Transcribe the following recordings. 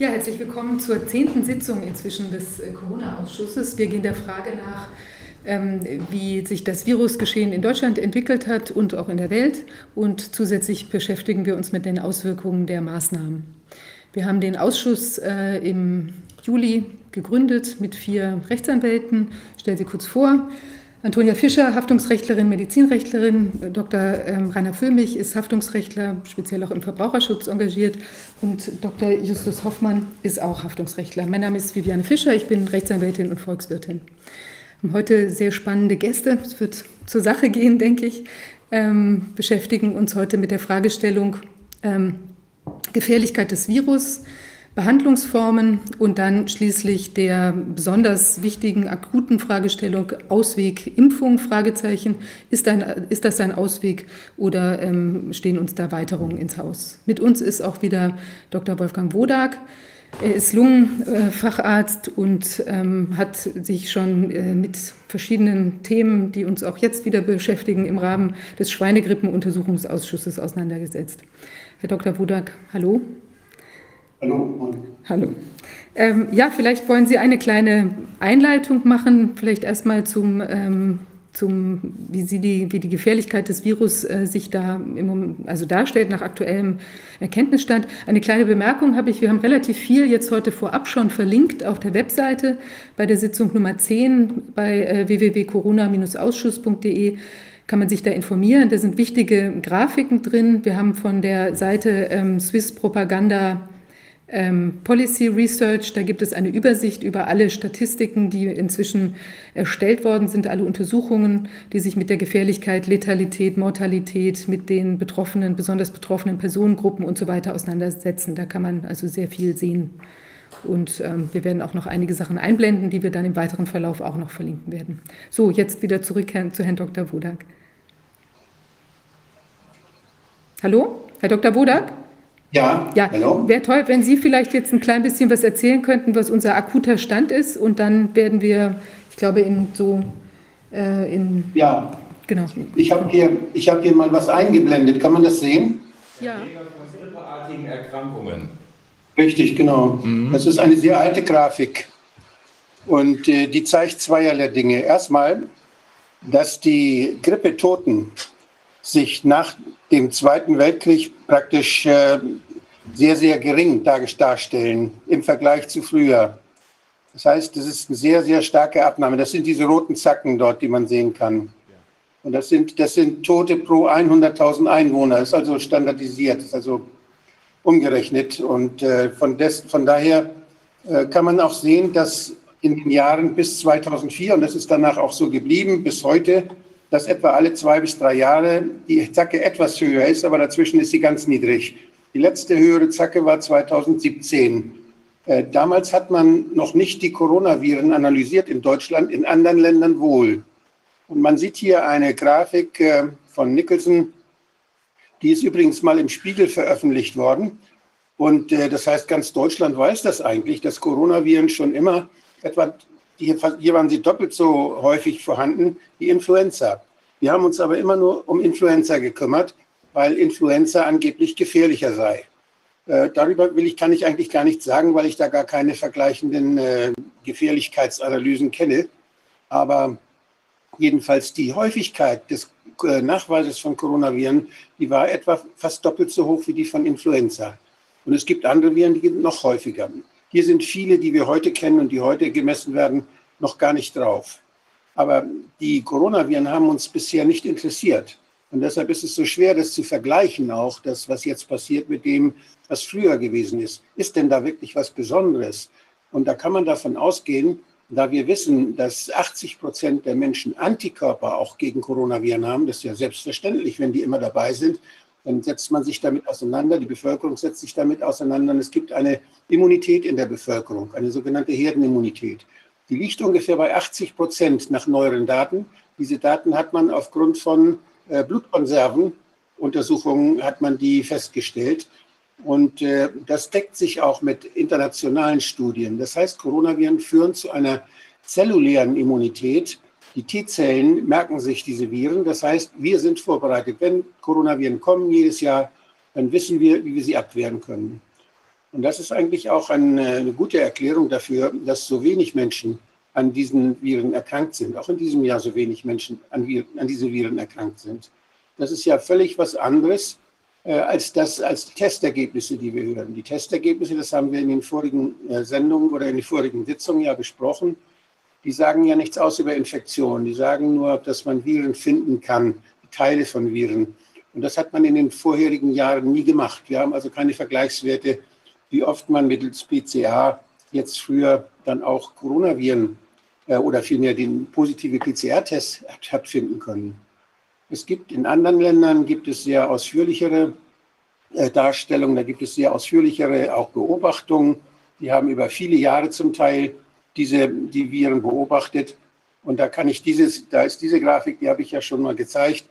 Ja, herzlich willkommen zur zehnten Sitzung inzwischen des äh, Corona-Ausschusses. Wir gehen der Frage nach, ähm, wie sich das Virusgeschehen in Deutschland entwickelt hat und auch in der Welt. Und zusätzlich beschäftigen wir uns mit den Auswirkungen der Maßnahmen. Wir haben den Ausschuss äh, im Juli gegründet mit vier Rechtsanwälten. Ich stelle sie kurz vor. Antonia Fischer, Haftungsrechtlerin, Medizinrechtlerin, Dr. Ähm, Rainer Füllmich ist Haftungsrechtler, speziell auch im Verbraucherschutz engagiert und Dr. Justus Hoffmann ist auch Haftungsrechtler. Mein Name ist Viviane Fischer, ich bin Rechtsanwältin und Volkswirtin. Wir haben heute sehr spannende Gäste, es wird zur Sache gehen, denke ich, ähm, beschäftigen uns heute mit der Fragestellung ähm, Gefährlichkeit des Virus, Behandlungsformen und dann schließlich der besonders wichtigen akuten Fragestellung Ausweg Impfung Fragezeichen ist, ein, ist das ein Ausweg oder ähm, stehen uns da Erweiterungen ins Haus? Mit uns ist auch wieder Dr. Wolfgang Wodak. Er ist Lungenfacharzt und ähm, hat sich schon äh, mit verschiedenen Themen, die uns auch jetzt wieder beschäftigen, im Rahmen des Schweinegrippenuntersuchungsausschusses auseinandergesetzt. Herr Dr. Wodak, hallo. Hallo. Hallo. Ähm, ja, vielleicht wollen Sie eine kleine Einleitung machen, vielleicht erstmal zum, ähm, zum wie, Sie die, wie die Gefährlichkeit des Virus äh, sich da im, also darstellt nach aktuellem Erkenntnisstand. Eine kleine Bemerkung habe ich, wir haben relativ viel jetzt heute vorab schon verlinkt auf der Webseite bei der Sitzung Nummer 10 bei äh, www.corona-ausschuss.de kann man sich da informieren. Da sind wichtige Grafiken drin. Wir haben von der Seite ähm, Swiss Propaganda ähm, Policy Research. Da gibt es eine Übersicht über alle Statistiken, die inzwischen erstellt worden sind, alle Untersuchungen, die sich mit der Gefährlichkeit, Letalität, Mortalität, mit den betroffenen, besonders betroffenen Personengruppen und so weiter auseinandersetzen. Da kann man also sehr viel sehen. Und ähm, wir werden auch noch einige Sachen einblenden, die wir dann im weiteren Verlauf auch noch verlinken werden. So, jetzt wieder zurück zu Herrn Dr. Wodak. Hallo, Herr Dr. Wodak? Ja, ja. Wäre toll, wenn Sie vielleicht jetzt ein klein bisschen was erzählen könnten, was unser akuter Stand ist. Und dann werden wir, ich glaube, in so äh, in. Ja, genau. Ich habe hier, hab hier mal was eingeblendet. Kann man das sehen? Ja. Grippeartigen Erkrankungen. Richtig, genau. Mhm. Das ist eine sehr alte Grafik. Und äh, die zeigt zweierlei Dinge. Erstmal, dass die Grippetoten sich nach dem Zweiten Weltkrieg praktisch äh, sehr, sehr gering darstellen im Vergleich zu früher. Das heißt, das ist eine sehr, sehr starke Abnahme. Das sind diese roten Zacken dort, die man sehen kann. Und das sind, das sind Tote pro 100.000 Einwohner. Das ist also standardisiert, ist also umgerechnet. Und äh, von, des, von daher äh, kann man auch sehen, dass in den Jahren bis 2004, und das ist danach auch so geblieben, bis heute, dass etwa alle zwei bis drei Jahre die Zacke etwas höher ist, aber dazwischen ist sie ganz niedrig. Die letzte höhere Zacke war 2017. Äh, damals hat man noch nicht die Coronaviren analysiert in Deutschland, in anderen Ländern wohl. Und man sieht hier eine Grafik äh, von Nicholson, die ist übrigens mal im Spiegel veröffentlicht worden. Und äh, das heißt, ganz Deutschland weiß das eigentlich, dass Coronaviren schon immer etwa hier, hier waren sie doppelt so häufig vorhanden wie Influenza. Wir haben uns aber immer nur um Influenza gekümmert, weil Influenza angeblich gefährlicher sei. Äh, darüber will ich, kann ich eigentlich gar nichts sagen, weil ich da gar keine vergleichenden äh, Gefährlichkeitsanalysen kenne. Aber jedenfalls die Häufigkeit des äh, Nachweises von Coronaviren, die war etwa fast doppelt so hoch wie die von Influenza. Und es gibt andere Viren, die sind noch häufiger. Hier sind viele, die wir heute kennen und die heute gemessen werden, noch gar nicht drauf. Aber die Coronaviren haben uns bisher nicht interessiert. Und deshalb ist es so schwer, das zu vergleichen, auch das, was jetzt passiert mit dem, was früher gewesen ist. Ist denn da wirklich was Besonderes? Und da kann man davon ausgehen, da wir wissen, dass 80 Prozent der Menschen Antikörper auch gegen Coronaviren haben, das ist ja selbstverständlich, wenn die immer dabei sind, dann setzt man sich damit auseinander, die Bevölkerung setzt sich damit auseinander und es gibt eine Immunität in der Bevölkerung, eine sogenannte Herdenimmunität. Die liegt ungefähr bei 80 Prozent nach neueren Daten. Diese Daten hat man aufgrund von äh, Blutkonservenuntersuchungen hat man die festgestellt. Und äh, das deckt sich auch mit internationalen Studien. Das heißt, Coronaviren führen zu einer zellulären Immunität, die T-Zellen merken sich diese Viren. Das heißt, wir sind vorbereitet. Wenn Coronaviren kommen jedes Jahr, dann wissen wir, wie wir sie abwehren können. Und das ist eigentlich auch eine, eine gute Erklärung dafür, dass so wenig Menschen an diesen Viren erkrankt sind. Auch in diesem Jahr so wenig Menschen an, Viren, an diese Viren erkrankt sind. Das ist ja völlig was anderes äh, als, das, als die Testergebnisse, die wir hören. Die Testergebnisse, das haben wir in den vorigen äh, Sendungen oder in den vorigen Sitzungen ja besprochen, die sagen ja nichts aus über Infektionen. Die sagen nur, dass man Viren finden kann, Teile von Viren. Und das hat man in den vorherigen Jahren nie gemacht. Wir haben also keine Vergleichswerte, wie oft man mittels PCA jetzt früher dann auch Coronaviren äh, oder vielmehr den positive PCR-Test hat finden können. Es gibt in anderen Ländern gibt es sehr ausführlichere äh, Darstellungen, da gibt es sehr ausführlichere auch Beobachtungen. Die haben über viele Jahre zum Teil diese die Viren beobachtet. Und da kann ich dieses, da ist diese Grafik, die habe ich ja schon mal gezeigt.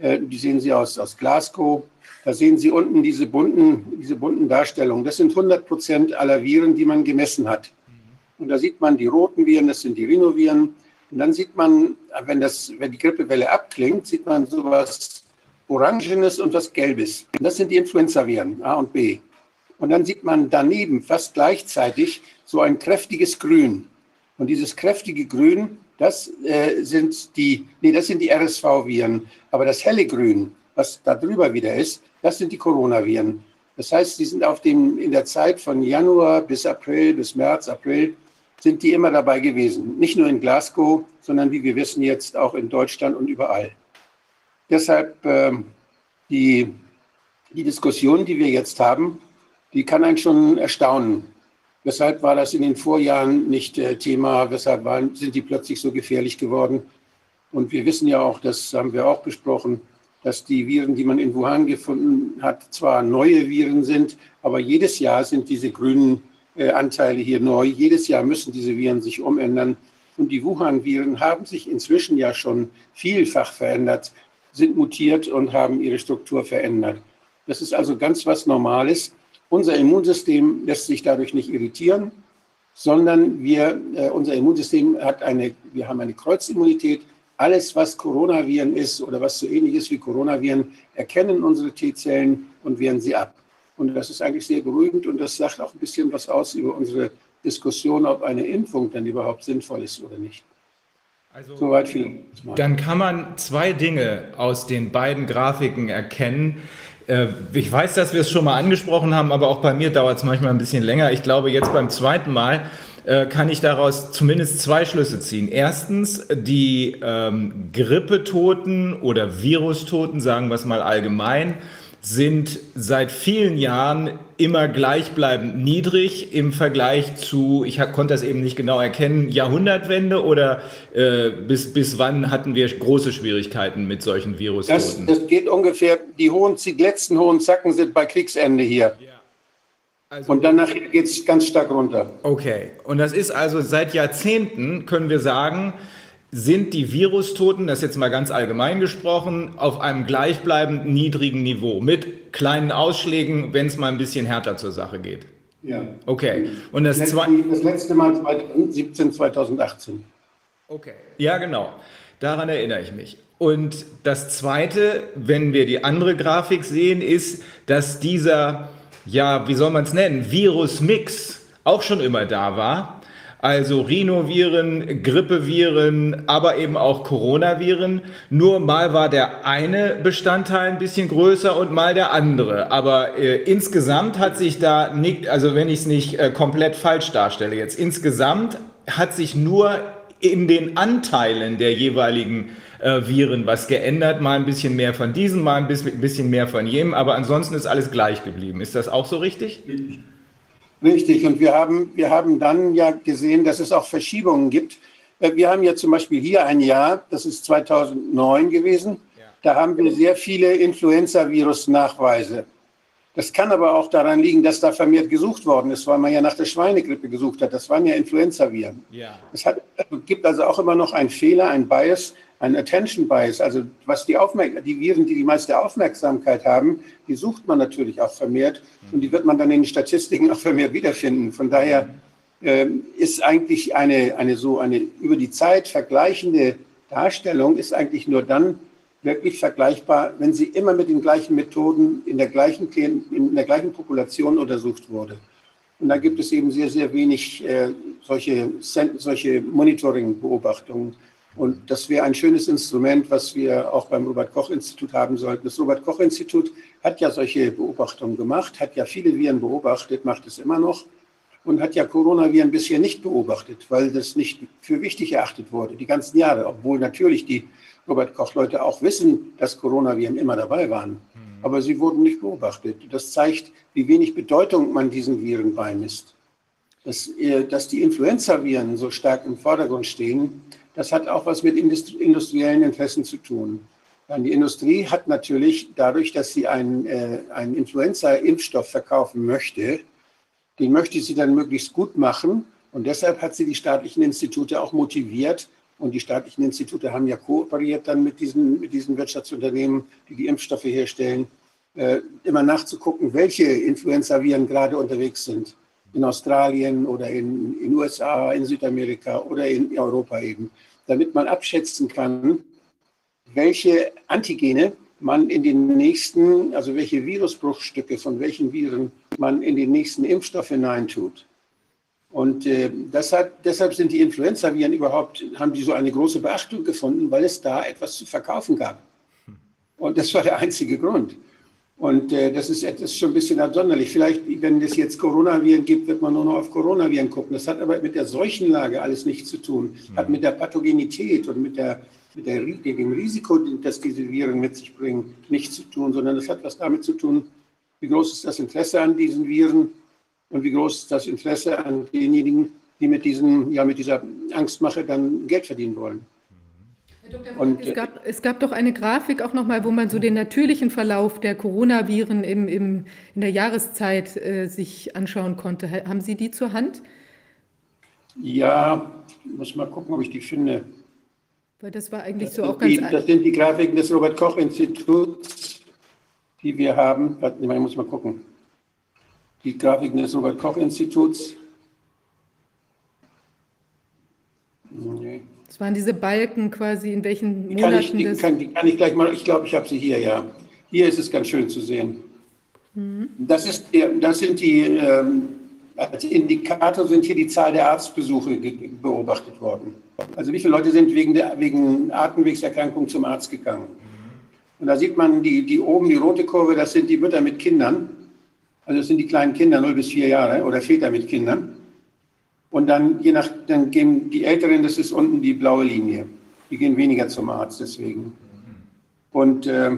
Äh, die sehen Sie aus, aus Glasgow. Da sehen Sie unten diese bunten, diese bunten Darstellungen. Das sind 100 Prozent aller Viren, die man gemessen hat. Und da sieht man die roten Viren, das sind die Rhinoviren. Und dann sieht man, wenn, das, wenn die Grippewelle abklingt, sieht man sowas Orangenes und was Gelbes. Und das sind die Influenzaviren A und B. Und dann sieht man daneben fast gleichzeitig so ein kräftiges Grün. Und dieses kräftige Grün, das äh, sind die, nee, das sind die RSV-Viren. Aber das helle Grün, was da drüber wieder ist, das sind die Coronaviren. Das heißt, die sind auf dem, in der Zeit von Januar bis April, bis März, April, sind die immer dabei gewesen. Nicht nur in Glasgow, sondern wie wir wissen jetzt auch in Deutschland und überall. Deshalb äh, die, die Diskussion, die wir jetzt haben, die kann einen schon erstaunen. Weshalb war das in den Vorjahren nicht äh, Thema? Weshalb waren, sind die plötzlich so gefährlich geworden? Und wir wissen ja auch, das haben wir auch besprochen, dass die Viren, die man in Wuhan gefunden hat, zwar neue Viren sind, aber jedes Jahr sind diese grünen äh, Anteile hier neu. Jedes Jahr müssen diese Viren sich umändern. Und die Wuhan-Viren haben sich inzwischen ja schon vielfach verändert, sind mutiert und haben ihre Struktur verändert. Das ist also ganz was Normales. Unser Immunsystem lässt sich dadurch nicht irritieren, sondern wir, äh, unser Immunsystem hat eine, wir haben eine Kreuzimmunität. Alles, was Coronaviren ist oder was so ähnlich ist wie Coronaviren, erkennen unsere T-Zellen und wehren sie ab. Und das ist eigentlich sehr beruhigend und das sagt auch ein bisschen was aus über unsere Diskussion, ob eine Impfung dann überhaupt sinnvoll ist oder nicht. Also, Soweit viel. Dann kann man zwei Dinge aus den beiden Grafiken erkennen. Äh, ich weiß, dass wir es schon mal angesprochen haben, aber auch bei mir dauert es manchmal ein bisschen länger. Ich glaube, jetzt beim zweiten Mal äh, kann ich daraus zumindest zwei Schlüsse ziehen. Erstens, die ähm, Grippetoten oder Virustoten, sagen wir es mal allgemein, sind seit vielen Jahren immer gleichbleibend niedrig im Vergleich zu, ich konnte das eben nicht genau erkennen, Jahrhundertwende oder äh, bis, bis wann hatten wir große Schwierigkeiten mit solchen Virustoten? Das, das geht ungefähr, die, hohen, die letzten hohen Zacken sind bei Kriegsende hier. Ja. Also, und danach geht es ganz stark runter. Okay, und das ist also seit Jahrzehnten, können wir sagen, sind die Virustoten, das jetzt mal ganz allgemein gesprochen, auf einem gleichbleibend niedrigen Niveau mit kleinen Ausschlägen, wenn es mal ein bisschen härter zur Sache geht. Ja. Okay. Und das, das, letzte, das letzte Mal 2017, 2018. Okay. Ja, genau. Daran erinnere ich mich. Und das Zweite, wenn wir die andere Grafik sehen, ist, dass dieser, ja, wie soll man es nennen, Virusmix auch schon immer da war also Rhinoviren, Grippeviren, aber eben auch Coronaviren. Nur mal war der eine Bestandteil ein bisschen größer und mal der andere. Aber äh, insgesamt hat sich da nicht, also wenn ich es nicht äh, komplett falsch darstelle jetzt, insgesamt hat sich nur in den Anteilen der jeweiligen äh, Viren was geändert. Mal ein bisschen mehr von diesem, mal ein bisschen mehr von jenem. Aber ansonsten ist alles gleich geblieben. Ist das auch so richtig? Richtig, und wir haben, wir haben dann ja gesehen, dass es auch Verschiebungen gibt. Äh, wir haben ja zum Beispiel hier ein Jahr, das ist 2009 gewesen, da haben wir sehr viele Influenza-Virus-Nachweise. Das kann aber auch daran liegen, dass da vermehrt gesucht worden ist, weil man ja nach der Schweinegrippe gesucht hat. Das waren ja Influenza-Viren. Ja. Es hat, gibt also auch immer noch einen Fehler, einen Bias, ein Attention Bias, also was die, Aufmerk die Viren, die die meiste Aufmerksamkeit haben, die sucht man natürlich auch vermehrt und die wird man dann in den Statistiken auch vermehrt wiederfinden. Von daher äh, ist eigentlich eine, eine so eine über die Zeit vergleichende Darstellung ist eigentlich nur dann wirklich vergleichbar, wenn sie immer mit den gleichen Methoden in der gleichen, in der gleichen Population untersucht wurde. Und da gibt es eben sehr, sehr wenig äh, solche, solche Monitoring-Beobachtungen. Und das wäre ein schönes Instrument, was wir auch beim Robert-Koch-Institut haben sollten. Das Robert-Koch-Institut hat ja solche Beobachtungen gemacht, hat ja viele Viren beobachtet, macht es immer noch und hat ja Coronaviren bisher nicht beobachtet, weil das nicht für wichtig erachtet wurde, die ganzen Jahre, obwohl natürlich die Robert-Koch-Leute auch wissen, dass Coronaviren immer dabei waren. Mhm. Aber sie wurden nicht beobachtet. Das zeigt, wie wenig Bedeutung man diesen Viren beimisst. Dass, äh, dass die Influenza-Viren so stark im Vordergrund stehen, das hat auch was mit industriellen Interessen zu tun. Die Industrie hat natürlich dadurch, dass sie einen, äh, einen Influenza-Impfstoff verkaufen möchte, den möchte sie dann möglichst gut machen. Und deshalb hat sie die staatlichen Institute auch motiviert. Und die staatlichen Institute haben ja kooperiert dann mit diesen, mit diesen Wirtschaftsunternehmen, die die Impfstoffe herstellen, äh, immer nachzugucken, welche Influenza-Viren gerade unterwegs sind. In Australien oder in den USA, in Südamerika oder in Europa eben. Damit man abschätzen kann, welche Antigene man in den nächsten, also welche Virusbruchstücke von welchen Viren man in den nächsten Impfstoff hineintut. Und äh, deshalb, deshalb sind die Influenza-Viren überhaupt, haben die so eine große Beachtung gefunden, weil es da etwas zu verkaufen gab. Und das war der einzige Grund. Und äh, das, ist, das schon ein bisschen absonderlich. Vielleicht, wenn es jetzt Coronaviren gibt, wird man nur noch auf Coronaviren gucken. Das hat aber mit der Seuchenlage alles nichts zu tun. Hat mit der Pathogenität und mit der mit der, dem Risiko, das diese Viren mit sich bringen, nichts zu tun, sondern es hat was damit zu tun, wie groß ist das Interesse an diesen Viren und wie groß ist das Interesse an denjenigen, die mit, diesen, ja, mit dieser Angstmache dann Geld verdienen wollen. Und, es, gab, es gab doch eine Grafik auch nochmal, wo man so den natürlichen Verlauf der Coronaviren im, im, in der Jahreszeit äh, sich anschauen konnte. Haben Sie die zur Hand? Ja, ich muss mal gucken, ob ich die finde. Weil das war eigentlich das so auch ganz. Die, das sind die Grafiken des Robert-Koch-Instituts, die wir haben. Warte, ich muss mal gucken. Die Grafiken des Robert-Koch-Instituts. Nee. Das waren diese Balken quasi, in welchen die Monaten ich, die, das... Kann, die kann ich gleich mal, ich glaube, ich habe sie hier, ja. Hier ist es ganz schön zu sehen. Mhm. Das, ist, das sind die, ähm, als Indikator sind hier die Zahl der Arztbesuche beobachtet worden. Also wie viele Leute sind wegen, der, wegen Atemwegserkrankung zum Arzt gegangen? Und da sieht man die, die oben, die rote Kurve, das sind die Mütter mit Kindern. Also das sind die kleinen Kinder, 0 bis 4 Jahre oder Väter mit Kindern. Und dann, je nach, dann gehen die Älteren, das ist unten die blaue Linie. Die gehen weniger zum Arzt deswegen. Und äh,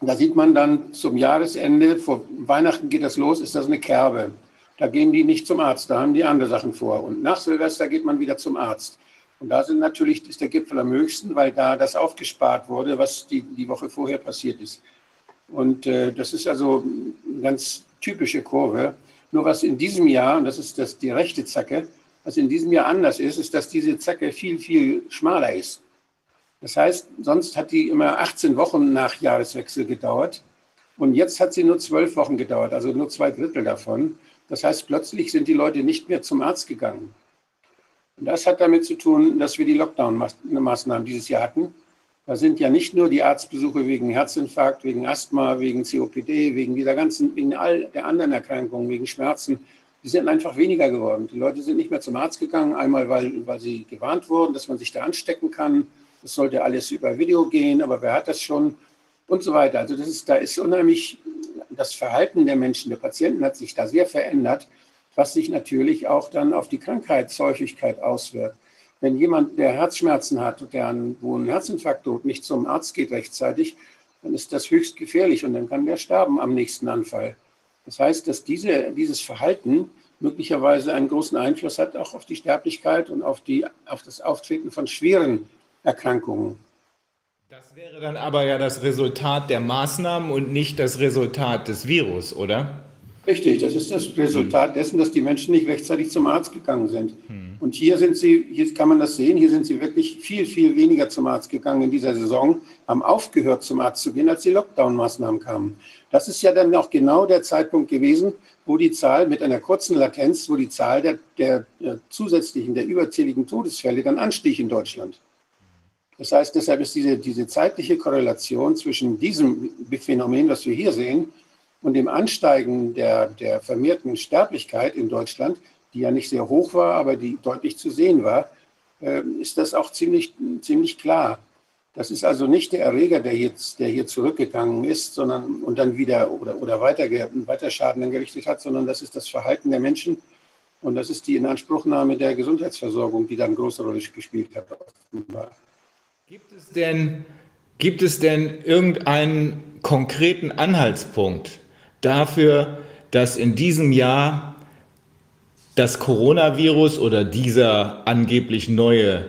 da sieht man dann zum Jahresende, vor Weihnachten geht das los, ist das eine Kerbe. Da gehen die nicht zum Arzt, da haben die andere Sachen vor. Und nach Silvester geht man wieder zum Arzt. Und da sind natürlich, ist der Gipfel am höchsten, weil da das aufgespart wurde, was die, die Woche vorher passiert ist. Und äh, das ist also ganz typische Kurve. Nur was in diesem Jahr, und das ist das, die rechte Zacke, was in diesem Jahr anders ist, ist, dass diese Zacke viel, viel schmaler ist. Das heißt, sonst hat die immer 18 Wochen nach Jahreswechsel gedauert. Und jetzt hat sie nur zwölf Wochen gedauert, also nur zwei Drittel davon. Das heißt, plötzlich sind die Leute nicht mehr zum Arzt gegangen. Und das hat damit zu tun, dass wir die Lockdown-Maßnahmen dieses Jahr hatten. Da sind ja nicht nur die Arztbesuche wegen Herzinfarkt, wegen Asthma, wegen COPD, wegen dieser ganzen, wegen all der anderen Erkrankungen, wegen Schmerzen. Die sind einfach weniger geworden. Die Leute sind nicht mehr zum Arzt gegangen, einmal weil, weil sie gewarnt wurden, dass man sich da anstecken kann. Das sollte alles über Video gehen, aber wer hat das schon? Und so weiter. Also das ist, da ist unheimlich, das Verhalten der Menschen, der Patienten hat sich da sehr verändert was sich natürlich auch dann auf die Krankheitshäufigkeit auswirkt. Wenn jemand, der Herzschmerzen hat, der an, wo ein Herzinfarkt droht, nicht zum Arzt geht rechtzeitig, dann ist das höchst gefährlich und dann kann der sterben am nächsten Anfall. Das heißt, dass diese, dieses Verhalten möglicherweise einen großen Einfluss hat auch auf die Sterblichkeit und auf, die, auf das Auftreten von schweren Erkrankungen. Das wäre dann aber ja das Resultat der Maßnahmen und nicht das Resultat des Virus, oder? Richtig, das ist das Resultat dessen, dass die Menschen nicht rechtzeitig zum Arzt gegangen sind. Hm. Und hier sind sie, hier kann man das sehen, hier sind sie wirklich viel, viel weniger zum Arzt gegangen in dieser Saison, haben aufgehört zum Arzt zu gehen, als die Lockdown-Maßnahmen kamen. Das ist ja dann auch genau der Zeitpunkt gewesen, wo die Zahl mit einer kurzen Latenz, wo die Zahl der, der, der zusätzlichen, der überzähligen Todesfälle dann anstieg in Deutschland. Das heißt, deshalb ist diese, diese zeitliche Korrelation zwischen diesem Phänomen, was wir hier sehen, und dem Ansteigen der, der vermehrten Sterblichkeit in Deutschland, die ja nicht sehr hoch war, aber die deutlich zu sehen war, äh, ist das auch ziemlich, ziemlich klar. Das ist also nicht der Erreger, der jetzt, der hier zurückgegangen ist, sondern und dann wieder oder, oder weiter, weiter Schaden angerichtet hat, sondern das ist das Verhalten der Menschen und das ist die Inanspruchnahme der Gesundheitsversorgung, die da eine große Rolle gespielt hat. Gibt es denn, gibt es denn irgendeinen konkreten Anhaltspunkt dafür, dass in diesem Jahr das Coronavirus oder dieser angeblich neue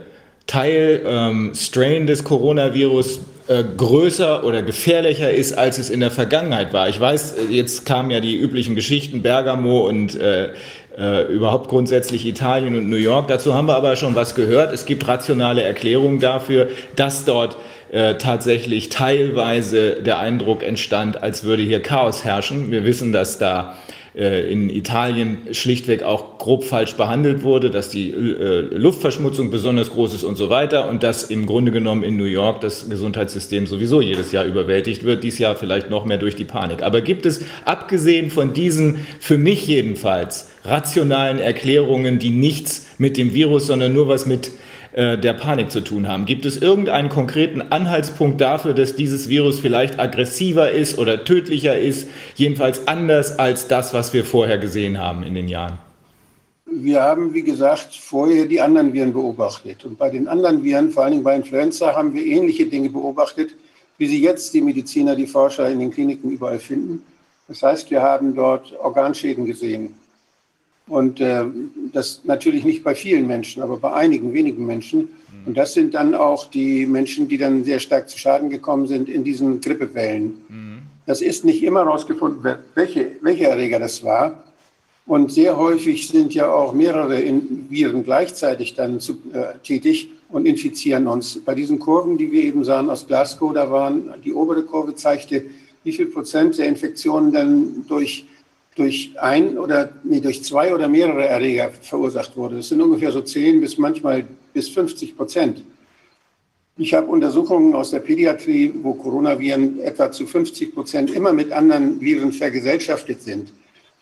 Teil, ähm, Strain des Coronavirus äh, größer oder gefährlicher ist, als es in der Vergangenheit war. Ich weiß, äh, jetzt kamen ja die üblichen Geschichten, Bergamo und äh, äh, überhaupt grundsätzlich Italien und New York. Dazu haben wir aber schon was gehört. Es gibt rationale Erklärungen dafür, dass dort äh, tatsächlich teilweise der Eindruck entstand, als würde hier Chaos herrschen. Wir wissen, dass da äh, in Italien schlichtweg auch grob falsch behandelt wurde, dass die äh, Luftverschmutzung besonders groß ist und so weiter und dass im Grunde genommen in New York das Gesundheitssystem sowieso jedes Jahr überwältigt wird, dies Jahr vielleicht noch mehr durch die Panik. Aber gibt es, abgesehen von diesen, für mich jedenfalls, rationalen Erklärungen, die nichts mit dem Virus, sondern nur was mit äh, der Panik zu tun haben. Gibt es irgendeinen konkreten Anhaltspunkt dafür, dass dieses Virus vielleicht aggressiver ist oder tödlicher ist, jedenfalls anders als das, was wir vorher gesehen haben in den Jahren? Wir haben, wie gesagt, vorher die anderen Viren beobachtet. Und bei den anderen Viren, vor allem bei Influenza, haben wir ähnliche Dinge beobachtet, wie sie jetzt die Mediziner, die Forscher in den Kliniken überall finden. Das heißt, wir haben dort Organschäden gesehen. Und äh, das natürlich nicht bei vielen Menschen, aber bei einigen wenigen Menschen. Mhm. Und das sind dann auch die Menschen, die dann sehr stark zu Schaden gekommen sind in diesen Grippewellen. Mhm. Das ist nicht immer herausgefunden, welche, welcher Erreger das war. Und sehr häufig sind ja auch mehrere Viren gleichzeitig dann zu, äh, tätig und infizieren uns. Bei diesen Kurven, die wir eben sahen aus Glasgow, da waren die obere Kurve zeigte, wie viel Prozent der Infektionen dann durch durch ein oder nee, durch zwei oder mehrere Erreger verursacht wurde. Das sind ungefähr so 10 bis manchmal bis 50 Prozent. Ich habe Untersuchungen aus der Pädiatrie, wo Coronaviren etwa zu 50 Prozent immer mit anderen Viren vergesellschaftet sind.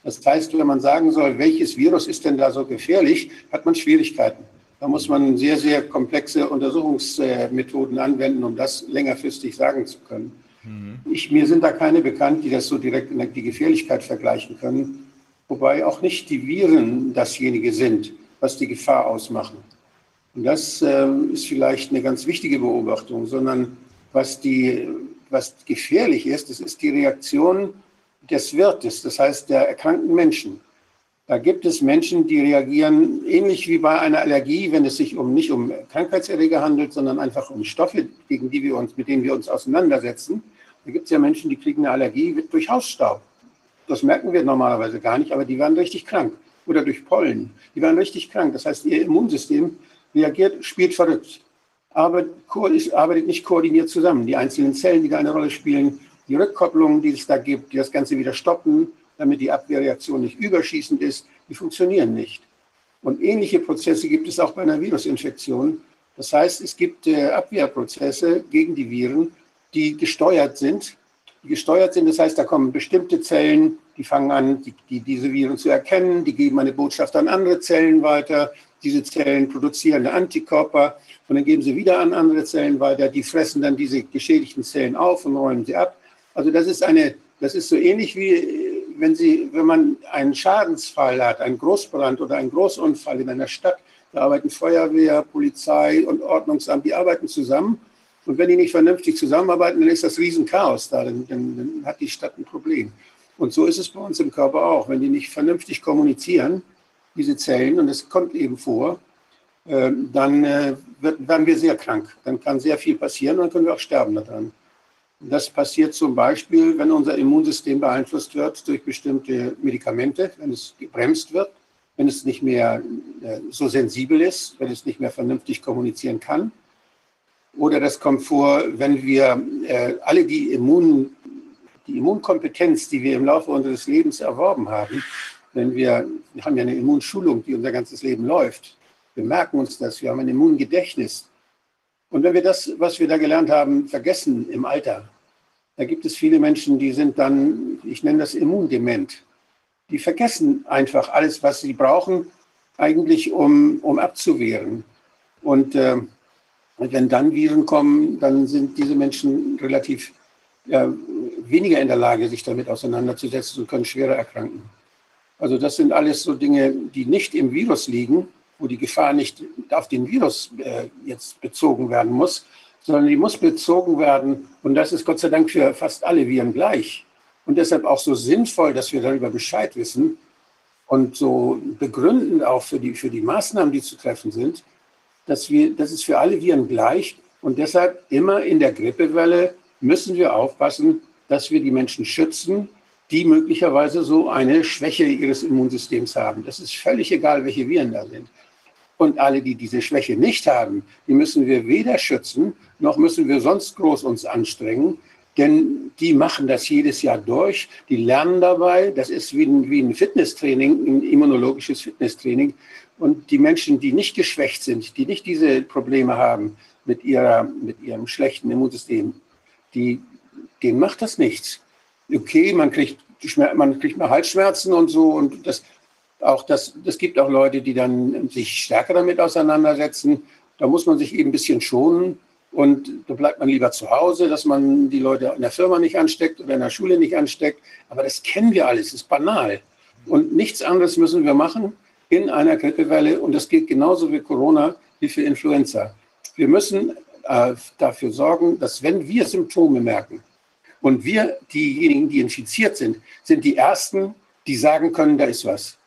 Das heißt, wenn man sagen soll, welches Virus ist denn da so gefährlich, hat man Schwierigkeiten. Da muss man sehr, sehr komplexe Untersuchungsmethoden anwenden, um das längerfristig sagen zu können. Mhm. Ich, mir sind da keine bekannt, die das so direkt in die Gefährlichkeit vergleichen können, wobei auch nicht die Viren dasjenige sind, was die Gefahr ausmachen. Und das äh, ist vielleicht eine ganz wichtige Beobachtung, sondern was, die, was gefährlich ist, das ist die Reaktion des Wirtes, das heißt der erkrankten Menschen. Da gibt es Menschen, die reagieren ähnlich wie bei einer Allergie, wenn es sich um nicht um Krankheitserreger handelt, sondern einfach um Stoffe, gegen die wir uns, mit denen wir uns auseinandersetzen. Da gibt es ja Menschen, die kriegen eine Allergie durch Hausstaub. Das merken wir normalerweise gar nicht, aber die werden richtig krank. Oder durch Pollen. Die werden richtig krank. Das heißt, ihr Immunsystem reagiert, spielt verrückt. Aber arbeitet nicht koordiniert zusammen. Die einzelnen Zellen, die da eine Rolle spielen, die Rückkopplungen, die es da gibt, die das Ganze wieder stoppen, damit die Abwehrreaktion nicht überschießend ist, die funktionieren nicht. Und ähnliche Prozesse gibt es auch bei einer Virusinfektion. Das heißt, es gibt äh, Abwehrprozesse gegen die Viren, die gesteuert sind. Die gesteuert sind, das heißt, da kommen bestimmte Zellen, die fangen an, die, die, diese Viren zu erkennen, die geben eine Botschaft an andere Zellen weiter. Diese Zellen produzieren Antikörper und dann geben sie wieder an andere Zellen weiter. Die fressen dann diese geschädigten Zellen auf und räumen sie ab. Also das ist eine, das ist so ähnlich wie wenn Sie, wenn man einen Schadensfall hat, einen Großbrand oder einen Großunfall in einer Stadt, da arbeiten Feuerwehr, Polizei und Ordnungsamt, die arbeiten zusammen und wenn die nicht vernünftig zusammenarbeiten, dann ist das Riesenchaos da, dann, dann, dann hat die Stadt ein Problem. Und so ist es bei uns im Körper auch. Wenn die nicht vernünftig kommunizieren, diese Zellen, und es kommt eben vor, äh, dann äh, werden wir sehr krank. Dann kann sehr viel passieren und dann können wir auch sterben daran. Das passiert zum Beispiel, wenn unser Immunsystem beeinflusst wird durch bestimmte Medikamente, wenn es gebremst wird, wenn es nicht mehr äh, so sensibel ist, wenn es nicht mehr vernünftig kommunizieren kann oder das kommt vor, wenn wir äh, alle die, Immun, die Immunkompetenz, die wir im Laufe unseres Lebens erworben haben, wenn wir, wir haben ja eine Immunschulung, die unser ganzes Leben läuft. Wir merken uns das, wir haben ein Immungedächtnis. Und wenn wir das, was wir da gelernt haben, vergessen im Alter, da gibt es viele Menschen, die sind dann, ich nenne das immundement. Die vergessen einfach alles, was sie brauchen, eigentlich um, um abzuwehren. Und äh, wenn dann Viren kommen, dann sind diese Menschen relativ ja, weniger in der Lage, sich damit auseinanderzusetzen und können schwerer erkranken. Also das sind alles so Dinge, die nicht im Virus liegen, wo die Gefahr nicht auf den Virus äh, jetzt bezogen werden muss, sondern die muss bezogen werden. Und das ist Gott sei Dank für fast alle Viren gleich. Und deshalb auch so sinnvoll, dass wir darüber Bescheid wissen und so begründen auch für die, für die Maßnahmen, die zu treffen sind, dass wir, das ist für alle Viren gleich. Und deshalb immer in der Grippewelle müssen wir aufpassen, dass wir die Menschen schützen, die möglicherweise so eine Schwäche ihres Immunsystems haben. Das ist völlig egal, welche Viren da sind. Und alle, die diese Schwäche nicht haben, die müssen wir weder schützen, noch müssen wir sonst groß uns anstrengen, denn die machen das jedes Jahr durch, die lernen dabei, das ist wie ein, wie ein Fitnesstraining, ein immunologisches Fitnesstraining. Und die Menschen, die nicht geschwächt sind, die nicht diese Probleme haben mit, ihrer, mit ihrem schlechten Immunsystem, die, denen macht das nichts. Okay, man kriegt, man kriegt mal Halsschmerzen und so und das, auch das, das gibt auch Leute, die dann sich stärker damit auseinandersetzen. Da muss man sich eben ein bisschen schonen und da bleibt man lieber zu Hause, dass man die Leute in der Firma nicht ansteckt oder in der Schule nicht ansteckt. Aber das kennen wir alles, ist banal. Und nichts anderes müssen wir machen in einer Grippewelle und das gilt genauso wie Corona wie für Influenza. Wir müssen äh, dafür sorgen, dass wenn wir Symptome merken und wir diejenigen, die infiziert sind, sind die Ersten, die sagen können, da ist was.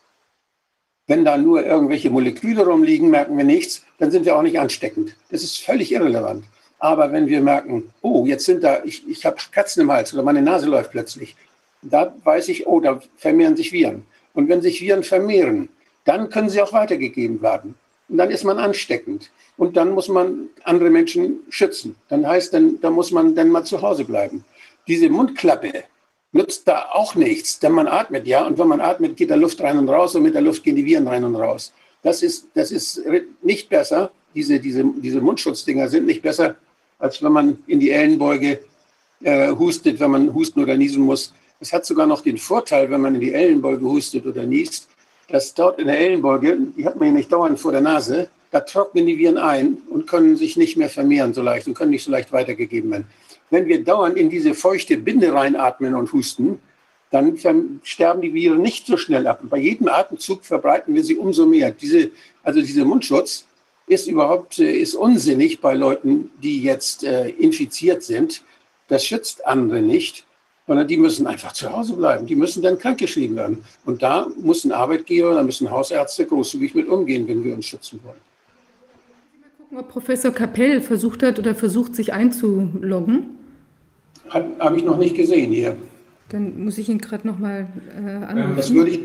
Wenn da nur irgendwelche Moleküle rumliegen, merken wir nichts, dann sind wir auch nicht ansteckend. Das ist völlig irrelevant. Aber wenn wir merken, oh, jetzt sind da, ich, ich habe Katzen im Hals oder meine Nase läuft plötzlich, da weiß ich, oh, da vermehren sich Viren. Und wenn sich Viren vermehren, dann können sie auch weitergegeben werden. Und dann ist man ansteckend. Und dann muss man andere Menschen schützen. Dann heißt, dann, dann muss man dann mal zu Hause bleiben. Diese Mundklappe, nutzt da auch nichts, denn man atmet ja und wenn man atmet, geht da Luft rein und raus und mit der Luft gehen die Viren rein und raus. Das ist, das ist nicht besser, diese, diese, diese Mundschutzdinger sind nicht besser, als wenn man in die Ellenbeuge äh, hustet, wenn man husten oder niesen muss. Es hat sogar noch den Vorteil, wenn man in die Ellenbeuge hustet oder niest, dass dort in der Ellenbeuge, die hat man ja nicht dauernd vor der Nase, da trocknen die Viren ein und können sich nicht mehr vermehren so leicht und können nicht so leicht weitergegeben werden wenn wir dauernd in diese feuchte Binde reinatmen und husten, dann sterben die Viren nicht so schnell ab. Und bei jedem Atemzug verbreiten wir sie umso mehr. Diese, also dieser Mundschutz ist überhaupt äh, ist unsinnig bei Leuten, die jetzt äh, infiziert sind. Das schützt andere nicht, sondern die müssen einfach zu Hause bleiben. Die müssen dann krankgeschrieben werden. Und da muss ein Arbeitgeber, da müssen Hausärzte großzügig mit umgehen, wenn wir uns schützen wollen. Gucken, ob Professor Kapell versucht hat oder versucht, sich einzuloggen. Habe ich noch nicht gesehen hier. Dann muss ich ihn gerade noch mal äh, anrufen. Das würde ich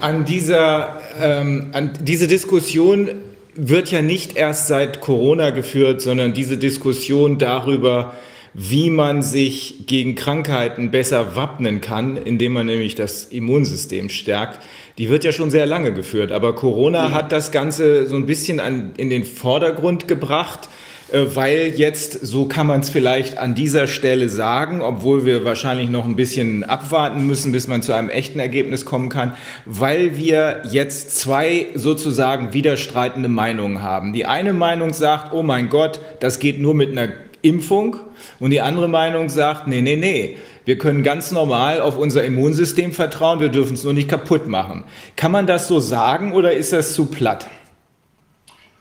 an dieser ähm, an diese Diskussion wird ja nicht erst seit Corona geführt, sondern diese Diskussion darüber, wie man sich gegen Krankheiten besser wappnen kann, indem man nämlich das Immunsystem stärkt, die wird ja schon sehr lange geführt. Aber Corona mhm. hat das Ganze so ein bisschen an, in den Vordergrund gebracht äh, weil jetzt, so kann man es vielleicht an dieser Stelle sagen, obwohl wir wahrscheinlich noch ein bisschen abwarten müssen, bis man zu einem echten Ergebnis kommen kann, weil wir jetzt zwei sozusagen widerstreitende Meinungen haben. Die eine Meinung sagt, oh mein Gott, das geht nur mit einer Impfung und die andere Meinung sagt, nee, nee, nee. Wir können ganz normal auf unser Immunsystem vertrauen, wir dürfen es nur nicht kaputt machen. Kann man das so sagen oder ist das zu platt?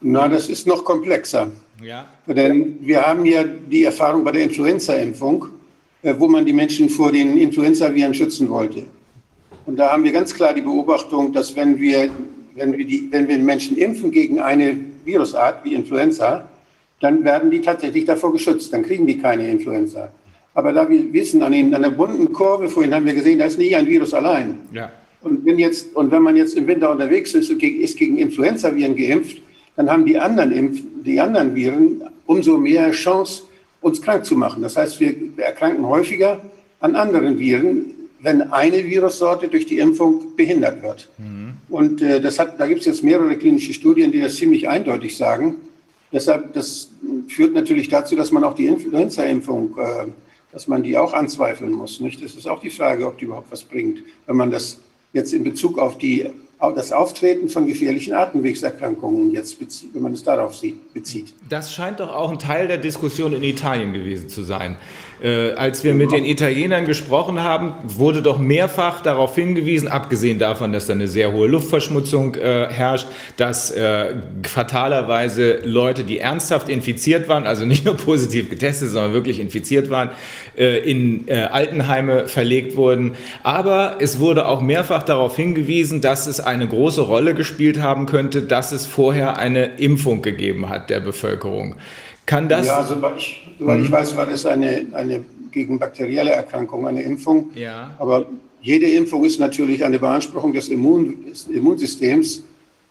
Na, das ist noch komplexer. Ja. Denn wir haben ja die Erfahrung bei der Influenza-Impfung, äh, wo man die Menschen vor den Influenza-Viren schützen wollte. Und da haben wir ganz klar die Beobachtung, dass wenn wir, wenn wir, die, wenn wir Menschen impfen gegen eine Virusart wie Influenza, dann werden die tatsächlich davor geschützt. Dann kriegen die keine Influenza. Aber da wir wissen, an, den, an der bunten Kurve, vorhin haben wir gesehen, da ist nie ein Virus allein. Ja. Und, wenn jetzt, und wenn man jetzt im Winter unterwegs ist und ist gegen Influenza-Viren geimpft, dann haben die anderen, Impf die anderen Viren umso mehr Chance, uns krank zu machen. Das heißt, wir erkranken häufiger an anderen Viren, wenn eine Virussorte durch die Impfung behindert wird. Mhm. Und äh, das hat, da gibt es jetzt mehrere klinische Studien, die das ziemlich eindeutig sagen. Deshalb, das führt natürlich dazu, dass man auch die Influenza-Impfung, äh, dass man die auch anzweifeln muss. Nicht? Das ist auch die Frage, ob die überhaupt was bringt, wenn man das jetzt in Bezug auf die das Auftreten von gefährlichen Atemwegserkrankungen jetzt, bezieht, wenn man es darauf sieht, bezieht. Das scheint doch auch ein Teil der Diskussion in Italien gewesen zu sein. Äh, als wir mit den Italienern gesprochen haben, wurde doch mehrfach darauf hingewiesen, abgesehen davon, dass da eine sehr hohe Luftverschmutzung äh, herrscht, dass äh, fatalerweise Leute, die ernsthaft infiziert waren, also nicht nur positiv getestet, sondern wirklich infiziert waren, äh, in äh, Altenheime verlegt wurden. Aber es wurde auch mehrfach darauf hingewiesen, dass es eine große Rolle gespielt haben könnte, dass es vorher eine Impfung gegeben hat der Bevölkerung. Kann das? Ja, soweit ich, soweit mhm. ich weiß, war das eine, eine gegen bakterielle Erkrankung, eine Impfung. Ja. Aber jede Impfung ist natürlich eine Beanspruchung des, Immun, des Immunsystems.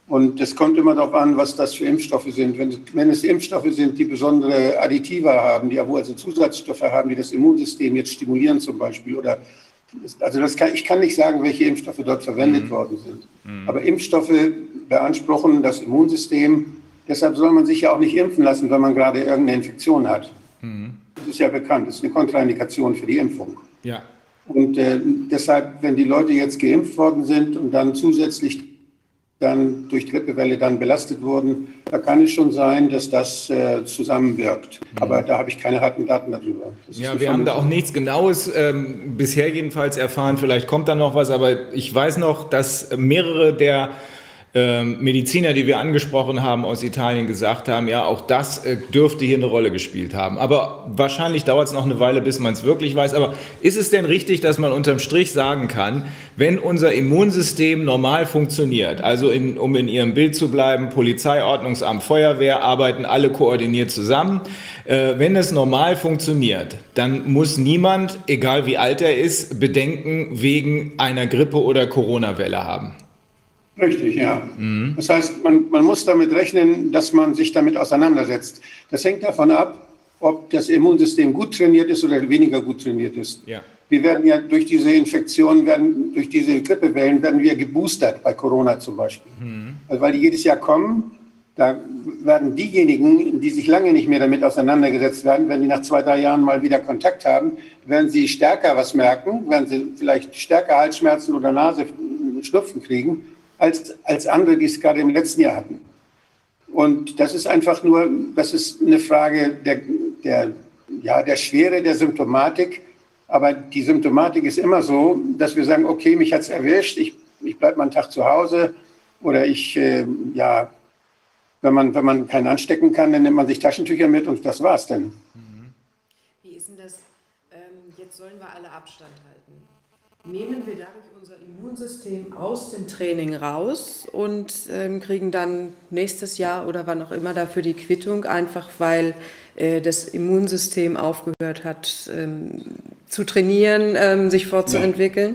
Und es kommt immer darauf an, was das für Impfstoffe sind. Wenn, wenn es Impfstoffe sind, die besondere Additiva haben, die also Zusatzstoffe haben, die das Immunsystem jetzt stimulieren zum Beispiel, oder also das kann, ich kann nicht sagen, welche Impfstoffe dort verwendet mhm. worden sind. Mhm. Aber Impfstoffe beanspruchen das Immunsystem Deshalb soll man sich ja auch nicht impfen lassen, wenn man gerade irgendeine Infektion hat. Mhm. Das ist ja bekannt, das ist eine Kontraindikation für die Impfung. Ja. Und äh, deshalb, wenn die Leute jetzt geimpft worden sind und dann zusätzlich dann durch Grippewelle dann belastet wurden, da kann es schon sein, dass das äh, zusammenwirkt. Mhm. Aber da habe ich keine harten Daten darüber. Das ja, wir haben da auch nichts Genaues ähm, bisher jedenfalls erfahren. Vielleicht kommt da noch was, aber ich weiß noch, dass mehrere der ähm, Mediziner, die wir angesprochen haben aus Italien, gesagt haben, ja, auch das äh, dürfte hier eine Rolle gespielt haben. Aber wahrscheinlich dauert es noch eine Weile, bis man es wirklich weiß. Aber ist es denn richtig, dass man unterm Strich sagen kann, wenn unser Immunsystem normal funktioniert, also in, um in Ihrem Bild zu bleiben, Polizei, Ordnungsamt, Feuerwehr arbeiten alle koordiniert zusammen, äh, wenn es normal funktioniert, dann muss niemand, egal wie alt er ist, Bedenken wegen einer Grippe oder Corona-Welle haben. Richtig, ja. Mhm. Das heißt, man, man muss damit rechnen, dass man sich damit auseinandersetzt. Das hängt davon ab, ob das Immunsystem gut trainiert ist oder weniger gut trainiert ist. Ja. Wir werden ja durch diese Infektion, werden, durch diese Grippewellen, werden wir geboostert, bei Corona zum Beispiel. Mhm. Also weil die jedes Jahr kommen, da werden diejenigen, die sich lange nicht mehr damit auseinandergesetzt werden, wenn die nach zwei, drei Jahren mal wieder Kontakt haben, werden sie stärker was merken, werden sie vielleicht stärker Halsschmerzen oder Nase, Schnupfen kriegen als, als andere, die es gerade im letzten Jahr hatten. Und das ist einfach nur, das ist eine Frage der, der, ja, der Schwere der Symptomatik. Aber die Symptomatik ist immer so, dass wir sagen, okay, mich hat es erwischt, ich, ich bleibe mal einen Tag zu Hause oder ich, äh, ja, wenn man, wenn man keinen anstecken kann, dann nimmt man sich Taschentücher mit und das war's dann. Wie ist denn das? Ähm, jetzt sollen wir alle Abstand halten. Nehmen wir dadurch Immunsystem aus dem Training raus und ähm, kriegen dann nächstes Jahr oder wann auch immer dafür die Quittung, einfach weil äh, das Immunsystem aufgehört hat ähm, zu trainieren, ähm, sich fortzuentwickeln?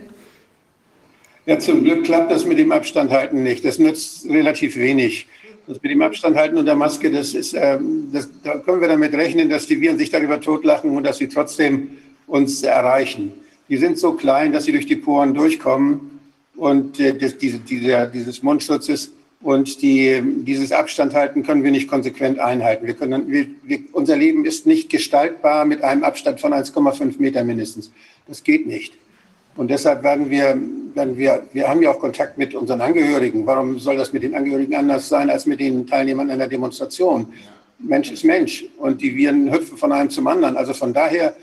Ja, zum Glück klappt das mit dem Abstand halten nicht. Das nützt relativ wenig. Das mit dem Abstand halten und der Maske, das ist, ähm, das, da können wir damit rechnen, dass die Viren sich darüber totlachen und dass sie trotzdem uns erreichen die sind so klein, dass sie durch die Poren durchkommen und äh, das, diese, dieser, dieses Mundschutzes und die, dieses Abstand halten können wir nicht konsequent einhalten. Wir können, wir, wir, unser Leben ist nicht gestaltbar mit einem Abstand von 1,5 Meter mindestens. Das geht nicht. Und deshalb werden wir, werden wir, wir haben ja auch Kontakt mit unseren Angehörigen. Warum soll das mit den Angehörigen anders sein als mit den Teilnehmern einer Demonstration? Mensch ist Mensch und die Viren hüpfen von einem zum anderen. Also von daher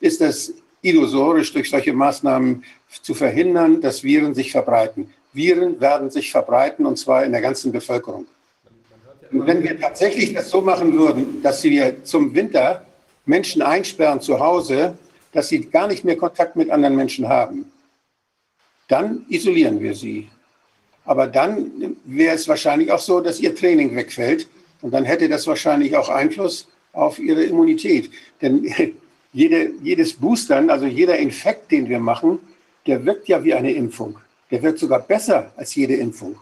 ist das illusorisch durch solche Maßnahmen zu verhindern, dass Viren sich verbreiten. Viren werden sich verbreiten und zwar in der ganzen Bevölkerung. Und wenn wir tatsächlich das so machen würden, dass wir zum Winter Menschen einsperren zu Hause, dass sie gar nicht mehr Kontakt mit anderen Menschen haben, dann isolieren wir sie. Aber dann wäre es wahrscheinlich auch so, dass ihr Training wegfällt und dann hätte das wahrscheinlich auch Einfluss auf ihre Immunität. Denn jede, jedes Boostern, also jeder Infekt, den wir machen, der wirkt ja wie eine Impfung. Der wirkt sogar besser als jede Impfung.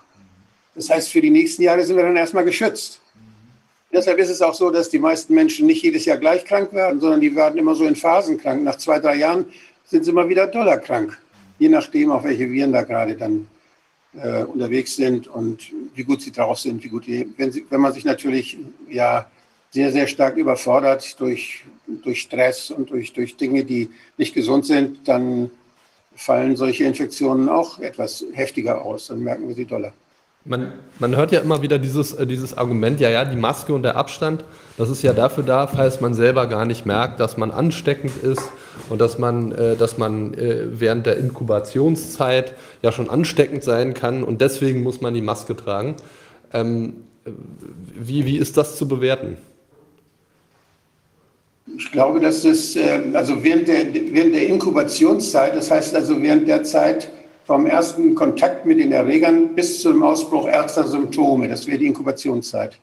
Das heißt, für die nächsten Jahre sind wir dann erstmal geschützt. Deshalb ist es auch so, dass die meisten Menschen nicht jedes Jahr gleich krank werden, sondern die werden immer so in Phasen krank. Nach zwei, drei Jahren sind sie immer wieder doller krank. Je nachdem, auf welche Viren da gerade dann äh, unterwegs sind und wie gut sie drauf sind, wie gut die, wenn, sie, wenn man sich natürlich ja sehr, sehr stark überfordert durch, durch Stress und durch, durch Dinge, die nicht gesund sind, dann fallen solche Infektionen auch etwas heftiger aus. Dann merken wir sie doller. Man, man hört ja immer wieder dieses, äh, dieses Argument, ja, ja, die Maske und der Abstand, das ist ja dafür da, falls man selber gar nicht merkt, dass man ansteckend ist und dass man, äh, dass man äh, während der Inkubationszeit ja schon ansteckend sein kann und deswegen muss man die Maske tragen. Ähm, wie, wie ist das zu bewerten? Ich glaube, dass das, äh, also während der, während der Inkubationszeit, das heißt also während der Zeit, vom ersten Kontakt mit den Erregern bis zum Ausbruch erster Symptome. Das wäre die Inkubationszeit.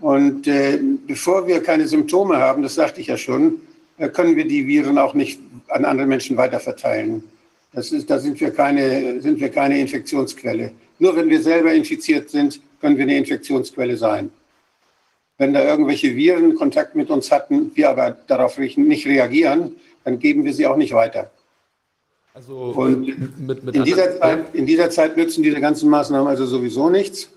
Und äh, bevor wir keine Symptome haben, das sagte ich ja schon, äh, können wir die Viren auch nicht an andere Menschen weiterverteilen. Das ist, da sind wir, keine, sind wir keine Infektionsquelle. Nur wenn wir selber infiziert sind, können wir eine Infektionsquelle sein. Wenn da irgendwelche Viren Kontakt mit uns hatten, wir aber darauf nicht reagieren, dann geben wir sie auch nicht weiter. Also und mit, mit in, dieser Zeit, in dieser Zeit nützen diese ganzen Maßnahmen also sowieso nichts.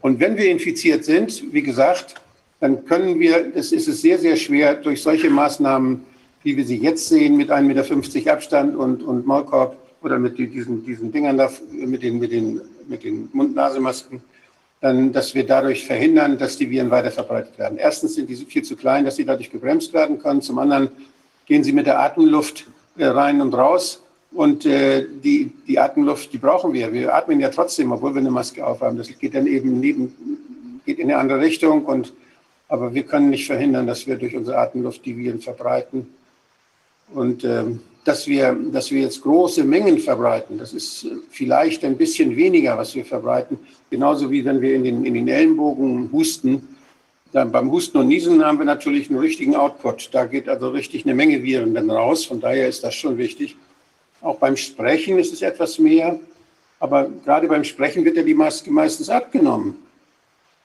Und wenn wir infiziert sind, wie gesagt, dann können wir, es ist es sehr, sehr schwer, durch solche Maßnahmen, wie wir sie jetzt sehen, mit 1,50 Meter Abstand und, und Maulkorb oder mit diesen, diesen Dingern da, mit den, mit den, mit den Mund-Nase-Masken, dann, dass wir dadurch verhindern, dass die Viren weiter verbreitet werden. Erstens sind die viel zu klein, dass sie dadurch gebremst werden können. Zum anderen gehen sie mit der Atemluft äh, rein und raus. Und äh, die, die Atemluft, die brauchen wir. Wir atmen ja trotzdem, obwohl wir eine Maske aufhaben. Das geht dann eben neben, geht in eine andere Richtung. Und, aber wir können nicht verhindern, dass wir durch unsere Atemluft die Viren verbreiten. Und ähm, dass, wir, dass wir jetzt große Mengen verbreiten, das ist vielleicht ein bisschen weniger, was wir verbreiten. Genauso wie wenn wir in den, in den Ellenbogen husten. Dann beim Husten und Niesen haben wir natürlich einen richtigen Output. Da geht also richtig eine Menge Viren dann raus. Von daher ist das schon wichtig. Auch beim Sprechen ist es etwas mehr. Aber gerade beim Sprechen wird ja die Maske meistens abgenommen.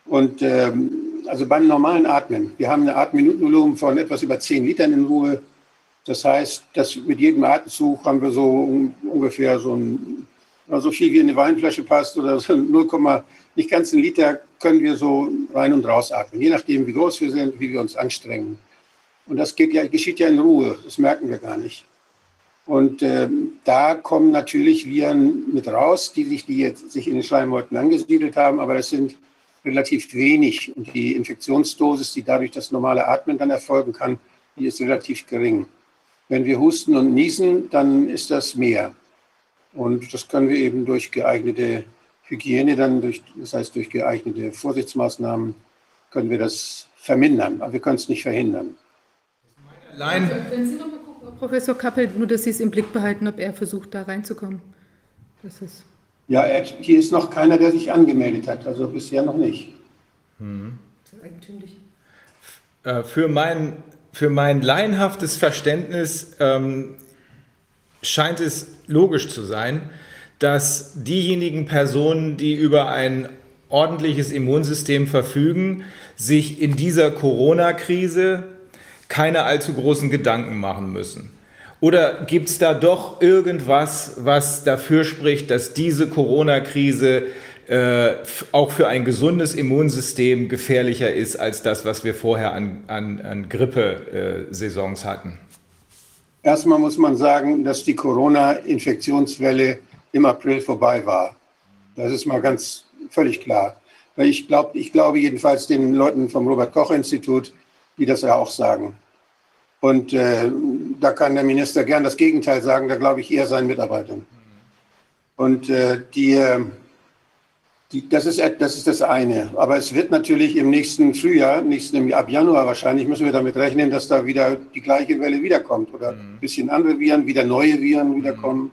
Und ähm, also beim normalen Atmen. Wir haben eine Atemminutenvolumen von etwas über 10 Litern in Ruhe. Das heißt, dass mit jedem Atemzug haben wir so ungefähr so, ein, so viel wie eine Weinflasche passt oder so 0, nicht ganz ein Liter können wir so rein und raus atmen, je nachdem, wie groß wir sind, wie wir uns anstrengen. Und das geht ja, geschieht ja in Ruhe, das merken wir gar nicht. Und äh, da kommen natürlich Viren mit raus, die sich, die jetzt sich in den Schleimhäuten angesiedelt haben, aber das sind relativ wenig. Und die Infektionsdosis, die dadurch das normale Atmen dann erfolgen kann, die ist relativ gering. Wenn wir husten und niesen, dann ist das mehr. Und das können wir eben durch geeignete Hygiene, dann durch, das heißt durch geeignete Vorsichtsmaßnahmen, können wir das vermindern. Aber wir können es nicht verhindern. Allein. Wenn Sie noch mal Professor Kappel, nur dass Sie es im Blick behalten, ob er versucht, da reinzukommen. Das ist ja, hier ist noch keiner, der sich angemeldet hat, also bisher noch nicht. Hm. Eigentümlich. Äh, für mein, für mein laienhaftes Verständnis ähm, scheint es logisch zu sein, dass diejenigen Personen, die über ein ordentliches Immunsystem verfügen, sich in dieser Corona-Krise keine allzu großen Gedanken machen müssen? Oder gibt es da doch irgendwas, was dafür spricht, dass diese Corona-Krise äh, auch für ein gesundes Immunsystem gefährlicher ist als das, was wir vorher an, an, an Grippe-Saisons äh, hatten? Erstmal muss man sagen, dass die Corona-Infektionswelle im April vorbei war. Das ist mal ganz völlig klar. Ich, glaub, ich glaube jedenfalls den Leuten vom Robert-Koch-Institut, die das ja auch sagen. Und äh, da kann der Minister gern das Gegenteil sagen, da glaube ich eher seinen Mitarbeitern. Und äh, die, die, das, ist, das ist das eine. Aber es wird natürlich im nächsten Frühjahr, nächsten, ab Januar wahrscheinlich, müssen wir damit rechnen, dass da wieder die gleiche Welle wiederkommt oder mhm. ein bisschen andere Viren, wieder neue Viren wiederkommen.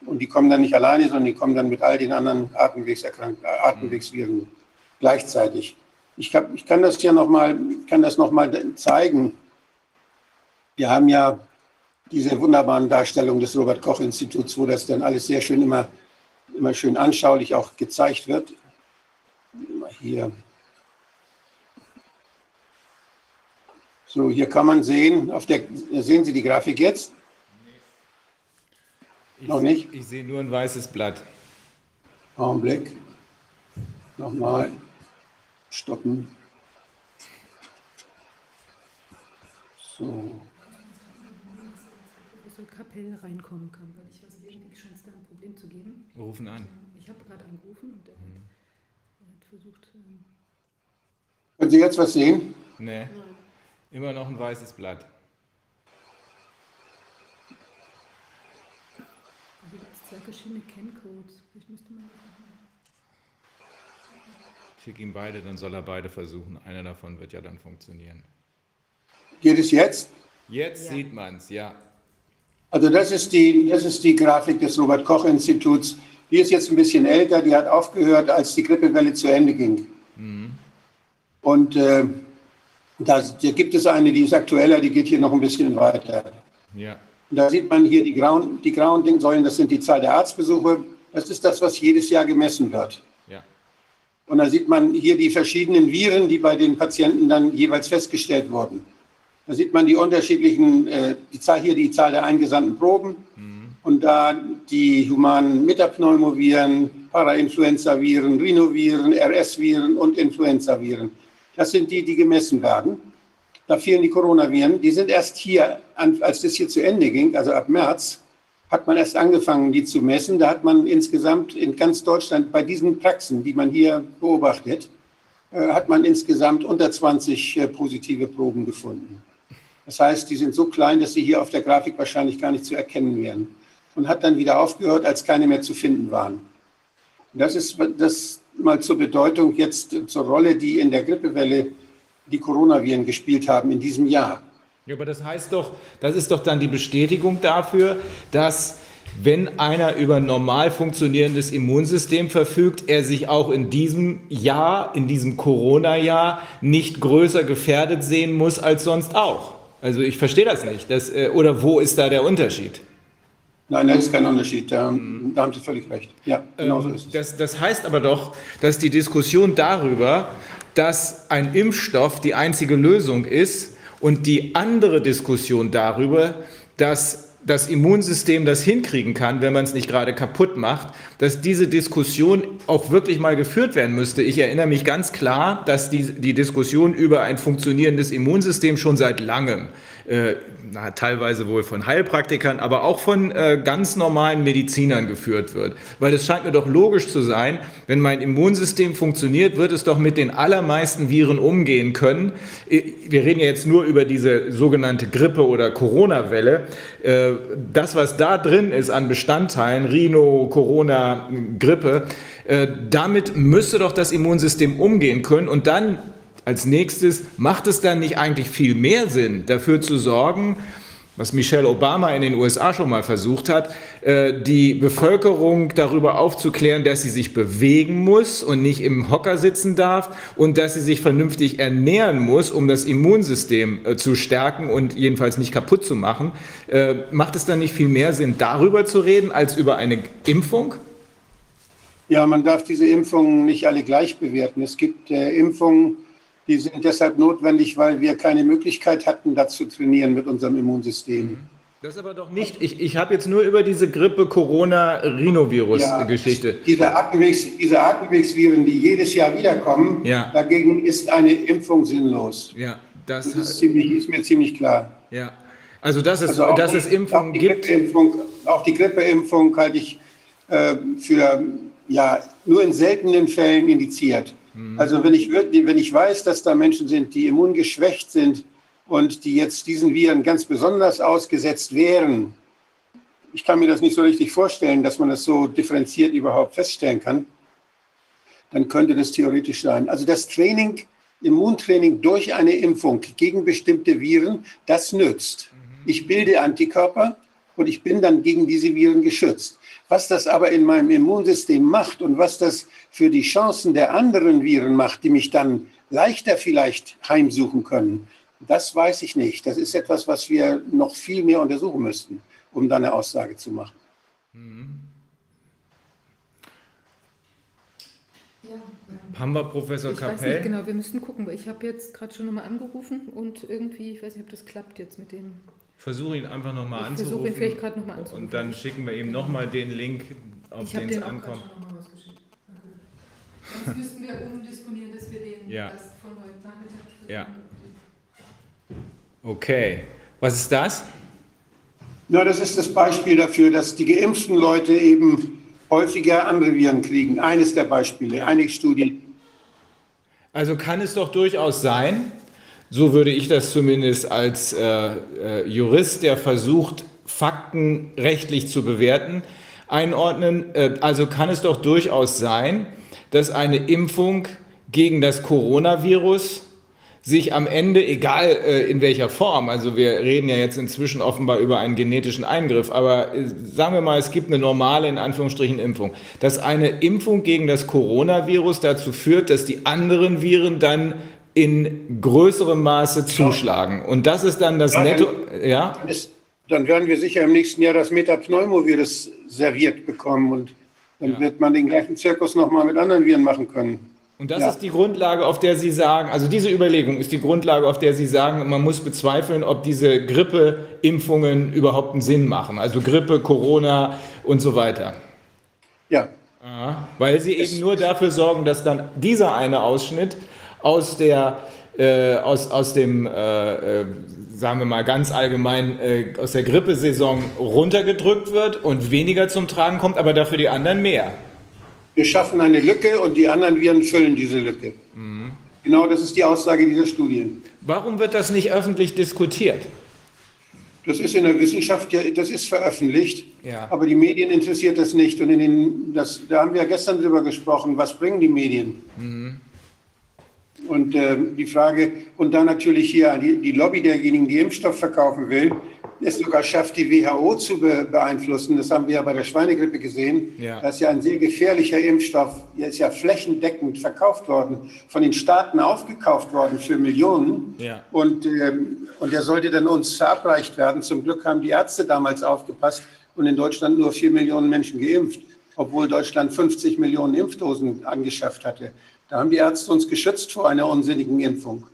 Mhm. Und die kommen dann nicht alleine, sondern die kommen dann mit all den anderen Atemwegserkrank Atemwegsviren mhm. gleichzeitig. Ich, hab, ich kann das ja nochmal, kann das noch mal zeigen. Wir haben ja diese wunderbaren Darstellungen des Robert Koch Instituts, wo das dann alles sehr schön immer, immer schön anschaulich auch gezeigt wird. Hier. So, hier kann man sehen, auf der, sehen Sie die Grafik jetzt? Ich, Noch nicht? Ich sehe nur ein weißes Blatt. Augenblick. Nochmal stoppen. So. Professor Kapell reinkommen kann, weil ich weiß, irgendwie scheint es da ein Problem zu geben. Wir rufen an. Ich habe gerade angerufen und er hat, hat versucht, ähm, Können Sie jetzt was sehen? Nee. Immer noch ein weißes Blatt. also gibt es zwei verschiedene Kenncodes. Vielleicht müsste man Ich schicke ihm beide, dann soll er beide versuchen. Einer davon wird ja dann funktionieren. Geht es jetzt? Jetzt Ja. sieht man es, ja. Also das ist die, das ist die Grafik des Robert Koch Instituts. Die ist jetzt ein bisschen älter, die hat aufgehört, als die Grippewelle zu Ende ging. Und äh, da, da gibt es eine, die ist aktueller, die geht hier noch ein bisschen weiter. Ja. Und da sieht man hier die grauen, die grauen Dingsäulen, das sind die Zahl der Arztbesuche. Das ist das, was jedes Jahr gemessen wird. Ja. Und da sieht man hier die verschiedenen Viren, die bei den Patienten dann jeweils festgestellt wurden. Da sieht man die unterschiedlichen, äh, die Zahl hier, die Zahl der eingesandten Proben und da die humanen Metapneumoviren, Parainfluenzaviren, Rhinoviren, RS-Viren und Influenzaviren. Das sind die, die gemessen werden. Da fehlen die Coronaviren. Die sind erst hier, als das hier zu Ende ging, also ab März, hat man erst angefangen, die zu messen. Da hat man insgesamt in ganz Deutschland bei diesen Praxen, die man hier beobachtet, äh, hat man insgesamt unter 20 äh, positive Proben gefunden. Das heißt, die sind so klein, dass sie hier auf der Grafik wahrscheinlich gar nicht zu erkennen wären. Und hat dann wieder aufgehört, als keine mehr zu finden waren. Und das ist das mal zur Bedeutung jetzt zur Rolle, die in der Grippewelle die Coronaviren gespielt haben in diesem Jahr. Ja, aber das heißt doch, das ist doch dann die Bestätigung dafür, dass wenn einer über normal funktionierendes Immunsystem verfügt, er sich auch in diesem Jahr, in diesem Corona-Jahr nicht größer gefährdet sehen muss als sonst auch. Also ich verstehe das nicht. Das, äh, oder wo ist da der Unterschied? Nein, da ist kein Unterschied. Da, da haben Sie völlig recht. Ja, genau so Ähm, ist es. das, das heißt aber doch, dass die Diskussion darüber, dass ein Impfstoff die einzige Lösung ist und die andere Diskussion darüber, dass das Immunsystem das hinkriegen kann, wenn man es nicht gerade kaputt macht, dass diese Diskussion auch wirklich mal geführt werden müsste. Ich erinnere mich ganz klar, dass die, die Diskussion über ein funktionierendes Immunsystem schon seit langem äh, na, teilweise wohl von Heilpraktikern, aber auch von äh, ganz normalen Medizinern geführt wird. Weil es scheint mir doch logisch zu sein, wenn mein Immunsystem funktioniert, wird es doch mit den allermeisten Viren umgehen können. Äh, Wir reden ja jetzt nur über diese sogenannte Grippe- oder Corona-Welle. Äh, das, was da drin ist an Bestandteilen, Rhino, Corona, Grippe, äh, damit müsste doch das Immunsystem umgehen können und dann als nächstes, macht es dann nicht eigentlich viel mehr Sinn, dafür zu sorgen, was Michelle Obama in den USA schon mal versucht hat, äh, die Bevölkerung darüber aufzuklären, dass sie sich bewegen muss und nicht im Hocker sitzen darf und dass sie sich vernünftig ernähren muss, um das Immunsystem äh, zu stärken und jedenfalls nicht kaputt zu machen. Äh, Macht es dann nicht viel mehr Sinn, darüber zu reden, als über eine Impfung? Ja, man darf diese Impfungen nicht alle gleich bewerten. Es gibt Impfungen, die sind deshalb notwendig, weil wir keine Möglichkeit hatten, das zu trainieren mit unserem Immunsystem. Das ist aber doch nicht. Ich, ich habe jetzt nur über diese Grippe-Corona-Rhinovirus-Geschichte. diese, Atemwegs, diese Atemwegsviren, die jedes Jahr wiederkommen, Ja. dagegen ist eine Impfung sinnlos. Ja, das, Das ist, ziemlich, ist mir ziemlich klar. ja. Also, dass es, Also auch dass die- es Impfungen auch die gibt. Grippeimpfung, auch die Grippeimpfung halte ich äh, für ja, nur in seltenen Fällen indiziert. Mhm. Also wenn ich, wenn ich weiß, dass da Menschen sind, die immungeschwächt sind und die jetzt diesen Viren ganz besonders ausgesetzt wären, ich kann mir das nicht so richtig vorstellen, dass man das so differenziert überhaupt feststellen kann, dann könnte das theoretisch sein. Also das Training, Immuntraining durch eine Impfung gegen bestimmte Viren, das nützt. Ich bilde Antikörper und ich bin dann gegen diese Viren geschützt. Was das aber in meinem Immunsystem macht und was das für die Chancen der anderen Viren macht, die mich dann leichter vielleicht heimsuchen können, das weiß ich nicht. Das ist etwas, was wir noch viel mehr untersuchen müssten, um dann eine Aussage zu machen. Haben wir Professor Ich weiß nicht genau, wir müssen gucken, weil ich habe jetzt gerade schon nochmal angerufen und irgendwie, ich weiß nicht, ob das klappt jetzt mit dem. Versuche ihn einfach nochmal Ich versuche ihn anzurufen. vielleicht gerade nochmal anzurufen. Und dann schicken wir ihm nochmal den Link, auf den es ankommt. Sonst müssten wir umdisponieren, dass wir den Ja. erst von heute Nachmittag. Ja. Okay. Was ist das? Ja, das ist das Beispiel dafür, dass die geimpften Leute eben häufiger andere Viren kriegen. Eines der Beispiele, einige Studien. Also kann es doch durchaus sein, so würde ich das zumindest als äh, äh, Jurist, der versucht, Fakten rechtlich zu bewerten, einordnen. Äh, also kann es doch durchaus sein, dass eine Impfung gegen das Coronavirus sich am Ende, egal äh, in welcher Form, also wir reden ja jetzt inzwischen offenbar über einen genetischen Eingriff, aber äh, sagen wir mal, es gibt eine normale, in Anführungsstrichen, Impfung, dass eine Impfung gegen das Coronavirus dazu führt, dass die anderen Viren dann in größerem Maße zuschlagen. Und das ist dann das Ja, Netto, dann- ja? Es, dann werden wir sicher im nächsten Jahr das Metapneumovirus serviert bekommen und dann Ja. wird man den gleichen Zirkus nochmal mit anderen Viren machen können. Und das Ja. ist die Grundlage, auf der Sie sagen, also diese Überlegung ist die Grundlage, auf der Sie sagen, man muss bezweifeln, ob diese Grippeimpfungen überhaupt einen Sinn machen. Also Grippe, Corona und so weiter. Ja, Aha. Weil sie eben nur dafür sorgen, dass dann dieser eine Ausschnitt aus der äh, aus, aus dem, äh, äh, sagen wir mal ganz allgemein, äh, aus der Grippesaison runtergedrückt wird und weniger zum Tragen kommt, aber dafür die anderen mehr. wir schaffen eine Lücke und die anderen Viren füllen diese Lücke. Genau das ist die Aussage dieser Studien. Warum wird das nicht öffentlich diskutiert? Das ist in der Wissenschaft, ja, das ist veröffentlicht, Ja. aber die Medien interessiert das nicht. Und in den, das, da haben wir ja gestern drüber gesprochen, was bringen die Medien? Und ähm, die Frage, und dann natürlich hier die, die Lobby derjenigen, die Impfstoff verkaufen will, es sogar schafft, die WHO zu be beeinflussen. Das haben wir ja bei der Schweinegrippe gesehen. Ja. Das ist ja ein sehr gefährlicher Impfstoff. Der ist ja flächendeckend verkauft worden, von den Staaten aufgekauft worden für Millionen. Ja. Und, ähm, und der sollte dann uns verabreicht werden. Zum Glück haben die Ärzte damals aufgepasst und in Deutschland nur vier Millionen Menschen geimpft, obwohl Deutschland 50 Millionen Impfdosen angeschafft hatte. Da haben die Ärzte uns geschützt vor einer unsinnigen Impfung.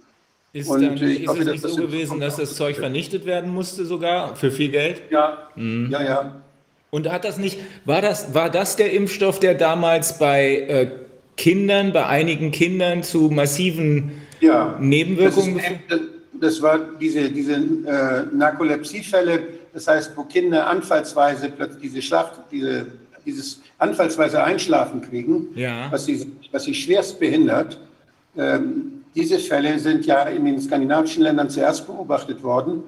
Ist, Und, dann, ich ist hoffe, es nicht das so gewesen, dass das Zeug vernichtet werden musste sogar für viel Geld? Ja, Mhm. ja, ja. Und hat das nicht, war das, war das der Impfstoff, der damals bei äh, Kindern, bei einigen Kindern zu massiven ja. Nebenwirkungen Das, ist, das, das war diese, diese äh, Narkolepsiefälle, das heißt, wo Kinder anfallsweise plötzlich diese Schlaf, diese, dieses anfallsweise Einschlafen kriegen, Ja. was, sie, was sie schwerst behindert. Ähm, diese Fälle sind ja in den skandinavischen Ländern zuerst beobachtet worden.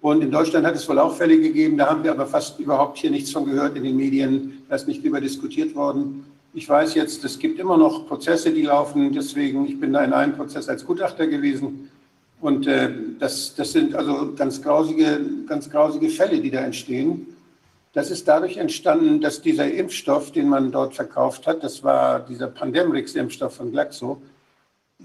Und in Deutschland hat es wohl auch Fälle gegeben, da haben wir aber fast überhaupt hier nichts von gehört in den Medien, da ist nicht drüber diskutiert worden. Ich weiß jetzt, es gibt immer noch Prozesse, die laufen, deswegen, ich bin da in einem Prozess als Gutachter gewesen. Und äh, das, das sind also ganz grausige, ganz grausige Fälle, die da entstehen. Das ist dadurch entstanden, dass dieser Impfstoff, den man dort verkauft hat, das war dieser Pandemrix-Impfstoff von Glaxo,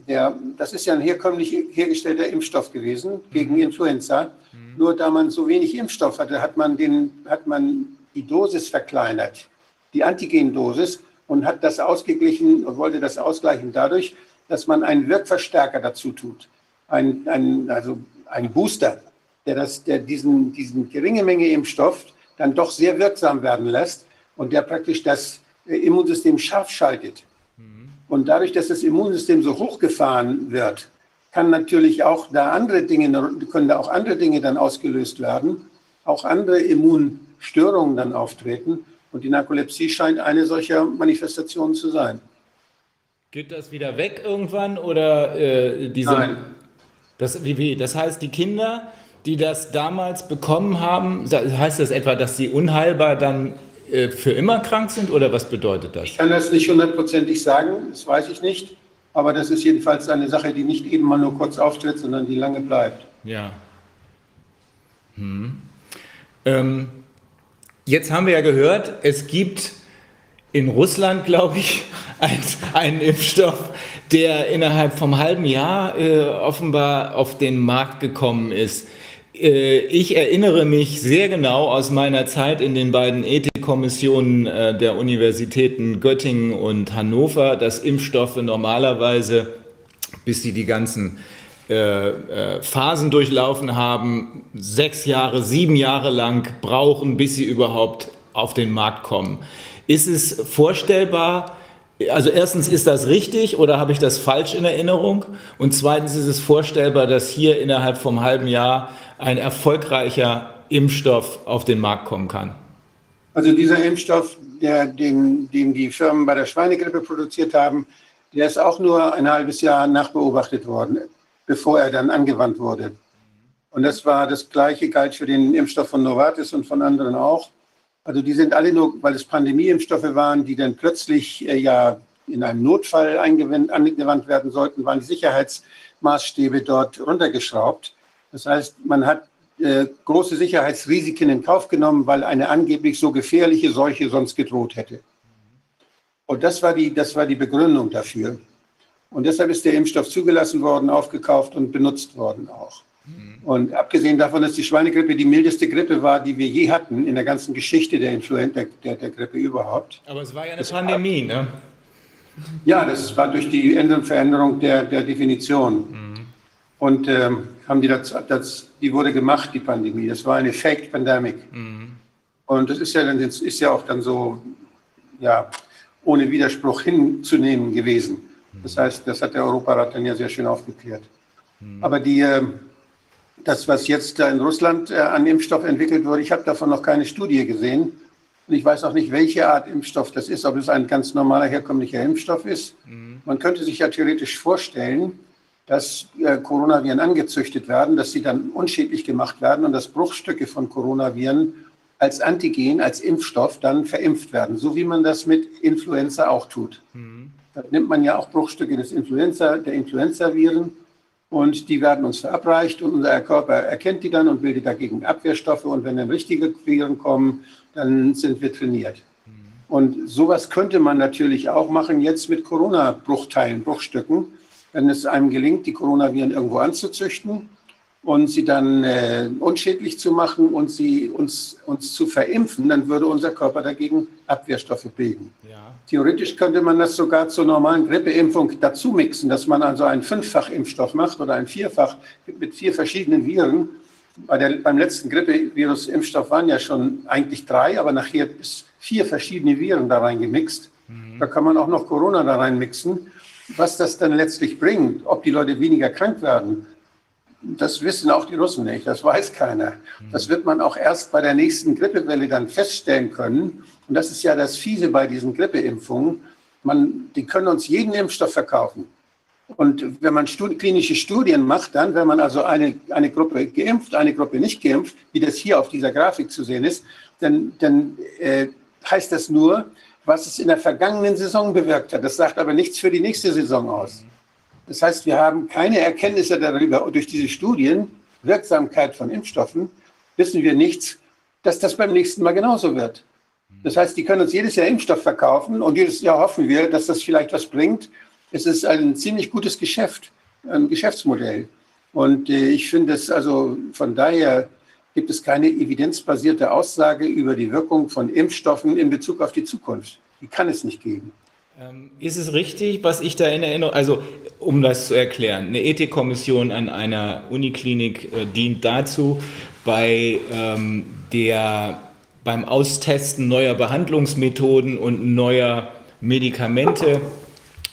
der, das ist ja ein herkömmlich hergestellter Impfstoff gewesen gegen Influenza. Nur da man so wenig Impfstoff hatte, hat man, den, hat man die Dosis verkleinert, die Antigendosis, und hat das ausgeglichen und wollte das ausgleichen dadurch, dass man einen Wirkverstärker dazu tut. Ein, ein, also ein Booster, der, das, der diesen, diesen geringe Menge Impfstoff dann doch sehr wirksam werden lässt und der praktisch das äh, Immunsystem scharf schaltet. Und dadurch, dass das Immunsystem so hochgefahren wird, kann natürlich auch da andere Dinge, können da auch andere Dinge dann ausgelöst werden, auch andere Immunstörungen dann auftreten. Und die Narkolepsie scheint eine solcher Manifestationen zu sein. Geht das wieder weg irgendwann oder äh, diese? Nein. Das, wie, wie? das heißt, die Kinder, die das damals bekommen haben, heißt das etwa, dass sie unheilbar dann äh, für immer krank sind oder was bedeutet das? Ich kann das nicht hundertprozentig sagen, das weiß ich nicht. Aber das ist jedenfalls eine Sache, die nicht eben mal nur kurz auftritt, sondern die lange bleibt. Ja. Hm. Ähm, jetzt haben wir ja gehört, es gibt in Russland, glaube ich, ein, einen Impfstoff, der innerhalb vom halben Jahr äh, offenbar auf den Markt gekommen ist. Äh, ich erinnere mich sehr genau aus meiner Zeit in den beiden Ethikkommissionen äh, der Universitäten Göttingen und Hannover, dass Impfstoffe normalerweise, bis sie die ganzen äh, Phasen durchlaufen haben, sechs Jahre, sieben Jahre lang brauchen, bis sie überhaupt auf den Markt kommen. Ist es vorstellbar, Also erstens, ist das richtig oder habe ich das falsch in Erinnerung? Und zweitens ist es vorstellbar, dass hier innerhalb vom halben Jahr ein erfolgreicher Impfstoff auf den Markt kommen kann. Also dieser Impfstoff, der, den, den die Firmen bei der Schweinegrippe produziert haben, der ist auch nur ein halbes Jahr nachbeobachtet worden, bevor er dann angewandt wurde. Und das war das Gleiche, galt für den Impfstoff von Novartis und von anderen auch. Also die sind alle nur, weil es Pandemieimpfstoffe waren, die dann plötzlich äh, ja in einem Notfall angewandt werden sollten, waren die Sicherheitsmaßstäbe dort runtergeschraubt. Das heißt, man hat äh, große Sicherheitsrisiken in Kauf genommen, weil eine angeblich so gefährliche Seuche sonst gedroht hätte. Und das war die, das war die Begründung dafür. Und deshalb ist der Impfstoff zugelassen worden, aufgekauft und benutzt worden auch. Und abgesehen davon, dass die Schweinegrippe die mildeste Grippe war, die wir je hatten in der ganzen Geschichte der Influenza, der, der Grippe überhaupt. Aber es war ja eine das Pandemie, ne? Ja, das war durch die Veränderung der, der Definition. Mhm. Und ähm, haben die das, das, die wurde gemacht, die Pandemie. Das war eine Fake Pandemic. Mhm. Und das ist ja dann, ist ja auch dann so, ja, ohne Widerspruch hinzunehmen gewesen. Das heißt, das hat der Europarat dann ja sehr schön aufgeklärt. Mhm. Aber die, ähm, das, was jetzt in Russland äh, an Impfstoff entwickelt wurde, ich habe davon noch keine Studie gesehen. Und ich weiß auch nicht, welche Art Impfstoff das ist, ob es ein ganz normaler herkömmlicher Impfstoff ist. Mhm. Man könnte sich ja theoretisch vorstellen, dass äh, Coronaviren angezüchtet werden, dass sie dann unschädlich gemacht werden und dass Bruchstücke von Coronaviren als Antigen, als Impfstoff dann verimpft werden, so wie man das mit Influenza auch tut. Mhm. Da nimmt man ja auch Bruchstücke des Influenza, der Influenza-Viren und die werden uns verabreicht und unser Körper erkennt die dann und bildet dagegen Abwehrstoffe und wenn dann richtige Viren kommen, dann sind wir trainiert. Mhm. Und sowas könnte man natürlich auch machen jetzt mit Corona-Bruchteilen, Bruchstücken wenn es einem gelingt, die Coronaviren irgendwo anzuzüchten und sie dann äh, unschädlich zu machen und sie uns, uns zu verimpfen, dann würde unser Körper dagegen Abwehrstoffe bilden. Ja. Theoretisch könnte man das sogar zur normalen Grippeimpfung dazu mixen, dass man also einen Fünffach-Impfstoff macht oder einen Vierfach mit vier verschiedenen Viren. Bei der, beim letzten Grippevirus-Impfstoff waren ja schon eigentlich drei, aber nachher ist vier verschiedene Viren da reingemixt. Mhm. Da kann man auch noch Corona da reinmixen. Was das dann letztlich bringt, ob die Leute weniger krank werden, das wissen auch die Russen nicht, das weiß keiner. Das wird man auch erst bei der nächsten Grippewelle dann feststellen können. Und das ist ja das Fiese bei diesen Grippeimpfungen. Man, die können uns jeden Impfstoff verkaufen. Und wenn man Studi klinische Studien macht, dann, wenn man also eine, eine Gruppe geimpft, eine Gruppe nicht geimpft, wie das hier auf dieser Grafik zu sehen ist, dann, dann äh, heißt das nur, was es in der vergangenen Saison bewirkt hat. Das sagt aber nichts für die nächste Saison aus. Das heißt, wir haben keine Erkenntnisse darüber. Und durch diese Studien, Wirksamkeit von Impfstoffen, wissen wir nichts, dass das beim nächsten Mal genauso wird. Das heißt, die können uns jedes Jahr Impfstoff verkaufen und jedes Jahr hoffen wir, dass das vielleicht was bringt. Es ist ein ziemlich gutes Geschäft, ein Geschäftsmodell. Und äh, ich finde es also von daher gibt es keine evidenzbasierte Aussage über die Wirkung von Impfstoffen in Bezug auf die Zukunft. Die kann es nicht geben. Ähm, ist es richtig, was ich da in Erinnerung, also um das zu erklären, eine Ethikkommission an einer Uniklinik äh, dient dazu, bei ähm, der beim Austesten neuer Behandlungsmethoden und neuer Medikamente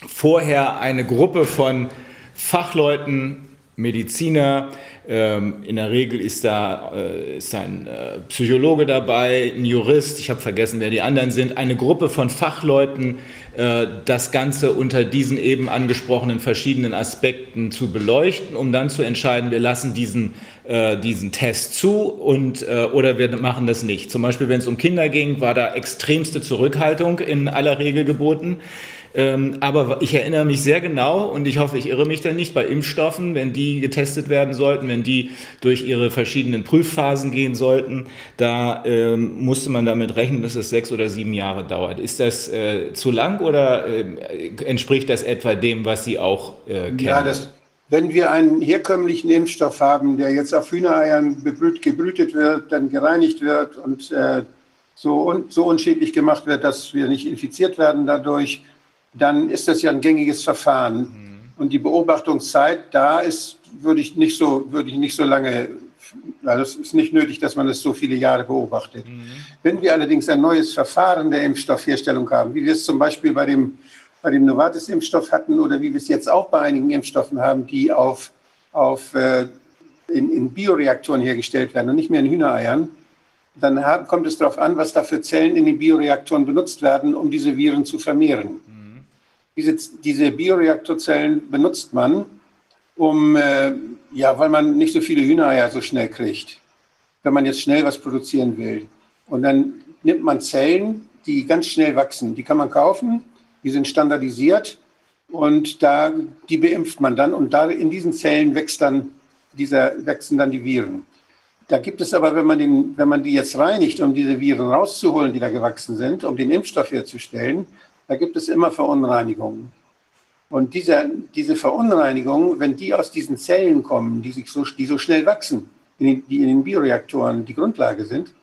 vorher eine Gruppe von Fachleuten, Mediziner, ähm, in der Regel ist da, äh, ist ein äh, Psychologe dabei, ein Jurist, ich habe vergessen, wer die anderen sind, eine Gruppe von Fachleuten, äh, das Ganze unter diesen eben angesprochenen verschiedenen Aspekten zu beleuchten, um dann zu entscheiden, wir lassen diesen, diesen Test zu und, oder wir machen das nicht. Zum Beispiel, wenn es um Kinder ging, war da extremste Zurückhaltung in aller Regel geboten. Ähm, aber ich erinnere mich sehr genau und ich hoffe, ich irre mich da nicht bei Impfstoffen, wenn die getestet werden sollten, wenn die durch ihre verschiedenen Prüfphasen gehen sollten, da ähm, musste man damit rechnen, dass es sechs oder sieben Jahre dauert. Ist das äh, zu lang oder äh, entspricht das etwa dem, was Sie auch äh, kennen? Ja, das, wenn wir einen herkömmlichen Impfstoff haben, der jetzt auf Hühnereiern bebrüt, gebrütet wird, dann gereinigt wird und äh, so, un, so unschädlich gemacht wird, dass wir nicht infiziert werden dadurch, dann ist das ja ein gängiges Verfahren. Mhm. Und die Beobachtungszeit, da ist, würde ich nicht so, würde ich nicht so lange, also es ist nicht nötig, dass man das so viele Jahre beobachtet. Mhm. Wenn wir allerdings ein neues Verfahren der Impfstoffherstellung haben, wie wir es zum Beispiel bei dem bei dem Novartis-Impfstoff hatten oder wie wir es jetzt auch bei einigen Impfstoffen haben, die auf, auf, äh, in, in Bioreaktoren hergestellt werden und nicht mehr in Hühnereiern, dann haben, kommt es darauf an, was da für Zellen in den Bioreaktoren benutzt werden, um diese Viren zu vermehren. Mhm. Diese, diese Bioreaktorzellen benutzt man, um, äh, ja, weil man nicht so viele Hühnereier so schnell kriegt, wenn man jetzt schnell was produzieren will. Und dann nimmt man Zellen, die ganz schnell wachsen. Die kann man kaufen, die sind standardisiert und da, die beimpft man dann und da in diesen Zellen wächst dann dieser, wachsen dann die Viren. Da gibt es aber, wenn man, den, wenn man die jetzt reinigt, um diese Viren rauszuholen, die da gewachsen sind, um den Impfstoff herzustellen, da gibt es immer Verunreinigungen. Und diese, diese Verunreinigungen, wenn die aus diesen Zellen kommen, die, sich so, die so schnell wachsen, die in den Bioreaktoren die Grundlage sind,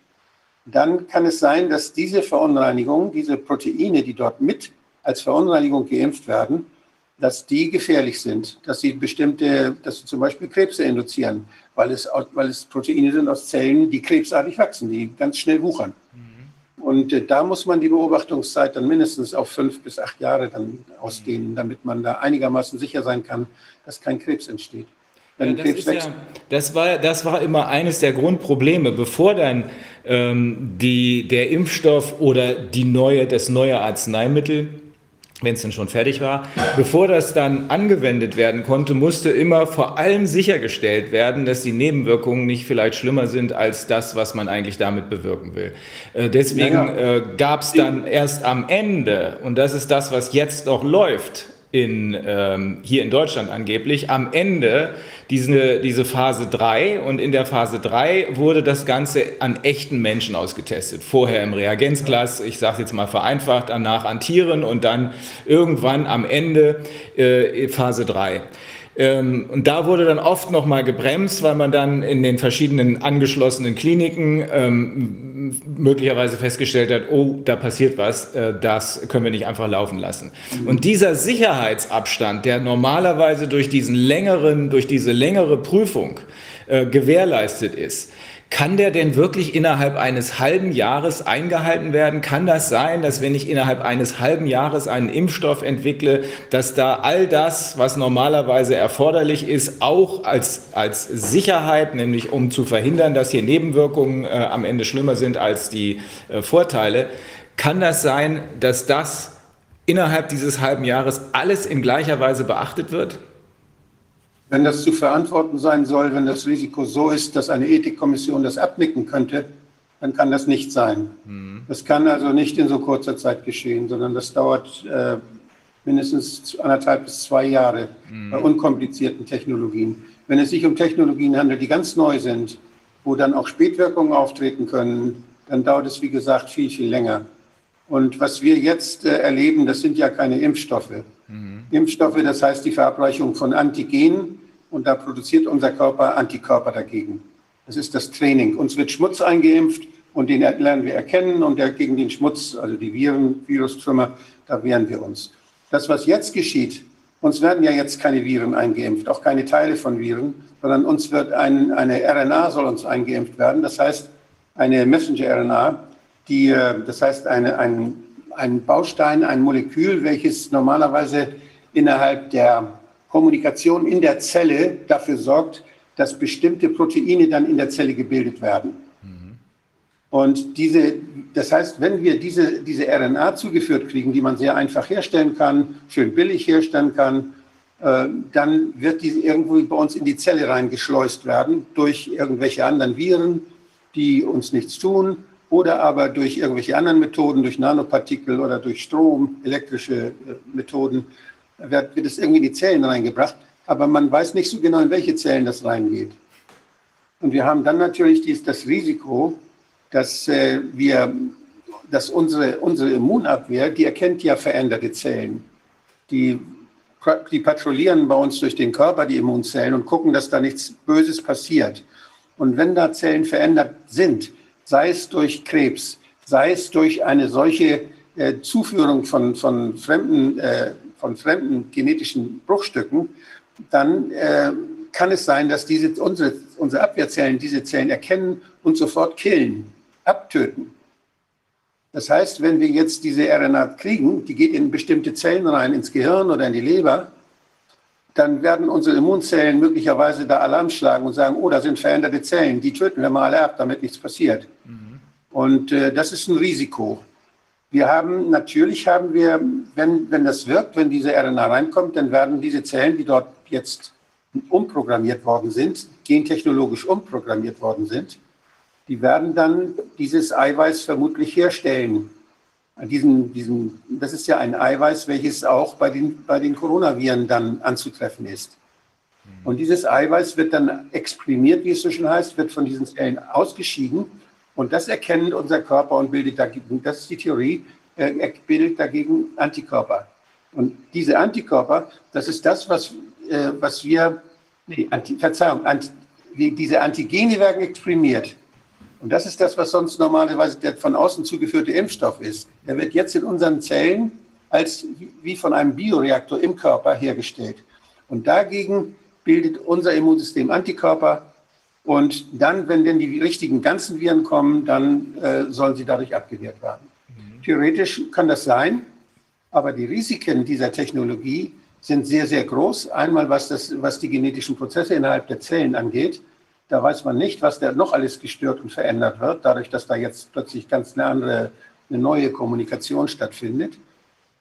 dann kann es sein, dass diese Verunreinigungen, diese Proteine, die dort mit als Verunreinigung geimpft werden, dass die gefährlich sind, dass sie bestimmte, dass sie zum Beispiel Krebse induzieren, weil es, weil es Proteine sind aus Zellen, die krebsartig wachsen, die ganz schnell wuchern. Und äh, da muss man die Beobachtungszeit dann mindestens auf fünf bis acht Jahre dann ausdehnen, damit man da einigermaßen sicher sein kann, dass kein Krebs entsteht. Ja, das, ja, das, war, das war immer eines der Grundprobleme, bevor dann ähm, die, der Impfstoff oder die neue, das neue Arzneimittel wenn es denn schon fertig war. Bevor das dann angewendet werden konnte, musste immer vor allem sichergestellt werden, dass die Nebenwirkungen nicht vielleicht schlimmer sind als das, was man eigentlich damit bewirken will. Äh, deswegen ja, ja. äh, gab es dann erst am Ende, und das ist das, was jetzt noch läuft, in, ähm, hier in Deutschland angeblich, am Ende diese, diese Phase 3 und in der Phase 3 wurde das Ganze an echten Menschen ausgetestet. Vorher im Reagenzglas, ich sage jetzt mal vereinfacht, danach an Tieren und dann irgendwann am Ende äh, Phase 3. Ähm, und da wurde dann oft noch mal gebremst, weil man dann in den verschiedenen angeschlossenen Kliniken ähm, möglicherweise festgestellt hat, oh, da passiert was, äh, das können wir nicht einfach laufen lassen. Mhm. Und dieser Sicherheitsabstand, der normalerweise durch diesen längeren, durch diese längere Prüfung äh, gewährleistet ist, kann der denn wirklich innerhalb eines halben Jahres eingehalten werden? Kann das sein, dass wenn ich innerhalb eines halben Jahres einen Impfstoff entwickle, dass da all das, was normalerweise erforderlich ist, auch als, als Sicherheit, nämlich um zu verhindern, dass hier Nebenwirkungen äh, am Ende schlimmer sind als die äh, Vorteile, kann das sein, dass das innerhalb dieses halben Jahres alles in gleicher Weise beachtet wird? Wenn das zu verantworten sein soll, wenn das Risiko so ist, dass eine Ethikkommission das abnicken könnte, dann kann das nicht sein. Mhm. Das kann also nicht in so kurzer Zeit geschehen, sondern das dauert äh, mindestens anderthalb bis zwei Jahre mhm. bei unkomplizierten Technologien. Wenn es sich um Technologien handelt, die ganz neu sind, wo dann auch Spätwirkungen auftreten können, dann dauert es, wie gesagt, viel, viel länger. Und was wir jetzt äh, erleben, das sind ja keine Impfstoffe. Mhm. Impfstoffe, das heißt die Verabreichung von Antigenen und da produziert unser Körper Antikörper dagegen. Das ist das Training. Uns wird Schmutz eingeimpft und den lernen wir erkennen und gegen den Schmutz, also die Viren, Virustrümmer, da wehren wir uns. Das, was jetzt geschieht, uns werden ja jetzt keine Viren eingeimpft, auch keine Teile von Viren, sondern uns wird ein, eine RNA soll uns eingeimpft werden. Das heißt, eine Messenger-RNA, die, äh, das heißt, eine, ein, ein Baustein, ein Molekül, welches normalerweise innerhalb der Kommunikation in der Zelle dafür sorgt, dass bestimmte Proteine dann in der Zelle gebildet werden. Mhm. Und diese, das heißt, wenn wir diese, diese RNA zugeführt kriegen, die man sehr einfach herstellen kann, schön billig herstellen kann, äh, dann wird diese irgendwo bei uns in die Zelle reingeschleust werden durch irgendwelche anderen Viren, die uns nichts tun oder aber durch irgendwelche anderen Methoden, durch Nanopartikel oder durch Strom, elektrische äh, Methoden, wird, wird es irgendwie in die Zellen reingebracht. Aber man weiß nicht so genau, in welche Zellen das reingeht. Und wir haben dann natürlich dies, das Risiko, dass äh, wir, dass unsere, unsere Immunabwehr, die erkennt ja veränderte Zellen. Die, die patrouillieren bei uns durch den Körper, die Immunzellen, und gucken, dass da nichts Böses passiert. Und wenn da Zellen verändert sind, sei es durch Krebs, sei es durch eine solche äh, Zuführung von, von, fremden, äh, von fremden genetischen Bruchstücken, dann äh, kann es sein, dass diese, unsere, unsere Abwehrzellen diese Zellen erkennen und sofort killen, abtöten. Das heißt, wenn wir jetzt diese RNA kriegen, die geht in bestimmte Zellen rein, ins Gehirn oder in die Leber, dann werden unsere Immunzellen möglicherweise da Alarm schlagen und sagen, oh, da sind veränderte Zellen, die töten wir mal ab, damit nichts passiert. Mhm. Und äh, das ist ein Risiko. Wir haben, natürlich haben wir, wenn, wenn das wirkt, wenn diese RNA reinkommt, dann werden diese Zellen, die dort jetzt umprogrammiert worden sind, gentechnologisch umprogrammiert worden sind, die werden dann dieses Eiweiß vermutlich herstellen. Diesen, diesen, das ist ja ein Eiweiß, welches auch bei den, bei den Coronaviren dann anzutreffen ist. Und dieses Eiweiß wird dann exprimiert, wie es so schön heißt, wird von diesen Zellen ausgeschieden. Und das erkennt unser Körper und bildet dagegen, das ist die Theorie, äh, er bildet dagegen Antikörper. Und diese Antikörper, das ist das, was, äh, was wir, nee, Anti, Verzeihung, Anti, diese Antigene werden exprimiert. Und das ist das, was sonst normalerweise der von außen zugeführte Impfstoff ist. Der wird jetzt in unseren Zellen als wie von einem Bioreaktor im Körper hergestellt. Und dagegen bildet unser Immunsystem Antikörper. Und dann, wenn denn die richtigen ganzen Viren kommen, dann äh, sollen sie dadurch abgewehrt werden. Mhm. Theoretisch kann das sein, aber die Risiken dieser Technologie sind sehr, sehr groß. Einmal, was, das, was die genetischen Prozesse innerhalb der Zellen angeht. Da weiß man nicht, was da noch alles gestört und verändert wird, dadurch, dass da jetzt plötzlich ganz eine andere, eine neue Kommunikation stattfindet.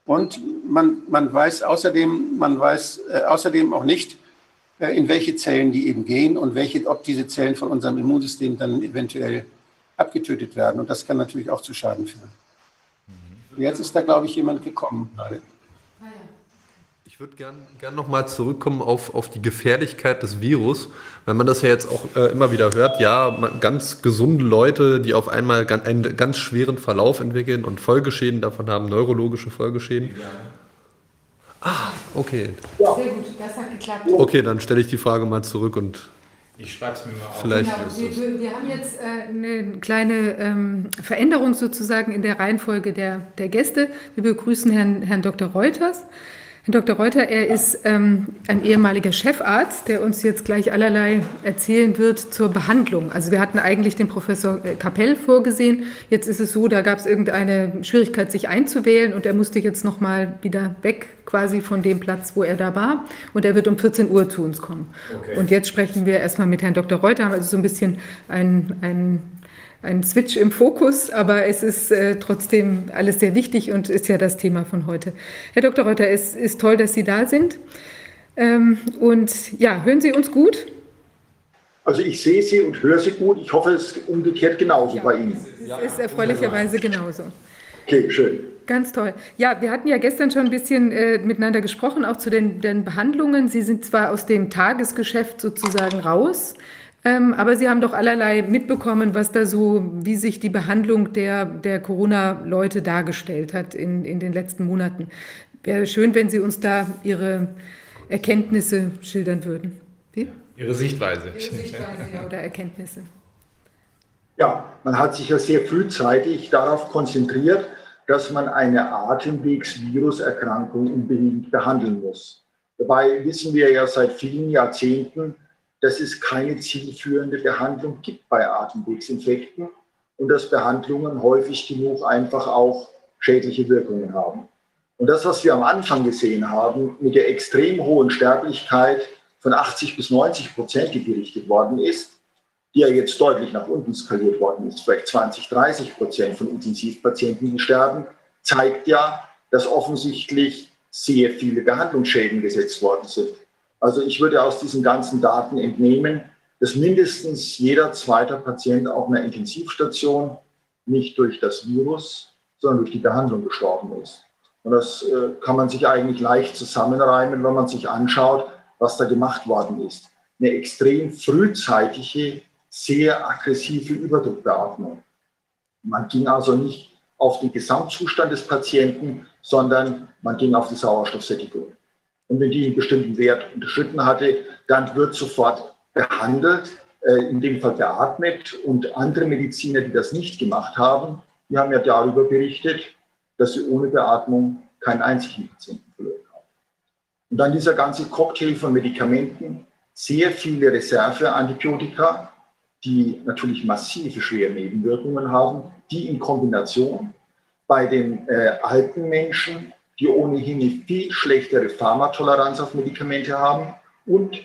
Und man, man weiß außerdem, man weiß äh, außerdem auch nicht, äh, in welche Zellen die eben gehen und welche, ob diese Zellen von unserem Immunsystem dann eventuell abgetötet werden. Und das kann natürlich auch zu Schaden führen. Jetzt ist da, glaube ich, jemand gekommen. Ich würde gerne gern nochmal zurückkommen auf, auf die Gefährlichkeit des Virus, weil man das ja jetzt auch äh, immer wieder hört, ja, man, ganz gesunde Leute, die auf einmal ganz, einen ganz schweren Verlauf entwickeln und Folgeschäden davon haben, neurologische Folgeschäden. Ja. Ah, okay. Ja. Sehr gut, das hat geklappt. Okay, dann stelle ich die Frage mal zurück und ich schreibe es mir mal auf. Vielleicht genau, wir, wir, haben jetzt äh, eine kleine ähm, Veränderung sozusagen in der Reihenfolge der, der Gäste. Wir begrüßen Herrn, Herrn Dr. Reuters. Herr Dr. Reuter, er ist ähm, ein ehemaliger Chefarzt, der uns jetzt gleich allerlei erzählen wird zur Behandlung. Also wir hatten eigentlich den Professor äh, Kapell vorgesehen. Jetzt ist es so, da gab es irgendeine Schwierigkeit, sich einzuwählen und er musste jetzt nochmal wieder weg quasi von dem Platz, wo er da war. Und er wird um 14 Uhr zu uns kommen. Okay. Und jetzt sprechen wir erstmal mit Herrn Dr. Reuter, also so ein bisschen ein, ein Switch im Fokus, aber es ist äh, trotzdem alles sehr wichtig und ist ja das Thema von heute. Herr Dr. Reuter, es ist toll, dass Sie da sind. Ähm, und ja, hören Sie uns gut? Also ich sehe Sie und höre Sie gut. Ich hoffe, es ist umgekehrt genauso ja, bei Ihnen. Es ist erfreulicherweise genauso. Okay, schön. Ganz toll. Ja, wir hatten ja gestern schon ein bisschen äh, miteinander gesprochen, auch zu den, den Behandlungen. Sie sind zwar aus dem Tagesgeschäft sozusagen raus, ähm, aber Sie haben doch allerlei mitbekommen, was da so, wie sich die Behandlung der, der Corona-Leute dargestellt hat in, in den letzten Monaten. Wäre schön, wenn Sie uns da Ihre Erkenntnisse schildern würden. Wie? Ihre Sichtweise. Ihre Sichtweise ja, oder Erkenntnisse. Ja, man hat sich ja sehr frühzeitig darauf konzentriert, dass man eine Atemwegsviruserkrankung unbedingt behandeln muss. Dabei wissen wir ja seit vielen Jahrzehnten, dass es keine zielführende Behandlung gibt bei Atemwegsinfekten und dass Behandlungen häufig genug einfach auch schädliche Wirkungen haben. Und das, was wir am Anfang gesehen haben, mit der extrem hohen Sterblichkeit von 80 bis 90 Prozent, die berichtet worden ist, die ja jetzt deutlich nach unten skaliert worden ist, vielleicht 20, 30 Prozent von Intensivpatienten, die sterben, zeigt ja, dass offensichtlich sehr viele Behandlungsschäden gesetzt worden sind. Also ich würde aus diesen ganzen Daten entnehmen, dass mindestens jeder zweite Patient auf einer Intensivstation nicht durch das Virus, sondern durch die Behandlung gestorben ist. Und das äh, kann man sich eigentlich leicht zusammenreimen, wenn man sich anschaut, was da gemacht worden ist. Eine extrem frühzeitige, sehr aggressive Überdruckbeatmung. Man ging also nicht auf den Gesamtzustand des Patienten, sondern man ging auf die Sauerstoffsättigung. Und wenn die einen bestimmten Wert unterschritten hatte, dann wird sofort behandelt, äh, in dem Fall beatmet. Und andere Mediziner, die das nicht gemacht haben, die haben ja darüber berichtet, dass sie ohne Beatmung keinen einzigen Patienten verloren haben. Und dann dieser ganze Cocktail von Medikamenten, sehr viele Reserveantibiotika, die natürlich massive schwere Nebenwirkungen haben, die in Kombination bei den äh, alten Menschen, die ohnehin eine viel schlechtere Pharmatoleranz auf Medikamente haben und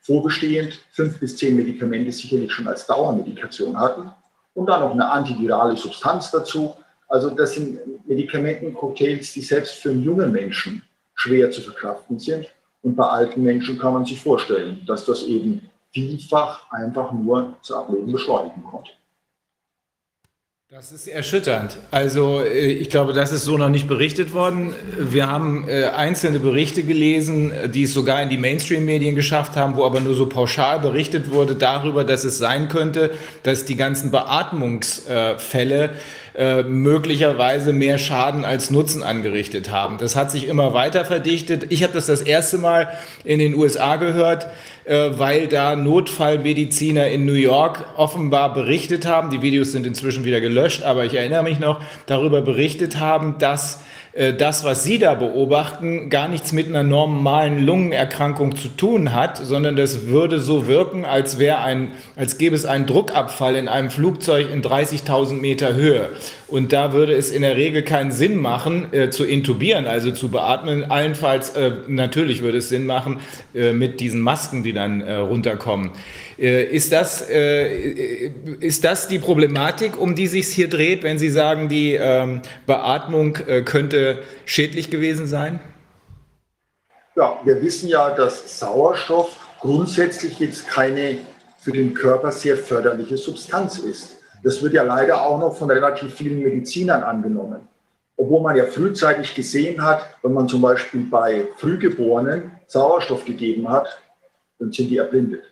vorbestehend fünf bis zehn Medikamente sicherlich schon als Dauermedikation hatten und dann noch eine antivirale Substanz dazu. Also das sind Medikamentencocktails, die selbst für junge Menschen schwer zu verkraften sind. Und bei alten Menschen kann man sich vorstellen, dass das eben vielfach einfach nur das Ableben beschleunigen konnte. Das ist erschütternd. Also äh, ich glaube, das ist so noch nicht berichtet worden. Wir haben äh, einzelne Berichte gelesen, die es sogar in die Mainstream-Medien geschafft haben, wo aber nur so pauschal berichtet wurde darüber, dass es sein könnte, dass die ganzen Beatmungsfälle äh, möglicherweise mehr Schaden als Nutzen angerichtet haben. Das hat sich immer weiter verdichtet. Ich habe das das erste Mal in den USA gehört äh, weil da Notfallmediziner in New York offenbar berichtet haben, die Videos sind inzwischen wieder gelöscht, aber ich erinnere mich noch, darüber berichtet haben, dass das, was Sie da beobachten, gar nichts mit einer normalen Lungenerkrankung zu tun hat, sondern das würde so wirken, als wäre ein, als gäbe es einen Druckabfall in einem Flugzeug in 30.000 Meter Höhe. Und da würde es in der Regel keinen Sinn machen, äh, zu intubieren, also zu beatmen. Allenfalls, äh, natürlich würde es Sinn machen, äh, mit diesen Masken, die dann äh, runterkommen. Äh, ist das, äh, ist das die Problematik, um die sich hier dreht, wenn Sie sagen, die ähm, Beatmung äh, könnte schädlich gewesen sein? Ja, wir wissen ja, dass Sauerstoff grundsätzlich jetzt keine für den Körper sehr förderliche Substanz ist. Das wird ja leider auch noch von relativ vielen Medizinern angenommen. Obwohl man ja frühzeitig gesehen hat, wenn man zum Beispiel bei Frühgeborenen Sauerstoff gegeben hat, dann sind die erblindet.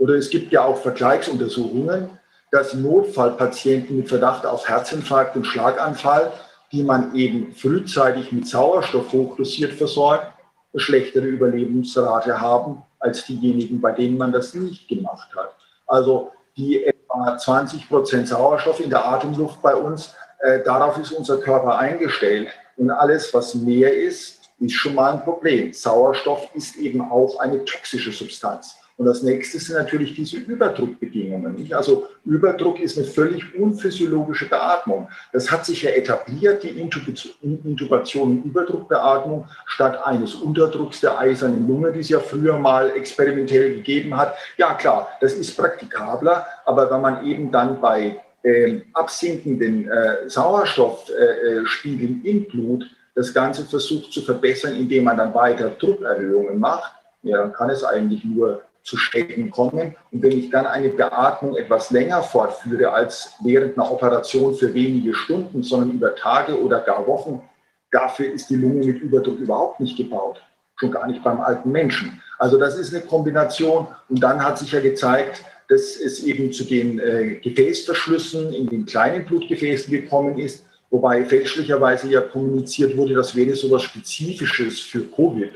Oder es gibt ja auch Vergleichsuntersuchungen, dass Notfallpatienten mit Verdacht auf Herzinfarkt und Schlaganfall, die man eben frühzeitig mit Sauerstoff hochdosiert versorgt, eine schlechtere Überlebensrate haben als diejenigen, bei denen man das nicht gemacht hat. Also die etwa 20 Prozent Sauerstoff in der Atemluft bei uns, äh, darauf ist unser Körper eingestellt. Und alles, was mehr ist, ist schon mal ein Problem. Sauerstoff ist eben auch eine toxische Substanz. Und das nächste sind natürlich diese Überdruckbedingungen. Also Überdruck ist eine völlig unphysiologische Beatmung. Das hat sich ja etabliert, die Intubation und Überdruckbeatmung statt eines Unterdrucks der eisernen Lunge, die es ja früher mal experimentell gegeben hat. Ja klar, das ist praktikabler, aber wenn man eben dann bei äh, absinkenden äh, Sauerstoffspiegeln äh, im Blut das Ganze versucht zu verbessern, indem man dann weiter Druckerhöhungen macht, ja, dann kann es eigentlich nur zu Schäden kommen. Und wenn ich dann eine Beatmung etwas länger fortführe als während einer Operation für wenige Stunden, sondern über Tage oder gar Wochen, dafür ist die Lunge mit Überdruck überhaupt nicht gebaut. Schon gar nicht beim alten Menschen. Also das ist eine Kombination. Und dann hat sich ja gezeigt, dass es eben zu den äh, Gefäßverschlüssen in den kleinen Blutgefäßen gekommen ist, wobei fälschlicherweise ja kommuniziert wurde, das wäre so etwas Spezifisches für Covid.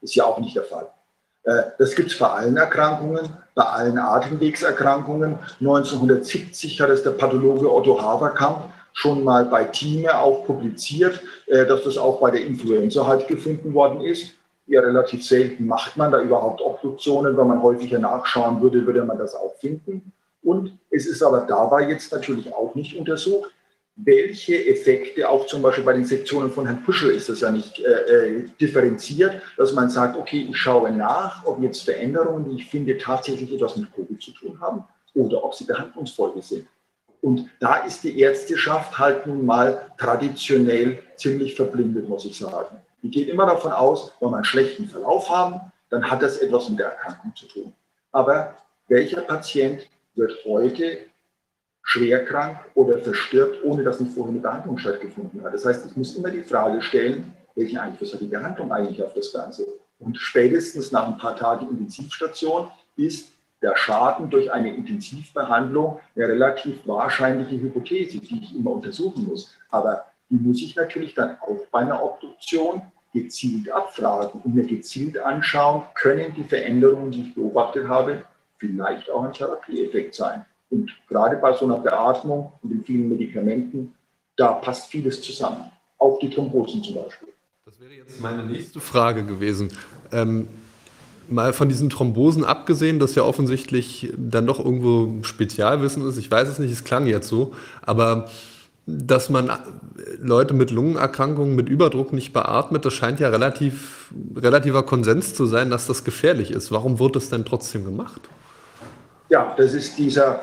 Ist ja auch nicht der Fall. Äh, das gibt es bei allen Erkrankungen, bei allen Atemwegserkrankungen. 1970 hat es der Pathologe Otto Haverkamp schon mal bei Thieme auch publiziert, äh, dass das auch bei der Influenza halt gefunden worden ist. Ja, relativ selten macht man da überhaupt Obduktionen. Wenn man häufiger nachschauen würde, würde man das auch finden. Und es ist aber dabei jetzt natürlich auch nicht untersucht, welche Effekte, auch zum Beispiel bei den Sektionen von Herrn Puschel ist das ja nicht äh, äh, differenziert, dass man sagt, okay, ich schaue nach, ob jetzt Veränderungen, die ich finde, tatsächlich etwas mit Covid zu tun haben oder ob sie Behandlungsfolge sind. Und da ist die Ärzteschaft halt nun mal traditionell ziemlich verblindet, muss ich sagen. Die geht immer davon aus, wenn wir einen schlechten Verlauf haben, dann hat das etwas mit der Erkrankung zu tun. Aber welcher Patient wird heute schwer krank oder verstirbt, ohne dass eine Behandlung stattgefunden hat. Das heißt, ich muss immer die Frage stellen, welchen Einfluss hat die Behandlung eigentlich auf das Ganze? Und spätestens nach ein paar Tagen Intensivstation ist der Schaden durch eine Intensivbehandlung eine relativ wahrscheinliche Hypothese, die ich immer untersuchen muss. Aber die muss ich natürlich dann auch bei einer Obduktion gezielt abfragen und mir gezielt anschauen, können die Veränderungen, die ich beobachtet habe, vielleicht auch ein Therapieeffekt sein. Und gerade bei so einer Beatmung und den vielen Medikamenten, da passt vieles zusammen. Auch die Thrombosen zum Beispiel. Das wäre jetzt meine nächste Frage gewesen. Ähm, mal von diesen Thrombosen abgesehen, das ja offensichtlich dann doch irgendwo Spezialwissen ist, ich weiß es nicht, es klang jetzt so, aber dass man Leute mit Lungenerkrankungen, mit Überdruck nicht beatmet, das scheint ja relativ, relativer Konsens zu sein, dass das gefährlich ist. Warum wird es denn trotzdem gemacht? Ja, das ist dieser,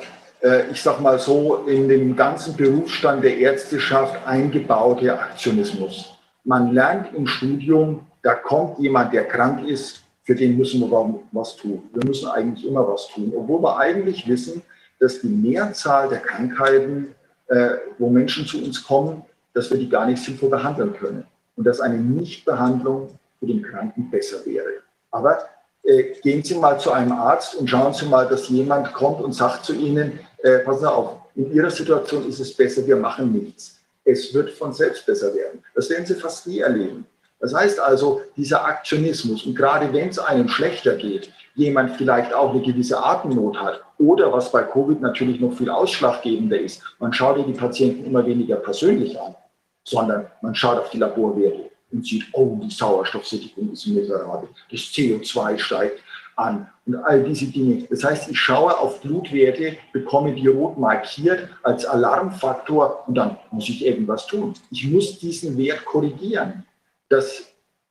ich sag mal so, in dem ganzen Berufsstand der Ärzteschaft eingebaute Aktionismus. Man lernt im Studium, da kommt jemand, der krank ist, für den müssen wir was tun. Wir müssen eigentlich immer was tun, obwohl wir eigentlich wissen, dass die Mehrzahl der Krankheiten äh, wo Menschen zu uns kommen, dass wir die gar nicht sinnvoll behandeln können und dass eine Nichtbehandlung für den Kranken besser wäre. Aber äh, gehen Sie mal zu einem Arzt und schauen Sie mal, dass jemand kommt und sagt zu Ihnen, äh, passen auf, in Ihrer Situation ist es besser, wir machen nichts. Es wird von selbst besser werden. Das werden Sie fast nie erleben. Das heißt also, dieser Aktionismus, und gerade wenn es einem schlechter geht, jemand vielleicht auch eine gewisse Atemnot hat oder was bei Covid natürlich noch viel ausschlaggebender ist, man schaut ja die Patienten immer weniger persönlich an, sondern man schaut auf die Laborwerte und sieht, oh, die Sauerstoffsättigung ist miserabel, das CO2 steigt an und all diese Dinge. Das heißt, ich schaue auf Blutwerte, bekomme die rot markiert als Alarmfaktor und dann muss ich irgendwas tun. Ich muss diesen Wert korrigieren dass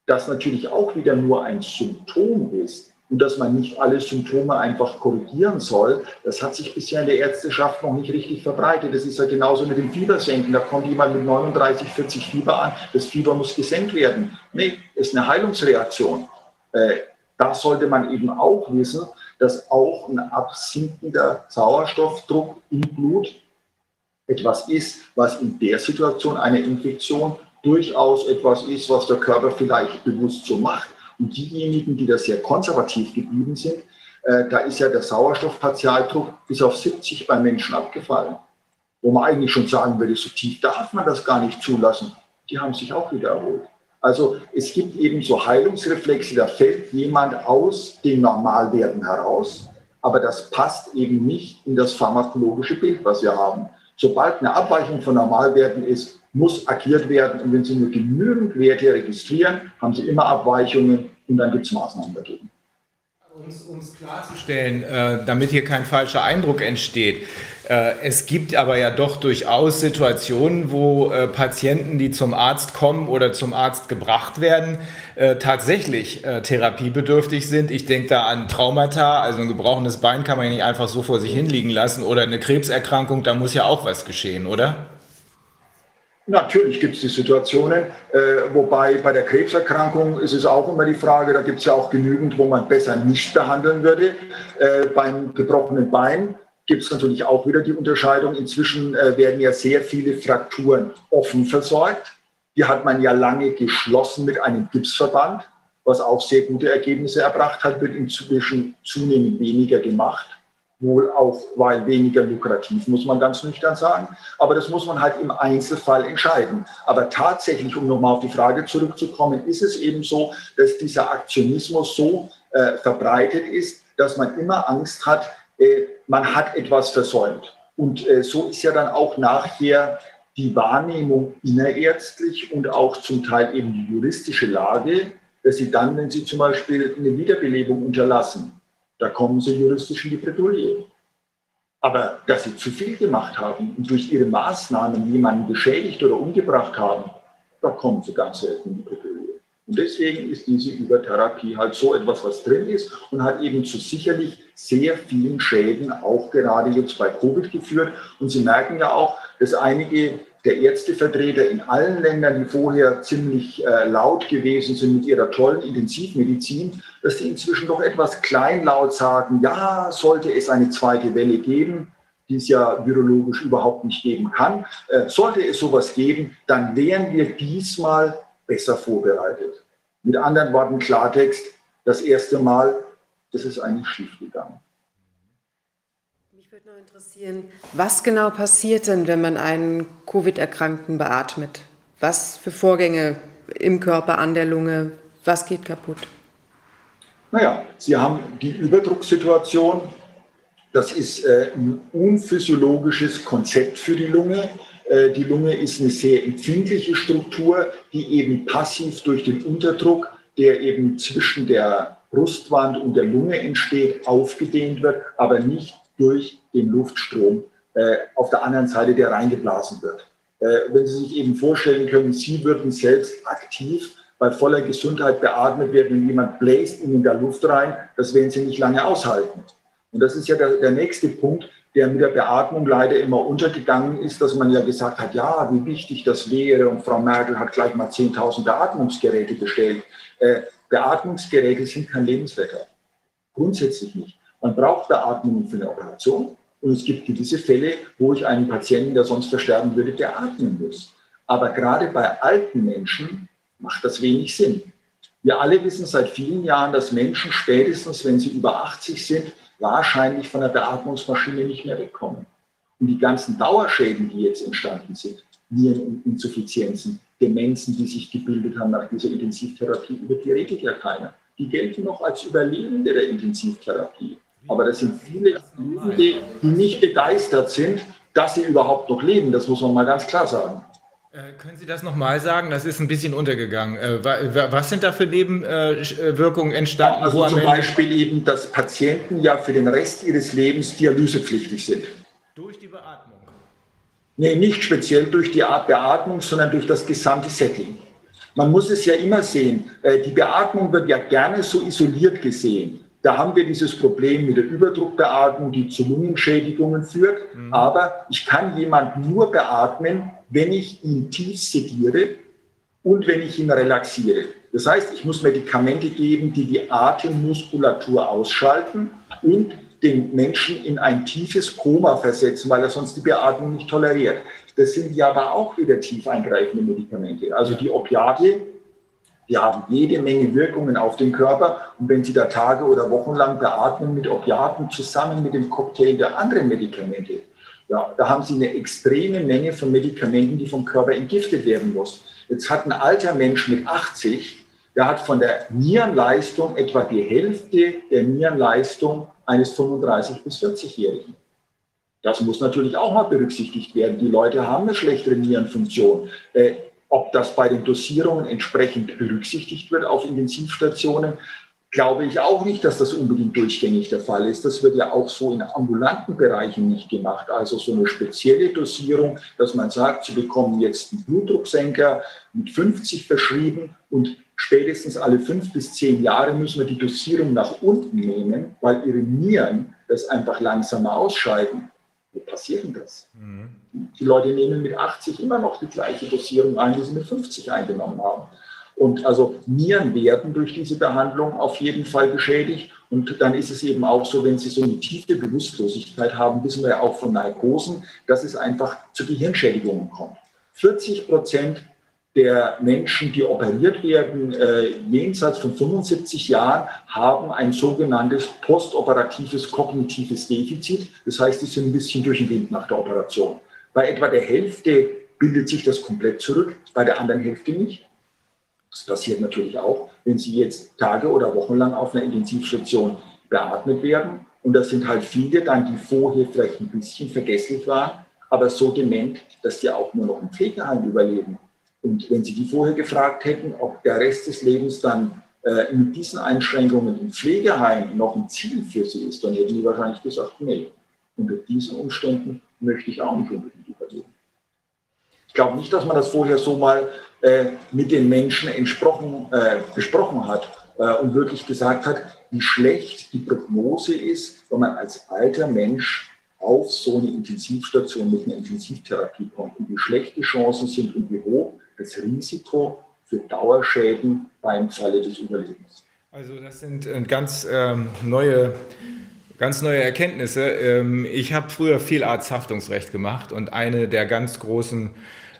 das natürlich auch wieder nur ein Symptom ist und dass man nicht alle Symptome einfach korrigieren soll, das hat sich bisher in der Ärzteschaft noch nicht richtig verbreitet. Das ist ja genauso mit dem Fiebersenken. Da kommt jemand mit 39, 40 Fieber an, das Fieber muss gesenkt werden. Nee, ist eine Heilungsreaktion. Äh, da sollte man eben auch wissen, dass auch ein absinkender Sauerstoffdruck im Blut etwas ist, was in der Situation einer Infektion durchaus etwas ist, was der Körper vielleicht bewusst so macht. Und diejenigen, die da sehr konservativ geblieben sind, äh, da ist ja der Sauerstoffpartialdruck bis auf 70 bei Menschen abgefallen. Wo man eigentlich schon sagen würde, so tief darf man das gar nicht zulassen. Die haben sich auch wieder erholt. Also es gibt eben so Heilungsreflexe, da fällt jemand aus dem Normalwerden heraus, aber das passt eben nicht in das pharmakologische Bild, was wir haben. Sobald eine Abweichung von Normalwerten ist, muss agiert werden. Und wenn Sie nur genügend Werte registrieren, haben Sie immer Abweichungen und dann gibt es Maßnahmen dagegen. Um es klarzustellen, äh, damit hier kein falscher Eindruck entsteht, es gibt aber ja doch durchaus Situationen, wo äh, Patienten, die zum Arzt kommen oder zum Arzt gebracht werden, äh, tatsächlich äh, therapiebedürftig sind. Ich denke da an Traumata, also ein gebrochenes Bein kann man ja nicht einfach so vor sich hinliegen lassen oder eine Krebserkrankung, da muss ja auch was geschehen, oder? Natürlich gibt es die Situationen, äh, wobei bei der Krebserkrankung ist es auch immer die Frage, da gibt es ja auch genügend, wo man besser nicht behandeln würde. Äh, beim gebrochenen Bein gibt es natürlich auch wieder die Unterscheidung. Inzwischen äh, werden ja sehr viele Frakturen offen versorgt. Die hat man ja lange geschlossen mit einem Gipsverband, was auch sehr gute Ergebnisse erbracht hat, wird inzwischen zunehmend weniger gemacht wohl auch, weil weniger lukrativ, muss man ganz nüchtern sagen. Aber das muss man halt im Einzelfall entscheiden. Aber tatsächlich, um nochmal auf die Frage zurückzukommen, ist es eben so, dass dieser Aktionismus so äh, verbreitet ist, dass man immer Angst hat, man hat etwas versäumt. Und äh, so ist ja dann auch nachher die Wahrnehmung innerärztlich und auch zum Teil eben die juristische Lage, dass sie dann, wenn sie zum Beispiel eine Wiederbelebung unterlassen, da kommen sie juristisch in die Bredouille. Aber dass sie zu viel gemacht haben und durch ihre Maßnahmen jemanden geschädigt oder umgebracht haben, da kommen sie ganz selten in die Bredouille. Und deswegen ist diese Übertherapie halt so etwas, was drin ist und hat eben zu sicherlich sehr vielen Schäden auch gerade jetzt bei Covid geführt. Und Sie merken ja auch, dass einige der Ärztevertreter in allen Ländern, die vorher ziemlich äh, laut gewesen sind mit ihrer tollen Intensivmedizin, dass die inzwischen doch etwas kleinlaut sagen, ja, sollte es eine zweite Welle geben, die es ja virologisch überhaupt nicht geben kann, äh, sollte es sowas geben, dann wären wir diesmal besser vorbereitet. Mit anderen Worten, Klartext, das erste Mal, das ist eigentlich schiefgegangen würde noch interessieren, was genau passiert denn, wenn man einen Covid-Erkrankten beatmet? Was für Vorgänge im Körper, an der Lunge, was geht kaputt? Naja, Sie haben die Überdrucksituation. Das ist äh, ein unphysiologisches Konzept für die Lunge. Äh, die Lunge ist eine sehr empfindliche Struktur, die eben passiv durch den Unterdruck, der eben zwischen der Brustwand und der Lunge entsteht, aufgedehnt wird, aber nicht durch den Luftstrom äh, auf der anderen Seite, der reingeblasen wird. Äh, wenn Sie sich eben vorstellen können, Sie würden selbst aktiv bei voller Gesundheit beatmet werden und jemand bläst Ihnen da Luft rein, das werden Sie nicht lange aushalten. Und das ist ja der, der nächste Punkt, der mit der Beatmung leider immer untergegangen ist, dass man ja gesagt hat, ja, wie wichtig das wäre und Frau Merkel hat gleich mal 10.000 Beatmungsgeräte bestellt. Äh, Beatmungsgeräte sind kein Lebenswetter. Grundsätzlich nicht. Man braucht Beatmung für eine Operation und es gibt gewisse Fälle, wo ich einen Patienten, der sonst versterben würde, beatmen muss. Aber gerade bei alten Menschen macht das wenig Sinn. Wir alle wissen seit vielen Jahren, dass Menschen spätestens, wenn sie über 80 sind, wahrscheinlich von der Beatmungsmaschine nicht mehr wegkommen. Und die ganzen Dauerschäden, die jetzt entstanden sind, Niereninsuffizienzen, Demenzen, die sich gebildet haben nach dieser Intensivtherapie, über die redet ja keiner. Die gelten noch als Überlebende der Intensivtherapie. Aber das sind viele die nicht begeistert sind, dass sie überhaupt noch leben. Das muss man mal ganz klar sagen. Äh, können Sie das nochmal sagen? Das ist ein bisschen untergegangen. Äh, was sind da für Nebenwirkungen entstanden? Also zum Beispiel eben, dass Patienten ja für den Rest ihres Lebens dialysepflichtig sind. Durch die Beatmung? Nee, nicht speziell durch die Art Beatmung, sondern durch das gesamte Setting. Man muss es ja immer sehen. Äh, die Beatmung wird ja gerne so isoliert gesehen. Da haben wir dieses Problem mit der Überdruckbeatmung, die zu Lungenschädigungen führt. Mhm. Aber ich kann jemanden nur beatmen, wenn ich ihn tief sediere und wenn ich ihn relaxiere. Das heißt, ich muss Medikamente geben, die die Atemmuskulatur ausschalten und den Menschen in ein tiefes Koma versetzen, weil er sonst die Beatmung nicht toleriert. Das sind ja aber auch wieder tief eingreifende Medikamente. Also die Opiate die haben jede Menge Wirkungen auf den Körper. Und wenn Sie da Tage oder Wochen lang beatmen mit Opiaten zusammen mit dem Cocktail der anderen Medikamente, ja, da haben Sie eine extreme Menge von Medikamenten, die vom Körper entgiftet werden muss. Jetzt hat ein alter Mensch mit 80, der hat von der Nierenleistung etwa die Hälfte der Nierenleistung eines 35- bis 40-Jährigen. Das muss natürlich auch mal berücksichtigt werden. Die Leute haben eine schlechtere Nierenfunktion. Äh, ob das bei den Dosierungen entsprechend berücksichtigt wird auf Intensivstationen, glaube ich auch nicht, dass das unbedingt durchgängig der Fall ist. Das wird ja auch so in ambulanten Bereichen nicht gemacht. Also so eine spezielle Dosierung, dass man sagt, Sie bekommen jetzt einen Blutdrucksenker mit 50 verschrieben und spätestens alle fünf bis zehn Jahre müssen wir die Dosierung nach unten nehmen, weil Ihre Nieren das einfach langsamer ausscheiden. Wie passiert denn das? Mhm. Die Leute nehmen mit 80 immer noch die gleiche Dosierung ein, die sie mit 50 eingenommen haben. Und also Nieren werden durch diese Behandlung auf jeden Fall beschädigt. Und dann ist es eben auch so, wenn Sie so eine tiefe Bewusstlosigkeit haben, wissen wir ja auch von Narkosen, dass es einfach zu Gehirnschädigungen kommt. 40 Prozent der Menschen, die operiert werden, äh, jenseits von 75 Jahren, haben ein sogenanntes postoperatives kognitives Defizit. Das heißt, sie sind ein bisschen durch den Wind nach der Operation. Bei etwa der Hälfte bildet sich das komplett zurück, bei der anderen Hälfte nicht. Das passiert natürlich auch, wenn sie jetzt Tage oder Wochen lang auf einer Intensivstation beatmet werden. Und das sind halt viele dann, die vorher vielleicht ein bisschen vergesslich waren, aber so dement, dass die auch nur noch im Pflegeheim überleben und wenn Sie die vorher gefragt hätten, ob der Rest des Lebens dann äh, mit diesen Einschränkungen im Pflegeheim noch ein Ziel für Sie ist, dann hätten die wahrscheinlich gesagt, nee, unter diesen Umständen möchte ich auch nicht unbedingt überleben. Ich glaube nicht, dass man das vorher so mal mit den Menschen äh, besprochen hat äh, und wirklich gesagt hat, wie schlecht die Prognose ist, wenn man als alter Mensch auf so eine Intensivstation mit einer Intensivtherapie kommt und wie schlecht die Chancen sind und wie hoch das Risiko für Dauerschäden beim Falle des Überlebens. Also das sind äh, ganz ähm, neue ganz neue Erkenntnisse. Ähm, ich habe früher viel Arzthaftungsrecht gemacht und eine der ganz großen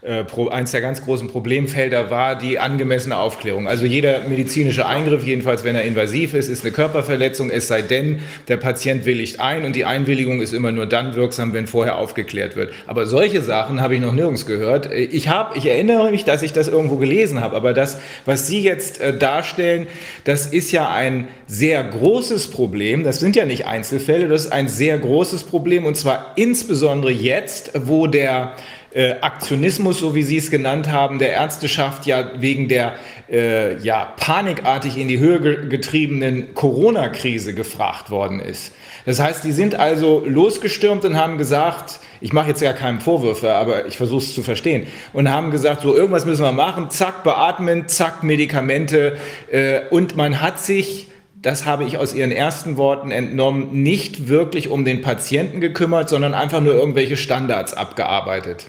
äh, eins der ganz großen Problemfelder war die angemessene Aufklärung. Also jeder medizinische Eingriff, jedenfalls wenn er invasiv ist, ist eine Körperverletzung, es sei denn, der Patient willigt ein und die Einwilligung ist immer nur dann wirksam, wenn vorher aufgeklärt wird. Aber solche Sachen habe ich noch nirgends gehört. Ich habe, ich erinnere mich, dass ich das irgendwo gelesen habe, aber das, was Sie jetzt äh, darstellen, das ist ja ein sehr großes Problem. Das sind ja nicht Einzelfälle, das ist ein sehr großes Problem und zwar insbesondere jetzt, wo der äh, Aktionismus, so wie Sie es genannt haben, der Ärzteschaft ja wegen der äh, ja, panikartig in die Höhe getriebenen Corona-Krise gefragt worden ist. Das heißt, die sind also losgestürmt und haben gesagt, ich mache jetzt ja keinen Vorwürfe, aber ich versuche es zu verstehen, und haben gesagt, so irgendwas müssen wir machen, zack, beatmen, zack, Medikamente. Äh, und man hat sich das habe ich aus Ihren ersten Worten entnommen, nicht wirklich um den Patienten gekümmert, sondern einfach nur irgendwelche Standards abgearbeitet.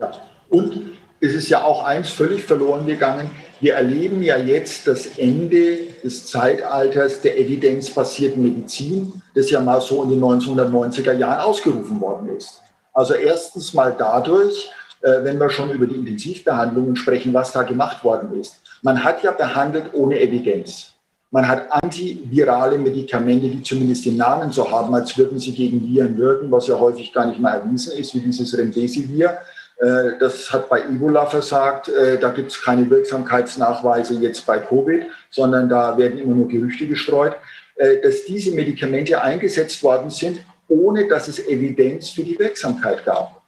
Ja. Und es ist ja auch eins völlig verloren gegangen. Wir erleben ja jetzt das Ende des Zeitalters der evidenzbasierten Medizin, das ja mal so in den 1990er Jahren ausgerufen worden ist. Also erstens mal dadurch, äh, wenn wir schon über die Intensivbehandlungen sprechen, was da gemacht worden ist. Man hat ja behandelt ohne Evidenz. Man hat antivirale Medikamente, die zumindest den Namen so haben, als würden sie gegen Viren wirken, was ja häufig gar nicht mal erwiesen ist, wie dieses Remdesivir. Äh, das hat bei Ebola versagt. Äh, da gibt es keine Wirksamkeitsnachweise jetzt bei Covid, sondern da werden immer nur Gerüchte gestreut, äh, dass diese Medikamente eingesetzt worden sind, ohne dass es Evidenz für die Wirksamkeit gab.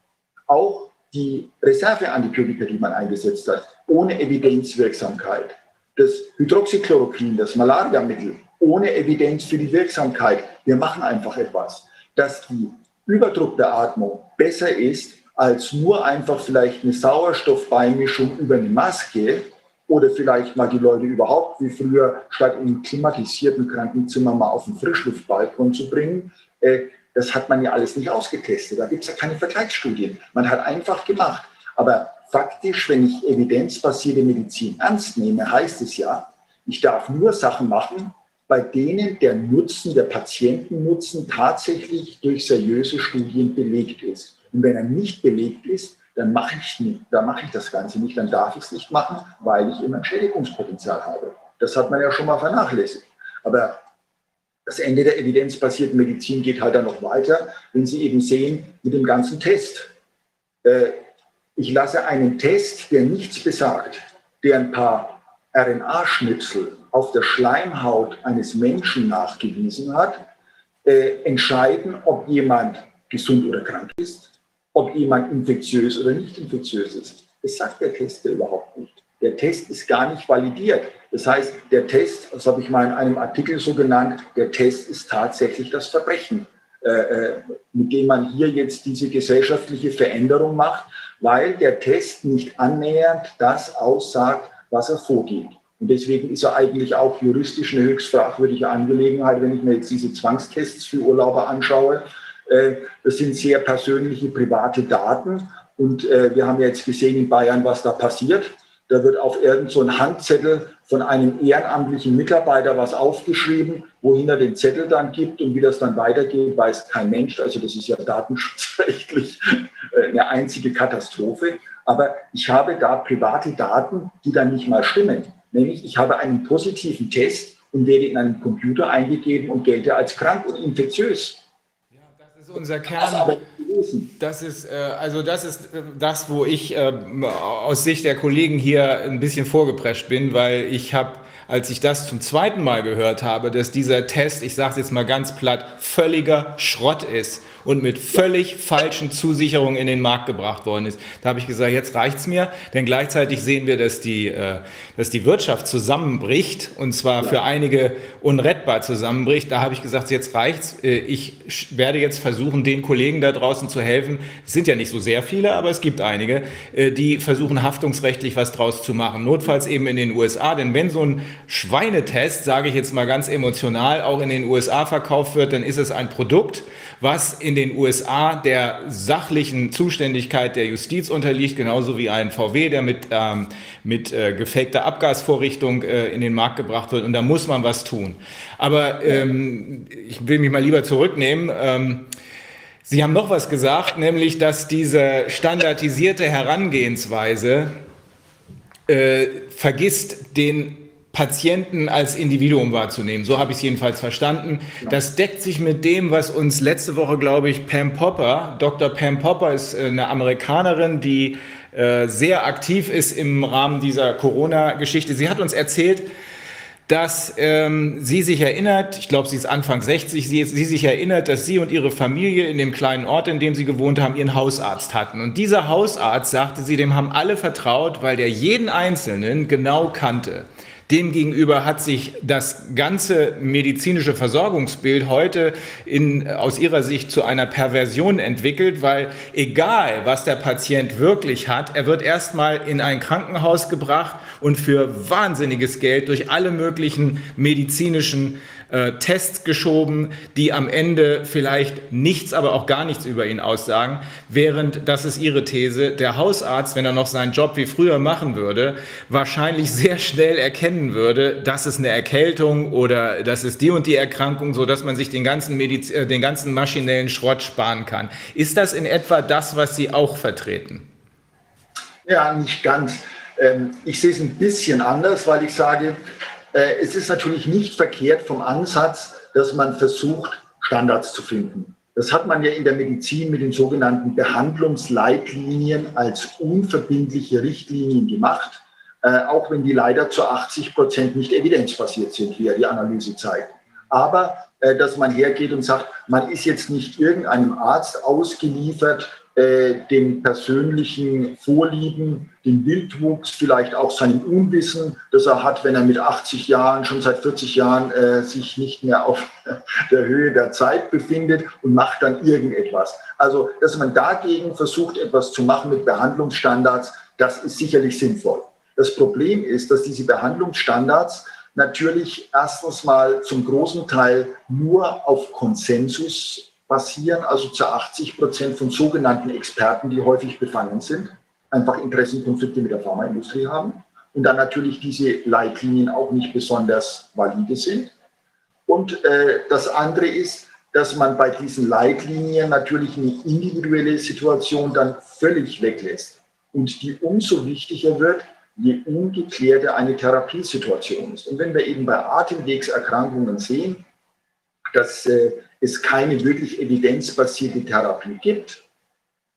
Auch die Reserveantibiotika, die man eingesetzt hat, ohne Evidenzwirksamkeit das Hydroxychloroquin, das Malariamittel, ohne Evidenz für die Wirksamkeit. Wir machen einfach etwas, dass die Überdruckbeatmung besser ist als nur einfach vielleicht eine Sauerstoffbeimischung über eine Maske oder vielleicht mal die Leute überhaupt wie früher statt im klimatisierten Krankenzimmer mal auf den Frischluftbalkon zu bringen. Äh, das hat man ja alles nicht ausgetestet. Da gibt es ja keine Vergleichsstudien. Man hat einfach gemacht. Aber faktisch, wenn ich evidenzbasierte Medizin ernst nehme, heißt es ja, ich darf nur Sachen machen, bei denen der Nutzen, der Patientennutzen tatsächlich durch seriöse Studien belegt ist. Und wenn er nicht belegt ist, dann mache ich nicht, dann mache ich das Ganze nicht, dann darf ich es nicht machen, weil ich immer ein Schädigungspotenzial habe. Das hat man ja schon mal vernachlässigt. Aber das Ende der evidenzbasierten Medizin geht halt dann noch weiter, wenn Sie eben sehen mit dem ganzen Test. Äh, ich lasse einen Test, der nichts besagt, der ein paar RNA-Schnipsel auf der Schleimhaut eines Menschen nachgewiesen hat, äh, entscheiden, ob jemand gesund oder krank ist, ob jemand infektiös oder nicht infektiös ist. Das sagt der Test überhaupt nicht. Der Test ist gar nicht validiert. Das heißt, der Test, das habe ich mal in einem Artikel so genannt, der Test ist tatsächlich das Verbrechen, äh, äh mit dem man hier jetzt diese gesellschaftliche Veränderung macht weil der Test nicht annähernd das aussagt, was er vorgeht. Und deswegen ist er eigentlich auch juristisch eine höchst fragwürdige Angelegenheit, wenn ich mir jetzt diese Zwangstests für Urlauber anschaue. Äh, das sind sehr persönliche, private Daten. Und äh, wir haben jetzt gesehen in Bayern, was da passiert. Da wird auf irgendein so Handzettel von einem ehrenamtlichen Mitarbeiter was aufgeschrieben, wohin er den Zettel dann gibt und wie das dann weitergeht, weiß kein Mensch. Also das ist ja datenschutzrechtlich äh, eine einzige Katastrophe. Aber ich habe da private Daten, die dann nicht mal stimmen. Nämlich ich habe einen positiven Test und werde in einen Computer eingegeben und gelte als krank und infektiös. Ja, das ist unser Kern. Das ist äh, also das ist äh, das, wo ich äh, aus Sicht der Kollegen hier ein bisschen vorgeprescht bin, weil ich habe als ich das zum zweiten Mal gehört habe, dass dieser Test, ich sage es jetzt mal ganz platt, völliger Schrott ist und mit völlig falschen Zusicherungen in den Markt gebracht worden ist. Da habe ich gesagt, jetzt reicht's mir, denn gleichzeitig sehen wir, dass die, äh, dass die Wirtschaft zusammenbricht und zwar für einige unrettbar zusammenbricht. Da habe ich gesagt, jetzt reicht's. Äh, ich werde jetzt versuchen, den Kollegen da draußen zu helfen. Es sind ja nicht so sehr viele, aber es gibt einige, äh, die versuchen haftungsrechtlich was draus zu machen. Notfalls eben in den USA, denn wenn so ein Schweinetest, sage ich jetzt mal ganz emotional, auch in den USA verkauft wird, dann ist es ein Produkt, was in den USA der sachlichen Zuständigkeit der Justiz unterliegt, genauso wie ein VW, der mit, ähm, mit äh, gefakter Abgasvorrichtung äh, in den Markt gebracht wird. Und da muss man was tun. Aber ähm, ich will mich mal lieber zurücknehmen. Ähm, Sie haben noch was gesagt, nämlich, dass diese standardisierte Herangehensweise äh, vergisst den Patienten als Individuum wahrzunehmen. So habe ich es jedenfalls verstanden. Das deckt sich mit dem, was uns letzte Woche, glaube ich, Pam Popper, Dr. Pam Popper ist äh, eine Amerikanerin, die äh, sehr aktiv ist im Rahmen dieser Corona-Geschichte. Sie hat uns erzählt, dass ähm, sie sich erinnert, ich glaube, sie ist Anfang 60, sie, sie sich erinnert, dass sie und ihre Familie in dem kleinen Ort, in dem sie gewohnt haben, ihren Hausarzt hatten. Und dieser Hausarzt, sagte sie, dem haben alle vertraut, weil der jeden Einzelnen genau kannte. Demgegenüber hat sich das ganze medizinische Versorgungsbild heute in, aus ihrer Sicht zu einer Perversion entwickelt, weil egal, was der Patient wirklich hat, er wird erstmal in ein Krankenhaus gebracht und für wahnsinniges Geld durch alle möglichen medizinischen äh, Tests geschoben, die am Ende vielleicht nichts, aber auch gar nichts über ihn aussagen, während, das ist ihre These, der Hausarzt, wenn er noch seinen Job wie früher machen würde, wahrscheinlich sehr schnell erkennen würde, das ist eine Erkältung oder das ist die und die Erkrankung, so dass man sich den ganzen, Mediz äh, den ganzen maschinellen Schrott sparen kann. Ist das in etwa das, was Sie auch vertreten? Ja, nicht ganz. Ähm, ich sehe es ein bisschen anders, weil ich sage, es ist natürlich nicht verkehrt vom Ansatz, dass man versucht, Standards zu finden. Das hat man ja in der Medizin mit den sogenannten Behandlungsleitlinien als unverbindliche Richtlinien gemacht, äh, auch wenn die leider zu 80 Prozent nicht evidenzbasiert sind, wie ja die Analyse zeigt. Aber äh, dass man hergeht und sagt, man ist jetzt nicht irgendeinem Arzt ausgeliefert, äh, den persönlichen Vorlieben, den Wildwuchs, vielleicht auch seinem Unwissen, das er hat, wenn er mit 80 Jahren, schon seit 40 Jahren äh, sich nicht mehr auf der Höhe der Zeit befindet und macht dann irgendetwas. Also, dass man dagegen versucht, etwas zu machen mit Behandlungsstandards, das ist sicherlich sinnvoll. Das Problem ist, dass diese Behandlungsstandards natürlich erstens mal zum großen Teil nur auf Konsensus basieren also zu 80 Prozent von sogenannten Experten, die häufig befangen sind, einfach Interessenkonflikte mit der Pharmaindustrie haben und dann natürlich diese Leitlinien auch nicht besonders valide sind. Und äh, das andere ist, dass man bei diesen Leitlinien natürlich eine individuelle Situation dann völlig weglässt und die umso wichtiger wird, je ungeklärter eine Therapiesituation ist. Und wenn wir eben bei Atemwegserkrankungen sehen, dass äh, es keine wirklich evidenzbasierte Therapie gibt,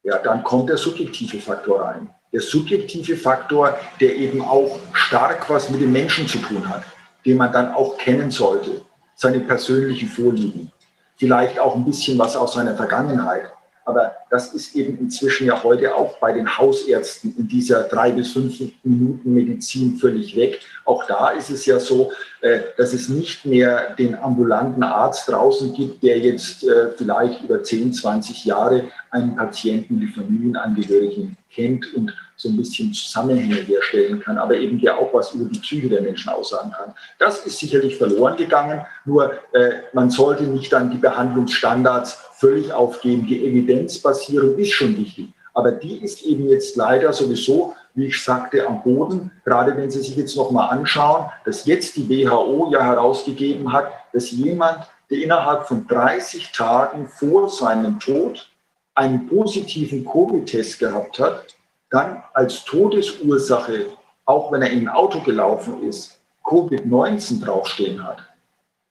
ja, dann kommt der subjektive Faktor rein. Der subjektive Faktor, der eben auch stark was mit dem Menschen zu tun hat, den man dann auch kennen sollte, seine persönlichen Vorlieben, vielleicht auch ein bisschen was aus seiner Vergangenheit. Aber das ist eben inzwischen ja heute auch bei den Hausärzten in dieser drei bis fünf Minuten Medizin völlig weg. Auch da ist es ja so, äh, dass es nicht mehr den ambulanten Arzt draußen gibt, der jetzt äh, vielleicht über 10, 20 Jahre einen Patienten, die Familienangehörigen kennt und so ein bisschen Zusammenhänge herstellen kann, aber eben der auch was über die Psyche der Menschen aussagen kann. Das ist sicherlich verloren gegangen, nur äh, man sollte nicht dann die Behandlungsstandards völlig aufgeben. Die Evidenzbasierung ist schon wichtig, aber die ist eben jetzt leider sowieso, wie ich sagte, am Boden. Gerade wenn Sie sich jetzt nochmal anschauen, dass jetzt die WHO ja herausgegeben hat, dass jemand, der innerhalb von 30 Tagen vor seinem Tod einen positiven Covid-Test gehabt hat, dann als Todesursache, auch wenn er ein Auto gelaufen ist, Covid-19 draufstehen hat.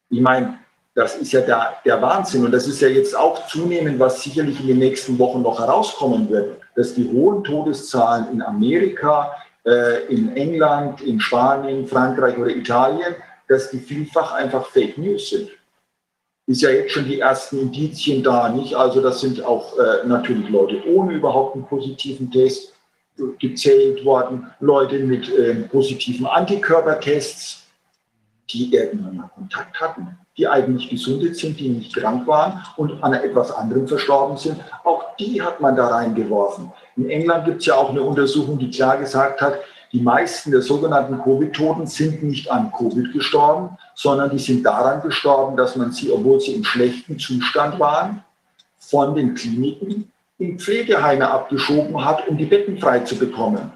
Ich meine, das ist ja der, der Wahnsinn. Und das ist ja jetzt auch zunehmend, was sicherlich in den nächsten Wochen noch herauskommen wird, dass die hohen Todeszahlen in Amerika, äh, in England, in Spanien, Frankreich oder Italien, dass die vielfach einfach Fake News sind. Ist ja jetzt schon die ersten Indizien da, nicht? Also das sind auch äh, natürlich Leute ohne überhaupt einen positiven Test gezählt worden, Leute mit äh, positiven Antikörpertests, die irgendwann mal Kontakt hatten die eigentlich gesundet sind, die nicht krank waren und an etwas anderem verstorben sind. Auch die hat man da reingeworfen. In England gibt es ja auch eine Untersuchung, die klar gesagt hat, die meisten der sogenannten Covid-Toten sind nicht an Covid gestorben, sondern die sind daran gestorben, dass man sie, obwohl sie im schlechten Zustand waren, von den Kliniken in Pflegeheime abgeschoben hat, um die Betten frei zu bekommen.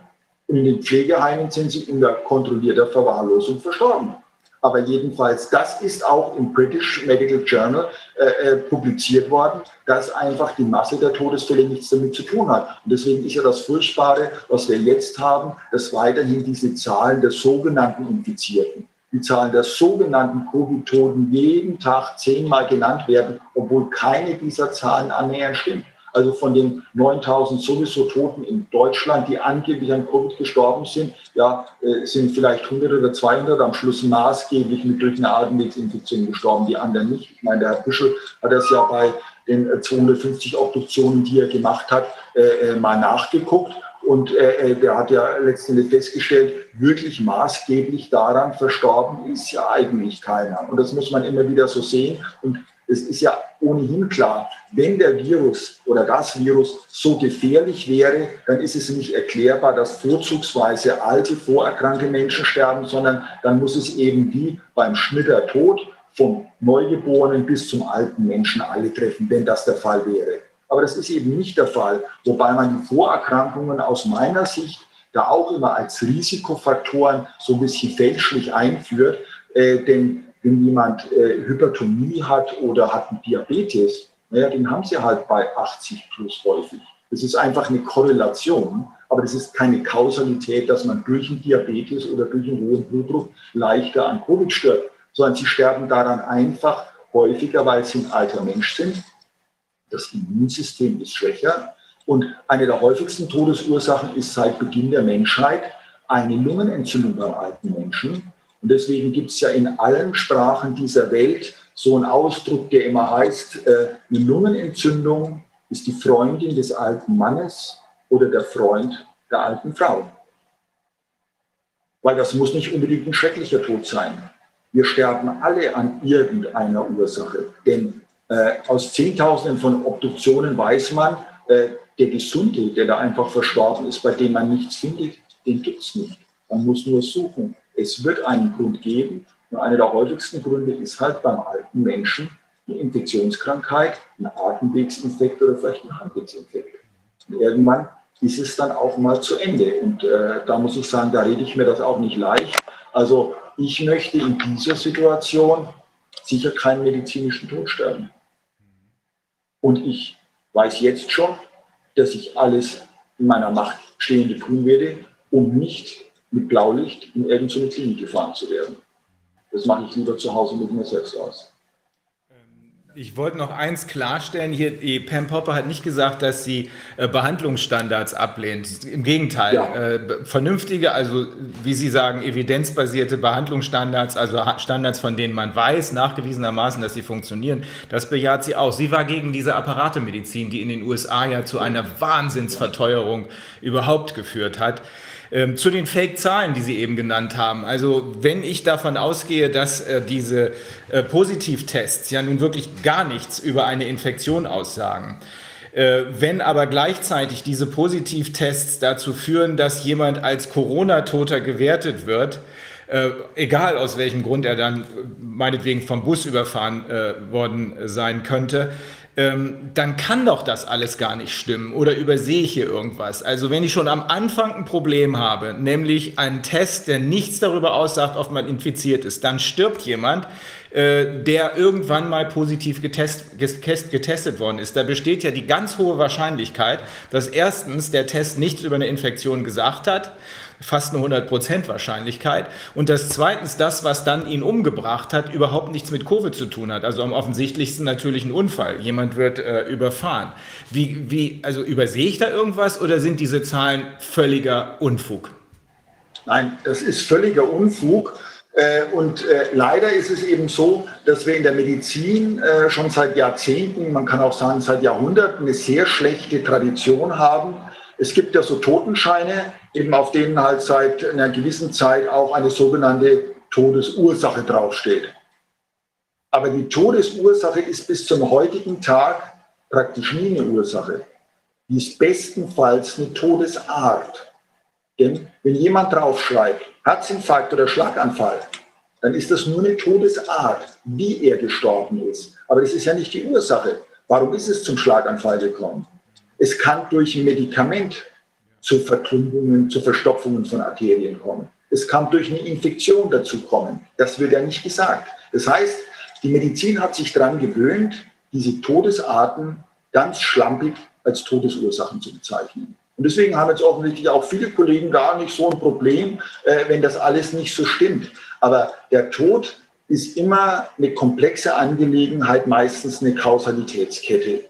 Und in den Pflegeheimen sind sie unter kontrollierter Verwahrlosung verstorben. Aber jedenfalls, das ist auch im British Medical Journal äh, äh, publiziert worden, dass einfach die Masse der Todesfälle nichts damit zu tun hat. Und deswegen ist ja das Furchtbare, was wir jetzt haben, dass weiterhin diese Zahlen der sogenannten Infizierten, die Zahlen der sogenannten Covid-Toten jeden Tag zehnmal genannt werden, obwohl keine dieser Zahlen annähernd stimmt. Also von den 9000 sowieso Toten in Deutschland, die angeblich an Covid gestorben sind, ja, äh, sind vielleicht 100 oder 200 am Schluss maßgeblich mit durch eine Atemwegsinfektion gestorben, die anderen nicht. Ich meine, der Herr Büschel hat das ja bei den 250 Obduktionen, die er gemacht hat, äh, mal nachgeguckt. Und äh, der hat ja letztendlich festgestellt, wirklich maßgeblich daran verstorben ist ja eigentlich keiner. Und das muss man immer wieder so sehen. Und es ist ja ohnehin klar, wenn der Virus oder das Virus so gefährlich wäre, dann ist es nicht erklärbar, dass vorzugsweise alte, vorerkrankte Menschen sterben, sondern dann muss es eben wie beim Schnitter Tod vom Neugeborenen bis zum alten Menschen alle treffen, wenn das der Fall wäre. Aber das ist eben nicht der Fall, wobei man die Vorerkrankungen aus meiner Sicht da auch immer als Risikofaktoren so ein bisschen fälschlich einführt. Äh, denn wenn jemand äh, Hypertonie hat oder hat einen Diabetes, naja, den haben sie halt bei 80 plus häufig. Das ist einfach eine Korrelation, aber das ist keine Kausalität, dass man durch einen Diabetes oder durch einen hohen Blutdruck leichter an Covid stirbt, sondern sie sterben daran einfach häufiger, weil sie ein alter Mensch sind das Immunsystem ist schwächer. Und eine der häufigsten Todesursachen ist seit Beginn der Menschheit eine Lungenentzündung beim alten Menschen. Und deswegen gibt es ja in allen Sprachen dieser Welt so einen Ausdruck, der immer heißt, äh, eine Lungenentzündung ist die Freundin des alten Mannes oder der Freund der alten Frau. Weil das muss nicht unbedingt ein schrecklicher Tod sein. Wir sterben alle an irgendeiner Ursache. Denn äh, aus Zehntausenden von Obduktionen weiß man, äh, der Gesunde, der da einfach verstorben ist, bei dem man nichts findet, den gibt es nicht. Man muss nur suchen. Es wird einen Grund geben. Und einer der häufigsten Gründe ist halt beim alten Menschen eine Infektionskrankheit, ein Atemwegsinfekt oder vielleicht ein Handwegsinfekt. Und irgendwann ist es dann auch mal zu Ende. Und äh, da muss ich sagen, da rede ich mir das auch nicht leicht. Also ich möchte in dieser Situation sicher keinen medizinischen Tod sterben. Und ich weiß jetzt schon, dass ich alles in meiner Macht Stehende tun werde, um nicht mit Blaulicht in irgendeine Klinik gefahren zu werden. Das mache ich lieber zu Hause mit mir selbst aus. Ich wollte noch eins klarstellen. Hier, die Pam Popper hat nicht gesagt, dass sie äh, Behandlungsstandards ablehnt. Im Gegenteil, ja. äh, vernünftige, also wie Sie sagen, evidenzbasierte Behandlungsstandards, also Standards, von denen man weiß, nachgewiesenermaßen, dass sie funktionieren, das bejaht sie auch. Sie war gegen diese Apparatemedizin, die in den USA ja zu einer Wahnsinnsverteuerung überhaupt geführt hat. Ähm, zu den Fake-Zahlen, die Sie eben genannt haben. Also wenn ich davon ausgehe, dass äh, diese äh, Positivtests ja nun wirklich gar nichts über eine Infektion aussagen, äh, wenn aber gleichzeitig diese Positivtests dazu führen, dass jemand als Corona-Toter gewertet wird, äh, egal aus welchem Grund er dann meinetwegen vom Bus überfahren äh, worden sein könnte, ähm, dann kann doch das alles gar nicht stimmen oder übersehe ich hier irgendwas. Also wenn ich schon am Anfang ein Problem habe, nämlich einen Test, der nichts darüber aussagt, ob man infiziert ist, dann stirbt jemand, äh, der irgendwann mal positiv getest, getestet worden ist. Da besteht ja die ganz hohe Wahrscheinlichkeit, dass erstens der Test nichts über eine Infektion gesagt hat fast eine 100% Wahrscheinlichkeit. Und das zweitens, das, was dann ihn umgebracht hat, überhaupt nichts mit Covid zu tun hat. Also am offensichtlichsten natürlich ein Unfall. Jemand wird äh, überfahren. Wie, wie, also übersehe ich da irgendwas oder sind diese Zahlen völliger Unfug? Nein, das ist völliger Unfug. Äh, und äh, leider ist es eben so, dass wir in der Medizin äh, schon seit Jahrzehnten, man kann auch sagen seit Jahrhunderten, eine sehr schlechte Tradition haben. Es gibt ja so Totenscheine, eben auf denen halt seit einer gewissen Zeit auch eine sogenannte Todesursache draufsteht. Aber die Todesursache ist bis zum heutigen Tag praktisch nie eine Ursache. Die ist bestenfalls eine Todesart. Denn wenn jemand draufschreibt, Herzinfarkt oder Schlaganfall, dann ist das nur eine Todesart, wie er gestorben ist. Aber das ist ja nicht die Ursache. Warum ist es zum Schlaganfall gekommen? Es kann durch ein Medikament zu Verkrümmungen, zu Verstopfungen von Arterien kommen. Es kann durch eine Infektion dazu kommen. Das wird ja nicht gesagt. Das heißt, die Medizin hat sich daran gewöhnt, diese Todesarten ganz schlampig als Todesursachen zu bezeichnen. Und deswegen haben jetzt offensichtlich auch viele Kollegen gar nicht so ein Problem, äh, wenn das alles nicht so stimmt. Aber der Tod ist immer eine komplexe Angelegenheit, meistens eine Kausalitätskette.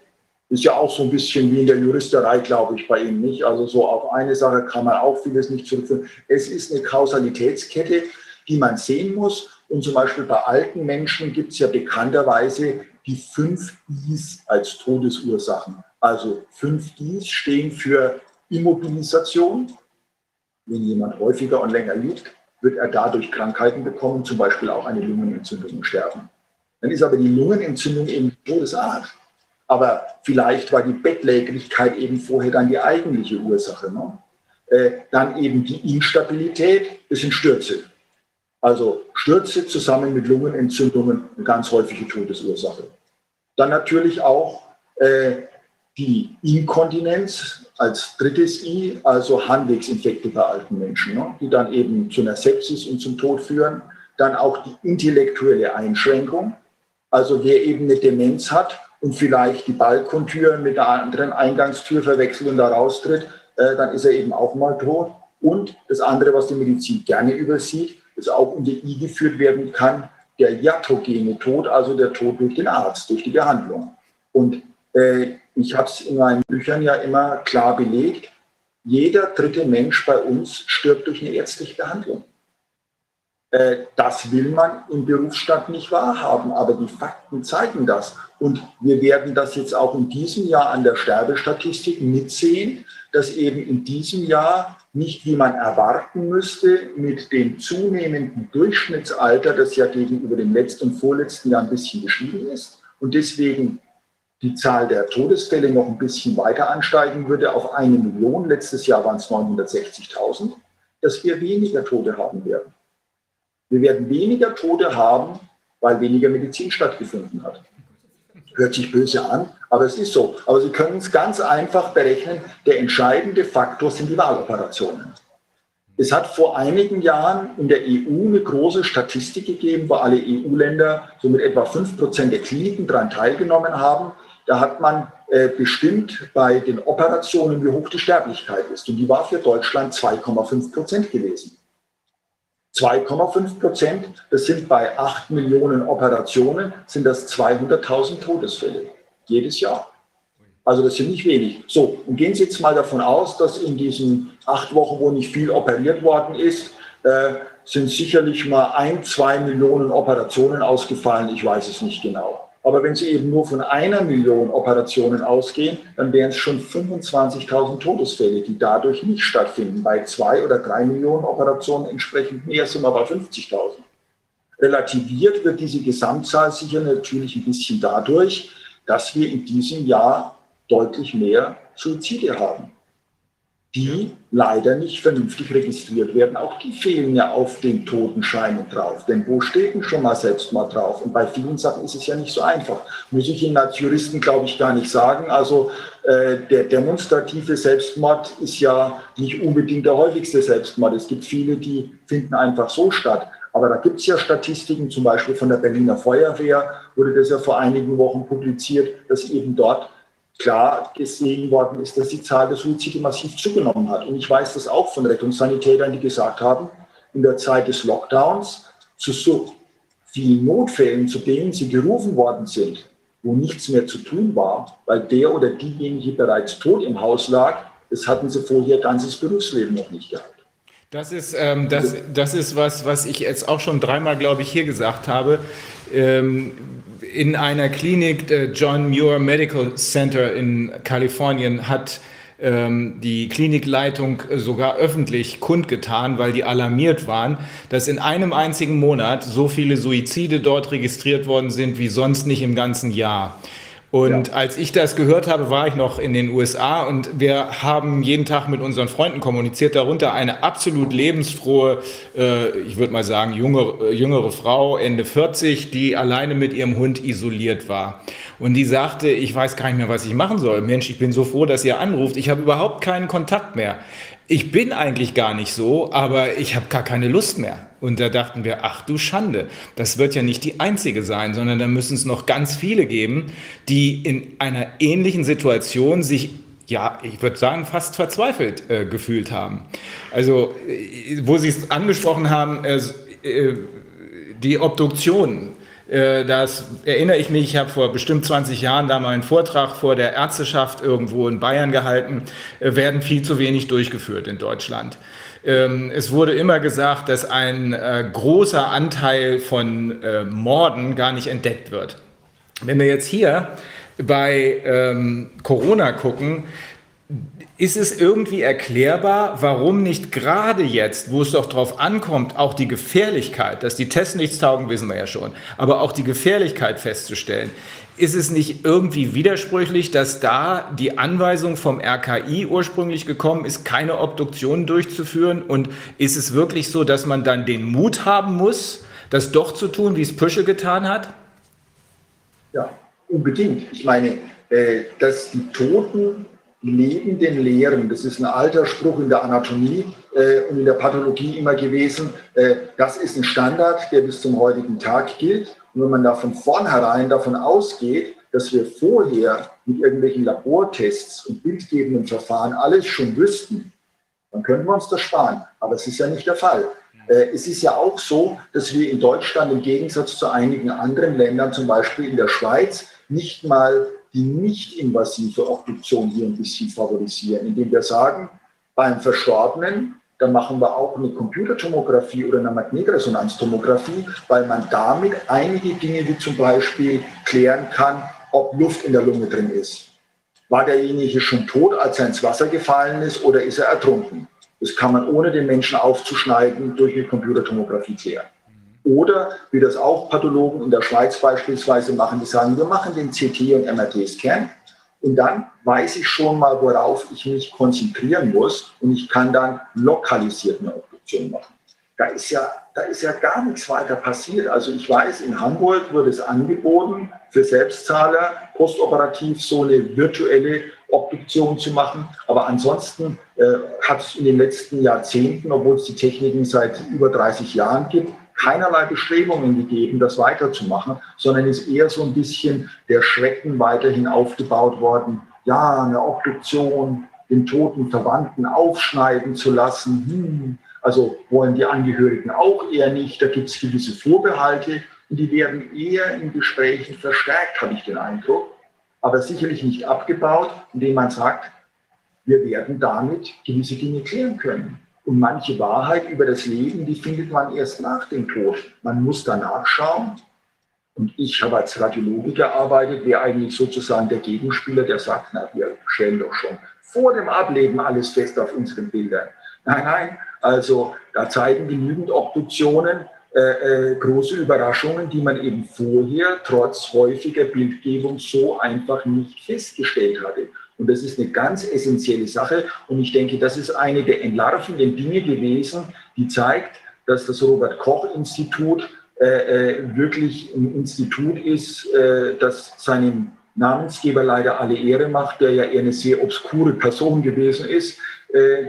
Ist ja auch so ein bisschen wie in der Juristerei, glaube ich, bei Ihnen nicht. Also so auf eine Sache kann man auch vieles nicht zurückführen. Es ist eine Kausalitätskette, die man sehen muss. Und zum Beispiel bei alten Menschen gibt es ja bekannterweise die fünf Is als Todesursachen. Also fünf Is stehen für Immobilisation. Wenn jemand häufiger und länger liegt, wird er dadurch Krankheiten bekommen, zum Beispiel auch eine Lungenentzündung sterben. Dann ist aber die Lungenentzündung eben Todesart. Aber vielleicht war die Bettlägerigkeit eben vorher dann die eigentliche Ursache. Ne? Äh, dann eben die Instabilität, das sind Stürze. Also Stürze zusammen mit Lungenentzündungen, eine ganz häufige Todesursache. Dann natürlich auch äh, die Inkontinenz als drittes I, also Harnwegsinfekte bei alten Menschen, ne, die dann eben zu einer Sepsis und zum Tod führen. Dann auch die intellektuelle Einschränkung, also wer eben eine Demenz hat und vielleicht die Balkontür mit der anderen Eingangstür verwechselt und da raustritt, äh, dann ist er eben auch mal tot. Und das andere, was die Medizin gerne übersieht, das auch unter I geführt werden kann, der iatrogene Tod, also der Tod durch den Arzt, durch die Behandlung. Und äh, ich habe es in meinen Büchern ja immer klar belegt, jeder dritte Mensch bei uns stirbt durch eine ärztliche Behandlung. Äh, das will man im Berufsstand nicht wahrhaben, aber die Fakten zeigen das. Und wir werden das jetzt auch in diesem Jahr an der Sterbestatistik mitsehen, dass eben in diesem Jahr nicht, wie man erwarten müsste, mit dem zunehmenden Durchschnittsalter, das ja gegenüber dem letzten und vorletzten Jahr ein bisschen gestiegen ist und deswegen die Zahl der Todesfälle noch ein bisschen weiter ansteigen würde auf eine Million. Letztes Jahr waren es 960.000, dass wir weniger Tote haben werden. Wir werden weniger Tote haben, weil weniger Medizin stattgefunden hat. Hört sich böse an, aber es ist so. Aber Sie können es ganz einfach berechnen. Der entscheidende Faktor sind die Wahloperationen. Es hat vor einigen Jahren in der EU eine große Statistik gegeben, wo alle EU-Länder so mit etwa 5% der Kliniken daran teilgenommen haben. Da hat man äh, bestimmt bei den Operationen, wie hoch die Sterblichkeit ist. Und die war für Deutschland 2,5 Prozent gewesen. 2,5 Prozent, das sind bei 8 Millionen Operationen, sind das 200.000 Todesfälle jedes Jahr. Also das sind nicht wenig. So, und gehen Sie jetzt mal davon aus, dass in diesen acht Wochen, wo nicht viel operiert worden ist, äh, sind sicherlich mal ein, zwei Millionen Operationen ausgefallen. Ich weiß es nicht genau. Aber wenn Sie eben nur von einer Million Operationen ausgehen, dann wären es schon 25.000 Todesfälle, die dadurch nicht stattfinden. Bei zwei oder drei Millionen Operationen entsprechend mehr sind wir bei 50.000. Relativiert wird diese Gesamtzahl sicher natürlich ein bisschen dadurch, dass wir in diesem Jahr deutlich mehr Suizide haben die leider nicht vernünftig registriert werden. Auch die fehlen ja auf den Totenscheinen drauf. Denn wo steht denn schon mal Selbstmord drauf? Und bei vielen Sachen ist es ja nicht so einfach. Muss ich Ihnen als Juristen, glaube ich, gar nicht sagen. Also äh, der demonstrative Selbstmord ist ja nicht unbedingt der häufigste Selbstmord. Es gibt viele, die finden einfach so statt. Aber da gibt es ja Statistiken, zum Beispiel von der Berliner Feuerwehr wurde das ja vor einigen Wochen publiziert, dass eben dort klar gesehen worden ist, dass die Zahl der Suizide massiv zugenommen hat. Und ich weiß das auch von Rettungssanitätern, die gesagt haben, in der Zeit des Lockdowns zu so vielen Notfällen, zu denen sie gerufen worden sind, wo nichts mehr zu tun war, weil der oder diejenige bereits tot im Haus lag, das hatten sie vorher ganzes Berufsleben noch nicht gehabt. Das ist, ähm, das, das ist was, was ich jetzt auch schon dreimal, glaube ich, hier gesagt habe. Ähm, in einer Klinik, äh, John Muir Medical Center in Kalifornien, hat ähm, die Klinikleitung sogar öffentlich kundgetan, weil die alarmiert waren, dass in einem einzigen Monat so viele Suizide dort registriert worden sind wie sonst nicht im ganzen Jahr. Und ja. als ich das gehört habe, war ich noch in den USA und wir haben jeden Tag mit unseren Freunden kommuniziert, darunter eine absolut lebensfrohe, äh, ich würde mal sagen, jüngere, jüngere Frau, Ende 40, die alleine mit ihrem Hund isoliert war. Und die sagte, ich weiß gar nicht mehr, was ich machen soll. Mensch, ich bin so froh, dass ihr anruft. Ich habe überhaupt keinen Kontakt mehr. Ich bin eigentlich gar nicht so, aber ich habe gar keine Lust mehr. Und da dachten wir, ach du Schande, das wird ja nicht die einzige sein, sondern da müssen es noch ganz viele geben, die in einer ähnlichen Situation sich ja, ich würde sagen, fast verzweifelt äh, gefühlt haben. Also, äh, wo Sie es angesprochen haben, äh, äh die Obduktion, das erinnere ich mich, ich habe vor bestimmt 20 Jahren da mal einen Vortrag vor der Ärzteschaft irgendwo in Bayern gehalten, äh, werden viel zu wenig durchgeführt in Deutschland. Ähm, es wurde immer gesagt, dass ein äh, großer Anteil von Morden gar nicht entdeckt wird. Wenn wir jetzt hier bei ähm, Corona gucken, ist es irgendwie erklärbar, warum nicht gerade jetzt, wo es doch darauf ankommt, auch die Gefährlichkeit, dass die Tests nichts taugen, wissen wir ja schon, aber auch die Gefährlichkeit festzustellen, ist es nicht irgendwie widersprüchlich, dass da die Anweisung vom RKI ursprünglich gekommen ist, keine Obduktionen durchzuführen? Und ist es wirklich so, dass man dann den Mut haben muss, das doch zu tun, wie es Püschel getan hat? Ja, unbedingt. Ich meine, äh, dass die Toten neben den Lehren, das ist ein alter Spruch in der Anatomie äh, und in der Pathologie immer gewesen, äh, das ist ein Standard, der bis zum heutigen Tag gilt. Und wenn man da von vornherein davon ausgeht, dass wir vorher mit irgendwelchen Labortests und bildgebenden Verfahren alles schon wüssten, dann könnten wir uns das sparen. Aber es ist ja nicht der Fall. Äh, es ist ja auch so, dass wir in Deutschland im Gegensatz zu einigen anderen Ländern, zum Beispiel in der Schweiz, nicht mal die nicht-invasive Obduktion hier ein bisschen favorisieren, indem wir sagen, beim Verstorbenen, dann machen wir auch eine Computertomographie oder eine Magnetresonanztomographie, weil man damit einige Dinge wie zum Beispiel klären kann, ob Luft in der Lunge drin ist. War derjenige schon tot, als er ins Wasser gefallen ist, oder ist er ertrunken? Das kann man ohne den Menschen aufzuschneiden durch eine Computertomographie klären. Oder wie das auch Pathologen in der Schweiz beispielsweise machen, die sagen, wir machen den CT und MRT-Scan und dann weiß ich schon mal, worauf ich mich konzentrieren muss und ich kann dann lokalisiert eine Obduktion machen. Da ist ja, da ist ja gar nichts weiter passiert. Also ich weiß, in Hamburg wird es angeboten, für Selbstzahler postoperativ so eine virtuelle Obduktion zu machen. Aber ansonsten äh, hat es in den letzten Jahrzehnten, obwohl es die Techniken seit über 30 Jahren gibt, keinerlei Bestrebungen gegeben, das weiterzumachen, sondern ist eher so ein bisschen der Schrecken weiterhin aufgebaut worden. Ja, eine Obduktion, den toten Verwandten aufschneiden zu lassen. Hm, also wollen die Angehörigen auch eher nicht. Da gibt es gewisse Vorbehalte und die werden eher in Gesprächen verstärkt, habe ich den Eindruck, aber sicherlich nicht abgebaut, indem man sagt, wir werden damit gewisse Dinge klären können. Und manche Wahrheit über das Leben, die findet man erst nach dem Tod. Man muss danach schauen. Und ich habe als Radiologe gearbeitet, wäre eigentlich sozusagen der Gegenspieler, der sagt, na, wir stellen doch schon vor dem Ableben alles fest auf unseren Bildern. Nein, nein, also da zeigen genügend Obduktionen äh, äh, große Überraschungen, die man eben vorher trotz häufiger Bildgebung so einfach nicht festgestellt hatte. Und das ist eine ganz essentielle Sache. Und ich denke, das ist eine der entlarvenden Dinge gewesen, die zeigt, dass das Robert Koch Institut äh, äh, wirklich ein Institut ist, äh, das seinem Namensgeber leider alle Ehre macht, der ja eher eine sehr obskure Person gewesen ist. Äh,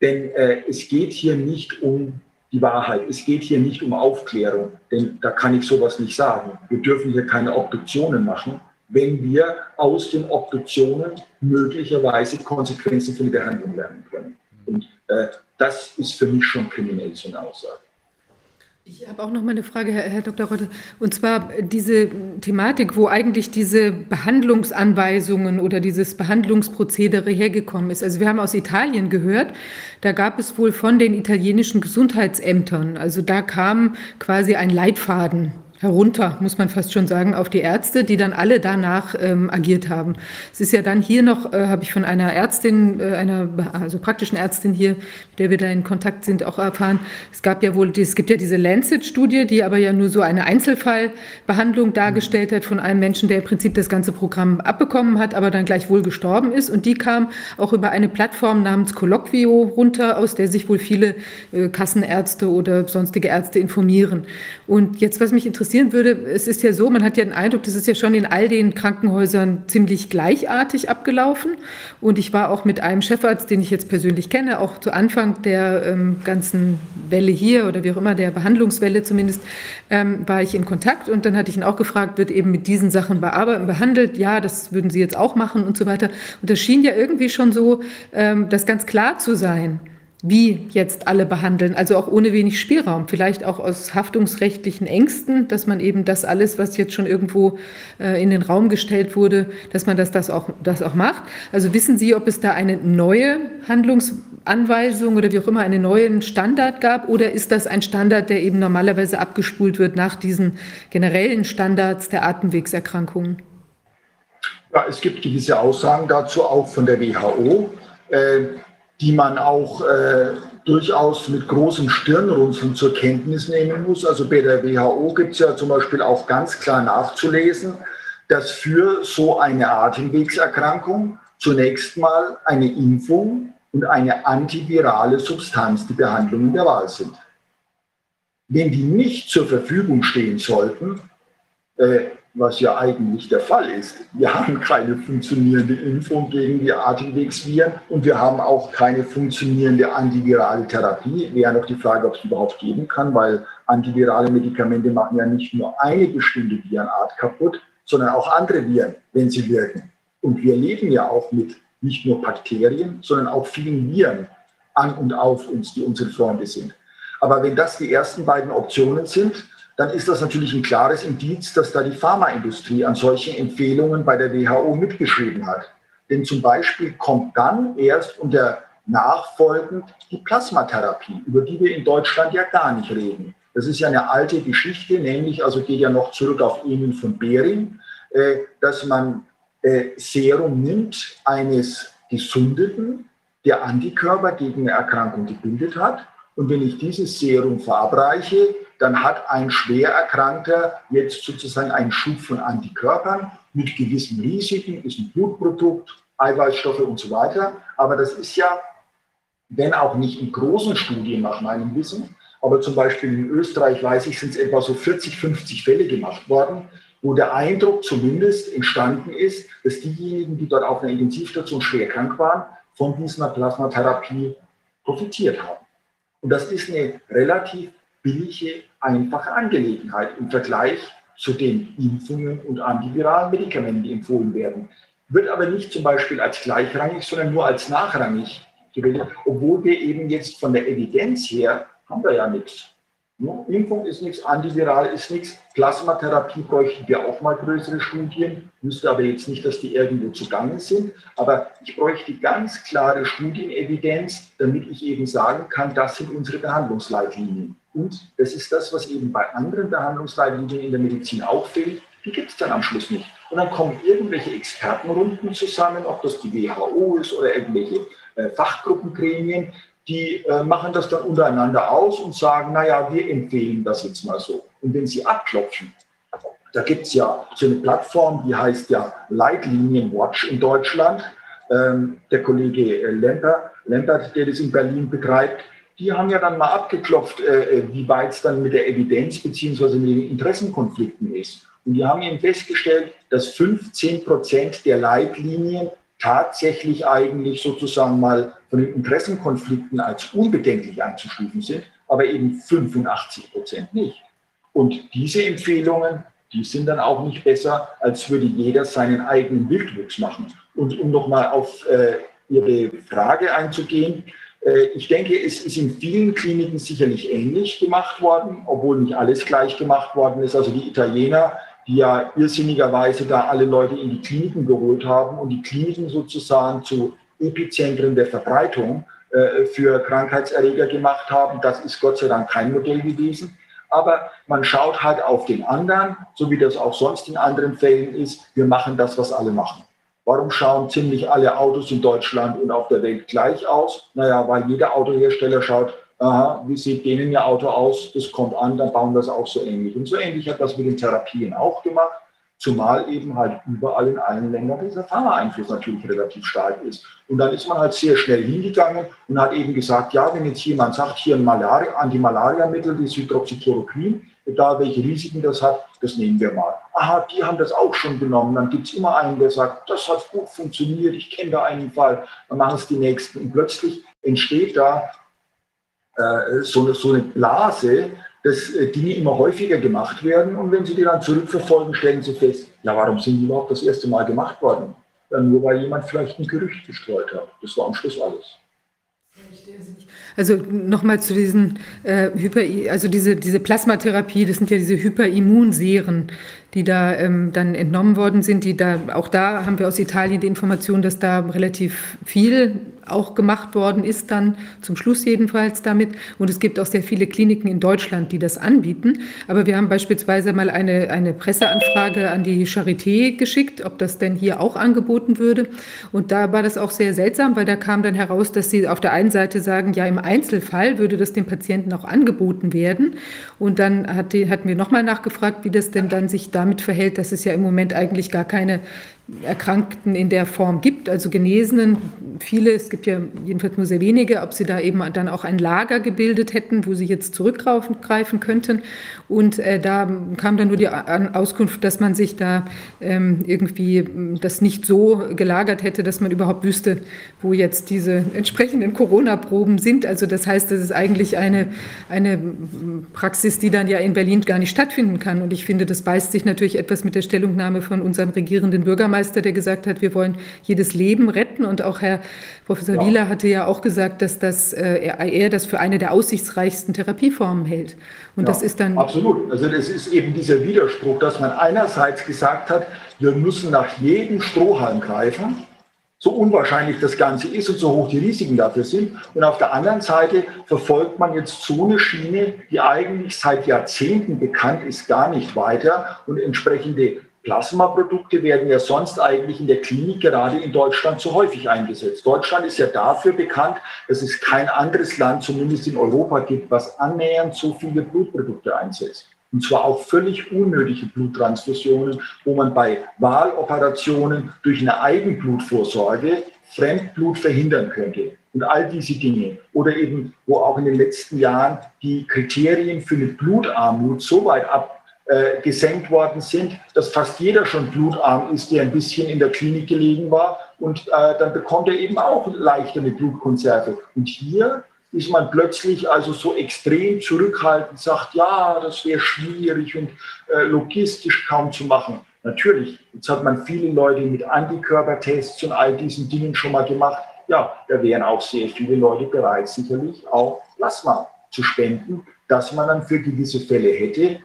denn äh, es geht hier nicht um die Wahrheit. Es geht hier nicht um Aufklärung, denn da kann ich sowas nicht sagen. Wir dürfen hier keine Obduktionen machen wenn wir aus den Obduktionen möglicherweise Konsequenzen für die Behandlung lernen können. Und äh, das ist für mich schon kriminell, so eine Aussage. Ich habe auch noch mal eine Frage, Herr, Herr Dr. Rotte. Und zwar diese Thematik, wo eigentlich diese Behandlungsanweisungen oder dieses Behandlungsprozedere hergekommen ist. Also wir haben aus Italien gehört, da gab es wohl von den italienischen Gesundheitsämtern, also da kam quasi ein Leitfaden herunter, muss man fast schon sagen, auf die Ärzte, die dann alle danach ähm, agiert haben. Es ist ja dann hier noch, äh, habe ich von einer Ärztin, äh, einer also praktischen Ärztin hier, mit der wir da in Kontakt sind, auch erfahren. Es gab ja wohl, es gibt ja diese Lancet-Studie, die aber ja nur so eine Einzelfallbehandlung dargestellt hat von einem Menschen, der im Prinzip das ganze Programm abbekommen hat, aber dann gleich wohl gestorben ist. Und die kam auch über eine Plattform namens Colloquio runter, aus der sich wohl viele äh, Kassenärzte oder sonstige Ärzte informieren. Und jetzt, was mich interessieren würde, es ist ja so, man hat ja den Eindruck, das ist ja schon in all den Krankenhäusern ziemlich gleichartig abgelaufen. Und ich war auch mit einem Chefarzt, den ich jetzt persönlich kenne, auch zu Anfang der ähm, ganzen Welle hier oder wie auch immer, der Behandlungswelle zumindest, ähm, war ich in Kontakt. Und dann hatte ich ihn auch gefragt, wird eben mit diesen Sachen behandelt? Ja, das würden Sie jetzt auch machen und so weiter. Und das schien ja irgendwie schon so, ähm, das ganz klar zu sein wie jetzt alle behandeln, also auch ohne wenig Spielraum, vielleicht auch aus haftungsrechtlichen Ängsten, dass man eben das alles, was jetzt schon irgendwo äh, in den Raum gestellt wurde, dass man das, das, auch, das auch macht. Also wissen Sie, ob es da eine neue Handlungsanweisung oder wie auch immer einen neuen Standard gab oder ist das ein Standard, der eben normalerweise abgespult wird nach diesen generellen Standards der Atemwegserkrankungen? Ja, es gibt gewisse Aussagen dazu, auch von der WHO. Äh, die man auch äh, durchaus mit großen Stirnrunzeln zur Kenntnis nehmen muss. Also bei der WHO gibt es ja zum Beispiel auch ganz klar nachzulesen, dass für so eine Atemwegserkrankung zunächst mal eine Impfung und eine antivirale Substanz die Behandlungen der Wahl sind. Wenn die nicht zur Verfügung stehen sollten, äh, was ja eigentlich der Fall ist. Wir haben keine funktionierende Impfung gegen die Atemwegsviren und wir haben auch keine funktionierende antivirale Therapie. Wäre noch die Frage, ob es überhaupt geben kann, weil antivirale Medikamente machen ja nicht nur eine bestimmte Virenart kaputt, sondern auch andere Viren, wenn sie wirken. Und wir leben ja auch mit nicht nur Bakterien, sondern auch vielen Viren an und auf uns, die unsere Freunde sind. Aber wenn das die ersten beiden Optionen sind, dann ist das natürlich ein klares Indiz, dass da die Pharmaindustrie an solchen Empfehlungen bei der WHO mitgeschrieben hat. Denn zum Beispiel kommt dann erst unter nachfolgend die Plasmatherapie, über die wir in Deutschland ja gar nicht reden. Das ist ja eine alte Geschichte, nämlich, also geht ja noch zurück auf Emil von Behring, äh, dass man äh, Serum nimmt eines Gesundeten, der Antikörper gegen eine Erkrankung gebildet hat. Und wenn ich dieses Serum verabreiche, dann hat ein schwer Erkrankter jetzt sozusagen einen Schub von Antikörpern mit gewissen Risiken, ist ein Blutprodukt, Eiweißstoffe und so weiter. Aber das ist ja, wenn auch nicht in großen Studien nach meinem Wissen, aber zum Beispiel in Österreich, weiß ich, sind es etwa so 40, 50 Fälle gemacht worden, wo der Eindruck zumindest entstanden ist, dass diejenigen, die dort auf einer Intensivstation schwer krank waren, von dieser Plasmatherapie profitiert haben. Und das ist eine relativ billige, einfache Angelegenheit im Vergleich zu den Impfungen und antiviralen Medikamenten, die empfohlen werden. Wird aber nicht zum Beispiel als gleichrangig, sondern nur als nachrangig gewählt, obwohl wir eben jetzt von der Evidenz her haben wir ja nichts. Impfung ist nichts, antiviral ist nichts. Plasmatherapie bräuchten wir auch mal größere Studien. Wüsste aber jetzt nicht, dass die irgendwo zugange sind. Aber ich bräuchte ganz klare Studienevidenz, damit ich eben sagen kann, das sind unsere Behandlungsleitlinien. Und das ist das, was eben bei anderen Behandlungsleitlinien in der Medizin auch fehlt. Die gibt es dann am Schluss nicht. Und dann kommen irgendwelche Expertenrunden zusammen, ob das die WHO ist oder irgendwelche äh, Fachgruppengremien, die äh, machen das dann untereinander aus und sagen, naja, wir empfehlen das jetzt mal so. Und wenn sie abklopfen, da gibt es ja so eine Plattform, die heißt ja Leitlinien Watch in Deutschland. Ähm, der Kollege äh, Lempert, Lempert, der das in Berlin betreibt, die haben ja dann mal abgeklopft, äh, äh wie weit es dann mit der Evidenz bzw. mit den Interessenkonflikten ist. Und die haben eben festgestellt, dass 15 Prozent der Leitlinien tatsächlich eigentlich sozusagen mal von den Interessenkonflikten als unbedenklich einzustufen sind, aber eben 85 Prozent nicht. Und diese Empfehlungen, die sind dann auch nicht besser, als würde jeder seinen eigenen Wildwuchs machen. Und um nochmal auf äh, Ihre Frage einzugehen, ich denke, es ist in vielen Kliniken sicherlich ähnlich gemacht worden, obwohl nicht alles gleich gemacht worden ist. Also die Italiener die ja irrsinnigerweise da alle Leute in die Kliniken geholt haben und die Kliniken sozusagen zu Epizentren der Verbreitung äh, für Krankheitserreger gemacht haben. Das ist Gott sei Dank kein Modell gewesen. Aber man schaut halt auf den anderen, so wie das auch sonst in anderen Fällen ist. Wir machen das, was alle machen. Warum schauen ziemlich alle Autos in Deutschland und auf der Welt gleich aus? Naja, weil jeder Autohersteller schaut, aha, wie sieht denen ihr Auto aus, das kommt an, dann bauen wir es auch so ähnlich. Und so ähnlich hat das mit den Therapien auch gemacht, zumal eben halt überall in allen Ländern dieser Pharma-Einfluss natürlich relativ stark ist. Und dann ist man halt sehr schnell hingegangen und hat eben gesagt, ja, wenn jetzt jemand sagt, hier ein Malaria, Antimalariamittel, das Hydroxychloroquin, da welche Risiken das hat, das nehmen wir mal. Aha, die haben das auch schon genommen. Dann gibt es immer einen, der sagt, das hat gut funktioniert, ich kenne da einen Fall, dann machen es die Nächsten. Und plötzlich entsteht da äh, so, eine, so eine Blase, dass äh, Dinge immer häufiger gemacht werden. Und wenn Sie die dann zurückverfolgen, stellen Sie fest, ja, warum sind die überhaupt das erste Mal gemacht worden? Dann nur, weil jemand vielleicht ein Gerücht gestreut hat. Das war am Schluss alles. Also nochmal zu diesen äh, Hyper, also diese, diese Plasmatherapie, das sind ja diese Hyperimmunserien, die da ähm, dann entnommen worden sind, die da, auch da haben wir aus Italien die Information, dass da relativ viel auch gemacht worden ist, dann zum Schluss jedenfalls damit. Und es gibt auch sehr viele Kliniken in Deutschland, die das anbieten. Aber wir haben beispielsweise mal eine, eine Presseanfrage an die Charité geschickt, ob das denn hier auch angeboten würde. Und da war das auch sehr seltsam, weil da kam dann heraus, dass sie auf der einen Seite sagen, ja, im Einzelfall würde das dem Patienten auch angeboten werden. Und dann hat die, hatten wir nochmal nachgefragt, wie das denn dann sich damit verhält, dass es ja im Moment eigentlich gar keine Erkrankten in der Form gibt, also Genesenen, viele, es gibt ja jedenfalls nur sehr wenige, ob sie da eben dann auch ein Lager gebildet hätten, wo sie jetzt zurückgreifen könnten. Und äh, da kam dann nur die Auskunft, dass man sich da ähm, irgendwie das nicht so gelagert hätte, dass man überhaupt wüsste, wo jetzt diese entsprechenden Corona-Proben sind. Also das heißt, das ist eigentlich eine, eine Praxis, die dann ja in Berlin gar nicht stattfinden kann. Und ich finde, das beißt sich natürlich etwas mit der Stellungnahme von unserem regierenden Bürgermeister Bürgermeister, der gesagt hat, wir wollen jedes Leben retten. Und auch Herr Professor ja. Wieler hatte ja auch gesagt, dass das, äh, er das für eine der aussichtsreichsten Therapieformen hält. Und ja, das ist dann. Absolut. Also, das ist eben dieser Widerspruch, dass man einerseits gesagt hat, wir müssen nach jedem Strohhalm greifen so unwahrscheinlich das Ganze ist und so hoch die Risiken dafür sind. Und auf der anderen Seite verfolgt man jetzt so eine Schiene, die eigentlich seit Jahrzehnten bekannt ist, gar nicht weiter und entsprechende Plasmaprodukte werden ja sonst eigentlich in der Klinik gerade in Deutschland zu häufig eingesetzt. Deutschland ist ja dafür bekannt, dass es kein anderes Land, zumindest in Europa, gibt, was annähernd so viele Blutprodukte einsetzt. Und zwar auch völlig unnötige Bluttransfusionen, wo man bei Wahloperationen durch eine Eigenblutvorsorge Fremdblut verhindern könnte. Und all diese Dinge. Oder eben, wo auch in den letzten Jahren die Kriterien für eine Blutarmut so weit ab äh, gesenkt worden sind, dass fast jeder schon blutarm ist, der ein bisschen in der Klinik gelegen war. Und äh, dann bekommt er eben auch leichter eine Blutkonserve. Und hier ist man plötzlich also so extrem zurückhaltend, sagt, ja, das wäre schwierig und äh, logistisch kaum zu machen. Natürlich, jetzt hat man viele Leute mit Antikörpertests und all diesen Dingen schon mal gemacht. Ja, da wären auch sehr viele Leute bereit, sicherlich auch Plasma zu spenden, dass man dann für gewisse Fälle hätte,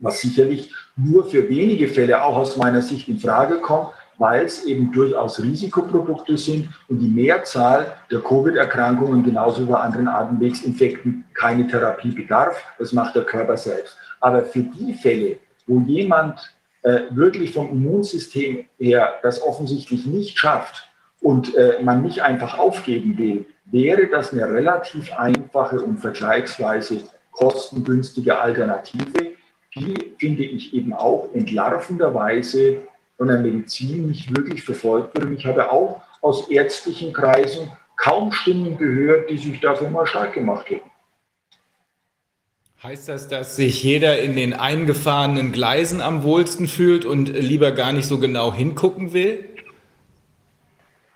was sicherlich nur für wenige Fälle auch aus meiner Sicht in Frage kommt, weil es eben durchaus Risikoprodukte sind und die Mehrzahl der Covid-Erkrankungen genauso wie bei anderen Atemwegsinfekten keine Therapie bedarf. Das macht der Körper selbst. Aber für die Fälle, wo jemand äh, wirklich vom Immunsystem her das offensichtlich nicht schafft und äh, man nicht einfach aufgeben will, wäre das eine relativ einfache und vergleichsweise kostengünstige Alternative, die, finde ich, eben auch entlarvenderweise von der Medizin nicht wirklich verfolgt wird. Und ich habe auch aus ärztlichen Kreisen kaum Stimmen gehört, die sich dafür mal stark gemacht hätten. Heißt das, dass sich jeder in den eingefahrenen Gleisen am wohlsten fühlt und lieber gar nicht so genau hingucken will?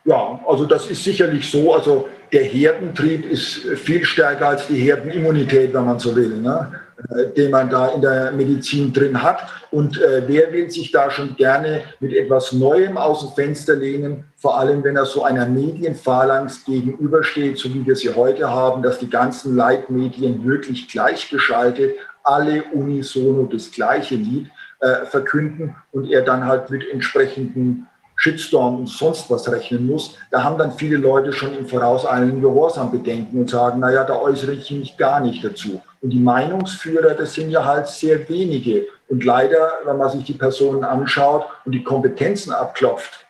Ja, also das ist sicherlich so. Also der Herdentrieb ist viel stärker als die Herdenimmunität, wenn man so will. Ne? Äh, den man da in der Medizin drin hat. Und äh, wer will sich da schon gerne mit etwas Neuem aus dem Fenster lehnen, vor allem wenn er so einer Medienphalanx gegenübersteht, so wie wir sie heute haben, dass die ganzen Leitmedien wirklich gleichgeschaltet alle unisono das gleiche Lied äh, verkünden und er dann halt mit entsprechenden Shitstorm und sonst was rechnen muss, da haben dann viele Leute schon im vorauseilenden Gehorsam Bedenken und sagen, naja, da äußere ich mich gar nicht dazu. Und die Meinungsführer, das sind ja halt sehr wenige. Und leider, wenn man sich die Personen anschaut und die Kompetenzen abklopft,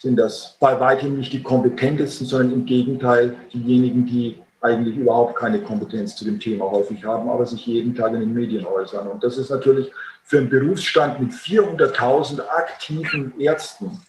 sind das bei weitem nicht die kompetentesten, sondern im Gegenteil diejenigen, die eigentlich überhaupt keine Kompetenz zu dem Thema häufig haben, aber sich jeden Tag in den Medien äußern. Und das ist natürlich für einen Berufsstand mit 400.000 aktiven Ärzten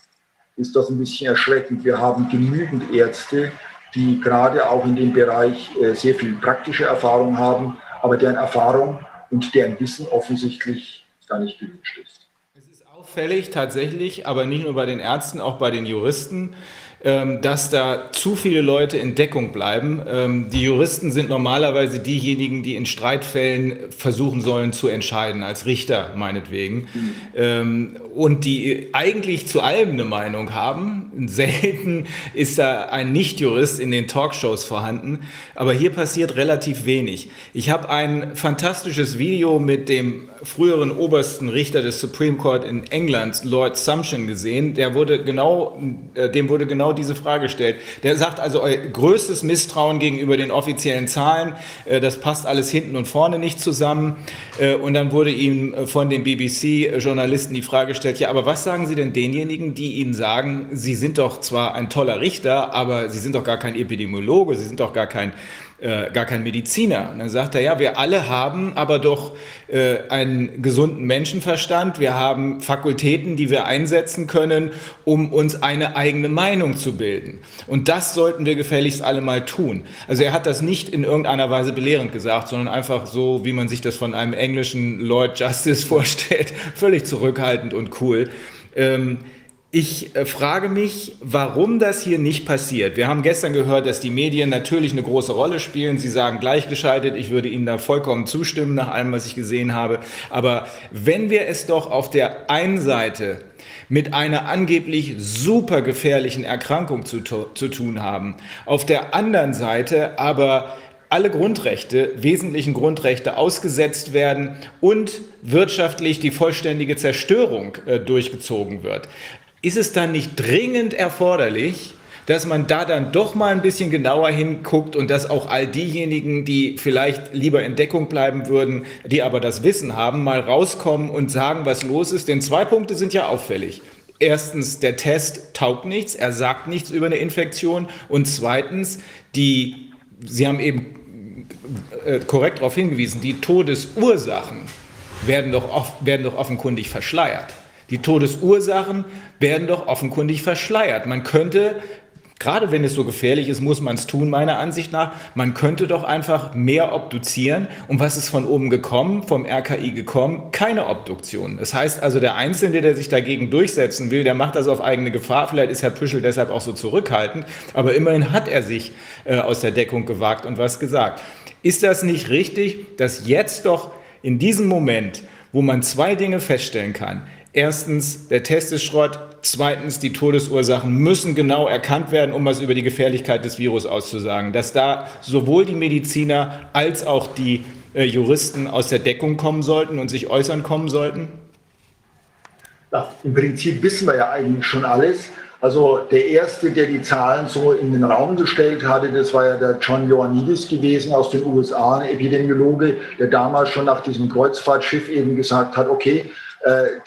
ist das ein bisschen erschreckend. Wir haben genügend Ärzte, die gerade auch in dem Bereich äh, sehr viel praktische Erfahrung haben, aber deren Erfahrung und deren Wissen offensichtlich gar nicht gewünscht ist. Es ist auffällig tatsächlich, aber nicht nur bei den Ärzten, auch bei den Juristen, dass da zu viele Leute in Deckung bleiben. Ähm, die Juristen sind normalerweise diejenigen, die in Streitfällen versuchen sollen zu entscheiden, als Richter meinetwegen. Mhm. Und die eigentlich zu allem eine Meinung haben. Selten ist da ein Nichtjurist in den Talkshows vorhanden. Aber hier passiert relativ wenig. Ich habe ein fantastisches Video mit dem früheren obersten Richter des Supreme Court in England, Lord Sumption, gesehen. Der wurde genau, äh, dem wurde genau diese Frage gestellt. Der sagt also, euer größtes Misstrauen gegenüber den offiziellen Zahlen, äh, das passt alles hinten und vorne nicht zusammen. Äh, und dann wurde ihm von den BBC-Journalisten die Frage gestellt, ja, aber was sagen Sie denn denjenigen, die Ihnen sagen, Sie sind doch zwar ein toller Richter, aber Sie sind doch gar kein Epidemiologe, Sie sind doch gar kein äh, gar kein Mediziner. Und dann sagt er, ja, wir alle haben aber doch äh, einen gesunden Menschenverstand, wir haben Fakultäten, die wir einsetzen können, um uns eine eigene Meinung zu bilden. Und das sollten wir gefälligst alle mal tun. Also er hat das nicht in irgendeiner Weise belehrend gesagt, sondern einfach so, wie man sich das von einem englischen Lord Justice vorstellt, völlig zurückhaltend und cool. Ähm, ich äh, frage mich, warum das hier nicht passiert. Wir haben gestern gehört, dass die Medien natürlich eine große Rolle spielen. Sie sagen gleichgeschaltet. Ich würde Ihnen da vollkommen zustimmen nach allem, was ich gesehen habe. Aber wenn wir es doch auf der einen Seite mit einer angeblich super gefährlichen Erkrankung zu, zu tun haben, auf der anderen Seite aber alle Grundrechte, wesentlichen Grundrechte ausgesetzt werden und wirtschaftlich die vollständige Zerstörung äh, durchgezogen wird ist es dann nicht dringend erforderlich, dass man da dann doch mal ein bisschen genauer hinguckt und dass auch all diejenigen, die vielleicht lieber in Deckung bleiben würden, die aber das Wissen haben, mal rauskommen und sagen, was los ist. Denn zwei Punkte sind ja auffällig. Erstens, der Test taugt nichts, er sagt nichts über eine Infektion. Und zweitens, die, Sie haben eben äh, korrekt darauf hingewiesen, die Todesursachen werden doch, werden doch offenkundig verschleiert. Die Todesursachen werden doch offenkundig verschleiert. Man könnte, gerade wenn es so gefährlich ist, muss man es tun, meiner Ansicht nach. Man könnte doch einfach mehr obduzieren. Und was ist von oben gekommen, vom RKI gekommen? Keine Obduktion. Das heißt also, der Einzelne, der sich dagegen durchsetzen will, der macht das auf eigene Gefahr. Vielleicht ist Herr Püschel deshalb auch so zurückhaltend. Aber immerhin hat er sich äh, aus der Deckung gewagt und was gesagt. Ist das nicht richtig, dass jetzt doch in diesem Moment, wo man zwei Dinge feststellen kann, Erstens, der Test ist Schrott. Zweitens, die Todesursachen müssen genau erkannt werden, um was über die Gefährlichkeit des Virus auszusagen. Dass da sowohl die Mediziner als auch die äh, Juristen aus der Deckung kommen sollten und sich äußern kommen sollten? Ja, Im Prinzip wissen wir ja eigentlich schon alles. Also der Erste, der die Zahlen so in den Raum gestellt hatte, das war ja der John Ioannidis gewesen aus den USA, ein Epidemiologe, der damals schon nach diesem Kreuzfahrtschiff eben gesagt hat, okay,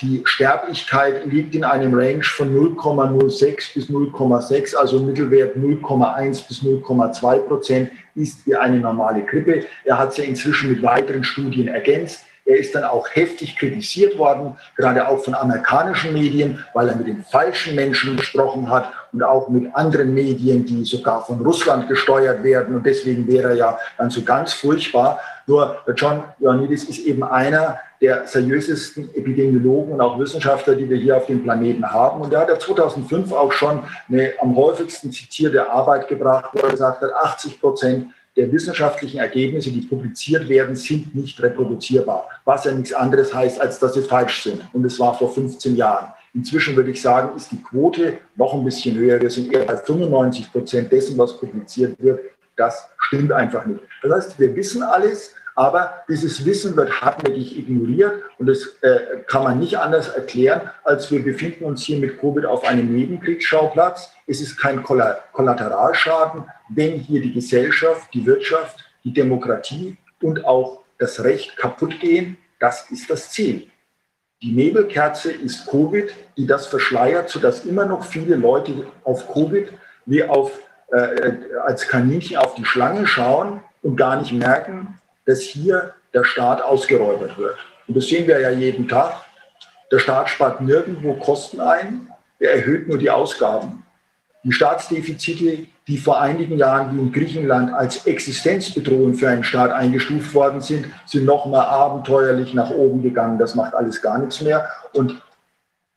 die Sterblichkeit liegt in einem Range von 0,06 bis 0,6, also Mittelwert 0,1 bis 0,2 Prozent ist wie eine normale Grippe. Er hat sie inzwischen mit weiteren Studien ergänzt. Er ist dann auch heftig kritisiert worden, gerade auch von amerikanischen Medien, weil er mit den falschen Menschen gesprochen hat und auch mit anderen Medien, die sogar von Russland gesteuert werden. Und deswegen wäre er ja dann so ganz furchtbar. Nur John Ioannidis ist eben einer der seriösesten Epidemiologen und auch Wissenschaftler, die wir hier auf dem Planeten haben. Und er hat ja 2005 auch schon eine am häufigsten zitierte Arbeit gebracht, wo er gesagt hat, 80 Prozent der wissenschaftlichen Ergebnisse, die publiziert werden, sind nicht reproduzierbar. Was ja nichts anderes heißt, als dass sie falsch sind. Und es war vor 15 Jahren. Inzwischen würde ich sagen, ist die Quote noch ein bisschen höher. Wir sind eher bei 95 Prozent dessen, was publiziert wird. Das stimmt einfach nicht. Das heißt, wir wissen alles, aber dieses Wissen wird hartnäckig ignoriert und das äh, kann man nicht anders erklären, als wir befinden uns hier mit Covid auf einem Nebenkriegsschauplatz. Es ist kein Kollateralschaden, wenn hier die Gesellschaft, die Wirtschaft, die Demokratie und auch das Recht kaputt gehen. Das ist das Ziel. Die Nebelkerze ist Covid, die das verschleiert, sodass immer noch viele Leute auf Covid wie auf, äh, als Kaninchen auf die Schlange schauen und gar nicht merken, dass hier der Staat ausgeräubert wird. Und das sehen wir ja jeden Tag. Der Staat spart nirgendwo Kosten ein, er erhöht nur die Ausgaben. Die Staatsdefizite, die vor einigen Jahren wie in Griechenland als Existenzbedrohung für einen Staat eingestuft worden sind, sind nochmal abenteuerlich nach oben gegangen. Das macht alles gar nichts mehr. Und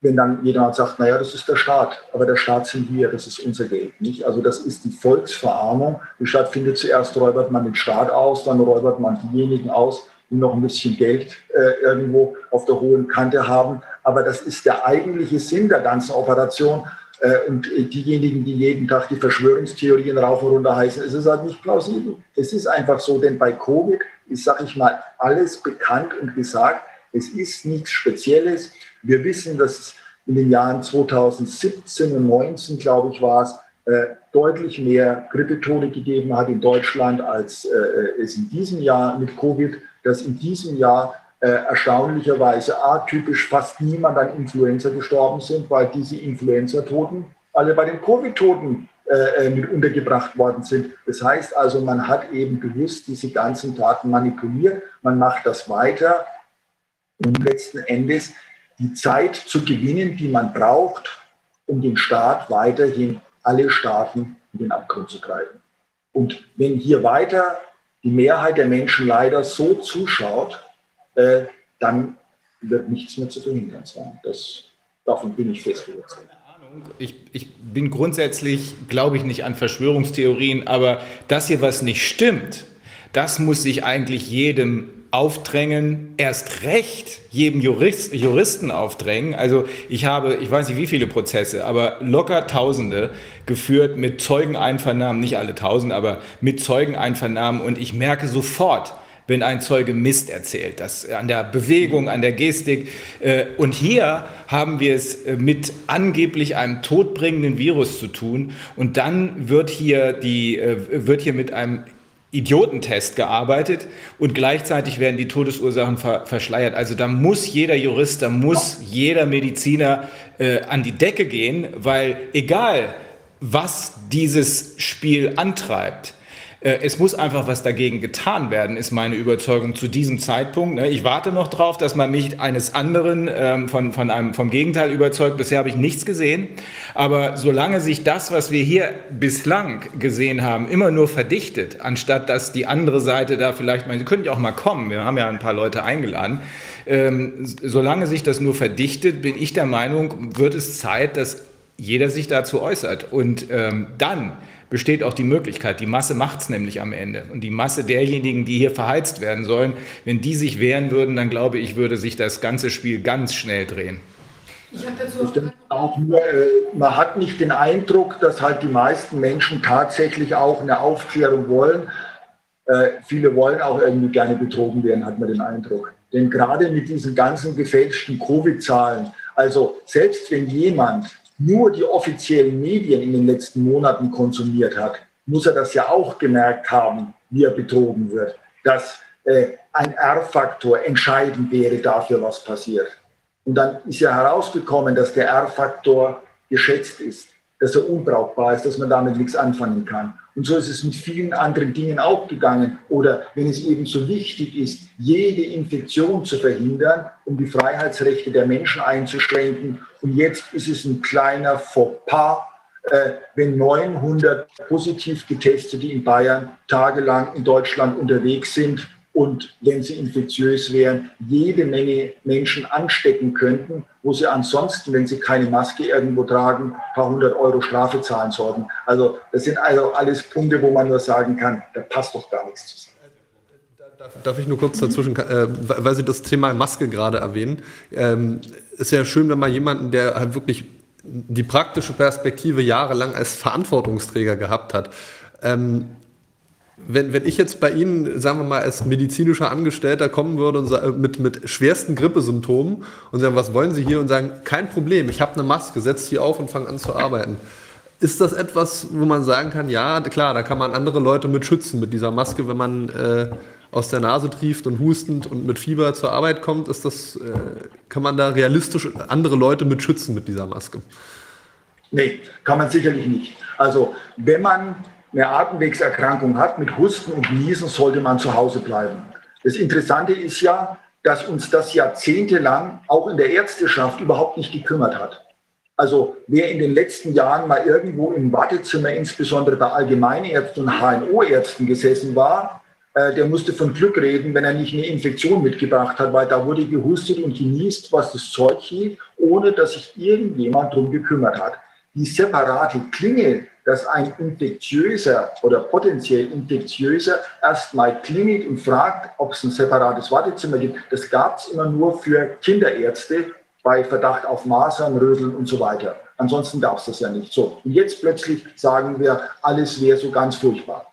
wenn dann jemand sagt, naja, das ist der Staat, aber der Staat sind wir, das ist unser Geld. Nicht? Also das ist die Volksverarmung, die stattfindet. Zuerst räubert man den Staat aus, dann räubert man diejenigen aus, die noch ein bisschen Geld äh, irgendwo auf der hohen Kante haben. Aber das ist der eigentliche Sinn der ganzen Operation. Äh, und diejenigen, die jeden Tag die Verschwörungstheorien rauf und runter heißen, es ist halt nicht plausibel. Es ist einfach so, denn bei Covid ist, sag ich mal, alles bekannt und gesagt. Es ist nichts Spezielles. Wir wissen, dass es in den Jahren 2017 und 2019, glaube ich, war es, äh, deutlich mehr Grippetote gegeben hat in Deutschland, als äh, es in diesem Jahr mit Covid, dass in diesem Jahr äh, erstaunlicherweise atypisch fast niemand an Influenza gestorben sind, weil diese Influenza-Toten alle bei den Covid-Toten äh, äh, mit untergebracht worden sind. Das heißt also, man hat eben bewusst diese ganzen Daten manipuliert, man macht das weiter und letzten Endes die Zeit zu gewinnen, die man braucht, um den Staat weiterhin alle Staaten in den Abgrund zu treiben. Und wenn hier weiter die Mehrheit der Menschen leider so zuschaut, äh, dann wird nichts mehr zu verhindern sein. Das, davon bin ich fest überzeugt. Ich, ich bin grundsätzlich, glaube ich nicht an Verschwörungstheorien, aber das hier, was nicht stimmt, das muss sich eigentlich jedem aufdrängen, erst recht jedem Jurist, Juristen aufdrängen. Also ich habe, ich weiß nicht wie viele Prozesse, aber locker Tausende geführt mit Zeugeneinvernahmen, nicht alle Tausend, aber mit Zeugeneinvernahmen und ich merke sofort, wenn ein Zeuge Mist erzählt, das an der Bewegung, an der Gestik. Äh, und hier haben wir es äh, mit angeblich einem todbringenden Virus zu tun. Und dann wird hier die, äh, wird hier mit einem Idiotentest gearbeitet und gleichzeitig werden die Todesursachen ver verschleiert. Also da muss jeder Jurist, da muss jeder Mediziner äh, an die Decke gehen, weil egal was dieses Spiel antreibt, es muss einfach was dagegen getan werden, ist meine Überzeugung zu diesem Zeitpunkt. Ne? Ich warte noch drauf, dass man mich eines anderen ähm, von, von einem, vom Gegenteil überzeugt. Bisher habe ich nichts gesehen. Aber solange sich das, was wir hier bislang gesehen haben, immer nur verdichtet, anstatt dass die andere Seite da vielleicht mal, Sie können ja auch mal kommen, wir haben ja ein paar Leute eingeladen, ähm, solange sich das nur verdichtet, bin ich der Meinung, wird es Zeit, dass jeder sich dazu äußert. Und ähm, dann besteht auch die Möglichkeit. Die Masse macht es nämlich am Ende. Und die Masse derjenigen, die hier verheizt werden sollen, wenn die sich wehren würden, dann glaube ich, würde sich das ganze Spiel ganz schnell drehen. Ich habe dazu auch nur, äh, man hat nicht den Eindruck, dass halt die meisten Menschen tatsächlich auch eine Aufklärung wollen. Äh, viele wollen auch irgendwie gerne betrogen werden, hat man den Eindruck. Denn gerade mit diesen ganzen gefälschten Covid-Zahlen, also selbst wenn jemand nur die offiziellen Medien in den letzten Monaten konsumiert hat, muss er das ja auch gemerkt haben, wie er betrogen wird, dass äh, ein R-Faktor entscheidend wäre dafür, was passiert. Und dann ist ja herausgekommen, dass der R-Faktor geschätzt ist, dass er unbrauchbar ist, dass man damit nichts anfangen kann. Und so ist es mit vielen anderen Dingen auch gegangen. Oder wenn es eben so wichtig ist, jede Infektion zu verhindern, um die Freiheitsrechte der Menschen einzuschränken. Und jetzt ist es ein kleiner Fauxpas, äh, wenn 900 positiv Getestete in Bayern tagelang in Deutschland unterwegs sind und wenn sie infektiös wären, jede Menge Menschen anstecken könnten, wo sie ansonsten, wenn sie keine Maske irgendwo tragen, ein paar hundert Euro Strafe zahlen sollten. Also das sind also alles Punkte, wo man nur sagen kann, da passt doch gar nichts zusammen. Darf ich nur kurz dazwischen, äh, weil Sie das Thema Maske gerade erwähnen. Ähm, ist ja schön, wenn man jemanden, der halt wirklich die praktische Perspektive jahrelang als Verantwortungsträger gehabt hat, ähm, wenn, wenn ich jetzt bei Ihnen, sagen wir mal, als medizinischer Angestellter kommen würde und äh, mit, mit schwersten Grippesymptomen und sagen, was wollen Sie hier? Und sagen, kein Problem, ich habe eine Maske, setzt die auf und fange an zu arbeiten. Ist das etwas, wo man sagen kann, ja, klar, da kann man andere Leute mit schützen mit dieser Maske, wenn man äh, aus der Nase trieft und hustend und mit Fieber zur Arbeit kommt, ist das, äh, kann man da realistisch andere Leute mit schützen mit dieser Maske? Nee, kann man sicherlich nicht. Also wenn man eine Atemwegserkrankung hat mit Husten und Niesen, sollte man zu Hause bleiben. Das Interessante ist ja, dass uns das jahrzehntelang auch in der Ärzteschaft überhaupt nicht gekümmert hat. Also wer in den letzten Jahren mal irgendwo im Wartezimmer, insbesondere bei Allgemeinärzten und HNO-Ärzten gesessen war, äh, der musste von Glück reden, wenn er nicht eine Infektion mitgebracht hat, weil da wurde gehustet und genießt, was das Zeug hielt, ohne dass sich irgendjemand drum gekümmert hat. Die separate Klingel, dass ein infektiöser oder potenziell infektiöser erstmal klingelt und fragt, ob es ein separates Wartezimmer gibt, das gab es immer nur für Kinderärzte bei Verdacht auf Masern, Rödeln und so weiter. Ansonsten gab es das ja nicht. So, und jetzt plötzlich sagen wir, alles wäre so ganz furchtbar.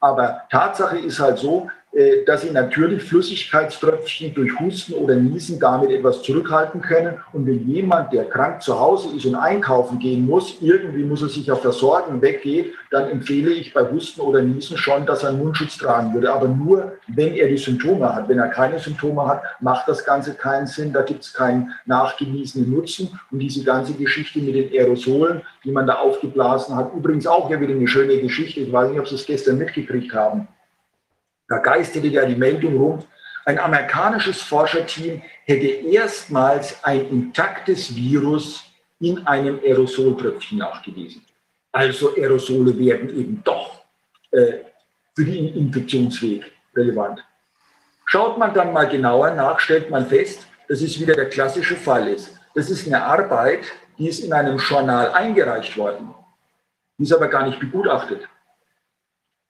Aber Tatsache ist halt so, dass sie natürlich Flüssigkeitströpfchen durch Husten oder Niesen damit etwas zurückhalten können. Und wenn jemand, der krank zu Hause ist und einkaufen gehen muss, irgendwie muss er sich ja versorgen, weggeht, dann empfehle ich bei Husten oder Niesen schon, dass er einen Mundschutz tragen würde. Aber nur, wenn er die Symptome hat. Wenn er keine Symptome hat, macht das Ganze keinen Sinn. Da gibt es keinen nachgewiesenen Nutzen. Und diese ganze Geschichte mit den Aerosolen, die man da aufgeblasen hat, übrigens auch ja wieder eine schöne Geschichte. Ich weiß nicht, ob Sie es gestern mitgekriegt haben da geisterte ja die Meldung rum, ein amerikanisches Forscherteam hätte erstmals ein intaktes Virus in einem Aerosoltröpfchen nachgewiesen. Also Aerosole werden eben doch äh, für den Infektionsweg relevant. Schaut man dann mal genauer nach, stellt man fest, dass es wieder der klassische Fall ist. Das ist eine Arbeit, die ist in einem Journal eingereicht worden. Die ist aber gar nicht begutachtet.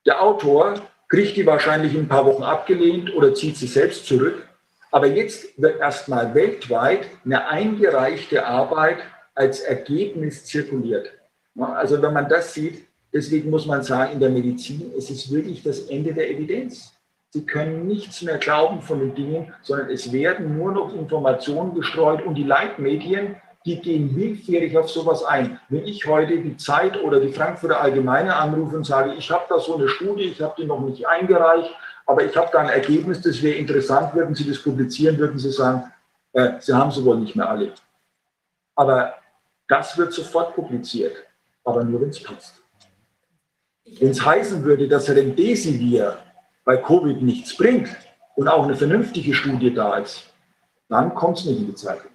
Der Autor kriegt die wahrscheinlich in ein paar Wochen abgelehnt oder zieht sie selbst zurück. Aber jetzt wird erstmal weltweit eine eingereichte Arbeit als Ergebnis zirkuliert. Also wenn man das sieht, deswegen muss man sagen, in der Medizin, es ist wirklich das Ende der Evidenz. Sie können nichts mehr glauben von den Dingen, sondern es werden nur noch Informationen gestreut und die Leitmedien die gehen willfährig auf sowas ein. Wenn ich heute die Zeit oder die Frankfurter Allgemeine anrufe und sage, ich habe da so eine Studie, ich habe die noch nicht eingereicht, aber ich habe da ein Ergebnis, das wäre interessant, würden Sie das publizieren, würden Sie sagen, äh, Sie haben sie wohl nicht mehr alle. Aber das wird sofort publiziert, aber nur, wenn es passt. Wenn es heißen würde, dass Remdesivir bei Covid nichts bringt und auch eine vernünftige Studie da ist, dann kommt es nicht in die Zeitung.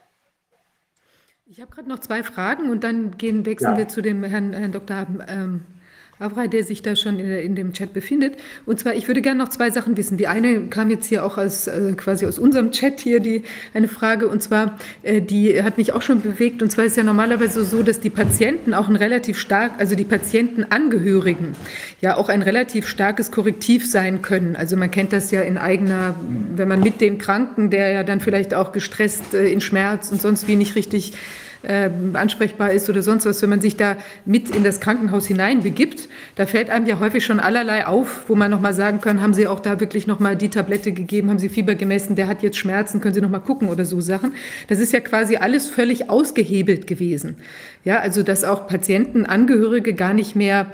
Ich habe gerade noch zwei Fragen und dann gehen, wechseln ja. wir zu dem Herrn, Herrn Dr. Ähm, Avra, der sich da schon in, in, dem Chat befindet. Und zwar, ich würde gerne noch zwei Sachen wissen. Die eine kam jetzt hier auch aus, äh, quasi aus unserem Chat hier, die, eine Frage. Und zwar, äh, die hat mich auch schon bewegt. Und zwar ist ja normalerweise so, dass die Patienten auch ein relativ stark, also die Patientenangehörigen, ja auch ein relativ starkes Korrektiv sein können. Also man kennt das ja in eigener, wenn man mit dem Kranken, der ja dann vielleicht auch gestresst äh, in Schmerz und sonst wie nicht richtig äh, ansprechbar ist oder sonst was, wenn man sich da mit in das Krankenhaus hineinbegibt, da fällt einem ja häufig schon allerlei auf, wo man nochmal sagen kann, haben Sie auch da wirklich nochmal die Tablette gegeben, haben Sie Fieber gemessen, der hat jetzt Schmerzen, können Sie nochmal gucken oder so Sachen. Das ist ja quasi alles völlig ausgehebelt gewesen. Ja, also dass auch Patienten, Angehörige gar nicht mehr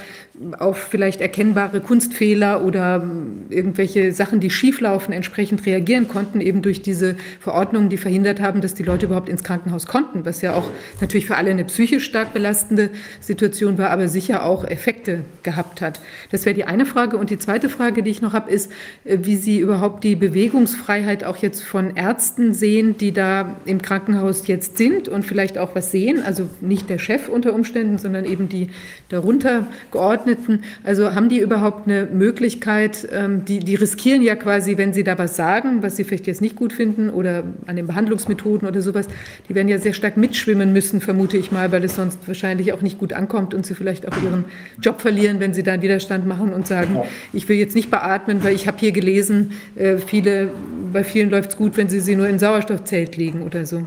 auf vielleicht erkennbare Kunstfehler oder irgendwelche Sachen, die schieflaufen, entsprechend reagieren konnten, eben durch diese Verordnungen, die verhindert haben, dass die Leute überhaupt ins Krankenhaus konnten, was ja auch natürlich für alle eine psychisch stark belastende Situation war, aber sicher auch Effekte gehabt hat. Das wäre die eine Frage. Und die zweite Frage, die ich noch habe, ist, äh, wie Sie überhaupt die Bewegungsfreiheit auch jetzt von Ärzten sehen, die da im Krankenhaus jetzt sind und vielleicht auch was sehen, also nicht der Chef unter Umständen, sondern eben die darunter geordneten. Also haben die überhaupt eine Möglichkeit, ähm, die, die riskieren ja quasi, wenn sie da was sagen, was sie vielleicht jetzt nicht gut finden oder an den Behandlungsmethoden oder sowas, die werden ja sehr stark mitschwimmen müssen, vermute ich mal, weil es sonst wahrscheinlich auch nicht gut ankommt und sie vielleicht auch ihren Job verlieren, wenn sie da einen Widerstand machen und sagen, ich will jetzt nicht beatmen, weil ich habe hier gelesen, äh, viele, bei vielen läuft es gut, wenn sie sie nur in Sauerstoffzelt legen oder so.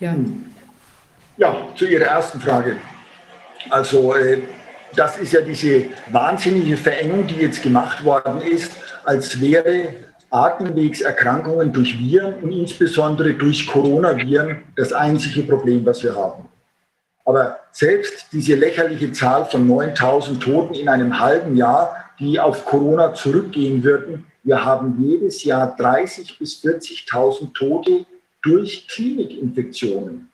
Ja. Hm. Ja, zu Ihrer ersten Frage. Also äh, das ist ja diese wahnsinnige Verengung, die jetzt gemacht worden ist, als wäre Atemwegserkrankungen durch Viren und insbesondere durch Coronaviren das einzige Problem, was wir haben. Aber selbst diese lächerliche Zahl von 9000 Toten in einem halben Jahr, die auf Corona zurückgehen würden, wir haben jedes Jahr 30.000 bis 40.000 Tote durch Klinikinfektionen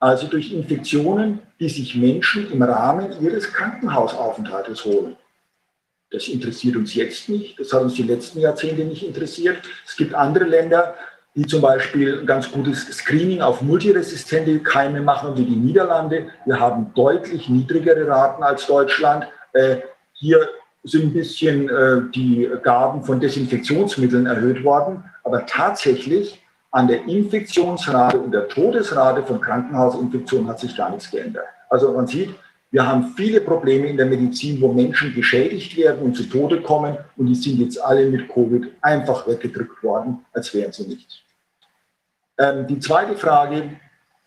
also durch Infektionen, die sich Menschen im Rahmen ihres Krankenhausaufenthaltes holen. Das interessiert uns jetzt nicht, das hat uns die letzten Jahrzehnte nicht interessiert. Es gibt andere Länder, die zum Beispiel ein ganz gutes Screening auf multiresistente Keime machen, wie die Niederlande. Wir haben deutlich niedrigere Raten als Deutschland. Äh, hier sind ein bisschen äh, die Gaben von Desinfektionsmitteln erhöht worden, aber tatsächlich an der Infektionsrate und der Todesrate von Krankenhausinfektionen hat sich gar nichts geändert. Also man sieht, wir haben viele Probleme in der Medizin, wo Menschen geschädigt werden und zu Tode kommen und die sind jetzt alle mit Covid einfach weggedrückt worden, als wären sie nichts. Ähm, die zweite Frage,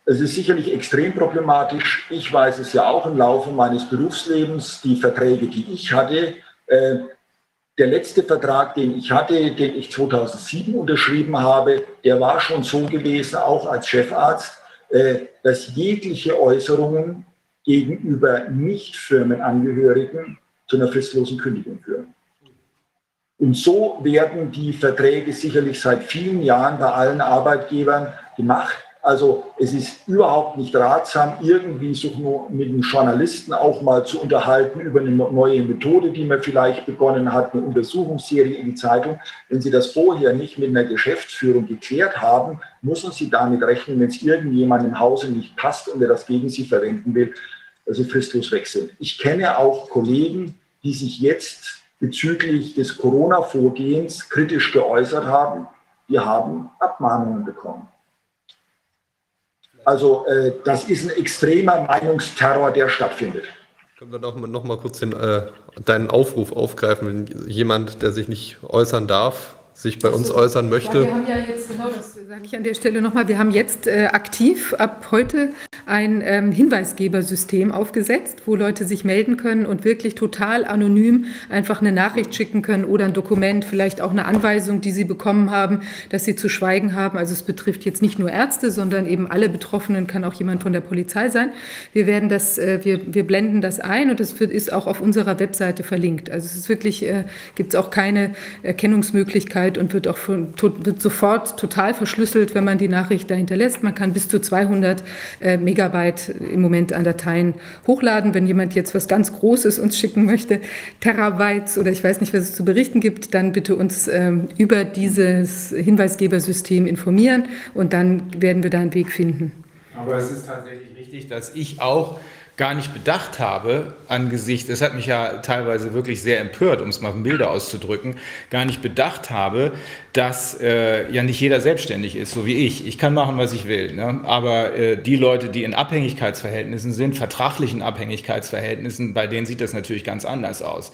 es ist sicherlich extrem problematisch. Ich weiß es ja auch im Laufe meines Berufslebens, die Verträge, die ich hatte. Äh, der letzte Vertrag, den ich hatte, den ich 2007 unterschrieben habe, der war schon so gewesen, auch als Chefarzt, äh, dass jegliche Äußerungen gegenüber Nicht-Firmenangehörigen zu einer fristlosen Kündigung führen. Und so werden die Verträge sicherlich seit vielen Jahren bei allen Arbeitgebern gemacht. Also es ist überhaupt nicht ratsam, irgendwie sich nur mit einem Journalisten auch mal zu unterhalten über eine neue Methode, die man vielleicht begonnen hat, eine Untersuchungsserie in die Zeitung. Wenn Sie das vorher nicht mit einer Geschäftsführung geklärt haben, müssen Sie damit rechnen, wenn es irgendjemand im Hause nicht passt und er das gegen Sie verwenden will, Sie fristlos sind. Ich kenne auch Kollegen, die sich jetzt bezüglich des Corona-Vorgehens kritisch geäußert haben. Die haben Abmahnungen bekommen. Also äh, das ist ein extremer Meinungsterror, der stattfindet. Können wir noch, noch mal kurz den, äh, deinen Aufruf aufgreifen, wenn jemand, der sich nicht äußern darf, sich bei uns äußern möchte. Ja, wir haben ja jetzt, genau, das sage ich an der Stelle nochmal, wir haben jetzt äh, aktiv ab heute ein ähm, Hinweisgebersystem aufgesetzt, wo Leute sich melden können und wirklich total anonym einfach eine Nachricht schicken können oder ein Dokument, vielleicht auch eine Anweisung, die sie bekommen haben, dass sie zu schweigen haben. Also es betrifft jetzt nicht nur Ärzte, sondern eben alle Betroffenen, kann auch jemand von der Polizei sein. Wir werden das, äh, wir, wir blenden das ein und es ist auch auf unserer Webseite verlinkt. Also es ist wirklich, äh, gibt es auch keine Erkennungsmöglichkeit und wird auch von, wird sofort total verschlüsselt, wenn man die Nachricht da hinterlässt. Man kann bis zu 200 äh, Megabyte im Moment an Dateien hochladen. Wenn jemand jetzt was ganz Großes uns schicken möchte, Terabytes oder ich weiß nicht, was es zu berichten gibt, dann bitte uns ähm, über dieses Hinweisgebersystem informieren und dann werden wir da einen Weg finden. Aber es ist tatsächlich richtig, dass ich auch gar nicht bedacht habe, angesichts, es hat mich ja teilweise wirklich sehr empört, um es mal in Bilder auszudrücken, gar nicht bedacht habe, dass äh, ja nicht jeder selbstständig ist, so wie ich. Ich kann machen, was ich will. Ne? Aber äh, die Leute, die in Abhängigkeitsverhältnissen sind, vertraglichen Abhängigkeitsverhältnissen, bei denen sieht das natürlich ganz anders aus.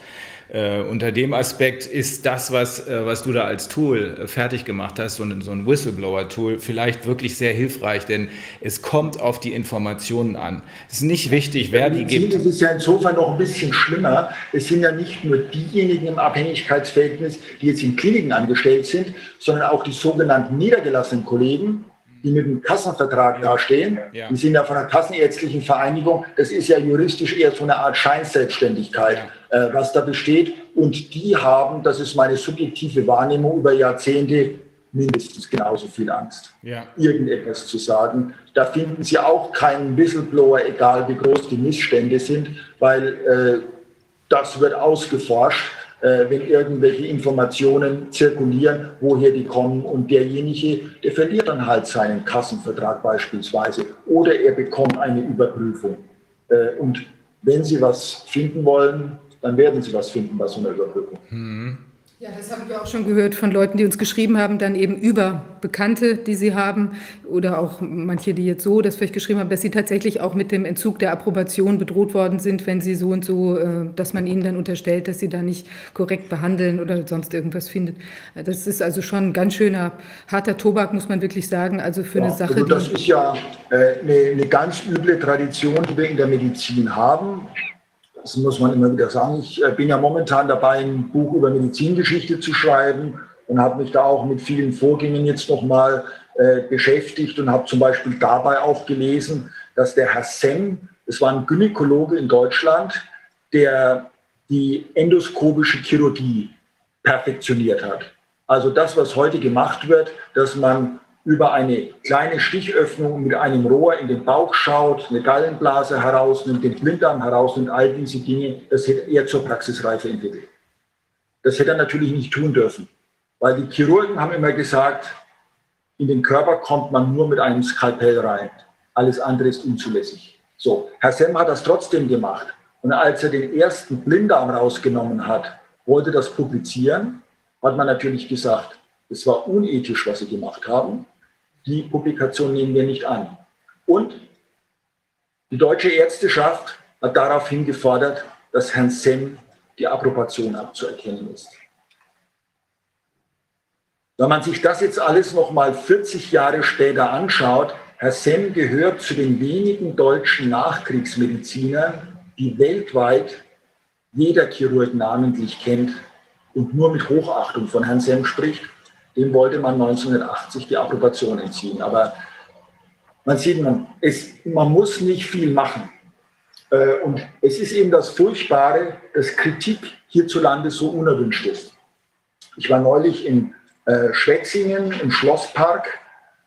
Äh, unter dem Aspekt ist das, was, äh, was du da als Tool äh, fertig gemacht hast, so ein, so ein Whistleblower-Tool, vielleicht wirklich sehr hilfreich, denn es kommt auf die Informationen an. Es ist nicht wichtig, wer die gibt. Es ist ja insofern noch ein bisschen schlimmer. Es sind ja nicht nur diejenigen im Abhängigkeitsverhältnis, die jetzt in Kliniken angestellt sind, sondern auch die sogenannten niedergelassenen Kollegen, die mit dem Kassenvertrag dastehen. Ja. Die sind ja von der Kassenärztlichen Vereinigung. Das ist ja juristisch eher so eine Art Scheinselbstständigkeit, ja. äh, was da besteht. Und die haben, das ist meine subjektive Wahrnehmung, über Jahrzehnte mindestens genauso viel Angst, ja. irgendetwas zu sagen. Da finden Sie auch keinen Whistleblower, egal wie groß die Missstände sind, weil äh, das wird ausgeforscht wenn irgendwelche Informationen zirkulieren, woher die kommen. Und derjenige, der verliert dann halt seinen Kassenvertrag beispielsweise oder er bekommt eine Überprüfung. Äh, und wenn Sie was finden wollen, dann werden Sie was finden bei so einer Überprüfung. Mhm. Ja, das haben wir auch schon gehört von Leuten, die uns geschrieben haben, dann eben über Bekannte, die sie haben oder auch manche, die jetzt so das vielleicht geschrieben haben, dass sie tatsächlich auch mit dem Entzug der Approbation bedroht worden sind, wenn sie so und so, äh, dass man ihnen dann unterstellt, dass sie da nicht korrekt behandeln oder sonst irgendwas findet. Das ist also schon ein ganz schöner harter Tobak, muss man wirklich sagen. Also für ja, eine Sache. Also das ist ja äh, eine, eine ganz üble Tradition, die wir in der Medizin haben. Das muss man immer wieder sagen. Ich äh, bin ja momentan dabei, ein Buch über Medizingeschichte zu schreiben und habe mich da auch mit vielen Vorgängen jetzt nochmal äh, beschäftigt und habe zum Beispiel dabei auch gelesen, dass der Herr Sem, das war ein Gynäkologe in Deutschland, der die endoskopische Chirurgie perfektioniert hat. Also das, was heute gemacht wird, dass man über eine kleine Stichöffnung mit einem Rohr in den Bauch schaut, eine Gallenblase herausnimmt, den Blinddarm herausnimmt, all diese Dinge, das hätte er zur Praxisreife entwickelt. Das hätte er natürlich nicht tun dürfen, weil die Chirurgen haben immer gesagt, in den Körper kommt man nur mit einem Skalpell rein. Alles andere ist unzulässig. So, Herr Semm hat das trotzdem gemacht. Und als er den ersten Blinddarm rausgenommen hat, wollte das publizieren, hat man natürlich gesagt, es war unethisch, was sie gemacht haben. Die Publikation nehmen wir nicht an. Und die deutsche Ärzteschaft hat daraufhin gefordert, dass Herrn Sem die Approbation abzuerkennen ist. Wenn man sich das jetzt alles noch mal 40 Jahre später anschaut, Herr Sem gehört zu den wenigen deutschen Nachkriegsmedizinern, die weltweit jeder Chirurg namentlich kennt und nur mit Hochachtung von Herrn Sem spricht. Dem wollte man 1980 die Approbation entziehen. Aber man sieht, man, es, man muss nicht viel machen. Äh, und es ist eben das Furchtbare, dass Kritik hierzulande so unerwünscht ist. Ich war neulich in äh, Schwetzingen im Schlosspark.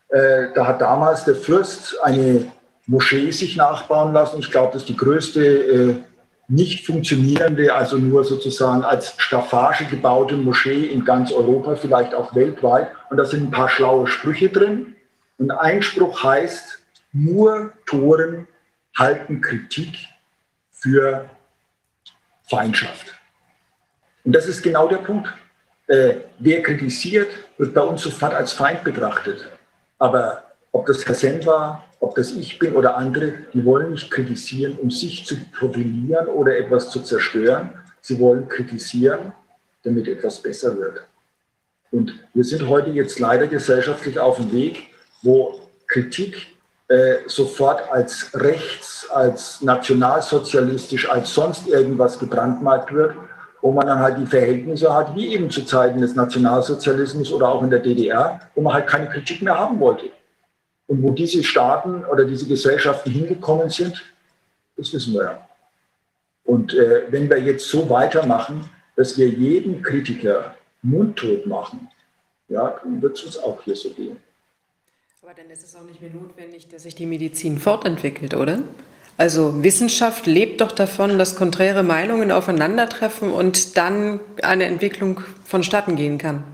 Äh, da hat damals der Fürst eine Moschee sich nachbauen lassen. Ich glaube, das ist die größte nicht funktionierende, also nur sozusagen als Staffage gebaute Moschee in ganz Europa, vielleicht auch weltweit. Und da sind ein paar schlaue Sprüche drin. Und ein Spruch heißt, nur Toren halten Kritik für Feindschaft. Und das ist genau der Punkt. Äh, wer kritisiert, wird bei uns sofort als Feind betrachtet. Aber ob das Herr Sen war, ob das ich bin oder andere, die wollen nicht kritisieren, um sich zu profilieren oder etwas zu zerstören. Sie wollen kritisieren, damit etwas besser wird. Und wir sind heute jetzt leider gesellschaftlich auf dem Weg, wo Kritik äh, sofort als rechts, als nationalsozialistisch, als sonst irgendwas gebrandmarkt wird, wo man dann halt die Verhältnisse hat, wie eben zu Zeiten des Nationalsozialismus oder auch in der DDR, wo man halt keine Kritik mehr haben wollte. Und wo diese Staaten oder diese Gesellschaften hingekommen sind, das wissen wir ja. Und äh, wenn wir jetzt so weitermachen, dass wir jeden Kritiker mundtot machen, ja, dann wird es uns auch hier so gehen. Aber dann ist es auch nicht mehr notwendig, dass sich die Medizin fortentwickelt, oder? Also Wissenschaft lebt doch davon, dass konträre Meinungen aufeinandertreffen und dann eine Entwicklung vonstatten gehen kann.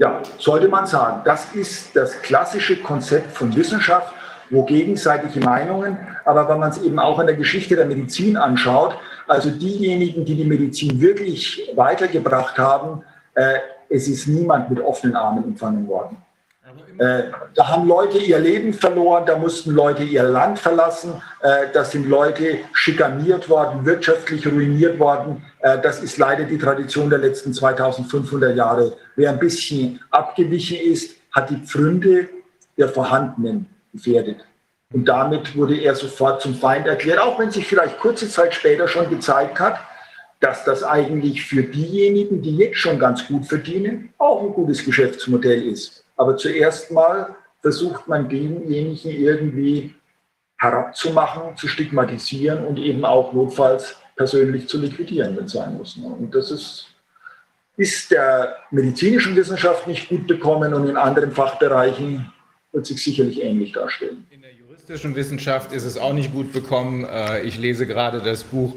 Ja, sollte man sagen. Das ist das klassische Konzept von Wissenschaft, wo gegenseitige Meinungen, aber wenn man es eben auch in der Geschichte der Medizin anschaut, also diejenigen, die die Medizin wirklich weitergebracht haben, äh, es ist niemand mit offenen Armen empfangen worden. Äh, da haben Leute ihr Leben verloren, da mussten Leute ihr Land verlassen, äh, da sind Leute schikaniert worden, wirtschaftlich ruiniert worden. Äh, das ist leider die Tradition der letzten 2500 Jahre. Wer ein bisschen abgewichen ist, hat die Pfründe der Vorhandenen gefährdet. Und damit wurde er sofort zum Feind erklärt, auch wenn sich vielleicht kurze Zeit später schon gezeigt hat, dass das eigentlich für diejenigen, die jetzt schon ganz gut verdienen, auch ein gutes Geschäftsmodell ist. Aber zuerst mal versucht man denjenigen irgendwie herabzumachen, zu stigmatisieren und eben auch notfalls persönlich zu liquidieren, wenn es sein muss. Und das ist, ist der medizinischen Wissenschaft nicht gut bekommen und in anderen Fachbereichen wird sich sicherlich ähnlich darstellen. In der juristischen Wissenschaft ist es auch nicht gut bekommen. Äh, ich lese gerade das Buch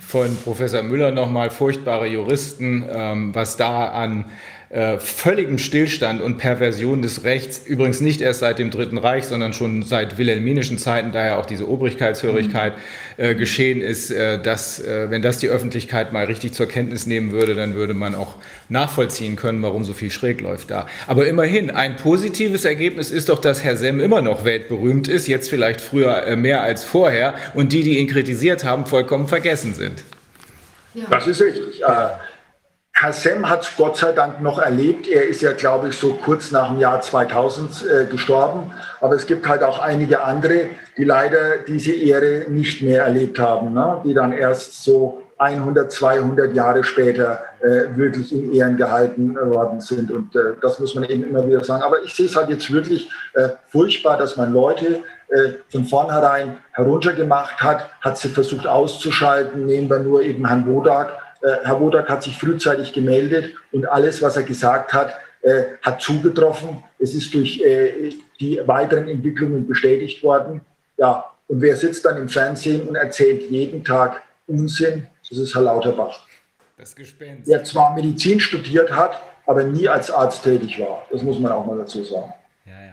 von Professor Müller nochmal, Furchtbare Juristen, ähm, was da an äh, völligem Stillstand und Perversion des Rechts, übrigens nicht erst seit dem Dritten Reich, sondern schon seit wilhelminischen Zeiten, daher auch diese Obrigkeitshörigkeit äh, geschehen ist, äh, dass, äh, wenn das die Öffentlichkeit mal richtig zur Kenntnis nehmen würde, dann würde man auch nachvollziehen können, warum so viel schräg läuft da. Aber immerhin, ein positives Ergebnis ist doch, dass Herr Semm immer noch weltberühmt ist, jetzt vielleicht früher äh, mehr als vorher, und die, die ihn kritisiert haben, vollkommen vergessen sind. Ja. Das ist richtig. Äh, Kassem hat es Gott sei Dank noch erlebt. Er ist ja, glaube ich, so kurz nach dem Jahr 2000 äh, gestorben. Aber es gibt halt auch einige andere, die leider diese Ehre nicht mehr erlebt haben, ne? die dann erst so 100, 200 Jahre später äh, wirklich in Ehren gehalten worden sind. Und äh, das muss man eben immer wieder sagen. Aber ich sehe es halt jetzt wirklich äh, furchtbar, dass man Leute äh, von vornherein heruntergemacht hat, hat sie versucht auszuschalten. Nehmen wir nur eben Herrn Wodak äh, Herr Wodak hat sich frühzeitig gemeldet und alles, was er gesagt hat, äh, hat zugetroffen. Es ist durch äh, die weiteren Entwicklungen bestätigt worden. Ja, und wer sitzt dann im Fernsehen und erzählt jeden Tag Unsinn? Das ist Herr Lauterbach. Das Gespenst. Der zwar Medizin studiert hat, aber nie als Arzt tätig war. Das muss man auch mal dazu sagen. Ja, ja.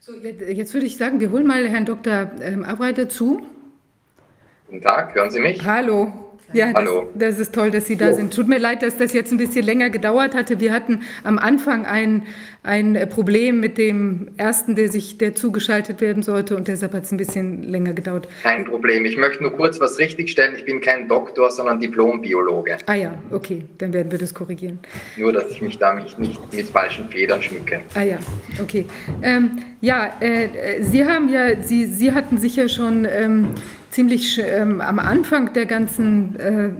So, jetzt würde ich sagen, wir holen mal Herrn Dr. Ähm, Abreiter zu. Guten Tag, hören Sie mich? Hallo. Ja, Hallo. Das, das, ist toll, dass Sie da sind. Tut mir leid, dass das jetzt ein bisschen länger gedauert hatte. Wir hatten am Anfang ein, ein Problem mit dem ersten, der sich, der zugeschaltet werden sollte und deshalb hat es ein bisschen länger gedauert. Kein Problem. Ich möchte nur kurz was richtigstellen. Ich bin kein Doktor, sondern Diplombiologe. Ah ja, okay, dann werden wir das korrigieren. Nur, dass ich mich da nicht mit falschen Federn schmücke. Ah ja, okay. Ähm, ja, äh, Sie haben ja, Sie, Sie hatten sicher schon ähm, ziemlich ähm, am Anfang der ganzen äh,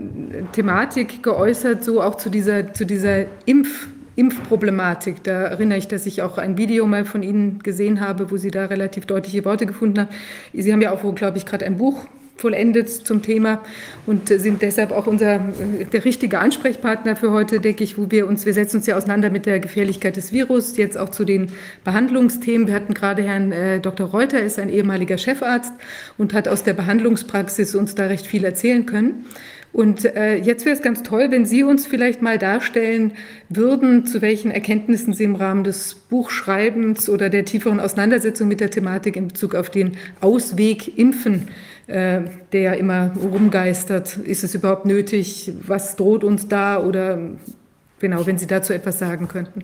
Thematik geäußert, so auch zu dieser, zu dieser Impf- Impfproblematik. Da erinnere ich, dass ich auch ein Video mal von Ihnen gesehen habe, wo Sie da relativ deutliche Worte gefunden haben. Sie haben ja auch, glaube ich, gerade ein Buch vollendet zum Thema und sind deshalb auch unser äh, der richtige Ansprechpartner für heute, denke ich, wo wir uns, wir setzen uns ja auseinander mit der Gefährlichkeit des Virus, jetzt auch zu den Behandlungsthemen. Wir hatten gerade Herrn äh, Dr. Reuter, ist ein ehemaliger Chefarzt und hat aus der Behandlungspraxis uns da recht viel erzählen können. Und äh, jetzt wäre es ganz toll, wenn Sie uns vielleicht mal darstellen würden, zu welchen Erkenntnissen Sie im Rahmen des Buchschreibens oder der tieferen Auseinandersetzung mit der Thematik in Bezug auf den Ausweg Impfen äh, der immer rumgeistert. Ist es überhaupt nötig? Was droht uns da? Oder genau, wenn Sie dazu etwas sagen könnten.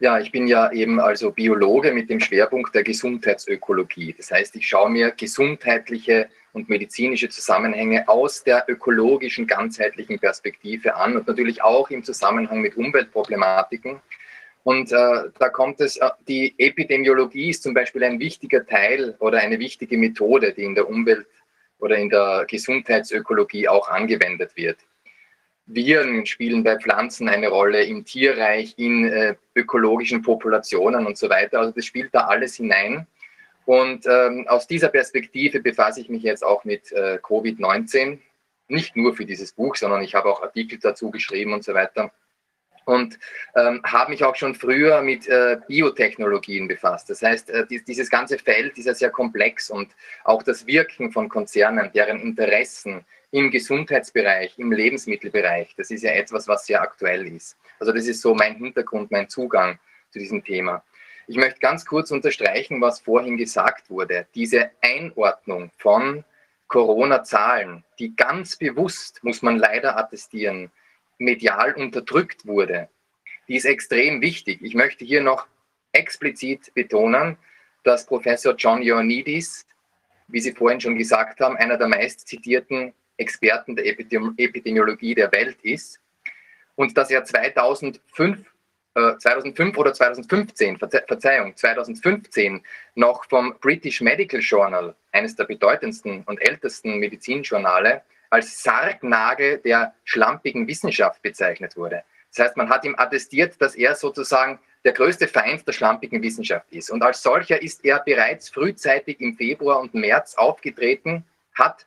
Ja, ich bin ja eben also Biologe mit dem Schwerpunkt der Gesundheitsökologie. Das heißt, ich schaue mir gesundheitliche und medizinische Zusammenhänge aus der ökologischen, ganzheitlichen Perspektive an und natürlich auch im Zusammenhang mit Umweltproblematiken. Und äh, da kommt es, äh, die Epidemiologie ist zum Beispiel ein wichtiger Teil oder eine wichtige Methode, die in der Umwelt oder in der Gesundheitsökologie auch angewendet wird. Viren spielen bei Pflanzen eine Rolle, im Tierreich, in äh, ökologischen Populationen und so weiter. Also das spielt da alles hinein. Und ähm, aus dieser Perspektive befasse ich mich jetzt auch mit äh, Covid-19. Nicht nur für dieses Buch, sondern ich habe auch Artikel dazu geschrieben und so weiter und ähm, habe mich auch schon früher mit äh, Biotechnologien befasst. Das heißt, äh, die, dieses ganze Feld ist ja sehr komplex und auch das Wirken von Konzernen, deren Interessen im Gesundheitsbereich, im Lebensmittelbereich, das ist ja etwas, was sehr aktuell ist. Also das ist so mein Hintergrund, mein Zugang zu diesem Thema. Ich möchte ganz kurz unterstreichen, was vorhin gesagt wurde. Diese Einordnung von Corona-Zahlen, die ganz bewusst, muss man leider attestieren, medial unterdrückt wurde, die ist extrem wichtig. Ich möchte hier noch explizit betonen, dass Professor John Ioannidis, wie Sie vorhin schon gesagt haben, einer der meist zitierten Experten der Epidemiologie der Welt ist und dass er 2005, äh, 2005 oder 2015, Verzeihung, 2015 noch vom British Medical Journal, eines der bedeutendsten und ältesten Medizinjournale, als Sargnagel der schlampigen Wissenschaft bezeichnet wurde. Das heißt, man hat ihm attestiert, dass er sozusagen der größte Feind der schlampigen Wissenschaft ist. Und als solcher ist er bereits frühzeitig im Februar und März aufgetreten, hat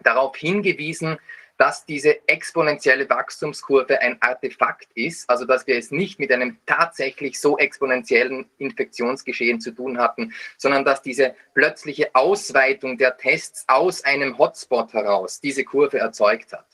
darauf hingewiesen, dass diese exponentielle Wachstumskurve ein Artefakt ist, also dass wir es nicht mit einem tatsächlich so exponentiellen Infektionsgeschehen zu tun hatten, sondern dass diese plötzliche Ausweitung der Tests aus einem Hotspot heraus diese Kurve erzeugt hat.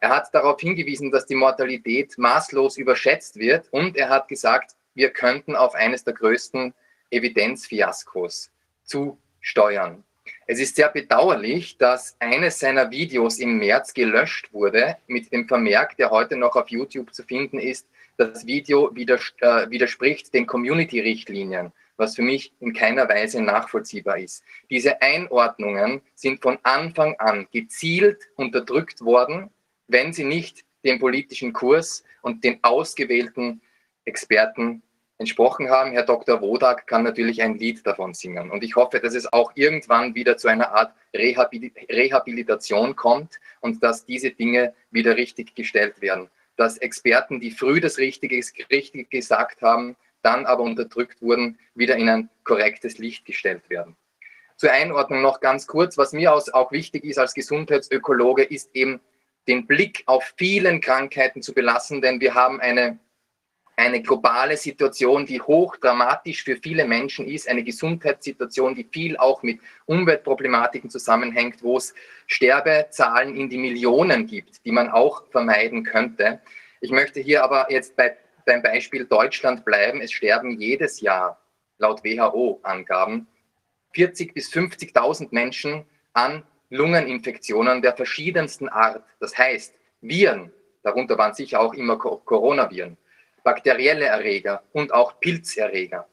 Er hat darauf hingewiesen, dass die Mortalität maßlos überschätzt wird und er hat gesagt, wir könnten auf eines der größten Evidenzfiaskos zusteuern. Es ist sehr bedauerlich, dass eines seiner Videos im März gelöscht wurde mit dem Vermerk, der heute noch auf YouTube zu finden ist, das Video widers äh, widerspricht den Community-Richtlinien, was für mich in keiner Weise nachvollziehbar ist. Diese Einordnungen sind von Anfang an gezielt unterdrückt worden, wenn sie nicht dem politischen Kurs und den ausgewählten Experten entsprochen haben. Herr Dr. Wodak kann natürlich ein Lied davon singen. Und ich hoffe, dass es auch irgendwann wieder zu einer Art Rehabilitation kommt und dass diese Dinge wieder richtig gestellt werden. Dass Experten, die früh das Richtige, richtig gesagt haben, dann aber unterdrückt wurden, wieder in ein korrektes Licht gestellt werden. Zur Einordnung noch ganz kurz, was mir auch wichtig ist als Gesundheitsökologe, ist eben den Blick auf vielen Krankheiten zu belassen, denn wir haben eine eine globale Situation, die hochdramatisch für viele Menschen ist, eine Gesundheitssituation, die viel auch mit Umweltproblematiken zusammenhängt, wo es Sterbezahlen in die Millionen gibt, die man auch vermeiden könnte. Ich möchte hier aber jetzt bei, beim Beispiel Deutschland bleiben. Es sterben jedes Jahr laut WHO-Angaben 40.000 bis 50.000 Menschen an Lungeninfektionen der verschiedensten Art. Das heißt, Viren, darunter waren sicher auch immer Coronaviren, bakterielle Erreger und auch Pilzerreger.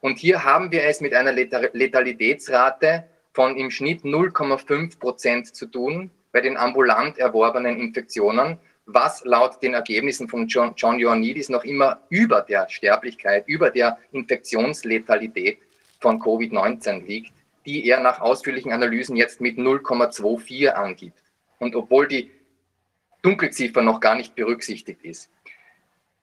Und hier haben wir es mit einer Letalitätsrate von im Schnitt 0,5 Prozent zu tun bei den ambulant erworbenen Infektionen, was laut den Ergebnissen von John, Ioannidis noch immer über der Sterblichkeit, über der Infektionsletalität von Covid-19 liegt, die er nach ausführlichen Analysen jetzt mit 0,24 angibt. Und obwohl die Dunkelziffer noch gar nicht berücksichtigt ist.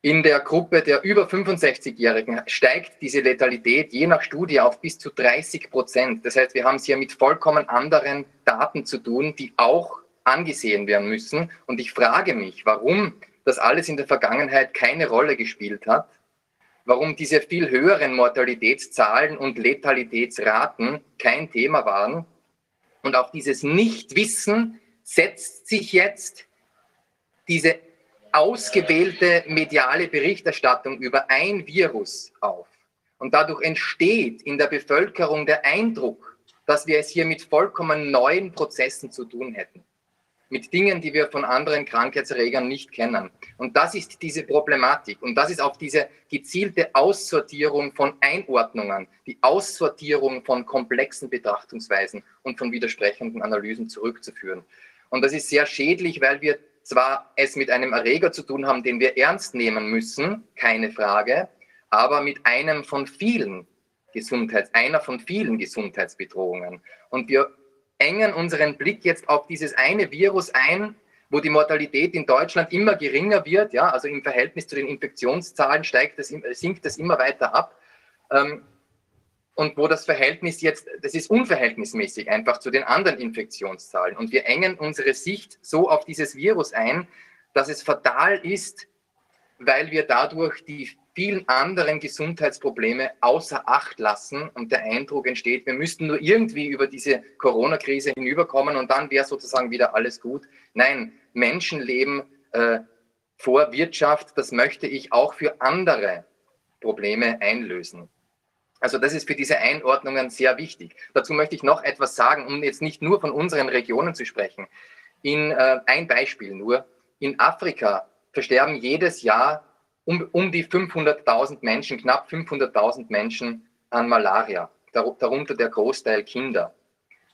In der Gruppe der über 65-Jährigen steigt diese Letalität je nach Studie auf bis zu 30 Prozent. Das heißt, wir haben es hier mit vollkommen anderen Daten zu tun, die auch angesehen werden müssen. Und ich frage mich, warum das alles in der Vergangenheit keine Rolle gespielt hat, warum diese viel höheren Mortalitätszahlen und Letalitätsraten kein Thema waren. Und auf dieses Nichtwissen setzt sich jetzt diese ausgewählte mediale Berichterstattung über ein Virus auf. Und dadurch entsteht in der Bevölkerung der Eindruck, dass wir es hier mit vollkommen neuen Prozessen zu tun hätten. Mit Dingen, die wir von anderen Krankheitserregern nicht kennen. Und das ist diese Problematik. Und das ist auch diese gezielte Aussortierung von Einordnungen, die Aussortierung von komplexen Betrachtungsweisen und von widersprechenden Analysen zurückzuführen. Und das ist sehr schädlich, weil wir zwar es mit einem Erreger zu tun haben, den wir ernst nehmen müssen, keine Frage, aber mit einem von vielen Gesundheits, einer von vielen Gesundheitsbedrohungen. Und wir engen unseren Blick jetzt auf dieses eine Virus ein, wo die Mortalität in Deutschland immer geringer wird, ja, also im Verhältnis zu den Infektionszahlen steigt das, sinkt das immer weiter ab. Ähm, und wo das Verhältnis jetzt, das ist unverhältnismäßig einfach zu den anderen Infektionszahlen. Und wir engen unsere Sicht so auf dieses Virus ein, dass es fatal ist, weil wir dadurch die vielen anderen Gesundheitsprobleme außer Acht lassen und der Eindruck entsteht, wir müssten nur irgendwie über diese Corona-Krise hinüberkommen und dann wäre sozusagen wieder alles gut. Nein, Menschenleben äh, vor Wirtschaft, das möchte ich auch für andere Probleme einlösen. Also das ist für diese Einordnungen sehr wichtig. Dazu möchte ich noch etwas sagen, um jetzt nicht nur von unseren Regionen zu sprechen. In, äh, ein Beispiel nur. In Afrika versterben jedes Jahr um, um die 500.000 Menschen, knapp 500.000 Menschen an Malaria, darunter der Großteil Kinder.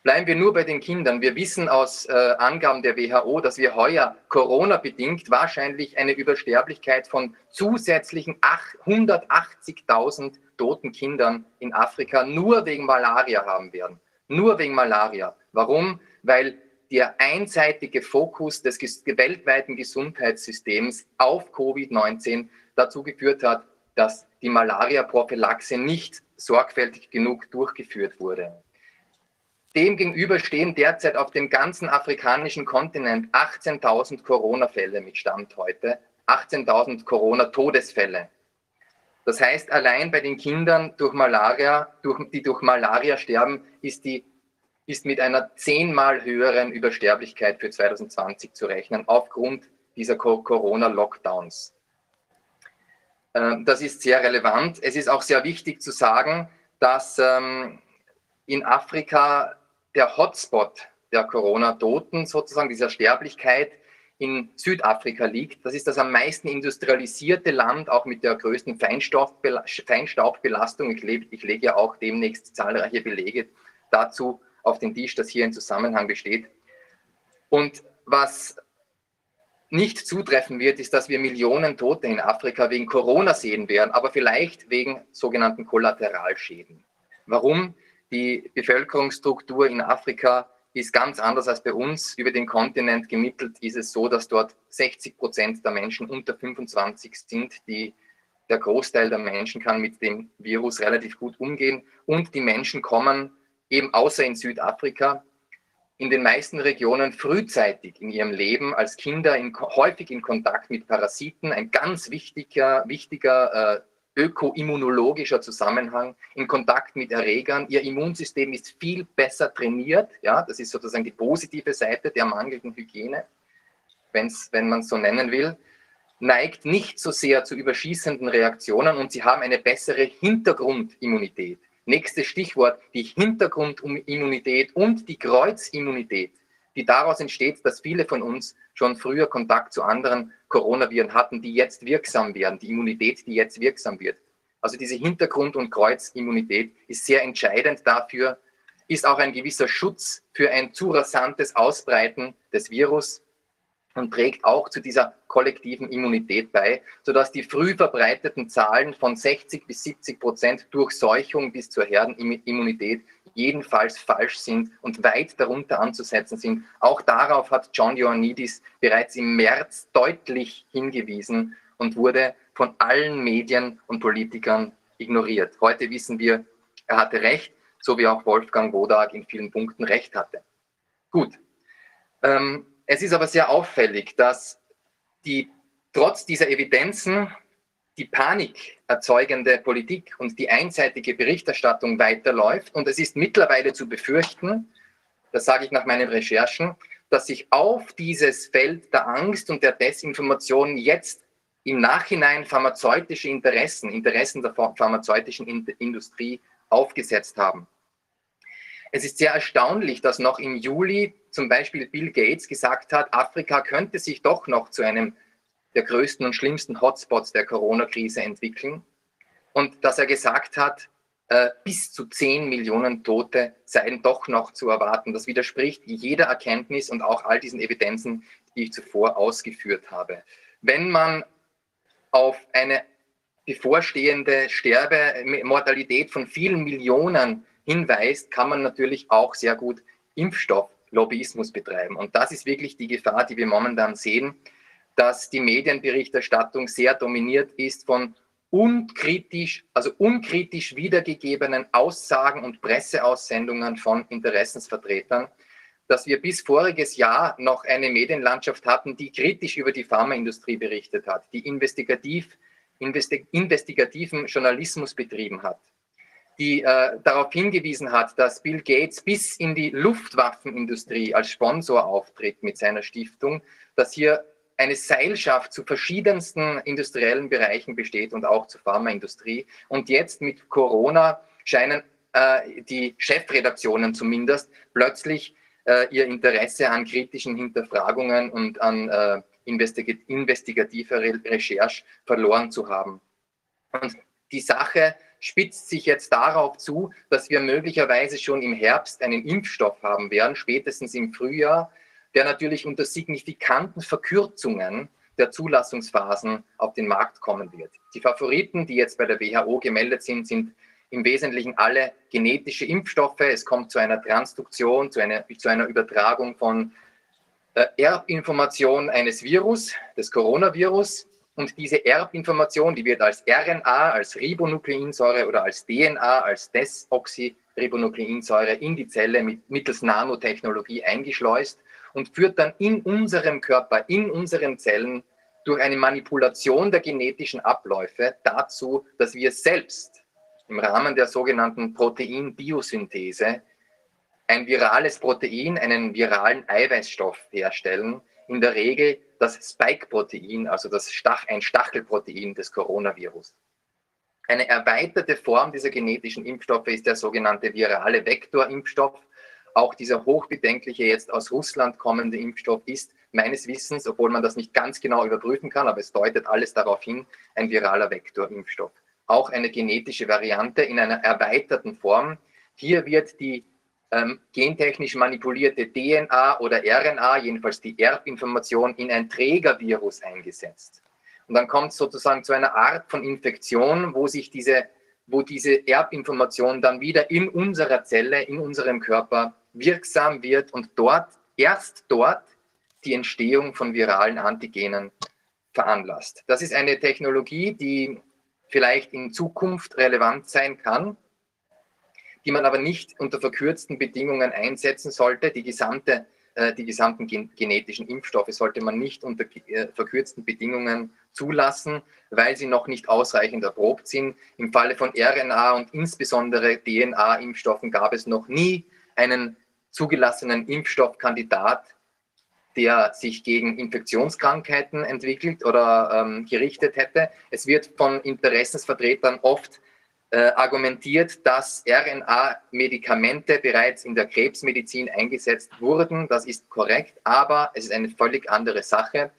Bleiben wir nur bei den Kindern. Wir wissen aus äh, Angaben der WHO, dass wir heuer Corona-bedingt wahrscheinlich eine Übersterblichkeit von zusätzlichen 180.000 toten Kindern in Afrika nur wegen Malaria haben werden. Nur wegen Malaria. Warum? Weil der einseitige Fokus des weltweiten Gesundheitssystems auf Covid-19 dazu geführt hat, dass die Malaria-Prophylaxe nicht sorgfältig genug durchgeführt wurde. Demgegenüber stehen derzeit auf dem ganzen afrikanischen Kontinent 18.000 Corona-Fälle mit Stand heute, 18.000 Corona-Todesfälle. Das heißt, allein bei den Kindern durch Malaria, durch, die durch Malaria sterben, ist, die, ist mit einer zehnmal höheren Übersterblichkeit für 2020 zu rechnen, aufgrund dieser Corona-Lockdowns. Ähm, das ist sehr relevant. Es ist auch sehr wichtig zu sagen, dass ähm, in Afrika der Hotspot der Corona-Toten, sozusagen dieser Sterblichkeit, in Südafrika liegt. Das ist das am meisten industrialisierte Land, auch mit der größten Feinstaubbelastung. Ich, lege, ich lege ja auch demnächst zahlreiche Belege dazu auf den Tisch, dass hier ein Zusammenhang besteht. Und was nicht zutreffen wird, ist, dass wir Millionen Tote in Afrika wegen Corona sehen werden, aber vielleicht wegen sogenannten Kollateralschäden. Warum? Die Bevölkerungsstruktur in Afrika ist ganz anders als bei uns. Über den Kontinent gemittelt ist es so, dass dort 60 Prozent der Menschen unter 25 sind. Die, der Großteil der Menschen kann mit dem Virus relativ gut umgehen. Und die Menschen kommen eben außer in Südafrika in den meisten Regionen frühzeitig in ihrem Leben als Kinder in, häufig in Kontakt mit Parasiten. Ein ganz wichtiger, wichtiger äh, ökoimmunologischer Zusammenhang, in Kontakt mit Erregern. Ihr Immunsystem ist viel besser trainiert. Ja, das ist sozusagen die positive Seite der mangelnden Hygiene, wenn's, wenn man es so nennen will. Neigt nicht so sehr zu überschießenden Reaktionen und sie haben eine bessere Hintergrundimmunität. Nächstes Stichwort, die Hintergrundimmunität und die Kreuzimmunität, die daraus entsteht, dass viele von uns schon früher Kontakt zu anderen Coronaviren hatten, die jetzt wirksam werden, die Immunität, die jetzt wirksam wird. Also diese Hintergrund- und Kreuzimmunität ist sehr entscheidend dafür, ist auch ein gewisser Schutz für ein zu rasantes Ausbreiten des Virus und trägt auch zu dieser kollektiven Immunität bei, sodass die früh verbreiteten Zahlen von 60 bis 70 Prozent Durchseuchung bis zur Herdenimmunität jedenfalls falsch sind und weit darunter anzusetzen sind. Auch darauf hat John Ioannidis bereits im März deutlich hingewiesen und wurde von allen Medien und Politikern ignoriert. Heute wissen wir, er hatte recht, so wie auch Wolfgang Wodak in vielen Punkten recht hatte. Gut. Ähm, es ist aber sehr auffällig, dass die trotz dieser Evidenzen die Panik erzeugende Politik und die einseitige Berichterstattung weiterläuft. Und es ist mittlerweile zu befürchten, das sage ich nach meinen Recherchen, dass sich auf dieses Feld der Angst und der Desinformation jetzt im Nachhinein pharmazeutische Interessen, Interessen der pharmazeutischen Industrie aufgesetzt haben. Es ist sehr erstaunlich, dass noch im Juli zum Beispiel Bill Gates gesagt hat, Afrika könnte sich doch noch zu einem der größten und schlimmsten Hotspots der Corona-Krise entwickeln und dass er gesagt hat, äh, bis zu 10 Millionen Tote seien doch noch zu erwarten. Das widerspricht jeder Erkenntnis und auch all diesen Evidenzen, die ich zuvor ausgeführt habe. Wenn man auf eine bevorstehende Sterbemortalität von vielen Millionen hinweist, kann man natürlich auch sehr gut Impfstofflobbyismus betreiben. Und das ist wirklich die Gefahr, die wir momentan sehen, dass die Medienberichterstattung sehr dominiert ist von unkritisch, also unkritisch wiedergegebenen Aussagen und Presseaussendungen von Interessensvertretern, dass wir bis voriges Jahr noch eine Medienlandschaft hatten, die kritisch über die Pharmaindustrie berichtet hat, die investigativ, investigativen Journalismus betrieben hat die äh, darauf hingewiesen hat, dass Bill Gates bis in die Luftwaffenindustrie als Sponsor auftritt mit seiner Stiftung, dass hier eine Seilschaft zu verschiedensten industriellen Bereichen besteht und auch zur Pharmaindustrie. Und jetzt mit Corona scheinen äh, die Chefredaktionen zumindest plötzlich äh, ihr Interesse an kritischen Hinterfragungen und an äh, investig investigativer Re Recherche verloren zu haben. Und die Sache spitzt sich jetzt darauf zu, dass wir möglicherweise schon im Herbst einen Impfstoff haben werden, spätestens im Frühjahr, der natürlich unter signifikanten Verkürzungen der Zulassungsphasen auf den Markt kommen wird. Die Favoriten, die jetzt bei der WHO gemeldet sind, sind im Wesentlichen alle genetische Impfstoffe. Es kommt zu einer Transduktion, zu einer, zu einer Übertragung von äh, Erbinformation eines Virus, des Coronavirus. Und diese Erbinformation, die wird als RNA, als Ribonukleinsäure oder als DNA, als Desoxyribonukleinsäure in die Zelle mit, mittels Nanotechnologie eingeschleust und führt dann in unserem Körper, in unseren Zellen durch eine Manipulation der genetischen Abläufe dazu, dass wir selbst im Rahmen der sogenannten Proteinbiosynthese ein virales Protein, einen viralen Eiweißstoff herstellen, in der Regel das Spike-Protein, also das Stach, ein Stachelprotein des Coronavirus. Eine erweiterte Form dieser genetischen Impfstoffe ist der sogenannte virale Vektorimpfstoff. Auch dieser hochbedenkliche, jetzt aus Russland kommende Impfstoff ist meines Wissens, obwohl man das nicht ganz genau überprüfen kann, aber es deutet alles darauf hin, ein viraler Vektorimpfstoff. Auch eine genetische Variante in einer erweiterten Form. Hier wird die ähm, gentechnisch manipulierte DNA oder RNA, jedenfalls die Erbinformation, in ein Trägervirus eingesetzt. Und dann kommt es sozusagen zu einer Art von Infektion, wo sich diese, wo diese Erbinformation dann wieder in unserer Zelle, in unserem Körper wirksam wird und dort, erst dort, die Entstehung von viralen Antigenen veranlasst. Das ist eine Technologie, die vielleicht in Zukunft relevant sein kann die man aber nicht unter verkürzten Bedingungen einsetzen sollte. Die, gesamte, äh, die gesamten gen genetischen Impfstoffe sollte man nicht unter äh, verkürzten Bedingungen zulassen, weil sie noch nicht ausreichend erprobt sind. Im Falle von RNA und insbesondere DNA-Impfstoffen gab es noch nie einen zugelassenen Impfstoffkandidat, der sich gegen Infektionskrankheiten entwickelt oder ähm, gerichtet hätte. Es wird von Interessensvertretern oft äh, argumentiert, dass RNA-Medikamente bereits in der Krebsmedizin eingesetzt wurden. Das ist korrekt, aber es ist eine völlig andere Sache,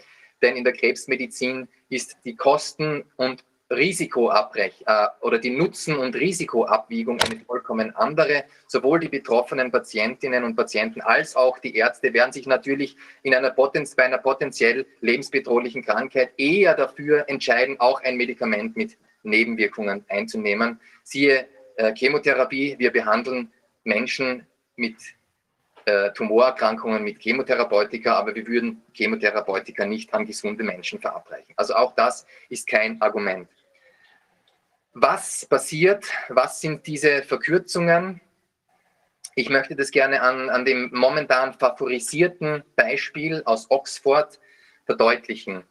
denn in der Krebsmedizin ist die Kosten- und Risikoabbrech äh, oder die Nutzen- und Risikoabwiegung eine vollkommen andere. Sowohl die betroffenen Patientinnen und Patienten als auch die Ärzte werden sich natürlich in einer bei einer potenziell lebensbedrohlichen Krankheit eher dafür entscheiden, auch ein Medikament mit Nebenwirkungen einzunehmen. Siehe äh, Chemotherapie, wir behandeln Menschen mit äh, Tumorerkrankungen mit Chemotherapeutika, aber wir würden Chemotherapeutika nicht an gesunde Menschen verabreichen. Also auch das ist kein Argument. Was passiert? Was sind diese Verkürzungen? Ich möchte das gerne an, an dem momentan favorisierten Beispiel aus Oxford verdeutlichen.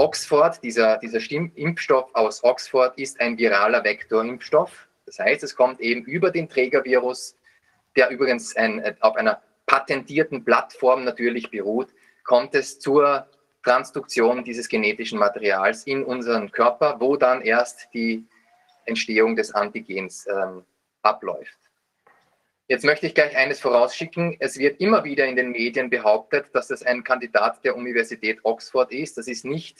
Oxford, dieser, dieser Impfstoff aus Oxford ist ein viraler Vektorimpfstoff. Das heißt, es kommt eben über den Trägervirus, der übrigens ein, auf einer patentierten Plattform natürlich beruht, kommt es zur Transduktion dieses genetischen Materials in unseren Körper, wo dann erst die Entstehung des Antigens ähm, abläuft. Jetzt möchte ich gleich eines vorausschicken. Es wird immer wieder in den Medien behauptet, dass es ein Kandidat der Universität Oxford ist. Das ist nicht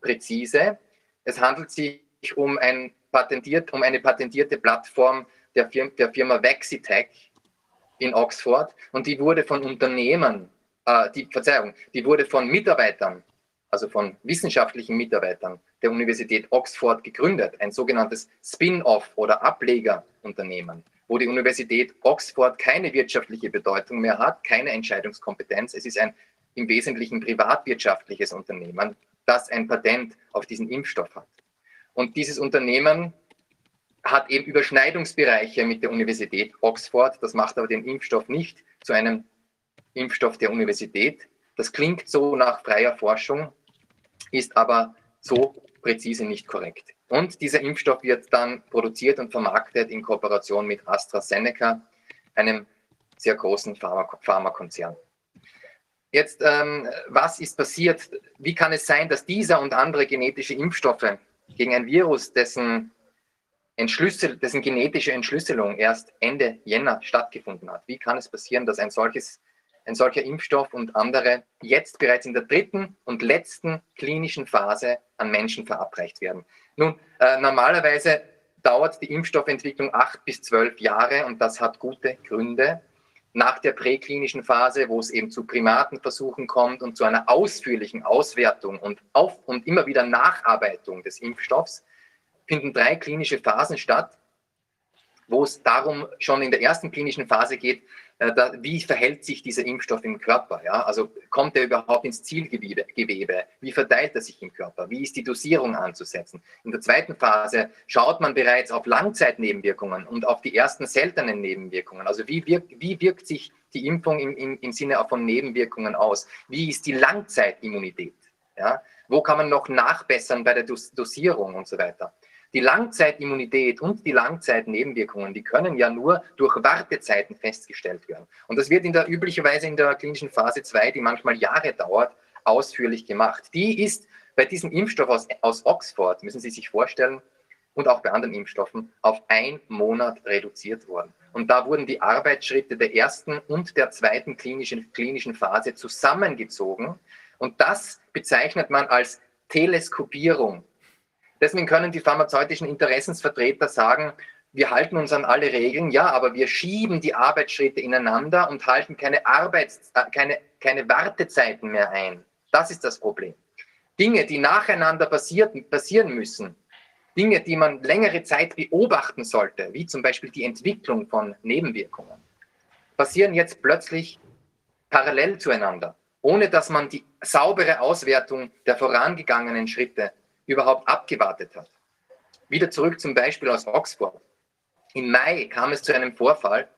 präzise. Es handelt sich um, ein patentiert, um eine patentierte Plattform der, Firma, der Firma Vaxitech in Oxford und die wurde von Unternehmen, äh, die, Verzeihung, die wurde von Mitarbeitern, also von wissenschaftlichen Mitarbeitern der Universität Oxford gegründet, ein sogenanntes Spin-off oder Ablegerunternehmen wo die Universität Oxford keine wirtschaftliche Bedeutung mehr hat, keine Entscheidungskompetenz. Es ist ein im Wesentlichen privatwirtschaftliches Unternehmen, das ein Patent auf diesen Impfstoff hat. Und dieses Unternehmen hat eben Überschneidungsbereiche mit der Universität Oxford. Das macht aber den Impfstoff nicht zu einem Impfstoff der Universität. Das klingt so nach freier Forschung, ist aber so präzise nicht korrekt. Und dieser Impfstoff wird dann produziert und vermarktet in Kooperation mit AstraZeneca, einem sehr großen Pharmakonzern. Jetzt, ähm, was ist passiert? Wie kann es sein, dass dieser und andere genetische Impfstoffe gegen ein Virus, dessen, Entschlüssel, dessen genetische Entschlüsselung erst Ende Jänner stattgefunden hat, wie kann es passieren, dass ein, solches, ein solcher Impfstoff und andere jetzt bereits in der dritten und letzten klinischen Phase an Menschen verabreicht werden? Nun, äh, normalerweise dauert die Impfstoffentwicklung acht bis zwölf Jahre und das hat gute Gründe. Nach der präklinischen Phase, wo es eben zu Primatenversuchen kommt und zu einer ausführlichen Auswertung und, auf, und immer wieder Nacharbeitung des Impfstoffs, finden drei klinische Phasen statt, wo es darum schon in der ersten klinischen Phase geht, da, wie verhält sich dieser Impfstoff im Körper? Ja? Also kommt er überhaupt ins Zielgewebe? Gewebe? Wie verteilt er sich im Körper? Wie ist die Dosierung anzusetzen? In der zweiten Phase schaut man bereits auf Langzeitnebenwirkungen und auf die ersten seltenen Nebenwirkungen. Also wie wirkt, wie wirkt sich die Impfung im, im, im Sinne von Nebenwirkungen aus? Wie ist die Langzeitimmunität? Ja? Wo kann man noch nachbessern bei der Dos Dosierung und so weiter? Die Langzeitimmunität und die Langzeitnebenwirkungen, die können ja nur durch Wartezeiten festgestellt werden. Und das wird in der üblicherweise in der klinischen Phase 2, die manchmal Jahre dauert, ausführlich gemacht. Die ist bei diesem Impfstoff aus, aus Oxford, müssen Sie sich vorstellen, und auch bei anderen Impfstoffen, auf ein Monat reduziert worden. Und da wurden die Arbeitsschritte der ersten und der zweiten klinischen, klinischen Phase zusammengezogen. Und das bezeichnet man als Teleskopierung Deswegen können die pharmazeutischen Interessensvertreter sagen, wir halten uns an alle Regeln, ja, aber wir schieben die Arbeitsschritte ineinander und halten keine, Arbeits-, äh, keine, keine Wartezeiten mehr ein. Das ist das Problem. Dinge, die nacheinander passiert, passieren müssen, Dinge, die man längere Zeit beobachten sollte, wie zum Beispiel die Entwicklung von Nebenwirkungen, passieren jetzt plötzlich parallel zueinander, ohne dass man die saubere Auswertung der vorangegangenen Schritte überhaupt abgewartet hat. Wieder zurück zum Beispiel aus Oxford. Im Mai kam es zu einem Vorfall,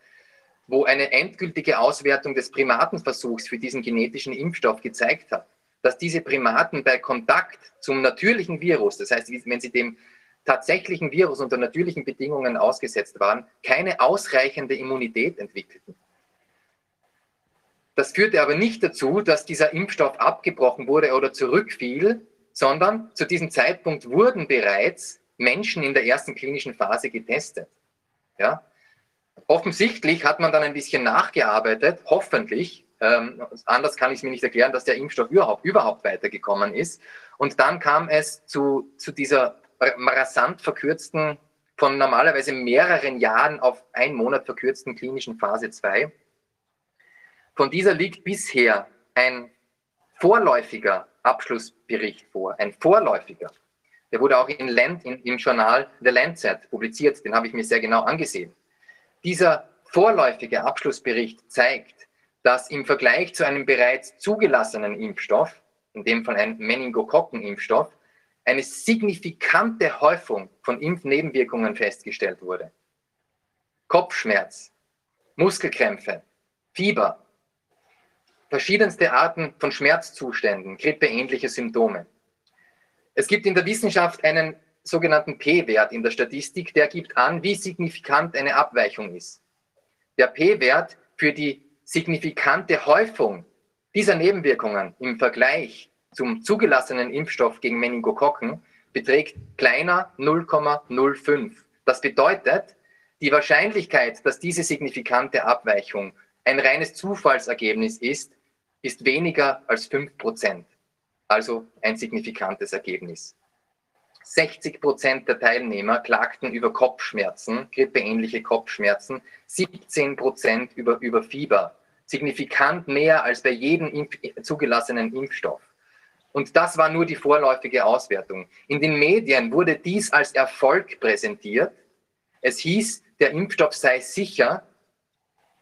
wo eine endgültige Auswertung des Primatenversuchs für diesen genetischen Impfstoff gezeigt hat, dass diese Primaten bei Kontakt zum natürlichen Virus, das heißt, wenn sie dem tatsächlichen Virus unter natürlichen Bedingungen ausgesetzt waren, keine ausreichende Immunität entwickelten. Das führte aber nicht dazu, dass dieser Impfstoff abgebrochen wurde oder zurückfiel, sondern zu diesem Zeitpunkt wurden bereits Menschen in der ersten klinischen Phase getestet. Ja? Offensichtlich hat man dann ein bisschen nachgearbeitet, hoffentlich. Ähm, anders kann ich es mir nicht erklären, dass der Impfstoff überhaupt, überhaupt weitergekommen ist. Und dann kam es zu, zu dieser rasant verkürzten, von normalerweise mehreren Jahren auf einen Monat verkürzten klinischen Phase 2. Von dieser liegt bisher ein vorläufiger Abschlussbericht vor, ein vorläufiger. Der wurde auch in Land, in, im Journal The Lancet publiziert, den habe ich mir sehr genau angesehen. Dieser vorläufige Abschlussbericht zeigt, dass im Vergleich zu einem bereits zugelassenen Impfstoff, in dem Fall ein Meningokokken-Impfstoff, eine signifikante Häufung von Impfnebenwirkungen festgestellt wurde. Kopfschmerz, Muskelkrämpfe, Fieber, verschiedenste Arten von Schmerzzuständen, grippeähnliche Symptome. Es gibt in der Wissenschaft einen sogenannten P-Wert in der Statistik, der gibt an, wie signifikant eine Abweichung ist. Der P-Wert für die signifikante Häufung dieser Nebenwirkungen im Vergleich zum zugelassenen Impfstoff gegen Meningokokken beträgt kleiner 0,05. Das bedeutet, die Wahrscheinlichkeit, dass diese signifikante Abweichung ein reines Zufallsergebnis ist, ist weniger als 5%. Also ein signifikantes Ergebnis. 60 Prozent der Teilnehmer klagten über Kopfschmerzen, grippeähnliche Kopfschmerzen, 17 Prozent über, über Fieber, signifikant mehr als bei jedem Impf zugelassenen Impfstoff. Und das war nur die vorläufige Auswertung. In den Medien wurde dies als Erfolg präsentiert. Es hieß, der Impfstoff sei sicher,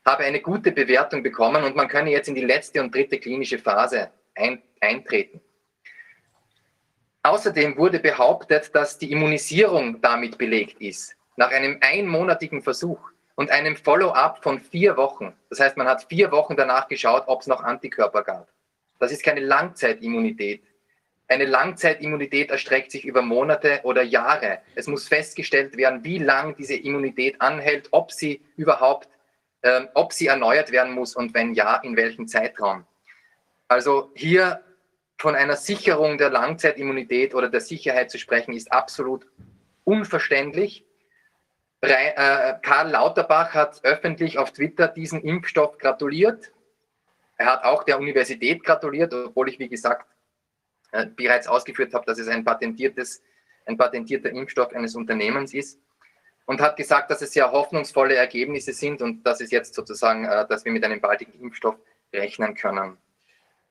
habe eine gute Bewertung bekommen und man könne jetzt in die letzte und dritte klinische Phase ein, eintreten. Außerdem wurde behauptet, dass die Immunisierung damit belegt ist, nach einem einmonatigen Versuch und einem Follow-up von vier Wochen. Das heißt, man hat vier Wochen danach geschaut, ob es noch Antikörper gab. Das ist keine Langzeitimmunität. Eine Langzeitimmunität erstreckt sich über Monate oder Jahre. Es muss festgestellt werden, wie lang diese Immunität anhält, ob sie überhaupt, äh, ob sie erneuert werden muss und wenn ja, in welchem Zeitraum. Also hier von einer Sicherung der Langzeitimmunität oder der Sicherheit zu sprechen, ist absolut unverständlich. Äh, Karl Lauterbach hat öffentlich auf Twitter diesen Impfstoff gratuliert. Er hat auch der Universität gratuliert, obwohl ich, wie gesagt, äh, bereits ausgeführt habe, dass es ein, patentiertes, ein patentierter Impfstoff eines Unternehmens ist. Und hat gesagt, dass es sehr hoffnungsvolle Ergebnisse sind und dass es jetzt sozusagen, äh, dass wir mit einem baldigen Impfstoff rechnen können.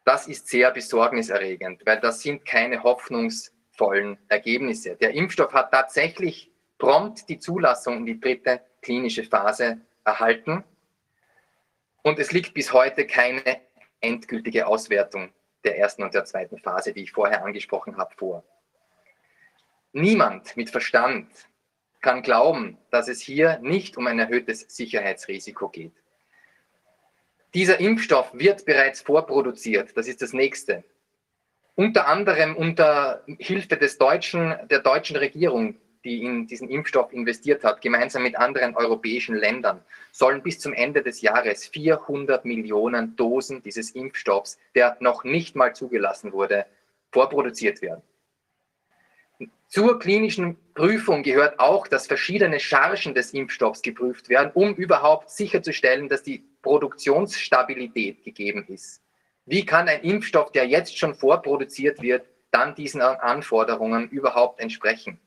Das ist sehr besorgniserregend, weil das sind keine hoffnungsvollen Ergebnisse. Der Impfstoff hat tatsächlich prompt die Zulassung in die dritte klinische Phase erhalten. Und es liegt bis heute keine endgültige Auswertung der ersten und der zweiten Phase, die ich vorher angesprochen habe, vor. Niemand mit Verstand kann glauben, dass es hier nicht um ein erhöhtes Sicherheitsrisiko geht. Dieser Impfstoff wird bereits vorproduziert. Das ist das nächste. Unter anderem unter Hilfe des deutschen, der deutschen Regierung, die in diesen Impfstoff investiert hat, gemeinsam mit anderen europäischen Ländern, sollen bis zum Ende des Jahres 400 Millionen Dosen dieses Impfstoffs, der noch nicht mal zugelassen wurde, vorproduziert werden. Zur klinischen Prüfung gehört auch, dass verschiedene Chargen des Impfstoffs geprüft werden, um überhaupt sicherzustellen, dass die Produktionsstabilität gegeben ist. Wie kann ein Impfstoff, der jetzt schon vorproduziert wird, dann diesen Anforderungen überhaupt entsprechen?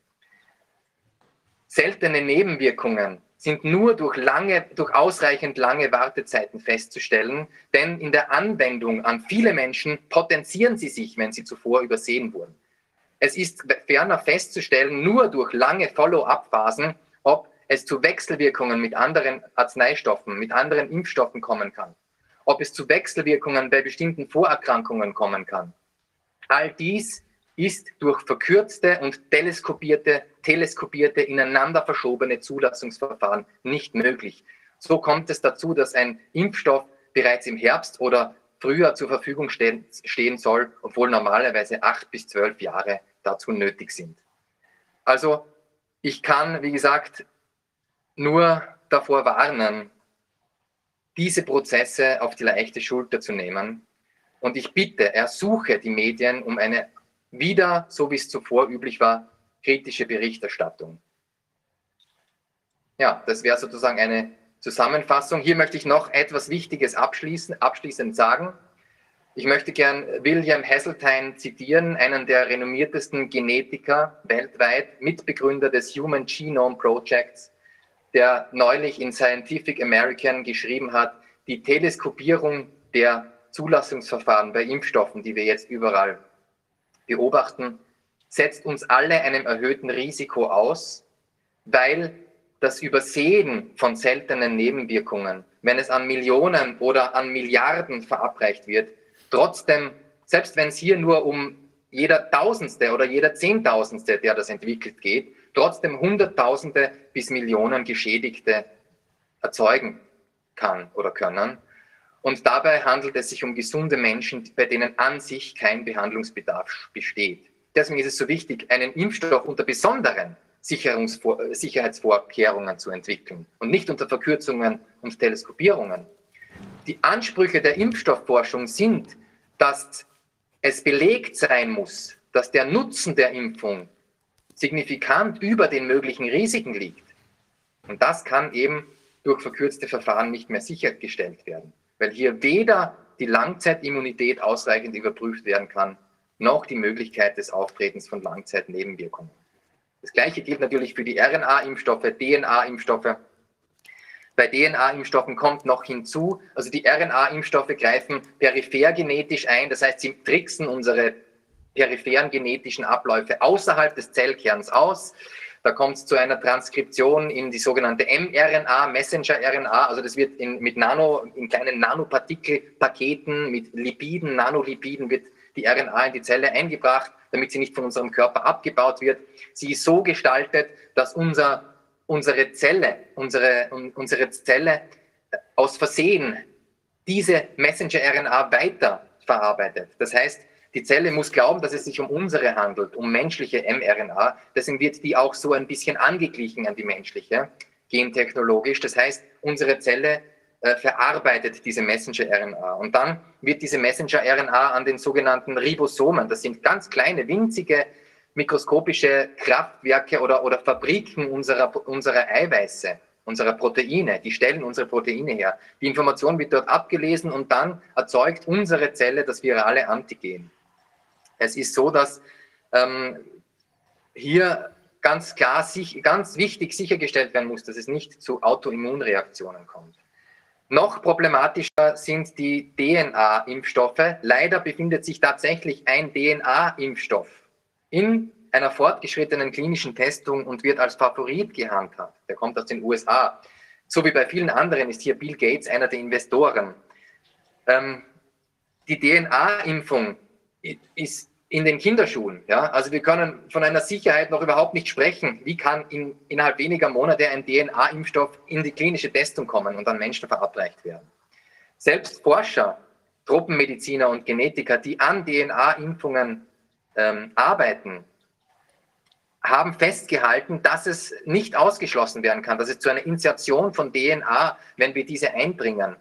Seltene Nebenwirkungen sind nur durch, lange, durch ausreichend lange Wartezeiten festzustellen, denn in der Anwendung an viele Menschen potenzieren sie sich, wenn sie zuvor übersehen wurden. Es ist ferner festzustellen, nur durch lange Follow-up-Phasen, ob es zu Wechselwirkungen mit anderen Arzneistoffen, mit anderen Impfstoffen kommen kann, ob es zu Wechselwirkungen bei bestimmten Vorerkrankungen kommen kann. All dies ist durch verkürzte und teleskopierte, teleskopierte, ineinander verschobene Zulassungsverfahren nicht möglich. So kommt es dazu, dass ein Impfstoff bereits im Herbst oder früher zur Verfügung stehen, stehen soll, obwohl normalerweise acht bis zwölf Jahre dazu nötig sind. Also ich kann, wie gesagt, nur davor warnen, diese Prozesse auf die leichte Schulter zu nehmen. Und ich bitte, ersuche die Medien um eine wieder, so wie es zuvor üblich war, kritische Berichterstattung. Ja, das wäre sozusagen eine Zusammenfassung. Hier möchte ich noch etwas Wichtiges abschließen, abschließend sagen. Ich möchte gern William Hasseltine zitieren, einen der renommiertesten Genetiker weltweit, Mitbegründer des Human Genome Projects, der neulich in Scientific American geschrieben hat, die Teleskopierung der Zulassungsverfahren bei Impfstoffen, die wir jetzt überall beobachten, setzt uns alle einem erhöhten Risiko aus, weil das Übersehen von seltenen Nebenwirkungen, wenn es an Millionen oder an Milliarden verabreicht wird, trotzdem, selbst wenn es hier nur um jeder Tausendste oder jeder Zehntausendste, der das entwickelt, geht, trotzdem Hunderttausende bis Millionen Geschädigte erzeugen kann oder können. Und dabei handelt es sich um gesunde Menschen, bei denen an sich kein Behandlungsbedarf besteht. Deswegen ist es so wichtig, einen Impfstoff unter besonderen Sicherheitsvorkehrungen zu entwickeln und nicht unter Verkürzungen und Teleskopierungen. Die Ansprüche der Impfstoffforschung sind, dass es belegt sein muss, dass der Nutzen der Impfung signifikant über den möglichen Risiken liegt. Und das kann eben durch verkürzte Verfahren nicht mehr sichergestellt werden, weil hier weder die Langzeitimmunität ausreichend überprüft werden kann, noch die Möglichkeit des Auftretens von Langzeitnebenwirkungen. Das gleiche gilt natürlich für die RNA-Impfstoffe, DNA-Impfstoffe. Bei DNA-Impfstoffen kommt noch hinzu, also die RNA-Impfstoffe greifen peripher genetisch ein, das heißt, sie tricksen unsere peripheren genetischen Abläufe außerhalb des Zellkerns aus. Da kommt es zu einer Transkription in die sogenannte mRNA, Messenger-RNA. Also das wird in, mit Nano, in kleinen Nanopartikelpaketen, mit Lipiden, Nanolipiden wird die RNA in die Zelle eingebracht, damit sie nicht von unserem Körper abgebaut wird. Sie ist so gestaltet, dass unser unsere Zelle, unsere, unsere Zelle aus Versehen diese Messenger-RNA weiterverarbeitet. Das heißt, die Zelle muss glauben, dass es sich um unsere handelt, um menschliche mRNA. Deswegen wird die auch so ein bisschen angeglichen an die menschliche, gentechnologisch. Das heißt, unsere Zelle äh, verarbeitet diese Messenger-RNA. Und dann wird diese Messenger-RNA an den sogenannten Ribosomen, das sind ganz kleine, winzige mikroskopische Kraftwerke oder, oder Fabriken unserer, unserer Eiweiße, unserer Proteine, die stellen unsere Proteine her. Die Information wird dort abgelesen und dann erzeugt unsere Zelle das virale Antigen. Es ist so, dass ähm, hier ganz klar, sich, ganz wichtig sichergestellt werden muss, dass es nicht zu Autoimmunreaktionen kommt. Noch problematischer sind die DNA-Impfstoffe. Leider befindet sich tatsächlich ein DNA-Impfstoff in einer fortgeschrittenen klinischen Testung und wird als Favorit gehandhabt. Der kommt aus den USA. So wie bei vielen anderen ist hier Bill Gates einer der Investoren. Ähm, die DNA-Impfung ist in den Kinderschuhen. Ja? Also wir können von einer Sicherheit noch überhaupt nicht sprechen. Wie kann in, innerhalb weniger Monate ein DNA-Impfstoff in die klinische Testung kommen und an Menschen verabreicht werden? Selbst Forscher, Tropenmediziner und Genetiker, die an DNA-Impfungen ähm, arbeiten, haben festgehalten, dass es nicht ausgeschlossen werden kann, dass es zu einer Insertion von DNA, wenn wir diese einbringen,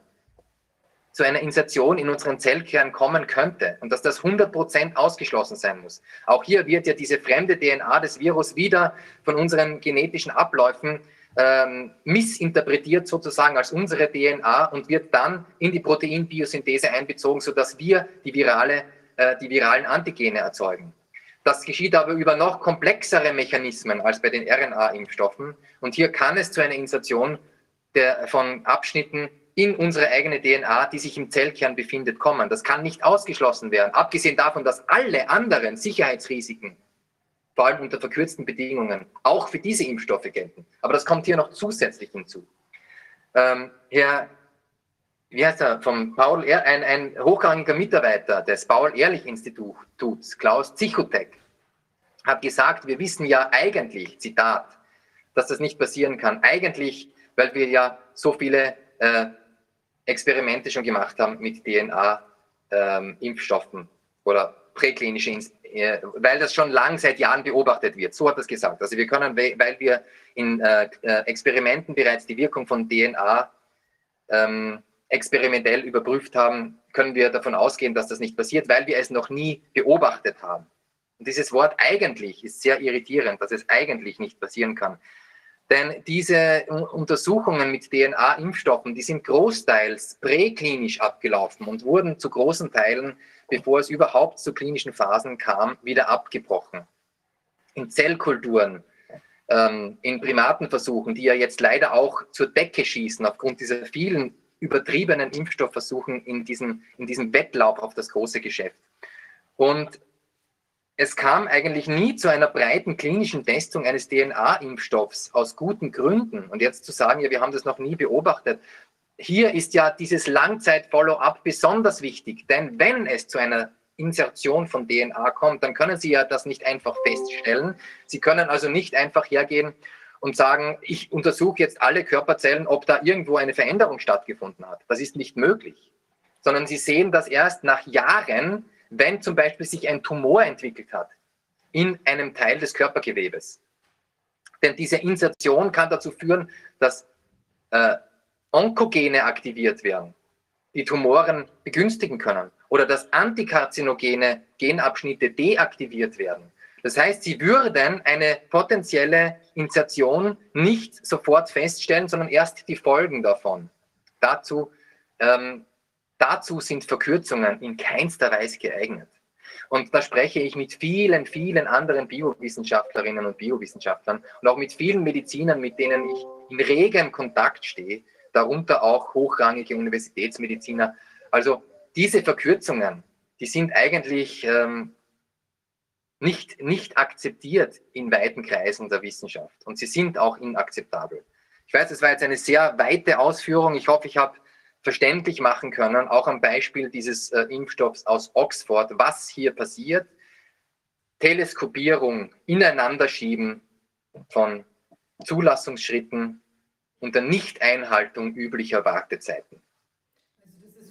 zu einer Insertion in unseren Zellkern kommen könnte und dass das 100% ausgeschlossen sein muss. Auch hier wird ja diese fremde DNA des Virus wieder von unseren genetischen Abläufen ähm, missinterpretiert sozusagen als unsere DNA und wird dann in die Proteinbiosynthese einbezogen, sodass wir die virale äh, die viralen Antigene erzeugen. Das geschieht aber über noch komplexere Mechanismen als bei den RNA-Impfstoffen. Und hier kann es zu einer Insertion der, von Abschnitten in unsere eigene DNA, die sich im Zellkern befindet, kommen. Das kann nicht ausgeschlossen werden, abgesehen davon, dass alle anderen Sicherheitsrisiken, vor allem unter verkürzten Bedingungen, auch für diese Impfstoffe gelten. Aber das kommt hier noch zusätzlich hinzu. Ähm, Herr wie heißt er, vom Paul, ein, ein hochrangiger Mitarbeiter des Paul-Ehrlich-Instituts, Klaus Zichotek, hat gesagt, wir wissen ja eigentlich, Zitat, dass das nicht passieren kann. Eigentlich, weil wir ja so viele äh, Experimente schon gemacht haben mit DNA-Impfstoffen ähm, oder präklinische, äh, weil das schon lang seit Jahren beobachtet wird. So hat es gesagt. Also wir können, weil wir in äh, äh, Experimenten bereits die Wirkung von DNA ähm, experimentell überprüft haben, können wir davon ausgehen, dass das nicht passiert, weil wir es noch nie beobachtet haben. Und dieses Wort eigentlich ist sehr irritierend, dass es eigentlich nicht passieren kann. Denn diese Untersuchungen mit DNA-Impfstoffen, die sind großteils präklinisch abgelaufen und wurden zu großen Teilen, bevor es überhaupt zu klinischen Phasen kam, wieder abgebrochen. In Zellkulturen, ähm, in Primatenversuchen, die ja jetzt leider auch zur Decke schießen aufgrund dieser vielen übertriebenen Impfstoffversuchen in diesem, in diesem Wettlauf auf das große Geschäft. Und es kam eigentlich nie zu einer breiten klinischen Testung eines DNA-Impfstoffs aus guten Gründen. Und jetzt zu sagen, ja, wir haben das noch nie beobachtet. Hier ist ja dieses Langzeit-Follow-up besonders wichtig, denn wenn es zu einer Insertion von DNA kommt, dann können Sie ja das nicht einfach feststellen. Sie können also nicht einfach hergehen und sagen, ich untersuche jetzt alle Körperzellen, ob da irgendwo eine Veränderung stattgefunden hat. Das ist nicht möglich. Sondern Sie sehen das erst nach Jahren, wenn zum Beispiel sich ein Tumor entwickelt hat in einem Teil des Körpergewebes. Denn diese Insertion kann dazu führen, dass äh, Onkogene aktiviert werden, die Tumoren begünstigen können oder dass antikarzinogene Genabschnitte deaktiviert werden. Das heißt, sie würden eine potenzielle Insertion nicht sofort feststellen, sondern erst die Folgen davon. Dazu ähm, Dazu sind Verkürzungen in keinster Weise geeignet. Und da spreche ich mit vielen, vielen anderen Biowissenschaftlerinnen und Biowissenschaftlern und auch mit vielen Medizinern, mit denen ich in regem Kontakt stehe, darunter auch hochrangige Universitätsmediziner. Also diese Verkürzungen, die sind eigentlich ähm, nicht, nicht akzeptiert in weiten Kreisen der Wissenschaft und sie sind auch inakzeptabel. Ich weiß, das war jetzt eine sehr weite Ausführung. Ich hoffe, ich habe verständlich machen können, auch am Beispiel dieses äh, Impfstoffs aus Oxford, was hier passiert. Teleskopierung, Ineinanderschieben von Zulassungsschritten unter Nichteinhaltung üblicher Wartezeiten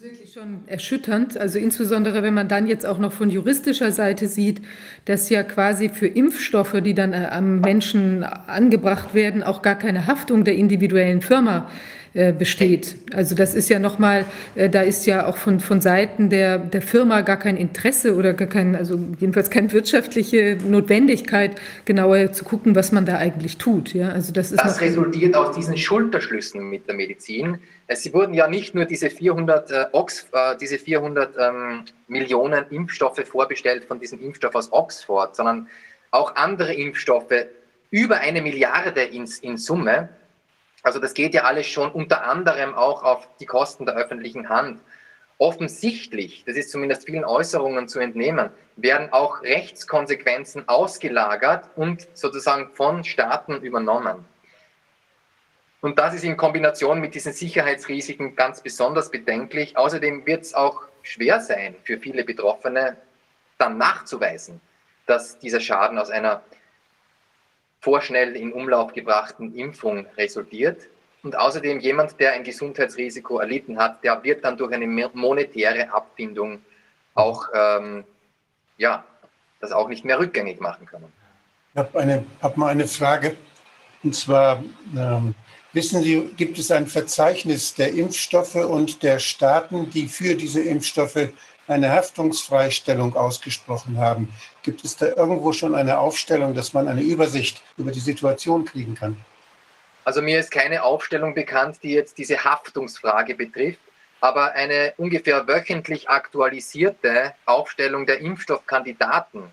wirklich schon erschütternd. Also insbesondere, wenn man dann jetzt auch noch von juristischer Seite sieht, dass ja quasi für Impfstoffe, die dann äh, am Menschen angebracht werden, auch gar keine Haftung der individuellen Firma äh, besteht. Also das ist ja nochmal, äh, da ist ja auch von, von Seiten der, der Firma gar kein Interesse oder gar kein, also jedenfalls keine wirtschaftliche Notwendigkeit, genauer zu gucken, was man da eigentlich tut. Ja, also das ist das resultiert aus diesen Schulterschlüssen mit der Medizin. Sie wurden ja nicht nur diese 400, äh, Ox, äh, diese 400 ähm, Millionen Impfstoffe vorbestellt von diesem Impfstoff aus Oxford, sondern auch andere Impfstoffe, über eine Milliarde in, in Summe. Also das geht ja alles schon unter anderem auch auf die Kosten der öffentlichen Hand. Offensichtlich, das ist zumindest vielen Äußerungen zu entnehmen, werden auch Rechtskonsequenzen ausgelagert und sozusagen von Staaten übernommen. Und das ist in Kombination mit diesen Sicherheitsrisiken ganz besonders bedenklich. Außerdem wird es auch schwer sein für viele Betroffene, dann nachzuweisen, dass dieser Schaden aus einer vorschnell in Umlauf gebrachten Impfung resultiert. Und außerdem jemand, der ein Gesundheitsrisiko erlitten hat, der wird dann durch eine monetäre Abfindung auch, ähm, ja, das auch nicht mehr rückgängig machen können. Ich habe eine, hab mal eine Frage. Und zwar, ähm, wissen Sie, gibt es ein Verzeichnis der Impfstoffe und der Staaten, die für diese Impfstoffe eine Haftungsfreistellung ausgesprochen haben. Gibt es da irgendwo schon eine Aufstellung, dass man eine Übersicht über die Situation kriegen kann? Also mir ist keine Aufstellung bekannt, die jetzt diese Haftungsfrage betrifft, aber eine ungefähr wöchentlich aktualisierte Aufstellung der Impfstoffkandidaten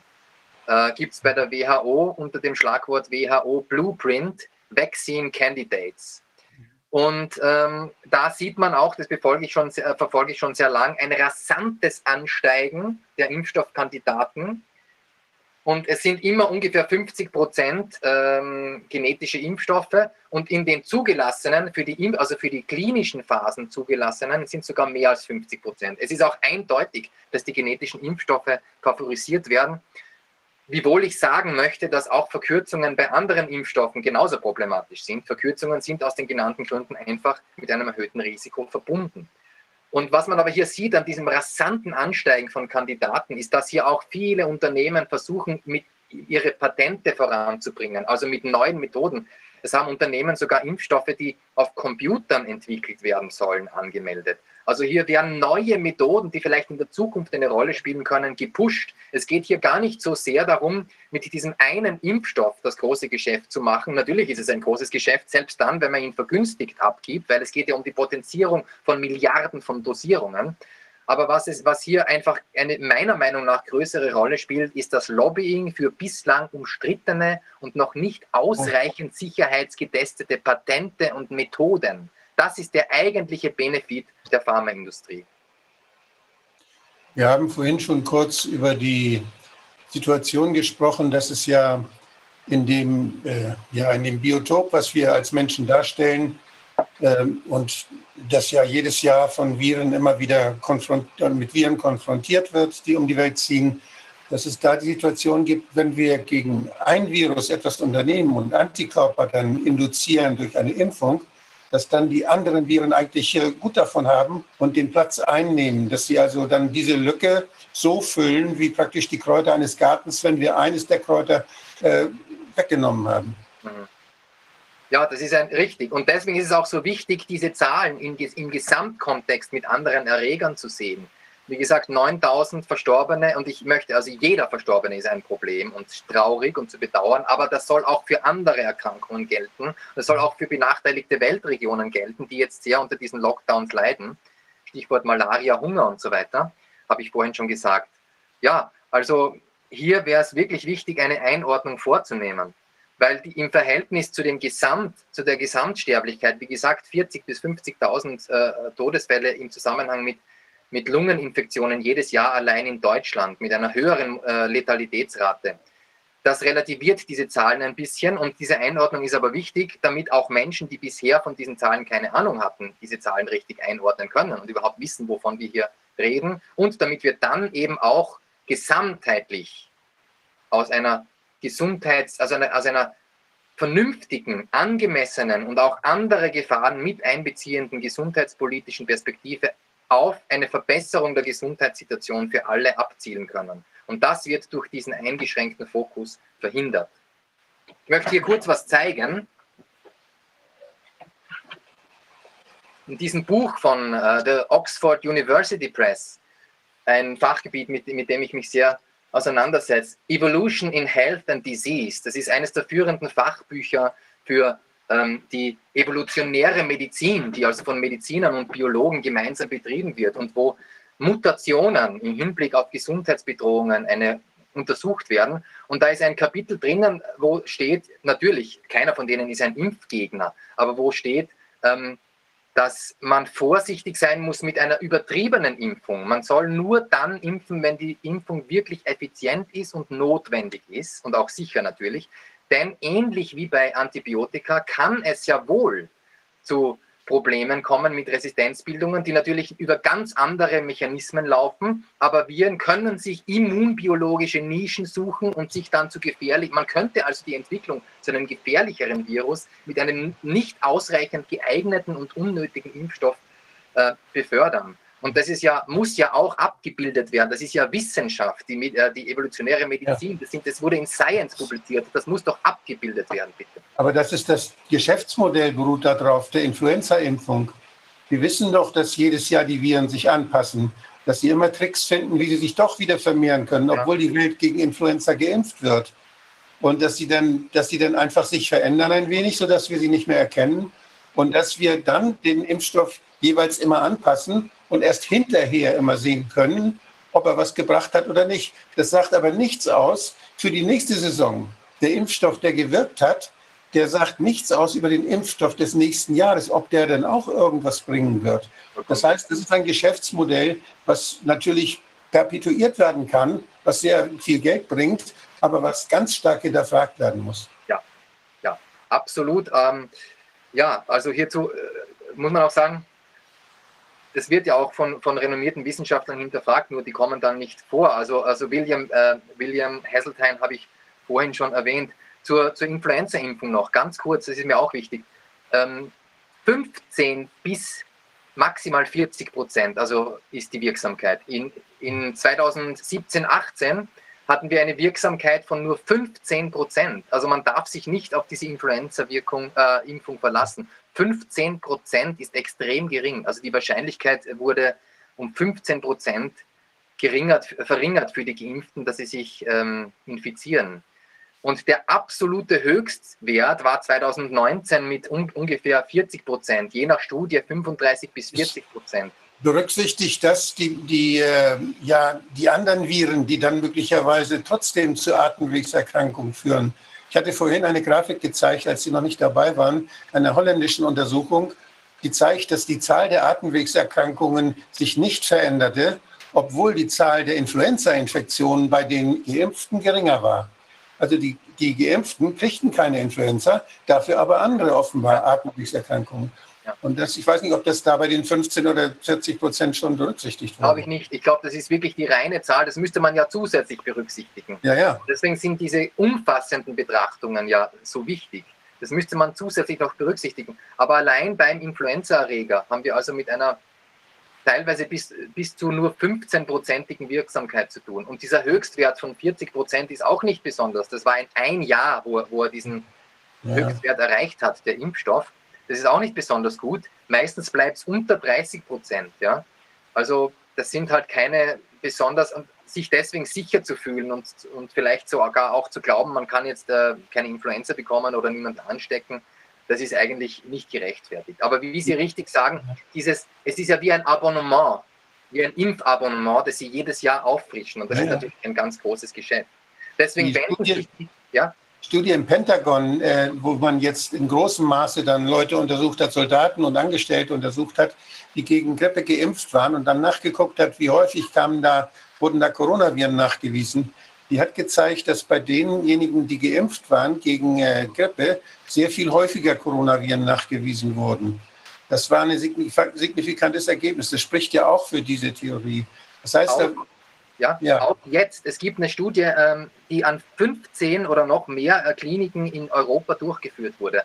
äh, gibt es bei der WHO unter dem Schlagwort WHO Blueprint Vaccine Candidates. Und ähm, da sieht man auch, das befolge ich schon, äh, verfolge ich schon sehr lang, ein rasantes Ansteigen der Impfstoffkandidaten. Und es sind immer ungefähr 50 Prozent ähm, genetische Impfstoffe und in den zugelassenen, für die, also für die klinischen Phasen zugelassenen, sind sogar mehr als 50 Prozent. Es ist auch eindeutig, dass die genetischen Impfstoffe favorisiert werden. Wiewohl ich sagen möchte, dass auch Verkürzungen bei anderen Impfstoffen genauso problematisch sind. Verkürzungen sind aus den genannten Gründen einfach mit einem erhöhten Risiko verbunden. Und was man aber hier sieht an diesem rasanten Ansteigen von Kandidaten, ist, dass hier auch viele Unternehmen versuchen, mit ihre Patente voranzubringen, also mit neuen Methoden. Es haben Unternehmen sogar Impfstoffe, die auf Computern entwickelt werden sollen, angemeldet. Also hier werden neue Methoden, die vielleicht in der Zukunft eine Rolle spielen können, gepusht. Es geht hier gar nicht so sehr darum, mit diesem einen Impfstoff das große Geschäft zu machen. Natürlich ist es ein großes Geschäft, selbst dann, wenn man ihn vergünstigt abgibt, weil es geht ja um die Potenzierung von Milliarden von Dosierungen. Aber was, ist, was hier einfach eine meiner Meinung nach größere Rolle spielt, ist das Lobbying für bislang umstrittene und noch nicht ausreichend sicherheitsgetestete Patente und Methoden. Das ist der eigentliche Benefit der Pharmaindustrie. Wir haben vorhin schon kurz über die Situation gesprochen, dass es ja in dem, äh, ja, in dem Biotop, was wir als Menschen darstellen, ähm, und das ja jedes Jahr von Viren immer wieder mit Viren konfrontiert wird, die um die Welt ziehen, dass es da die Situation gibt, wenn wir gegen ein Virus etwas unternehmen und Antikörper dann induzieren durch eine Impfung, dass dann die anderen Viren eigentlich gut davon haben und den Platz einnehmen, dass sie also dann diese Lücke so füllen, wie praktisch die Kräuter eines Gartens, wenn wir eines der Kräuter äh, weggenommen haben. Mhm. Ja, das ist ein, richtig. Und deswegen ist es auch so wichtig, diese Zahlen im Gesamtkontext mit anderen Erregern zu sehen. Wie gesagt, 9000 Verstorbene und ich möchte, also jeder Verstorbene ist ein Problem und traurig und zu bedauern, aber das soll auch für andere Erkrankungen gelten. Das soll auch für benachteiligte Weltregionen gelten, die jetzt sehr unter diesen Lockdowns leiden. Stichwort Malaria, Hunger und so weiter, habe ich vorhin schon gesagt. Ja, also hier wäre es wirklich wichtig, eine Einordnung vorzunehmen weil die, im Verhältnis zu dem Gesamt, zu der Gesamtsterblichkeit, wie gesagt, 40.000 bis 50.000 äh, Todesfälle im Zusammenhang mit, mit Lungeninfektionen jedes Jahr allein in Deutschland mit einer höheren äh, Letalitätsrate. Das relativiert diese Zahlen ein bisschen und diese Einordnung ist aber wichtig, damit auch Menschen, die bisher von diesen Zahlen keine Ahnung hatten, diese Zahlen richtig einordnen können und überhaupt wissen, wovon wir hier reden und damit wir dann eben auch gesamtheitlich aus einer Gesundheits-, also einer, aus einer vernünftigen, angemessenen und auch andere Gefahren mit einbeziehenden gesundheitspolitischen Perspektive auf eine Verbesserung der Gesundheitssituation für alle abzielen können. Und das wird durch diesen eingeschränkten Fokus verhindert. Ich möchte hier kurz was zeigen. In diesem Buch von äh, der Oxford University Press, ein Fachgebiet, mit, mit dem ich mich sehr auseinandersetzt. Evolution in Health and Disease, das ist eines der führenden Fachbücher für die evolutionäre Medizin, die also von Medizinern und Biologen gemeinsam betrieben wird und wo Mutationen im Hinblick auf Gesundheitsbedrohungen eine, untersucht werden. Und da ist ein Kapitel drinnen, wo steht, natürlich, keiner von denen ist ein Impfgegner, aber wo steht, ähm, dass man vorsichtig sein muss mit einer übertriebenen Impfung. Man soll nur dann impfen, wenn die Impfung wirklich effizient ist und notwendig ist und auch sicher natürlich. Denn ähnlich wie bei Antibiotika kann es ja wohl zu Problemen kommen mit Resistenzbildungen, die natürlich über ganz andere Mechanismen laufen. Aber Viren können sich immunbiologische Nischen suchen und sich dann zu gefährlich. Man könnte also die Entwicklung zu einem gefährlicheren Virus mit einem nicht ausreichend geeigneten und unnötigen Impfstoff äh, befördern. Und das ist ja, muss ja auch abgebildet werden. Das ist ja Wissenschaft, die, äh, die evolutionäre Medizin. Das, sind, das wurde in Science publiziert. Das muss doch abgebildet werden, bitte. Aber das ist das Geschäftsmodell, beruht darauf, der Influenza-Impfung. Wir wissen doch, dass jedes Jahr die Viren sich anpassen, dass sie immer Tricks finden, wie sie sich doch wieder vermehren können, obwohl ja. die Welt gegen Influenza geimpft wird. Und dass sie, dann, dass sie dann einfach sich verändern ein wenig, sodass wir sie nicht mehr erkennen. Und dass wir dann den Impfstoff jeweils immer anpassen und erst hinterher immer sehen können, ob er was gebracht hat oder nicht. Das sagt aber nichts aus für die nächste Saison. Der Impfstoff, der gewirkt hat, der sagt nichts aus über den Impfstoff des nächsten Jahres, ob der dann auch irgendwas bringen wird. Das heißt, das ist ein Geschäftsmodell, was natürlich perpetuiert werden kann, was sehr viel Geld bringt, aber was ganz stark hinterfragt werden muss. Ja, ja, absolut. Ähm, ja, also hierzu äh, muss man auch sagen, das wird ja auch von, von renommierten Wissenschaftlern hinterfragt, nur die kommen dann nicht vor. Also, also William, äh, William Hasseltine habe ich vorhin schon erwähnt. Zur, zur Influenza-Impfung noch, ganz kurz, das ist mir auch wichtig. Ähm, 15 bis maximal 40 Prozent, also ist die Wirksamkeit. In, in 2017, 18 hatten wir eine Wirksamkeit von nur 15 Prozent. Also man darf sich nicht auf diese Influenza-Impfung äh, verlassen. 15 Prozent ist extrem gering. Also die Wahrscheinlichkeit wurde um 15 Prozent verringert für die Geimpften, dass sie sich ähm, infizieren. Und der absolute Höchstwert war 2019 mit un ungefähr 40 Prozent, je nach Studie 35 bis 40 Prozent. Berücksichtigt das die, die, äh, ja, die anderen Viren, die dann möglicherweise trotzdem zu Atemwegserkrankungen führen? Ich hatte vorhin eine Grafik gezeigt, als Sie noch nicht dabei waren, einer holländischen Untersuchung, die zeigt, dass die Zahl der Atemwegserkrankungen sich nicht veränderte, obwohl die Zahl der Influenza-Infektionen bei den Geimpften geringer war. Also die, die Geimpften kriegten keine Influenza, dafür aber andere offenbar Atemwegserkrankungen. Und das, ich weiß nicht, ob das da bei den 15 oder 40 Prozent schon berücksichtigt wurde. Glaube ich nicht. Ich glaube, das ist wirklich die reine Zahl. Das müsste man ja zusätzlich berücksichtigen. Ja, ja. Deswegen sind diese umfassenden Betrachtungen ja so wichtig. Das müsste man zusätzlich noch berücksichtigen. Aber allein beim Influenza-Erreger haben wir also mit einer teilweise bis, bis zu nur 15-prozentigen Wirksamkeit zu tun. Und dieser Höchstwert von 40 Prozent ist auch nicht besonders. Das war in ein Jahr, wo, wo er diesen ja. Höchstwert erreicht hat, der Impfstoff. Das ist auch nicht besonders gut. Meistens bleibt es unter 30 Prozent. Ja? Also das sind halt keine besonders, und sich deswegen sicher zu fühlen und, und vielleicht sogar auch zu glauben, man kann jetzt äh, keine Influenza bekommen oder niemanden anstecken, das ist eigentlich nicht gerechtfertigt. Aber wie Sie richtig sagen, dieses, es ist ja wie ein Abonnement, wie ein Impfabonnement, das Sie jedes Jahr auffrischen. Und das ja, ist natürlich ein ganz großes Geschäft. Deswegen wenden sich ja? Studie im Pentagon, äh, wo man jetzt in großem Maße dann Leute untersucht hat, Soldaten und Angestellte untersucht hat, die gegen Grippe geimpft waren und dann nachgeguckt hat, wie häufig kamen da, wurden da Coronaviren nachgewiesen die hat gezeigt, dass bei denjenigen, die geimpft waren gegen äh, Grippe, sehr viel häufiger Coronaviren nachgewiesen wurden. Das war ein signifikantes Ergebnis. Das spricht ja auch für diese Theorie. Das heißt, auch, ja, ja, auch jetzt. Es gibt eine Studie, ähm, die an 15 oder noch mehr äh, Kliniken in Europa durchgeführt wurde,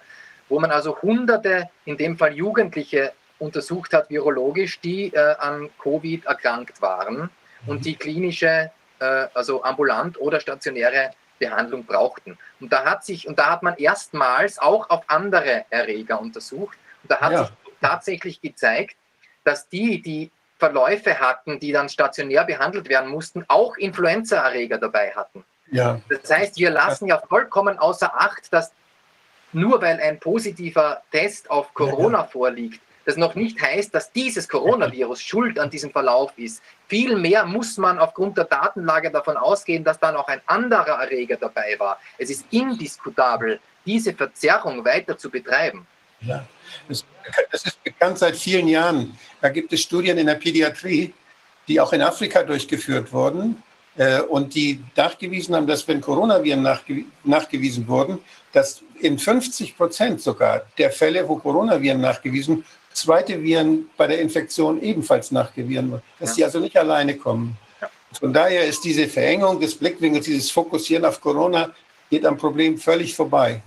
wo man also Hunderte, in dem Fall Jugendliche, untersucht hat, virologisch, die äh, an Covid erkrankt waren und die klinische äh, also ambulant oder stationäre Behandlung brauchten. Und da hat sich, und da hat man erstmals auch auf andere Erreger untersucht. Und da hat ja. sich tatsächlich gezeigt, dass die, die Verläufe hatten, die dann stationär behandelt werden mussten, auch Influenza-Erreger dabei hatten. Ja. Das heißt, wir lassen ja vollkommen außer Acht, dass nur weil ein positiver Test auf Corona ja, vorliegt, das noch nicht heißt, dass dieses Coronavirus schuld an diesem Verlauf ist. Vielmehr muss man aufgrund der Datenlage davon ausgehen, dass da noch ein anderer Erreger dabei war. Es ist indiskutabel, diese Verzerrung weiter zu betreiben. Ja, das, das ist bekannt seit vielen Jahren. Da gibt es Studien in der Pädiatrie, die auch in Afrika durchgeführt wurden äh, und die nachgewiesen haben, dass wenn Coronaviren nachgew nachgewiesen wurden, dass in 50 Prozent sogar der Fälle, wo Coronaviren nachgewiesen zweite Viren bei der Infektion ebenfalls nachgewiesen wird, dass ja. sie also nicht alleine kommen. Von daher ist diese Verengung des Blickwinkels, dieses Fokussieren auf Corona, geht am Problem völlig vorbei.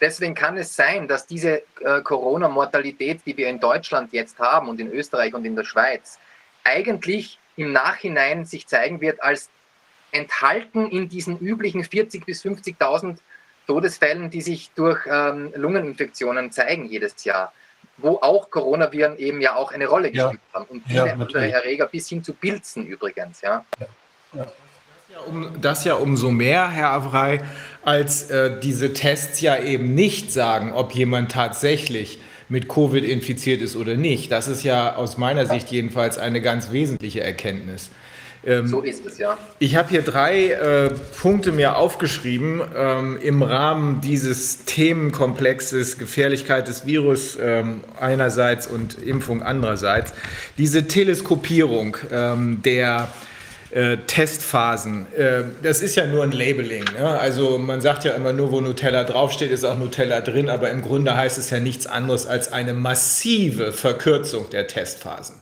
Deswegen kann es sein, dass diese äh, Corona-Mortalität, die wir in Deutschland jetzt haben und in Österreich und in der Schweiz, eigentlich im Nachhinein sich zeigen wird als enthalten in diesen üblichen 40.000 bis 50.000 Todesfällen, die sich durch ähm, Lungeninfektionen zeigen jedes Jahr wo auch Coronaviren eben ja auch eine Rolle gespielt ja. haben und viele ja, andere Erreger bis hin zu Pilzen übrigens. Ja. ja. Um, das ja umso mehr, Herr Avrei, als äh, diese Tests ja eben nicht sagen, ob jemand tatsächlich mit Covid infiziert ist oder nicht. Das ist ja aus meiner Sicht jedenfalls eine ganz wesentliche Erkenntnis. Ähm, so ist es, ja. Ich habe hier drei äh, Punkte mir aufgeschrieben ähm, im Rahmen dieses Themenkomplexes Gefährlichkeit des Virus ähm, einerseits und Impfung andererseits. Diese Teleskopierung ähm, der äh, Testphasen, äh, das ist ja nur ein Labeling. Ne? Also man sagt ja immer nur, wo Nutella draufsteht, ist auch Nutella drin, aber im Grunde heißt es ja nichts anderes als eine massive Verkürzung der Testphasen.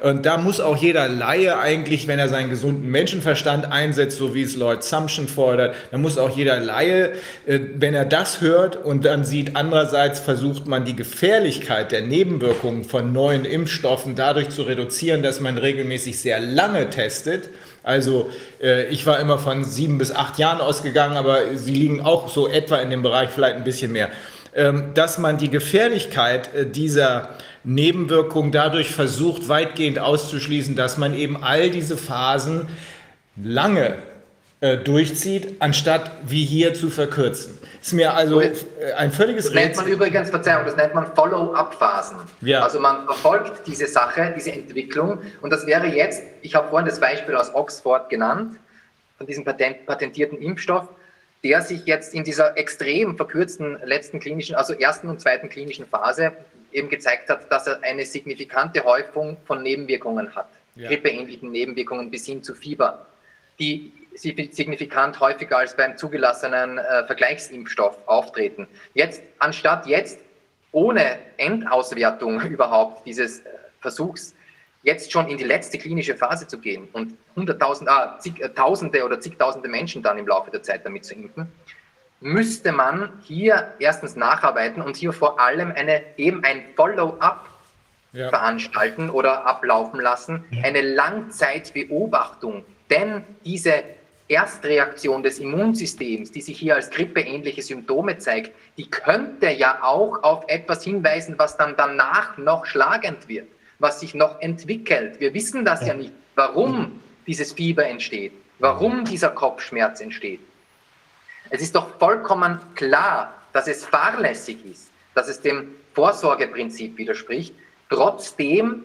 Und da muss auch jeder Laie eigentlich, wenn er seinen gesunden Menschenverstand einsetzt, so wie es Lloyd Sumption fordert, dann muss auch jeder Laie, äh, wenn er das hört und dann sieht, andererseits versucht man die Gefährlichkeit der Nebenwirkungen von neuen Impfstoffen dadurch zu reduzieren, dass man regelmäßig sehr lange testet. Also äh, ich war immer von sieben bis acht Jahren ausgegangen, aber sie liegen auch so etwa in dem Bereich vielleicht ein bisschen mehr ähm, dass man die Gefährlichkeit äh, dieser Nebenwirkungen dadurch versucht, weitgehend auszuschließen, dass man eben all diese Phasen lange äh, durchzieht, anstatt wie hier zu verkürzen. Ist mir also ein völliges Das nennt man übrigens, Verzeihung, das nennt man Follow-up-Phasen. Ja. Also man verfolgt diese Sache, diese Entwicklung und das wäre jetzt, ich habe vorhin das Beispiel aus Oxford genannt, von diesem Patent, patentierten Impfstoff, der sich jetzt in dieser extrem verkürzten letzten klinischen, also ersten und zweiten klinischen Phase eben gezeigt hat, dass er eine signifikante Häufung von Nebenwirkungen hat. Ja. Grippeähnlichen Nebenwirkungen bis hin zu Fieber, die signifikant häufiger als beim zugelassenen äh, Vergleichsimpfstoff auftreten. Jetzt, anstatt jetzt ohne Endauswertung überhaupt dieses äh, Versuchs jetzt schon in die letzte klinische Phase zu gehen und hunderttausend, ah, zig, äh, Tausende oder zigtausende Menschen dann im Laufe der Zeit damit zu impfen, müsste man hier erstens nacharbeiten und hier vor allem eine, eben ein Follow-up Ja. veranstalten oder ablaufen lassen, eine Langzeitbeobachtung. Denn diese Erstreaktion des Immunsystems, die sich hier als grippeähnliche Symptome zeigt, die könnte ja auch auf etwas hinweisen, was dann danach noch schlagend wird, was sich noch entwickelt. Wir wissen das ja nicht, warum dieses Fieber entsteht, warum dieser Kopfschmerz entsteht. Es ist doch vollkommen klar, dass es fahrlässig ist, dass es dem Vorsorgeprinzip widerspricht, trotzdem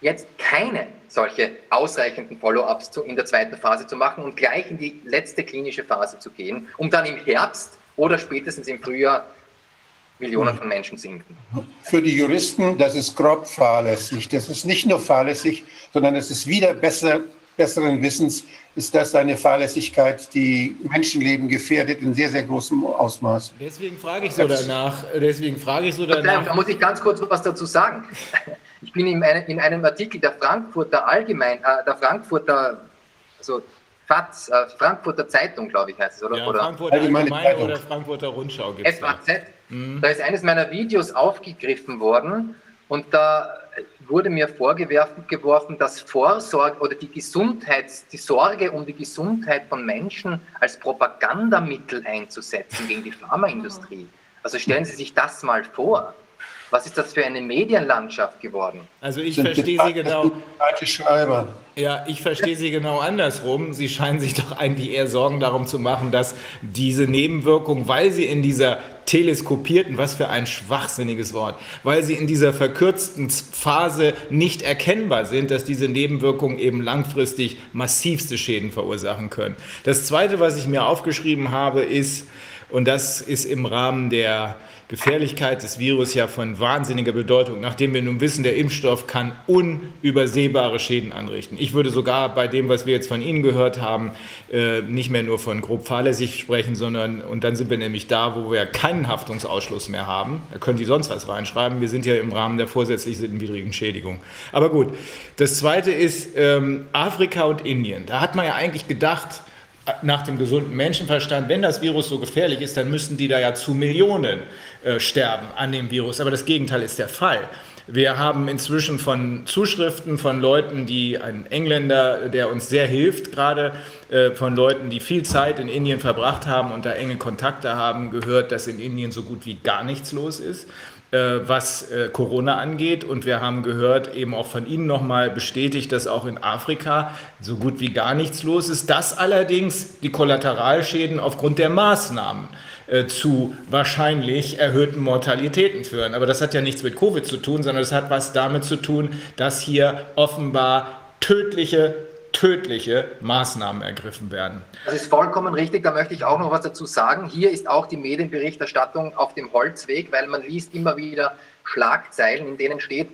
jetzt keine solche ausreichenden Follow-ups in der zweiten Phase zu machen und gleich in die letzte klinische Phase zu gehen, um dann im Herbst oder spätestens im Frühjahr Millionen von Menschen zu impfen. Für die Juristen, das ist grob fahrlässig. Das ist nicht nur fahrlässig, sondern es ist wieder besser, besseren Wissens, ist das eine Fahrlässigkeit, die Menschenleben gefährdet in sehr, sehr großem Ausmaß. Deswegen frage ich so danach. Deswegen frage ich so Verzeihung, da danach. muss ich ganz kurz was dazu sagen. Ich bin in, einem- in einem Artikel der Frankfurter Allgemein, äh, der Frankfurter, also FAZ, äh, Frankfurter Zeitung, glaube ich, heißt es, oder? Ja, oder Frankfurter Allgemeine Zeitung. oder Frankfurter Rundschau gibt es da. FAZ. Da ist eines meiner Videos aufgegriffen worden und da wurde mir vorgeworfen, geworfen, dass Vorsorge oder die Gesundheits, die Sorge um die Gesundheit von Menschen als Propagandamittel einzusetzen gegen die Pharmaindustrie. Also stellen Sie sich das mal vor. Was ist das für eine Medienlandschaft geworden? Also ich verstehe Sie genau. Schreiber. Ja, ich verstehe Sie genau andersrum. Sie scheinen sich doch eigentlich eher Sorgen darum zu machen, dass diese Nebenwirkungen, weil sie in dieser teleskopierten, was für ein schwachsinniges Wort, weil sie in dieser verkürzten Phase nicht erkennbar sind, dass diese Nebenwirkungen eben langfristig massivste Schäden verursachen können. Das Zweite, was ich mir aufgeschrieben habe, ist, und das ist im Rahmen der Gefährlichkeit des Virus ja von wahnsinniger Bedeutung, nachdem wir nun wissen, der Impfstoff kann unübersehbare Schäden anrichten. Ich würde sogar bei dem, was wir jetzt von Ihnen gehört haben, äh, nicht mehr nur von grob fahrlässig sprechen, sondern, und dann sind wir nämlich da, wo wir keinen Haftungsausschluss mehr haben. Da können die sonst was reinschreiben. Wir sind ja im Rahmen der vorsätzlich sittenwidrigen Schädigung. Aber gut, das Zweite ist ähm, Afrika und Indien. Da hat man ja eigentlich gedacht, nach dem gesunden Menschenverstand, wenn das Virus so gefährlich ist, dann müssten die da ja zu Millionen äh, sterben an dem Virus. Aber das Gegenteil ist der Fall. Wir haben inzwischen von Zuschriften von Leuten, die ein Engländer, der uns sehr hilft, gerade äh, von Leuten, die viel Zeit in Indien verbracht haben und da enge Kontakte haben, gehört, dass in Indien so gut wie gar nichts los ist was äh, Corona angeht. Und wir haben gehört, eben auch von Ihnen nochmal bestätigt, dass auch in Afrika so gut wie gar nichts los ist. Dass allerdings die Kollateralschäden aufgrund der Maßnahmen äh, zu wahrscheinlich erhöhten Mortalitäten führen. Aber das hat ja nichts mit Covid zu tun, sondern es hat was damit zu tun, dass hier offenbar tödliche, tödliche Maßnahmen ergriffen werden. Das ist vollkommen richtig, da möchte ich auch noch was dazu sagen. Hier ist auch die Medienberichterstattung auf dem Holzweg, weil man liest immer wieder Schlagzeilen, in denen steht,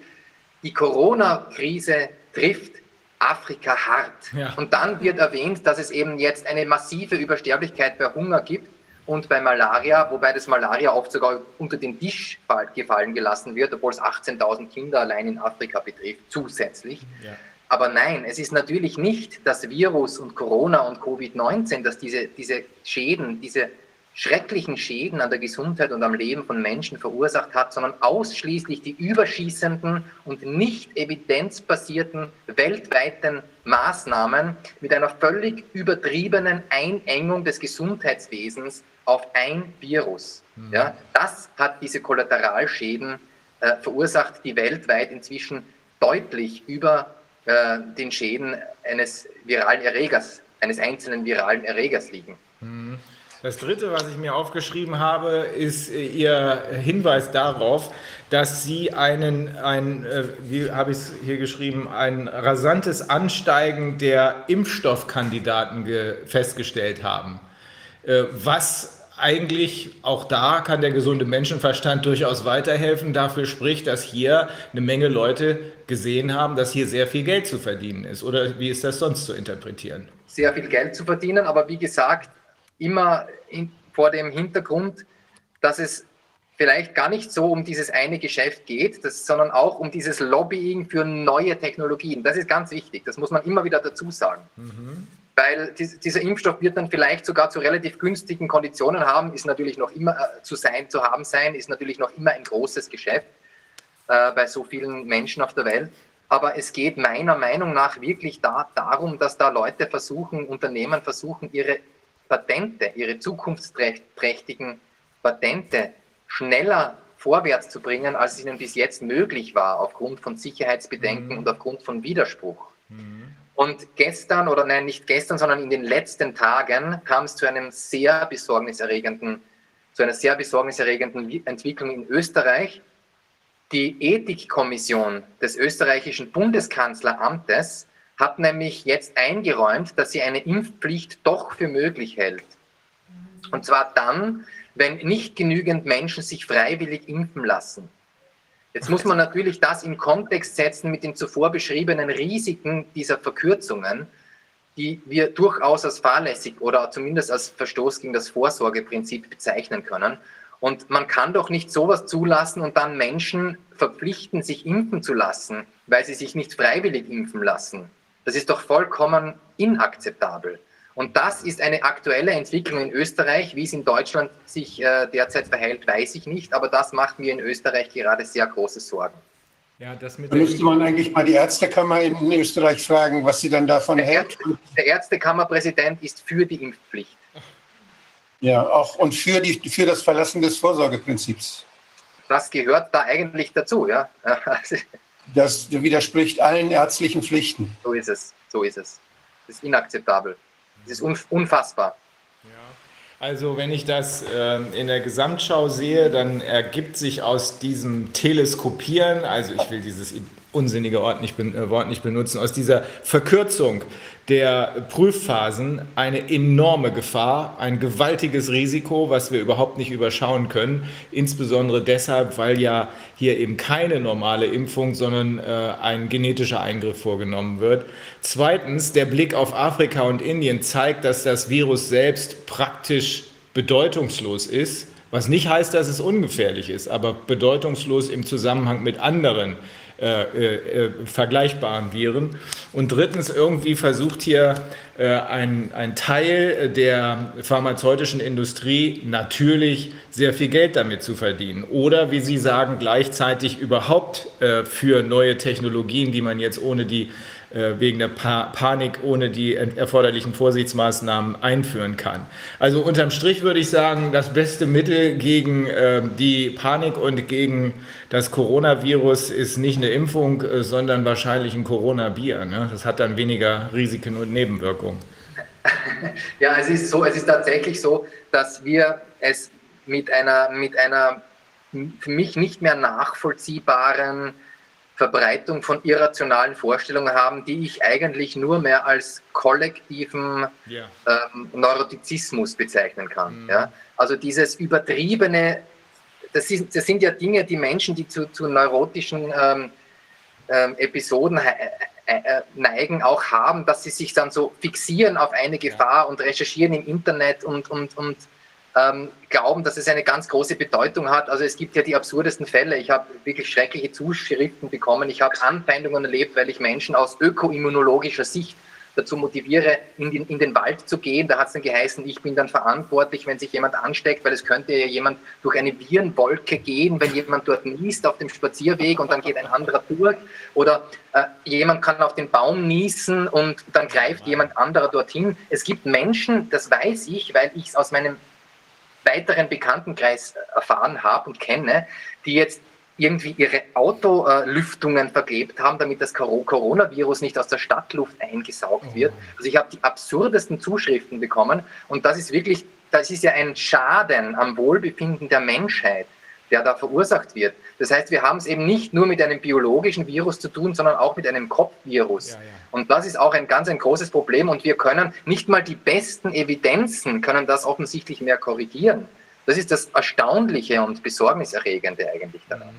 die Corona-Krise trifft Afrika hart. Ja. Und dann wird erwähnt, dass es eben jetzt eine massive Übersterblichkeit bei Hunger gibt und bei Malaria, wobei das Malaria oft sogar unter den Tisch fall- gefallen gelassen wird, obwohl es 18.000 Kinder allein in Afrika betrifft, zusätzlich. Ja. Aber nein, es ist natürlich nicht das Virus und Corona und Covid-19, das diese, diese Schäden, diese schrecklichen Schäden an der Gesundheit und am Leben von Menschen verursacht hat, sondern ausschließlich die überschießenden und nicht evidenzbasierten weltweiten Maßnahmen mit einer völlig übertriebenen Einengung des Gesundheitswesens auf ein Virus. Mhm. Ja, das hat diese Kollateralschäden äh, verursacht, die weltweit inzwischen deutlich über äh, den Schäden eines viralen Erregers, eines einzelnen viralen Erregers liegen. Mhm. Das Dritte, was ich mir aufgeschrieben habe, ist äh, Ihr Hinweis darauf, dass Sie einen, ein, äh, wie habe ich es hier geschrieben, ein rasantes Ansteigen der Impfstoffkandidaten festgestellt haben. Was eigentlich auch da kann der gesunde Menschenverstand durchaus weiterhelfen. Dafür spricht, dass hier eine Menge Leute gesehen haben, dass hier sehr viel Geld zu verdienen ist. Oder wie ist das sonst zu interpretieren? Sehr viel Geld zu verdienen, aber wie gesagt, immer in, vor dem Hintergrund, dass es vielleicht gar nicht so um dieses eine Geschäft geht, das, sondern auch um dieses Lobbying für neue Technologien. Das ist ganz wichtig. Das muss man immer wieder dazu sagen. Mhm. Weil dies, dieser Impfstoff wird dann vielleicht sogar zu relativ günstigen Konditionen haben, ist natürlich noch immer äh, zu sein, zu haben sein, ist natürlich noch immer ein großes Geschäft äh, bei so vielen Menschen auf der Welt. Aber es geht meiner Meinung nach wirklich da, darum, dass da Leute versuchen, Unternehmen versuchen, ihre Patente, ihre zukunftsträchtigen Patente schneller vorwärts zu bringen, als es ihnen bis jetzt möglich war, aufgrund von Sicherheitsbedenken mhm. und aufgrund von Widerspruch. Mhm. Und gestern, oder nein, nicht gestern, sondern in den letzten Tagen kam es zu einem sehr besorgniserregenden, zu einer sehr besorgniserregenden Entwicklung in Österreich. Die Ethikkommission des österreichischen Bundeskanzleramtes hat nämlich jetzt eingeräumt, dass sie eine Impfpflicht doch für möglich hält. Und zwar dann, wenn nicht genügend Menschen sich freiwillig impfen lassen. Jetzt muss man natürlich das in Kontext setzen mit den zuvor beschriebenen Risiken dieser Verkürzungen, die wir durchaus als fahrlässig oder zumindest als Verstoß gegen das Vorsorgeprinzip bezeichnen können. Und man kann doch nicht sowas zulassen und dann Menschen verpflichten, sich impfen zu lassen, weil sie sich nicht freiwillig impfen lassen. Das ist doch vollkommen inakzeptabel. Und das ist eine aktuelle Entwicklung in Österreich. Wie es in Deutschland sich äh, derzeit verhält, weiß ich nicht. Aber das macht mir in Österreich gerade sehr große Sorgen. Ja, das mit da müsste man eigentlich mal die Ärztekammer in Österreich fragen, was sie dann davon der hält. Ärzte, der Ärztekammerpräsident ist für die Impfpflicht. Ja, auch und für, die, für das Verlassen des Vorsorgeprinzips. Das gehört da eigentlich dazu, ja. Das widerspricht allen ärztlichen Pflichten. So ist es, so ist es. Das ist inakzeptabel. Das ist unfassbar. Also wenn ich das äh, in der Gesamtschau sehe, dann ergibt sich aus diesem Teleskopieren, also ich will dieses unsinnige Wort nicht, äh, Wort nicht benutzen, aus dieser Verkürzung der Prüfphasen eine enorme Gefahr, ein gewaltiges Risiko, was wir überhaupt nicht überschauen können. Insbesondere deshalb, weil ja hier eben keine normale Impfung, sondern äh, ein genetischer Eingriff vorgenommen wird. Zweitens, der Blick auf Afrika und Indien zeigt, dass das Virus selbst praktisch bedeutungslos ist. Was nicht heißt, dass es ungefährlich ist, aber bedeutungslos im Zusammenhang mit anderen äh, äh, vergleichbaren Viren. Und drittens, irgendwie versucht hier äh, ein, ein Teil der pharmazeutischen Industrie natürlich sehr viel Geld damit zu verdienen. Oder, wie Sie sagen, gleichzeitig überhaupt äh, für neue Technologien, die man jetzt ohne die äh, wegen der pa Panik ohne die erforderlichen Vorsichtsmaßnahmen einführen kann. Also unterm Strich würde ich sagen, das beste Mittel gegen äh, die Panik und gegen das Coronavirus ist nicht eine Impfung, äh, sondern wahrscheinlich ein Corona-Bier. Ne? Das hat dann weniger Risiken und Nebenwirkungen. Ja, es ist so, es ist tatsächlich so, dass wir es mit einer, mit einer für mich nicht mehr nachvollziehbaren Verbreitung von irrationalen Vorstellungen haben, die ich eigentlich nur mehr als kollektiven yeah. ähm, Neurotizismus bezeichnen kann. Mm. Ja? Also dieses übertriebene, das, ist, das, sind ja Dinge, die Menschen, die zu, zu neurotischen ähm, ähm, Episoden äh, äh, neigen, auch haben, dass sie sich dann so fixieren auf eine Gefahr ja. und recherchieren im Internet und, und, und ähm, glauben, dass es eine ganz große Bedeutung hat. Also es gibt ja die absurdesten Fälle. Ich habe wirklich schreckliche Zuschriften bekommen. Ich habe Anfeindungen erlebt, weil ich Menschen aus ökoimmunologischer Sicht dazu motiviere, in den, in den Wald zu gehen. Da hat es dann geheißen, ich bin dann verantwortlich, wenn sich jemand ansteckt, weil es könnte ja jemand durch eine Virenwolke gehen, wenn jemand dort niest auf dem Spazierweg und dann geht ein anderer durch. Oder äh, jemand kann auf den Baum niesen und dann greift jemand anderer dorthin. Es gibt Menschen, das weiß ich, weil ich es aus meinem weiteren Bekanntenkreis erfahren habe und kenne, die jetzt irgendwie ihre Autolüftungen verklebt haben, damit das Coronavirus nicht aus der Stadtluft eingesaugt wird. Also ich habe die absurdesten Zuschriften bekommen und das ist wirklich, das ist ja ein Schaden am Wohlbefinden der Menschheit, der da verursacht wird. Das heißt, wir haben es eben nicht nur mit einem biologischen Virus zu tun, sondern auch mit einem Kopfvirus. Ja, ja. Und das ist auch ein ganz ein großes Problem und wir können nicht mal die besten Evidenzen können das offensichtlich mehr korrigieren. Das ist das Erstaunliche und Besorgniserregende eigentlich daran.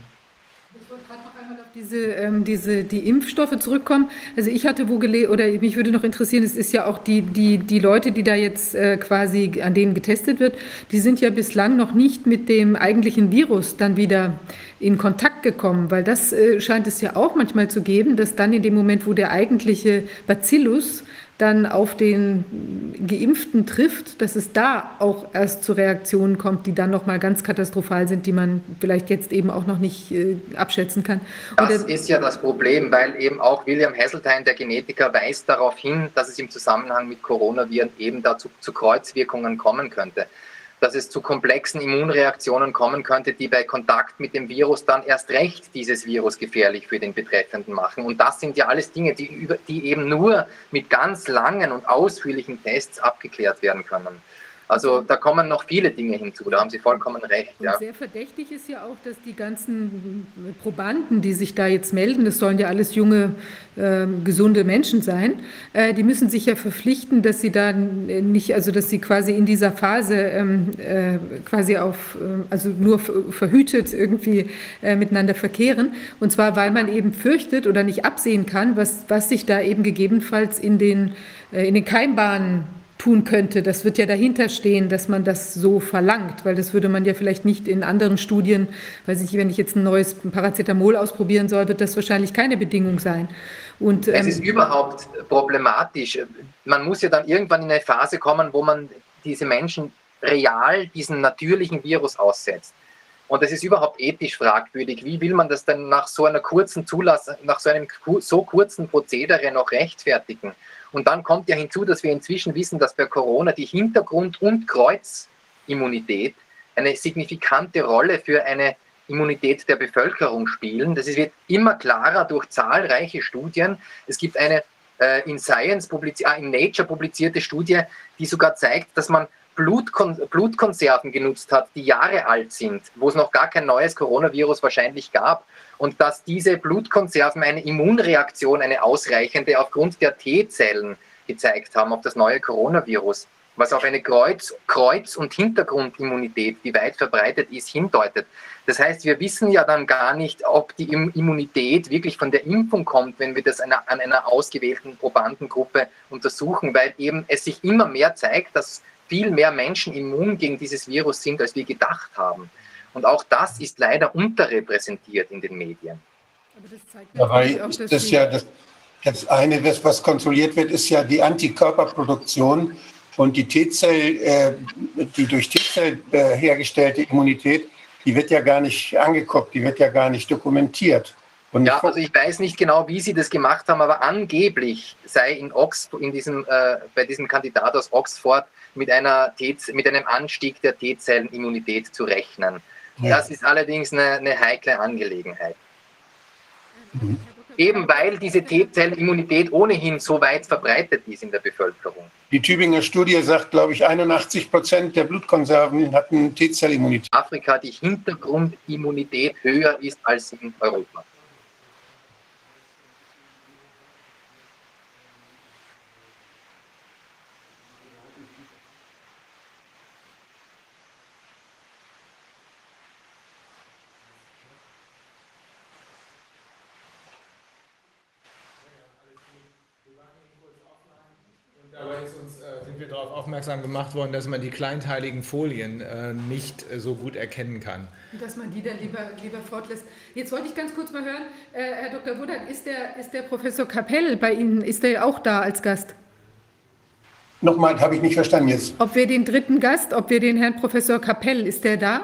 Wollte gerade noch einmal auf diese, ähm, diese, die Impfstoffe zurückkommen. Also ich hatte wo gelesen, oder mich würde noch interessieren, es ist ja auch die, die, die Leute, die da jetzt äh, quasi, an denen getestet wird, die sind ja bislang noch nicht mit dem eigentlichen Virus dann wieder in Kontakt gekommen, weil das äh, scheint es ja auch manchmal zu geben, dass dann in dem Moment, wo der eigentliche Bacillus dann auf den Geimpften trifft, dass es da auch erst zu Reaktionen kommt, die dann noch mal ganz katastrophal sind, die man vielleicht jetzt eben auch noch nicht äh, abschätzen kann. Und das ist ja das Problem, weil eben auch William Hasseltine, der Genetiker, weist darauf hin, dass es im Zusammenhang mit Coronaviren eben dazu zu Kreuzwirkungen kommen könnte dass es zu komplexen Immunreaktionen kommen könnte, die bei Kontakt mit dem Virus dann erst recht dieses Virus gefährlich für den Betreffenden machen. Und das sind ja alles Dinge, die, die eben nur mit ganz langen und ausführlichen Tests abgeklärt werden können. Also da kommen noch viele Dinge hinzu, da haben Sie vollkommen recht. Ja. sehr verdächtig ist ja auch, dass die ganzen Probanden, die sich da jetzt melden, das sollen ja alles junge, äh, gesunde Menschen sein, äh, die müssen sich ja verpflichten, dass sie da nicht, also dass sie quasi in dieser Phase ähm, äh, quasi auf, äh, also nur verhütet irgendwie äh, miteinander verkehren. Und zwar, weil man eben fürchtet oder nicht absehen kann, was, was sich da eben gegebenenfalls in den, äh, in den Keimbahnen tun könnte. Das wird ja dahinter stehen, dass man das so verlangt, weil das würde man ja vielleicht nicht in anderen Studien, weiß ich, wenn ich jetzt ein neues Paracetamol ausprobieren soll, wird das wahrscheinlich keine Bedingung sein. Und, ähm, es ist überhaupt problematisch. Man muss ja dann irgendwann in eine Phase kommen, wo man diese Menschen real diesen natürlichen Virus aussetzt. Und das ist überhaupt ethisch fragwürdig. Wie will man das denn nach so einer kurzen Zulassung, nach so einem so kurzen Prozedere noch rechtfertigen? Und dann kommt ja hinzu, dass wir inzwischen wissen, dass bei Corona die Hintergrund- und Kreuzimmunität eine signifikante Rolle für eine Immunität der Bevölkerung spielen. Das wird immer klarer durch zahlreiche Studien. Es gibt eine äh, in Science, ah, in Nature publizierte Studie, die sogar zeigt, dass man Blutkon Blutkonserven genutzt hat, die Jahre alt sind, wo es noch gar kein neues Coronavirus wahrscheinlich gab und dass diese Blutkonserven eine Immunreaktion, eine ausreichende aufgrund der T-Zellen gezeigt haben auf das neue Coronavirus, was auf eine Kreuz-, Kreuz und Hintergrundimmunität, die weit verbreitet ist, hindeutet. Das heißt, wir wissen ja dann gar nicht, ob die Immunität wirklich von der Impfung kommt, wenn wir das an einer ausgewählten Probandengruppe untersuchen, weil eben es sich immer mehr zeigt, dass viel mehr Menschen immun gegen dieses Virus sind, als wir gedacht haben. Und auch das ist leider unterrepräsentiert in den Medien. Aber das zeigt ja, weil auch, dass das ja das, das eine, das, was kontrolliert wird, ist ja die Antikörperproduktion und die T-Zell, äh, die durch T-Zell äh, hergestellte Immunität, die wird ja gar nicht angeguckt, die wird ja gar nicht dokumentiert. Und ja, also ich weiß nicht genau, wie Sie das gemacht haben, aber angeblich sei in Oxford, in diesem, äh, bei diesem Kandidat aus Oxford mit, einer mit einem Anstieg der T-Zellenimmunität zu rechnen. Das ist allerdings eine, eine heikle Angelegenheit. Mhm. Eben weil diese T-Zellenimmunität ohnehin so weit verbreitet ist in der Bevölkerung. Die Tübinger Studie sagt, glaube ich, 81 Prozent der Blutkonserven hatten T-Zellimmunität. Afrika die Hintergrundimmunität höher ist als in Europa. Aufmerksam gemacht worden, dass man die kleinteiligen Folien äh, nicht äh, so gut erkennen kann. Dass man die dann lieber, lieber fortlässt. Jetzt wollte ich ganz kurz mal hören, äh, Herr Dr. Wodak, ist der, ist der Professor Kapell bei Ihnen, ist der auch da als Gast? Nochmal, habe ich nicht verstanden jetzt. Ob wir den dritten Gast, ob wir den Herrn Professor Kapell, ist der da?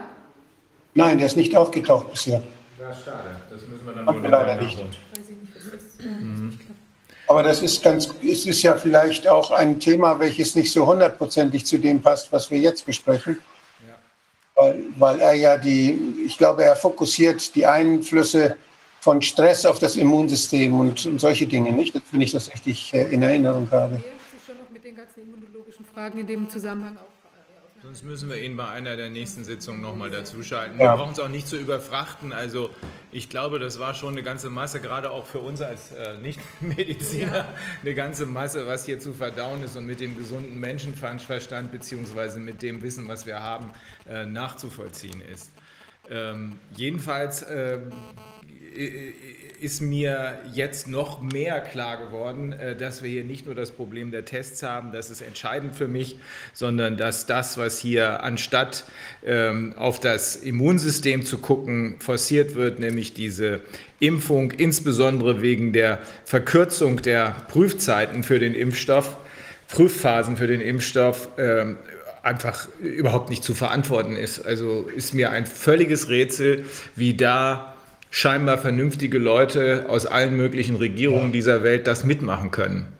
Nein, der ist nicht aufgetaucht bisher. Ja, schade. Das müssen wir dann wohl leider nicht. Mhm. Aber das ist ganz, es ist ja vielleicht auch ein Thema, welches nicht so hundertprozentig zu dem passt, was wir jetzt besprechen. weil, weil er ja die, ich glaube, er fokussiert die Einflüsse von Stress auf das Immunsystem und, und solche Dinge nicht. Das finde ich das richtig äh, in Erinnerung. Er sich schon noch mit den ganzen immunologischen Fragen in dem Zusammenhang auch Sonst müssen wir ihn bei einer der nächsten Sitzungen nochmal dazuschalten. Ja. Wir brauchen es auch nicht zu überfrachten. Also ich glaube, das war schon eine ganze Masse, gerade auch für uns als äh, Nicht-Mediziner, eine ganze Masse, was hier zu verdauen ist und mit dem gesunden Menschenverstand beziehungsweise mit dem Wissen, was wir haben, äh, nachzuvollziehen ist. Ähm, jedenfalls äh, ist mir jetzt noch mehr klar geworden, äh, dass wir hier nicht nur das Problem der Tests haben, das ist entscheidend für mich, sondern dass das, was hier anstatt ähm, auf das Immunsystem zu gucken, forciert wird, nämlich diese Impfung, insbesondere wegen der Verkürzung der Prüfzeiten für den Impfstoff, Prüfphasen für den Impfstoff, ähm, einfach überhaupt nicht zu verantworten ist. Also ist mir ein völliges Rätsel, wie da scheinbar vernünftige Leute aus allen möglichen Regierungen dieser Welt das mitmachen können.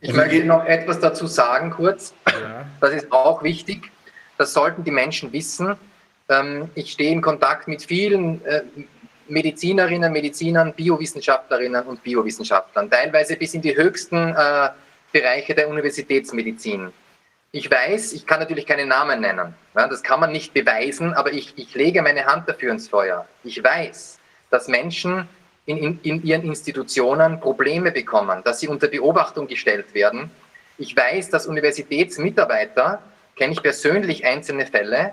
Ich möchte noch etwas dazu sagen, kurz. Ja. Das ist auch wichtig. Das sollten die Menschen wissen. Ähm, Ich stehe in Kontakt mit vielen äh, Medizinerinnen, Medizinern, Biowissenschaftlerinnen und Biowissenschaftlern, teilweise bis in die höchsten äh, Bereiche der Universitätsmedizin. Ich weiß, ich kann natürlich keine Namen nennen, das kann man nicht beweisen, aber ich, ich lege meine Hand dafür ins Feuer. Ich weiß, dass Menschen in, in, in ihren Institutionen Probleme bekommen, dass sie unter Beobachtung gestellt werden. Ich weiß, dass Universitätsmitarbeiter, kenne ich persönlich einzelne Fälle,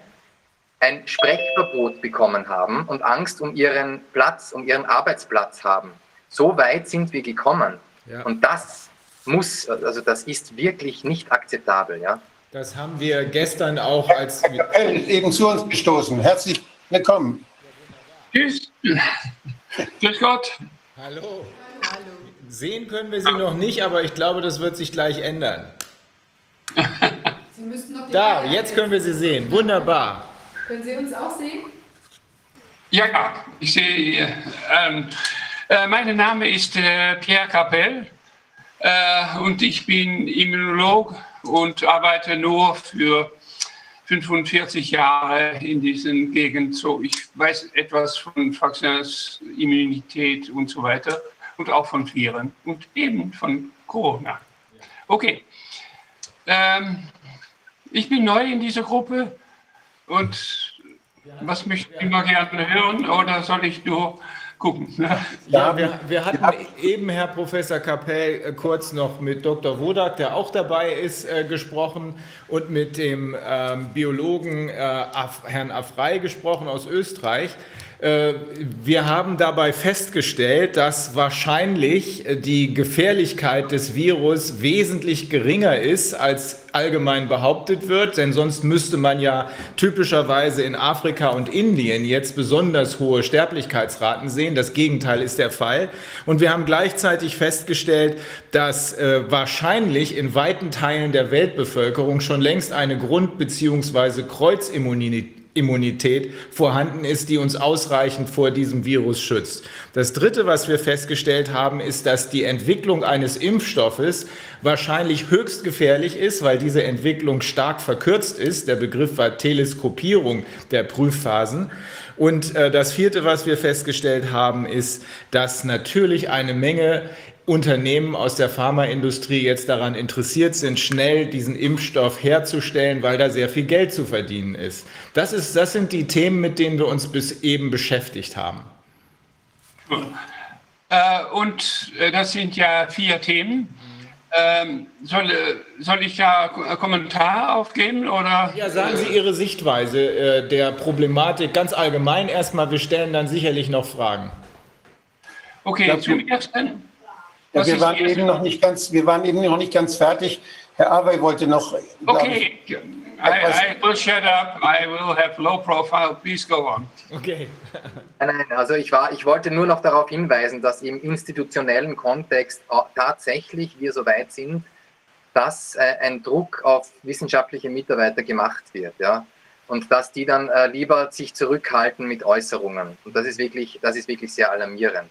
ein Sprechverbot bekommen haben und Angst um ihren Platz, um ihren Arbeitsplatz haben. So weit sind wir gekommen. Ja. Und das muss, also das ist wirklich nicht akzeptabel, ja. Das haben wir gestern auch als. Kapell ist eben zu uns gestoßen. Herzlich willkommen. Tschüss. Grüß Gott. Hallo. Sehen können wir Sie noch nicht, aber ich glaube, das wird sich gleich ändern. Sie müssten noch Da, Frage jetzt können wir Sie sehen. Wunderbar. Können Sie uns auch sehen? Ja, ja, ich sehe. Ähm, äh, mein Name ist äh, Pierre Capel äh, und ich bin Immunolog und arbeite nur für 45 Jahre in diesen Gegend. So, ich weiß etwas von Fraktionsimmunität und so weiter und auch von Viren und eben von Corona. Okay. Ähm, ich bin neu in dieser Gruppe und was möchten Sie mal gerne hören oder soll ich nur gucken? Ja, wir, wir hatten eben, Herr Professor Kapell, äh, kurz noch mit Dr. Wodak, der auch dabei ist, äh, gesprochen und mit dem ähm, Biologen äh, Af, Herrn Afrei gesprochen aus Österreich. Äh, Wir haben dabei festgestellt, dass wahrscheinlich äh, die Gefährlichkeit des Virus wesentlich geringer ist, als allgemein behauptet wird, denn sonst müsste man ja typischerweise in Afrika und Indien jetzt besonders hohe Sterblichkeitsraten sehen. Das Gegenteil ist der Fall. Und wir haben gleichzeitig festgestellt, dass äh, wahrscheinlich in weiten Teilen der Weltbevölkerung schon längst eine Grund- bzw. Kreuzimmunität Immunität vorhanden ist, die uns ausreichend vor diesem Virus schützt. Das Dritte, was wir festgestellt haben, ist, dass die Entwicklung eines Impfstoffes wahrscheinlich höchst gefährlich ist, weil diese Entwicklung stark verkürzt ist. Der Begriff war Teleskopierung der Prüfphasen. Und äh, das Vierte, was wir festgestellt haben, ist, dass natürlich eine Menge Unternehmen aus der Pharmaindustrie jetzt daran interessiert sind, schnell diesen Impfstoff herzustellen, weil da sehr viel Geld zu verdienen ist. Das, ist, das sind die Themen, mit denen wir uns bis eben beschäftigt haben. Äh, und äh, das sind ja vier Themen. Ähm, soll, äh, soll ich da K- Kommentar aufgeben oder? Ja, sagen Sie Ihre Sichtweise äh, der Problematik ganz allgemein erstmal. Wir stellen dann sicherlich noch Fragen. Okay, zum wir- ersten. Ja, wir waren eben noch nicht ganz, wir waren eben noch nicht ganz fertig. Herr Awey wollte noch. Okay, I, I will shut up. I will have low profile. Please go on. Okay. Nein, nein, also ich, war, ich wollte nur noch darauf hinweisen, dass im institutionellen Kontext auch tatsächlich wir so weit sind, dass äh, ein Druck auf wissenschaftliche Mitarbeiter gemacht wird, ja, und dass die dann äh, lieber sich zurückhalten mit Äußerungen. Und das ist wirklich, das ist wirklich sehr alarmierend.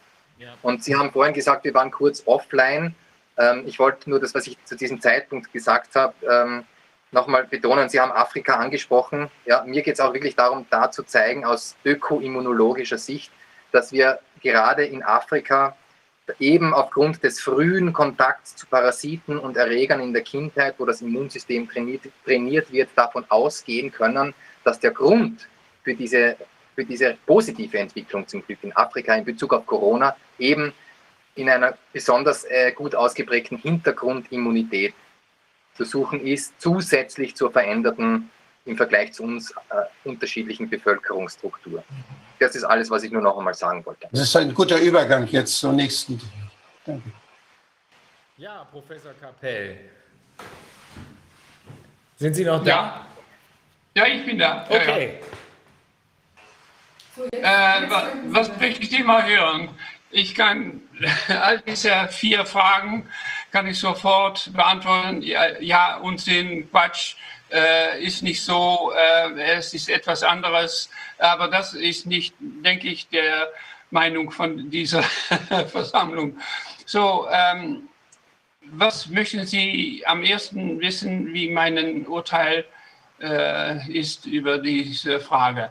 Und Sie haben vorhin gesagt, wir waren kurz offline. Ähm, ich wollte nur das, was ich zu diesem Zeitpunkt gesagt habe, ähm, nochmal betonen, Sie haben Afrika angesprochen. Ja, mir geht es auch wirklich darum, da zu zeigen aus ökoimmunologischer Sicht, dass wir gerade in Afrika eben aufgrund des frühen Kontakts zu Parasiten und Erregern in der Kindheit, wo das Immunsystem trainiert, trainiert wird, davon ausgehen können, dass der Grund für diese, für diese positive Entwicklung zum Glück in Afrika in Bezug auf Corona eben in einer besonders äh, gut ausgeprägten Hintergrundimmunität zu suchen ist, zusätzlich zur veränderten im Vergleich zu uns äh, unterschiedlichen Bevölkerungsstruktur. Das ist alles, was ich nur noch einmal sagen wollte. Das ist ein guter Übergang jetzt zur nächsten. Danke. Ja, Professor Kapell. Sind Sie noch da? Ja, ja ich bin da. Okay. Ja, ja. Äh, was, möchte ich mal hören? Ich kann all diese vier Fragen kann ich sofort beantworten. Ja, ja Unsinn, Quatsch, äh, ist nicht so, äh, es ist etwas anderes. Aber das ist nicht, denke ich, der Meinung von dieser Versammlung. So, ähm, was möchten Sie am ersten wissen, wie mein Urteil äh, ist über diese Frage?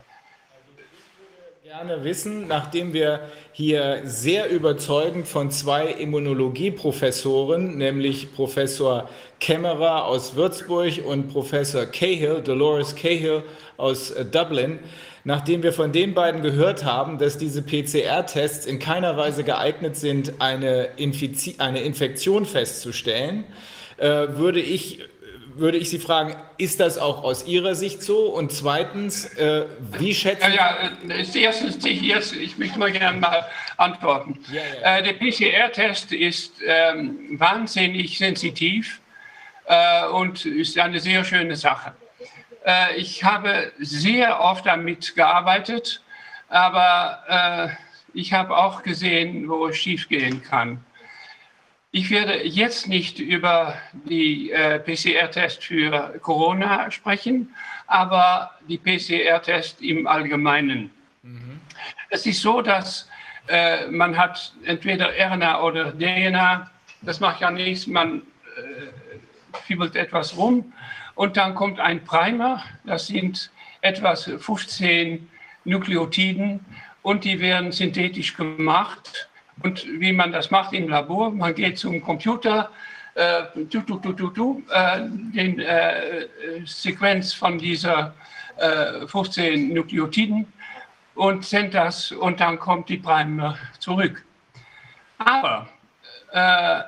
Gerne wissen, nachdem wir hier sehr überzeugend von zwei Immunologieprofessoren, nämlich Professor Kämmerer aus Würzburg und Professor Cahill, Dolores Cahill aus äh, Dublin, nachdem wir von den beiden gehört haben, dass diese PCR-Tests in keiner Weise geeignet sind, eine, Infiz eine Infektion festzustellen, äh, würde ich würde ich Sie fragen, ist das auch aus Ihrer Sicht so? Und zweitens, äh, wie schätzen Sie... Ja, ja, äh, erstens, jetzt, ich möchte mal gerne mal antworten. Ja, ja. Äh, der PCR-Test ist ähm, wahnsinnig sensitiv äh, und ist eine sehr schöne Sache. Äh, ich habe sehr oft damit gearbeitet, aber äh, ich habe auch gesehen, wo es schiefgehen kann. Ich werde jetzt nicht über die äh, PCR-Test für Corona sprechen, aber die PCR-Test im Allgemeinen. Mhm. Es ist so, dass äh, man hat entweder RNA oder DNA, das macht ja nichts, man äh, fiebelt etwas rum und dann kommt ein Primer, das sind etwas 15 Nukleotiden und die werden synthetisch gemacht und wie man das macht im Labor, man geht zum Computer, äh, du, du, du, du, du, äh, den äh, Sequenz von dieser äh, 15 Nukleotiden und sendet das und dann kommt die Primer zurück. Aber äh,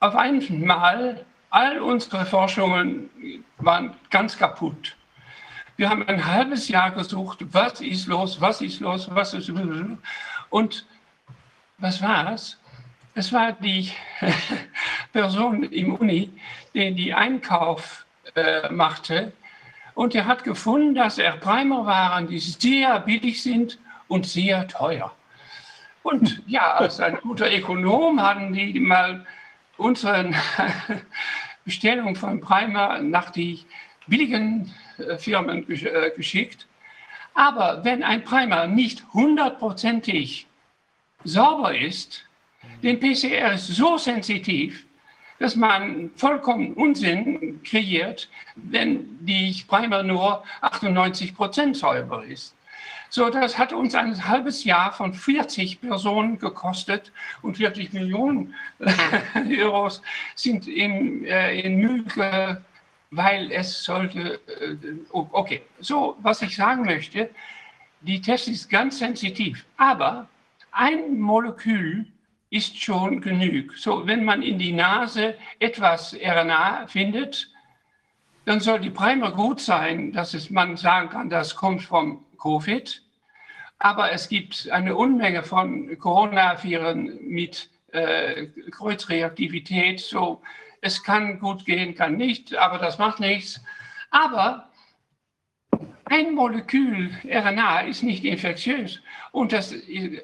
auf einmal, all unsere Forschungen waren ganz kaputt. Wir haben ein halbes Jahr gesucht, was ist los, was ist los, was ist los. Und was war es? Es war die Person im Uni, die die Einkauf äh, machte. Und er hat gefunden, dass er Primer waren, die sehr billig sind und sehr teuer. Und ja, als ein guter Ökonom hatten die mal unsere Bestellung von Primer nach die billigen äh, Firmen äh, geschickt. Aber wenn ein Primer nicht hundertprozentig sauber ist, denn PCR ist so sensitiv, dass man vollkommen Unsinn kreiert, wenn die Primer nur 98 Prozent sauber ist. So, das hat uns ein halbes Jahr von 40 Personen gekostet und 40 Millionen Euros sind in, äh, in Mühe, weil es sollte, äh, okay. So, was ich sagen möchte, die Test ist ganz sensitiv, aber ein Molekül ist schon genug. So, wenn man in die Nase etwas RNA findet, dann soll die Primer gut sein, dass es, man sagen kann, das kommt vom Covid. Aber es gibt eine Unmenge von Coronaviren mit äh, Kreuzreaktivität. So, es kann gut gehen, kann nicht, aber das macht nichts. Aber ein Molekül RNA ist nicht infektiös und das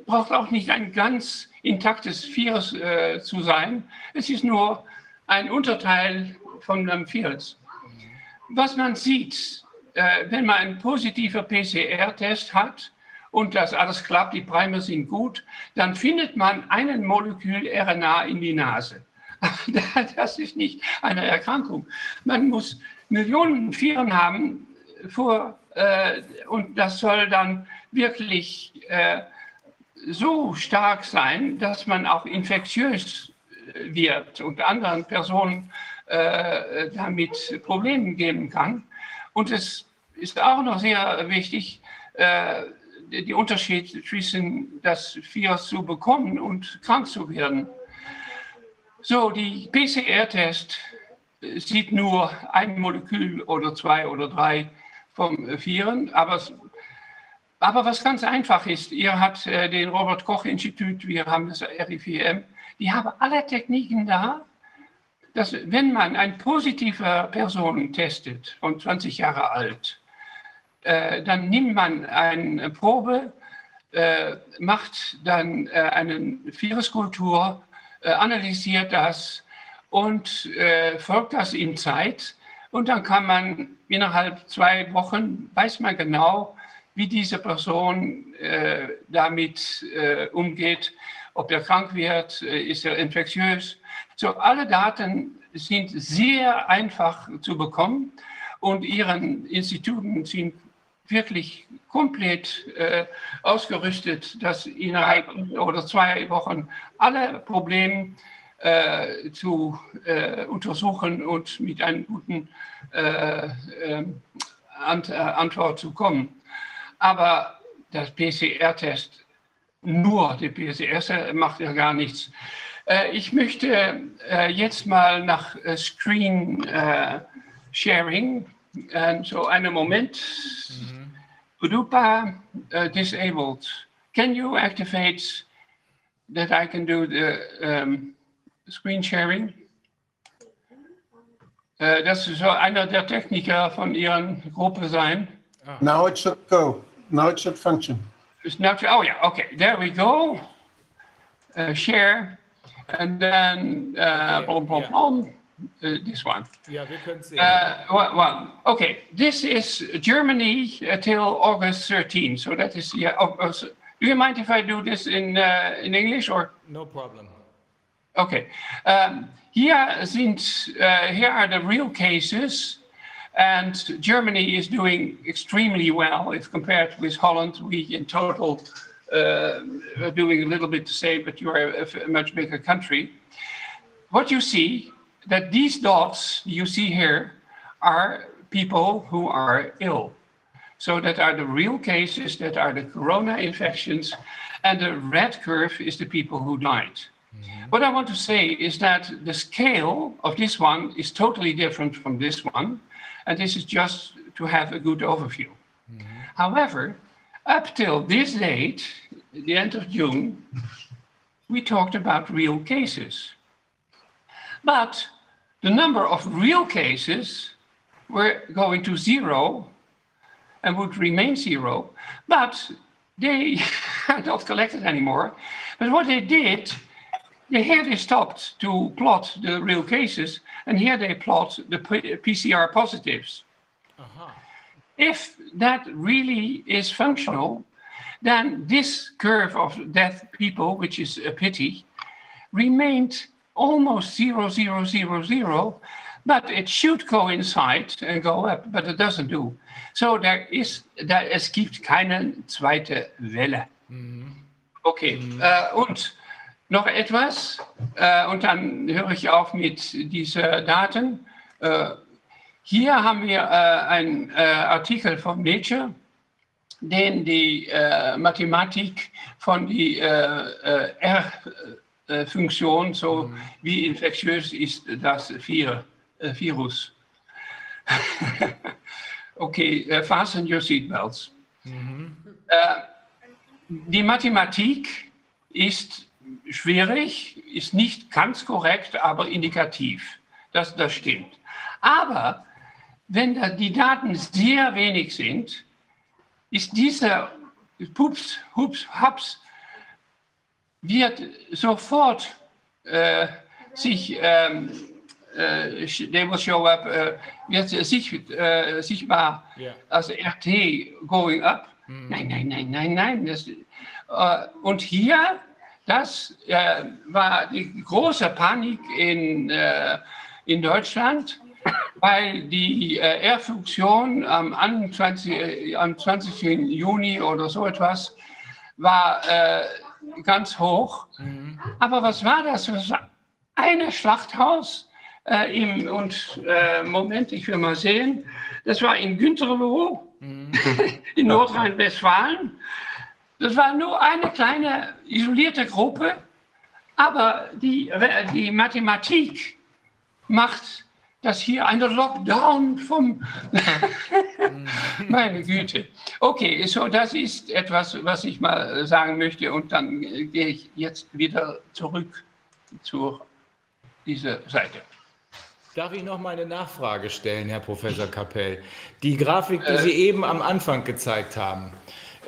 braucht auch nicht ein ganz intaktes Virus äh, zu sein. Es ist nur ein Unterteil von einem Virus. Was man sieht, äh, wenn man einen positiven PCR-Test hat und das alles klappt, die Primer sind gut, dann findet man einen Molekül RNA in die Nase. Das ist nicht eine Erkrankung. Man muss Millionen Viren haben vor, äh, und das soll dann wirklich äh, so stark sein, dass man auch infektiös wird und anderen Personen äh, damit Probleme geben kann. Und es ist auch noch sehr wichtig, äh, die Unterschied zwischen das Virus zu bekommen und krank zu werden. So, die PCR-Test sieht nur ein Molekül oder zwei oder drei vom Viren, aber, aber was ganz einfach ist, ihr habt äh, den Robert-Koch-Institut, wir haben das RIVM, die haben alle Techniken da, dass wenn man eine positive Person testet und 20 Jahre alt, äh, dann nimmt man eine Probe, äh, macht dann eine Viruskultur, analysiert das und folgt das in Zeit. Und dann kann man innerhalb zwei Wochen, weiß man genau, wie diese Person äh, damit umgeht, ob er krank wird, ist er infektiös. So, alle Daten sind sehr einfach zu bekommen. Und ihren Instituten sind wirklich komplett äh, ausgerüstet, dass innerhalb oder zwei Wochen alle Probleme äh, zu äh, untersuchen und mit einer guten äh, ähm, Ant äh, Antwort zu kommen. Aber das PCR-Test, nur die PCR macht ja gar nichts. Äh, ich möchte jetzt mal nach Screen Sharing, so einen Moment. Mhm. Udupa disabled. Can you activate that I can do the um, screen sharing? Uh, das soll einer der Techniker von Ihren Gruppe sein. Oh. Now it should go. Now it should function. Now, oh yeah, okay, there we go. Uh, share, and then uh, okay, blom, blom, yeah. blom. Uh, this one. Yeah, we can see. Uh, well, well, okay. This is Germany till August 13. So that is yeah. Oh, oh, so do you mind if I do this in uh, in English or? No problem. Okay. Um, here, since uh, here are the real cases, and Germany is doing extremely well if compared with Holland. We in total uh, are doing a little bit the same, but you are a, much bigger country. What you see that these dots you see here are people who are ill. So that are the real cases, that are the corona infections, and the red curve is the people who died. Mm-hmm. What I want to say is that the scale of this one is totally different from this one, and this is just to have a good overview. Mm-hmm. However, up till this date, the end of June, we talked about real cases. But the number of real cases were going to zero and would remain zero, but they are not collected anymore. But what they did, they here they stopped to plot the real cases, and here they plot the PCR positives. Uh-huh. If that really is functional, then this curve of death people, which is a pity, remained almost zero, zero, zero, zero, but it should coincide and go up, but it doesn't do. So there is, there, es gibt keine zweite Welle. Mhm. Okay, mhm. Äh, und noch etwas, äh, und dann höre ich auf mit diesen Daten. Äh, hier haben wir äh, einen äh, Artikel von Nature, den die äh, Mathematik von die R äh, Funktion, so mhm. wie infektiös ist das Vir Virus. okay, fasten your seatbelts. Mhm. die Mathematik ist schwierig, ist nicht ganz korrekt, aber indikativ. Das, das stimmt. Aber wenn da die Daten sehr wenig sind, ist dieser Pups, Hups, Haps wird sofort äh, sich, ähm, äh, they will show up, äh, wird sich, äh, sichtbar yeah. als RT going up. Mm. Nein, nein, nein, nein, nein. Das, äh, und hier das äh, war die große Panik in, äh, in Deutschland, weil die äh, R-Funktion am, 21, äh, am 20. Juni oder so etwas war äh, ganz hoch. Aber was war das? Das war eine Schlachthaus äh, im, und Moment, ich will mal sehen, das war in Güntherloh in Nordrhein-Westfalen. Das war nur eine kleine isolierte Gruppe, aber die, die Mathematik macht das hier eine Lockdown vom. Meine Güte. Okay, so das ist etwas, was ich mal sagen möchte und dann gehe ich jetzt wieder zurück zu dieser Seite. Darf ich noch mal eine Nachfrage stellen, Herr Professor Kapell? Die Grafik, die Sie eben am Anfang gezeigt haben,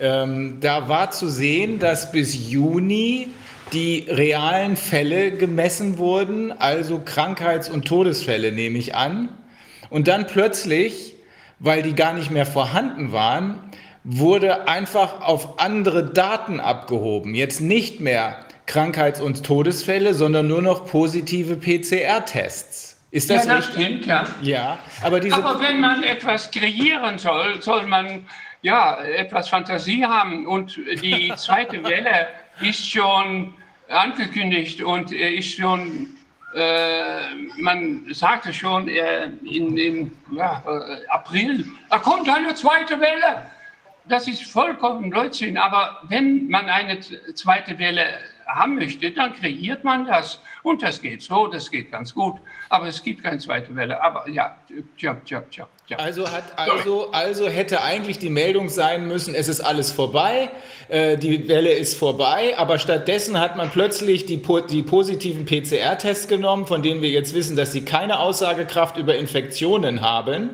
ähm, da war zu sehen, dass bis Juni die realen Fälle gemessen wurden, also Krankheits- und Todesfälle nehme ich an. Und dann plötzlich, weil die gar nicht mehr vorhanden waren, wurde einfach auf andere Daten abgehoben. Jetzt nicht mehr Krankheits- und Todesfälle, sondern nur noch positive PCR-Tests. Ist das ja, das richtig? stimmt, ja. Ja, aber diese. Aber wenn man etwas kreieren soll, soll man ja etwas Fantasie haben. Und die zweite Welle ist schon angekündigt und ist schon, äh, man sagte schon äh, in, in ja, äh, April, da kommt eine zweite Welle. Das ist vollkommen Blödsinn. Aber wenn man eine zweite Welle haben möchte, dann kreiert man das. Und das geht so, das geht ganz gut. Aber es gibt keine zweite Welle. Aber ja, tja, tja, tja. Tja. Also, hat, also, also hätte eigentlich die Meldung sein müssen, es ist alles vorbei, äh, die Welle ist vorbei, aber stattdessen hat man plötzlich die, die positiven PCR-Tests genommen, von denen wir jetzt wissen, dass sie keine Aussagekraft über Infektionen haben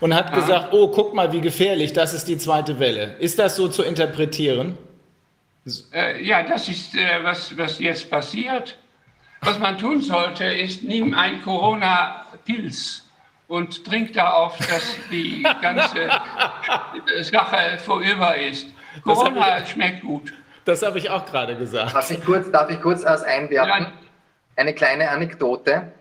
und hat Aha. gesagt, oh, guck mal, wie gefährlich, das ist die zweite Welle. Ist das so zu interpretieren? Äh, ja, das ist, äh, was, was jetzt passiert. Was man tun sollte, ist, nimm ein Corona-Pilz und trink darauf, dass die ganze Sache vorüber ist. Corona schmeckt gut. Das habe ich auch gerade gesagt. Darf ich kurz, darf ich kurz als einwerfen? Ja. Eine kleine Anekdote.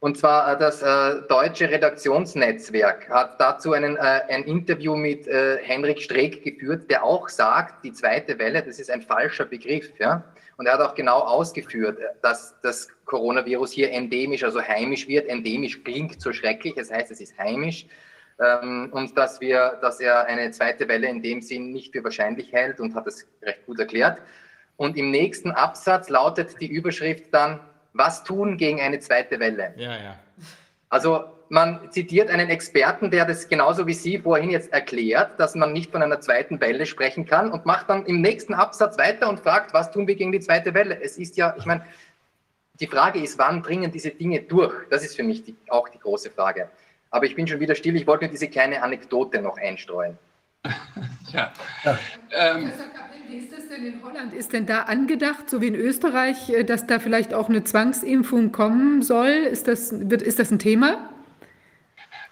Und zwar äh, das äh, deutsche Redaktionsnetzwerk hat dazu einen, äh, ein Interview mit äh, Henrik Streeck geführt, der auch sagt, die zweite Welle, das ist ein falscher Begriff. Ja? Und er hat auch genau ausgeführt, dass das Coronavirus hier endemisch, also heimisch wird. Endemisch klingt so schrecklich, das heißt, es ist heimisch. Ähm, und dass, wir, dass er eine zweite Welle in dem Sinn nicht für wahrscheinlich hält und hat es recht gut erklärt. Und im nächsten Absatz lautet die Überschrift dann, was tun gegen eine zweite Welle? Ja, ja. Also man zitiert einen Experten, der das genauso wie Sie vorhin jetzt erklärt, dass man nicht von einer zweiten Welle sprechen kann und macht dann im nächsten Absatz weiter und fragt, was tun wir gegen die zweite Welle? Es ist ja, ich meine, die Frage ist, wann dringen diese Dinge durch? Das ist für mich die, auch die große Frage. Aber ich bin schon wieder still, ich wollte nur diese kleine Anekdote noch einstreuen. Ja. Ähm, Professor Kapell, wie ist das denn in Holland? Ist denn da angedacht, so wie in Österreich, äh, dass da vielleicht auch eine Zwangsimpfung kommen soll? Ist das, wird, ist das ein Thema?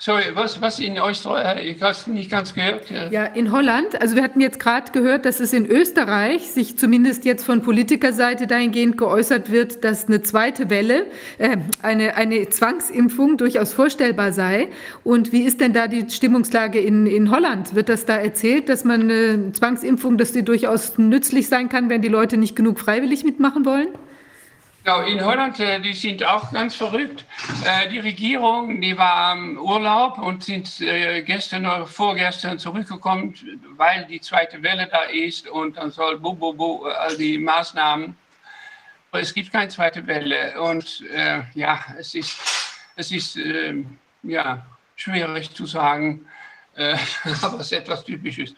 Sorry, was, was in Österreich, ich habe es nicht ganz gehört. Ja, in Holland. Also wir hatten jetzt gerade gehört, dass es in Österreich sich zumindest jetzt von Politikerseite dahingehend geäußert wird, dass eine zweite Welle, äh, eine, eine Zwangsimpfung durchaus vorstellbar sei. Und wie ist denn da die Stimmungslage in, in Holland? Wird das da erzählt, dass man eine Zwangsimpfung, dass die durchaus nützlich sein kann, wenn die Leute nicht genug freiwillig mitmachen wollen? Genau, in Holland, äh, die sind auch ganz verrückt. Äh, Die Regierung, die war am Urlaub und sind äh, gestern oder vorgestern zurückgekommen, weil die zweite Welle da ist und dann soll bu, bu, bu, all die Maßnahmen. Es gibt keine zweite Welle und äh, ja, es ist, es ist äh, ja, schwierig zu sagen, äh, aber es ist etwas Typisches.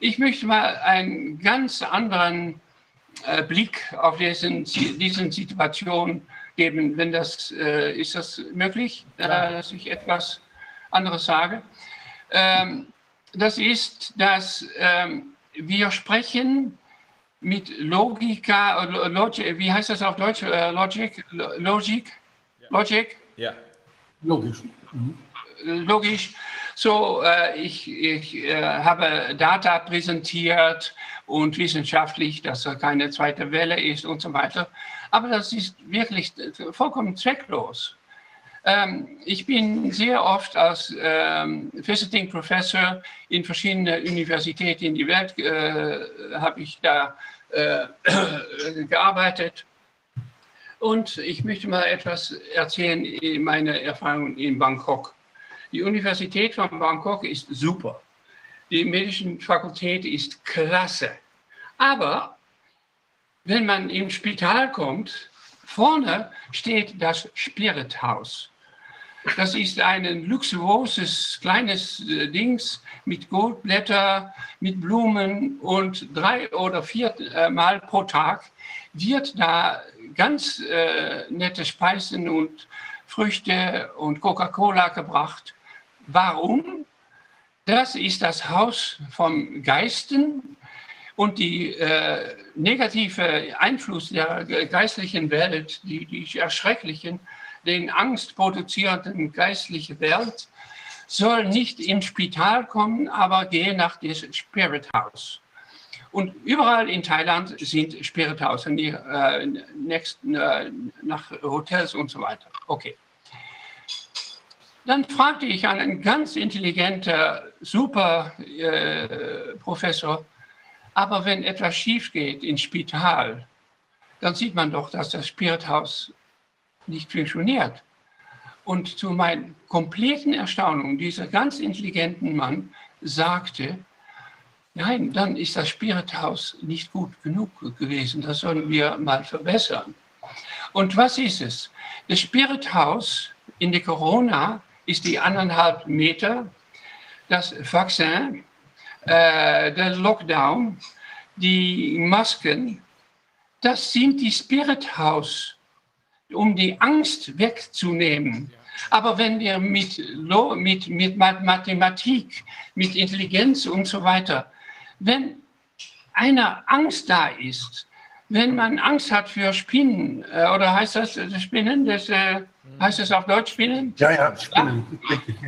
Ich möchte mal einen ganz anderen äh, Blick auf diesen, diesen Situation geben. Wenn das, äh, ist das möglich, äh, dass ich etwas anderes sage? Ähm, das ist, dass ähm, wir sprechen mit Logika, Logik, wie heißt das auf Deutsch? Äh, Logik, Logik, Logik, Ja. äh, logisch. So, äh, ich, ich äh, habe Data präsentiert und wissenschaftlich, dass er keine zweite Welle ist und so weiter. Aber das ist wirklich vollkommen zwecklos. Ähm, ich bin sehr oft als ähm, Visiting Professor in verschiedenen Universitäten in die Welt, äh, habe ich da äh, gearbeitet. Und ich möchte mal etwas erzählen, meine Erfahrungen in Bangkok. Die Universität von Bangkok ist super. Die medische Fakultät ist klasse. Aber wenn man im Spital kommt, vorne steht das Spirit House. Das ist ein luxuriöses kleines äh, Dings mit Goldblätter, mit Blumen und drei oder vier äh, Mal pro Tag wird da ganz äh, nette Speisen und Früchte und Coca-Cola gebracht. Warum? Das ist das Haus vom Geisten und die äh, negative Einfluss der geistlichen Welt, die, die erschrecklichen, den angstproduzierenden geistlichen Welt, soll nicht ins Spital kommen, aber gehen nach dem Spirit House. Und überall in Thailand sind Spirit House, äh, äh, nach Hotels und so weiter. Okay. Dann fragte ich einen ganz intelligenten, super äh, Professor, aber wenn etwas schief geht im Spital, dann sieht man doch, dass das Spirithaus nicht funktioniert. Und zu meiner kompletten Erstaunung, dieser ganz intelligenten Mann sagte, nein, dann ist das Spirithaus nicht gut genug gewesen, das sollen wir mal verbessern. Und was ist es? Das Spirithaus in der Corona ist die anderthalb Meter, das Vaccin, äh, der Lockdown, die Masken, das sind die Spirit House, um die Angst wegzunehmen. Aber wenn wir mit, mit, mit Mathematik, mit Intelligenz und so weiter, wenn eine Angst da ist, wenn man Angst hat für Spinnen, äh, oder heißt das äh, Spinnen, das, äh, heißt das auf Deutsch Spinnen? Ja, ja, Spinnen.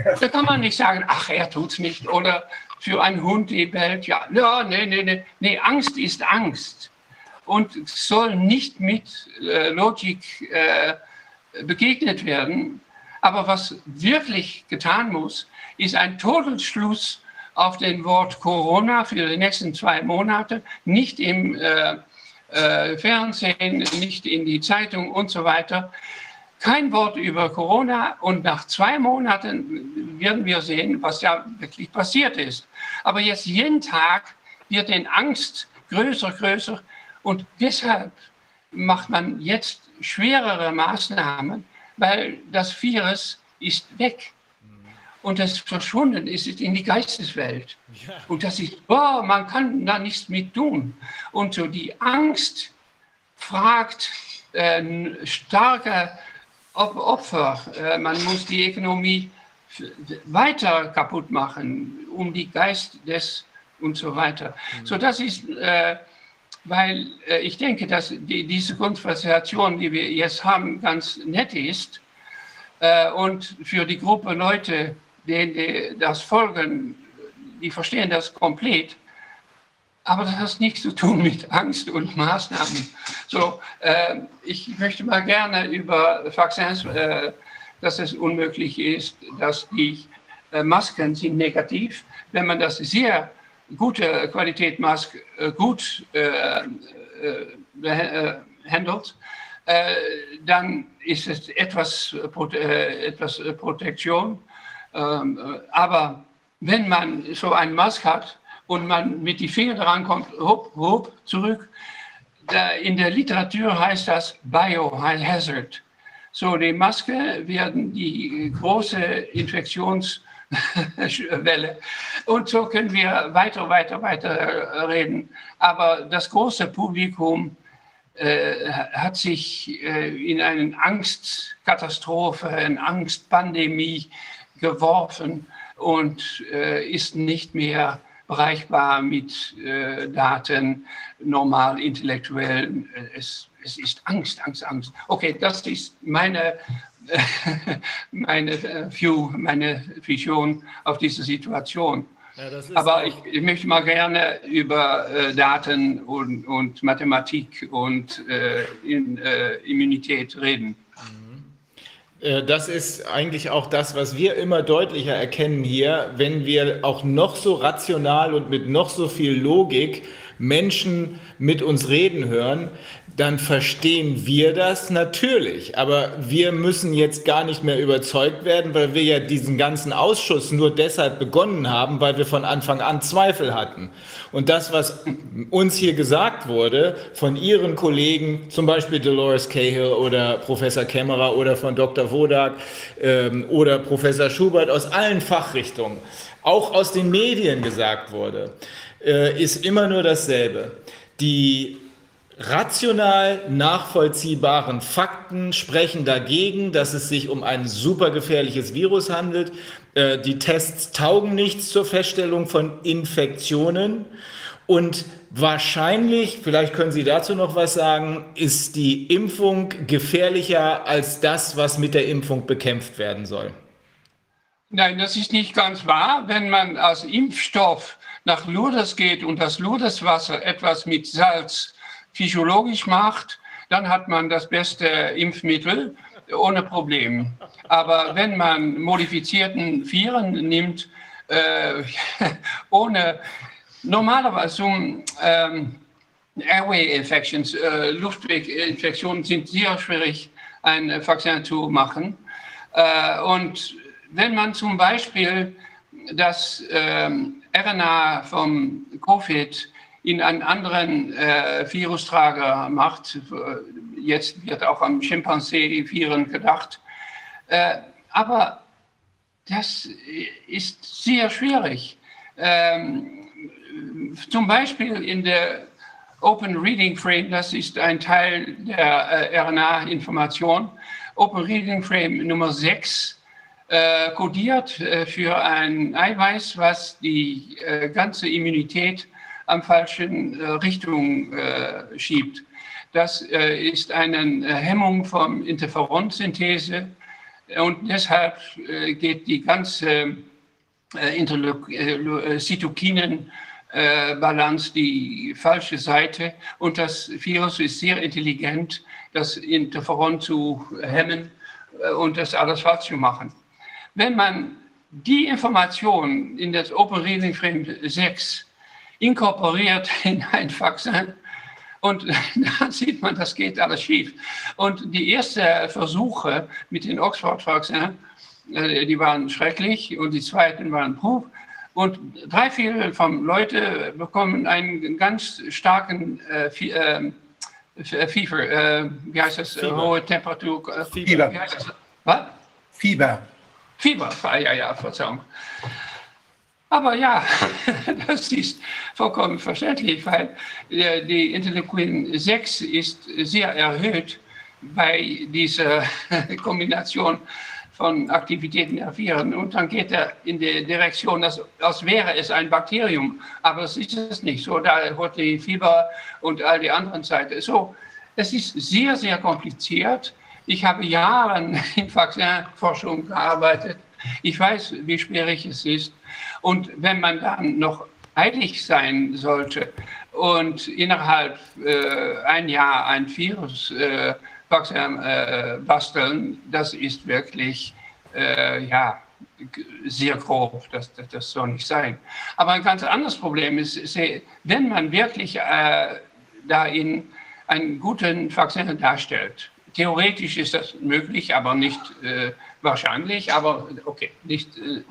Ja? Da kann man nicht sagen, ach, er tut's nicht, oder für einen Hund, die bellt, ja, ja, nee, nee, nee, nee, Angst ist Angst und soll nicht mit äh, Logik äh, begegnet werden. Aber was wirklich getan muss, ist ein Todesschluss auf den Wort Corona für die nächsten zwei Monate, nicht im äh, äh, Fernsehen, nicht in die Zeitung und so weiter. Kein Wort über Corona und nach zwei Monaten werden wir sehen, was ja wirklich passiert ist. Aber jetzt jeden Tag wird die Angst größer, größer und deshalb macht man jetzt schwerere Maßnahmen, weil das Virus ist weg und das verschwunden ist in die Geisteswelt. Und das ist, oh, man kann da nichts mit tun. Und so die Angst fragt äh, starke Opfer. Äh, man muss die Ökonomie weiter kaputt machen, um die Geist des und so weiter. Mhm. So, das ist, äh, weil äh, ich denke, dass die, diese Konversation, die wir jetzt haben, ganz nett ist. Äh, und für die Gruppe Leute, denen die das folgen, die verstehen das komplett. Aber das hat nichts zu tun mit Angst und Maßnahmen. So, äh, ich möchte mal gerne über Vaccins, äh, dass es unmöglich ist, dass die äh, Masken sind negativ. Wenn man das sehr gute Qualität Maske äh, gut äh, äh, handelt, dann ist es etwas, etwas Protektion. Ähm, aber wenn man so einen Mask hat, und man mit die Finger dran kommt, hopp, hopp, zurück. In der Literatur heißt das Biohazard. So, die Maske werden die große Infektionswelle. Und so können wir weiter, weiter, weiter reden. Aber das große Publikum äh, hat sich äh, in eine Angstkatastrophe, eine Angstpandemie geworfen und äh, ist nicht mehr bereichbar mit äh, Daten, normal, intellektuell. Es, es ist Angst, Angst, Angst. Okay, das ist meine meine äh, View, meine Vision auf diese Situation. Ja, Aber ich, ich, möchte mal gerne über äh, Daten und, und, Mathematik und äh, in, äh, Immunität reden. Äh, das ist eigentlich auch das, was wir immer deutlicher erkennen hier, wenn wir auch noch so rational und mit noch so viel Logik Menschen mit uns reden hören, dann verstehen wir das natürlich. Aber wir müssen jetzt gar nicht mehr überzeugt werden, weil wir ja diesen ganzen Ausschuss nur deshalb begonnen haben, weil wir von Anfang an Zweifel hatten. Und das, was uns hier gesagt wurde von Ihren Kollegen, zum Beispiel Dolores Cahill oder Professor Kämmerer oder von Dr. Wodak ähm, oder Professor Schubert aus allen Fachrichtungen, auch aus den Medien gesagt wurde, äh, ist immer nur dasselbe. Die rational nachvollziehbaren Fakten sprechen dagegen, dass es sich um ein supergefährliches Virus handelt. Äh, die Tests taugen nichts zur Feststellung von Infektionen. Und wahrscheinlich, vielleicht können Sie dazu noch was sagen, ist die Impfung gefährlicher als das, was mit der Impfung bekämpft werden soll. Nein, das ist nicht ganz wahr. Wenn man als Impfstoff nach Lourdes geht und das Lourdeswasser etwas mit Salz physiologisch macht, dann hat man das beste Impfmittel ohne Problem. Aber wenn man modifizierten Viren nimmt, äh, ohne normalerweise ähm, Airway-Infections, äh, Luftweginfektionen sind sehr schwierig, ein Vakzin zu machen. Äh, und wenn man zum Beispiel das ähm, RNA vom Covid in einen anderen äh, Virusträger macht. Jetzt wird auch am Chimpansee-Viren gedacht. Äh, aber das ist sehr schwierig. Ähm, zum Beispiel in der Open Reading Frame, das ist ein Teil der äh, RNA-Information. Open Reading Frame Nummer 6 äh, kodiert äh, für ein Eiweiß, was die äh, ganze Immunität am falschen äh, Richtung äh, schiebt. Das äh, ist eine Hemmung von Interferonsynthese und deshalb geht die ganze Zytokinenbalance die falsche Seite und das Virus ist sehr intelligent, das Interferon zu hemmen und das alles falsch zu machen. Wenn man die Information in das Open Reading Frame 6 inkorporiert in ein Vakzin. Und da sieht man, das geht alles schief. Und die ersten Versuche mit den Oxford-Vakzinen, äh, die waren schrecklich und die zweiten waren Proof. Und drei Viertel von Leuten bekommen einen ganz starken äh, äh, Fieber, äh, wie heißt das, Fieber. hohe Temperatur. Äh, Fieber. Was? Fieber. Fieber, ja, ja, Verzeihung. Aber ja, das ist vollkommen verständlich, weil äh, die Interleukin 6 ist sehr erhöht bei dieser Kombination von Aktivitäten der Viren. Und dann geht er in die Direktion, als, als wäre es ein Bakterium. Aber es ist es nicht. So, da hat die Fieber und all die anderen Seiten. So, es ist sehr, sehr kompliziert. Ich habe Jahre in Vakzinforschung gearbeitet. Ich weiß, wie schwierig es ist. Und wenn man dann noch eilig sein sollte und innerhalb äh, ein Jahr ein Virus äh, äh, basteln, das ist wirklich äh, ja, sehr grob, das, das, das, soll nicht sein. Aber ein ganz anderes Problem ist, wenn man wirklich äh, da in einen guten Vakzin darstellt, theoretisch ist das möglich, aber nicht äh, wahrscheinlich, aber okay, nicht. Äh,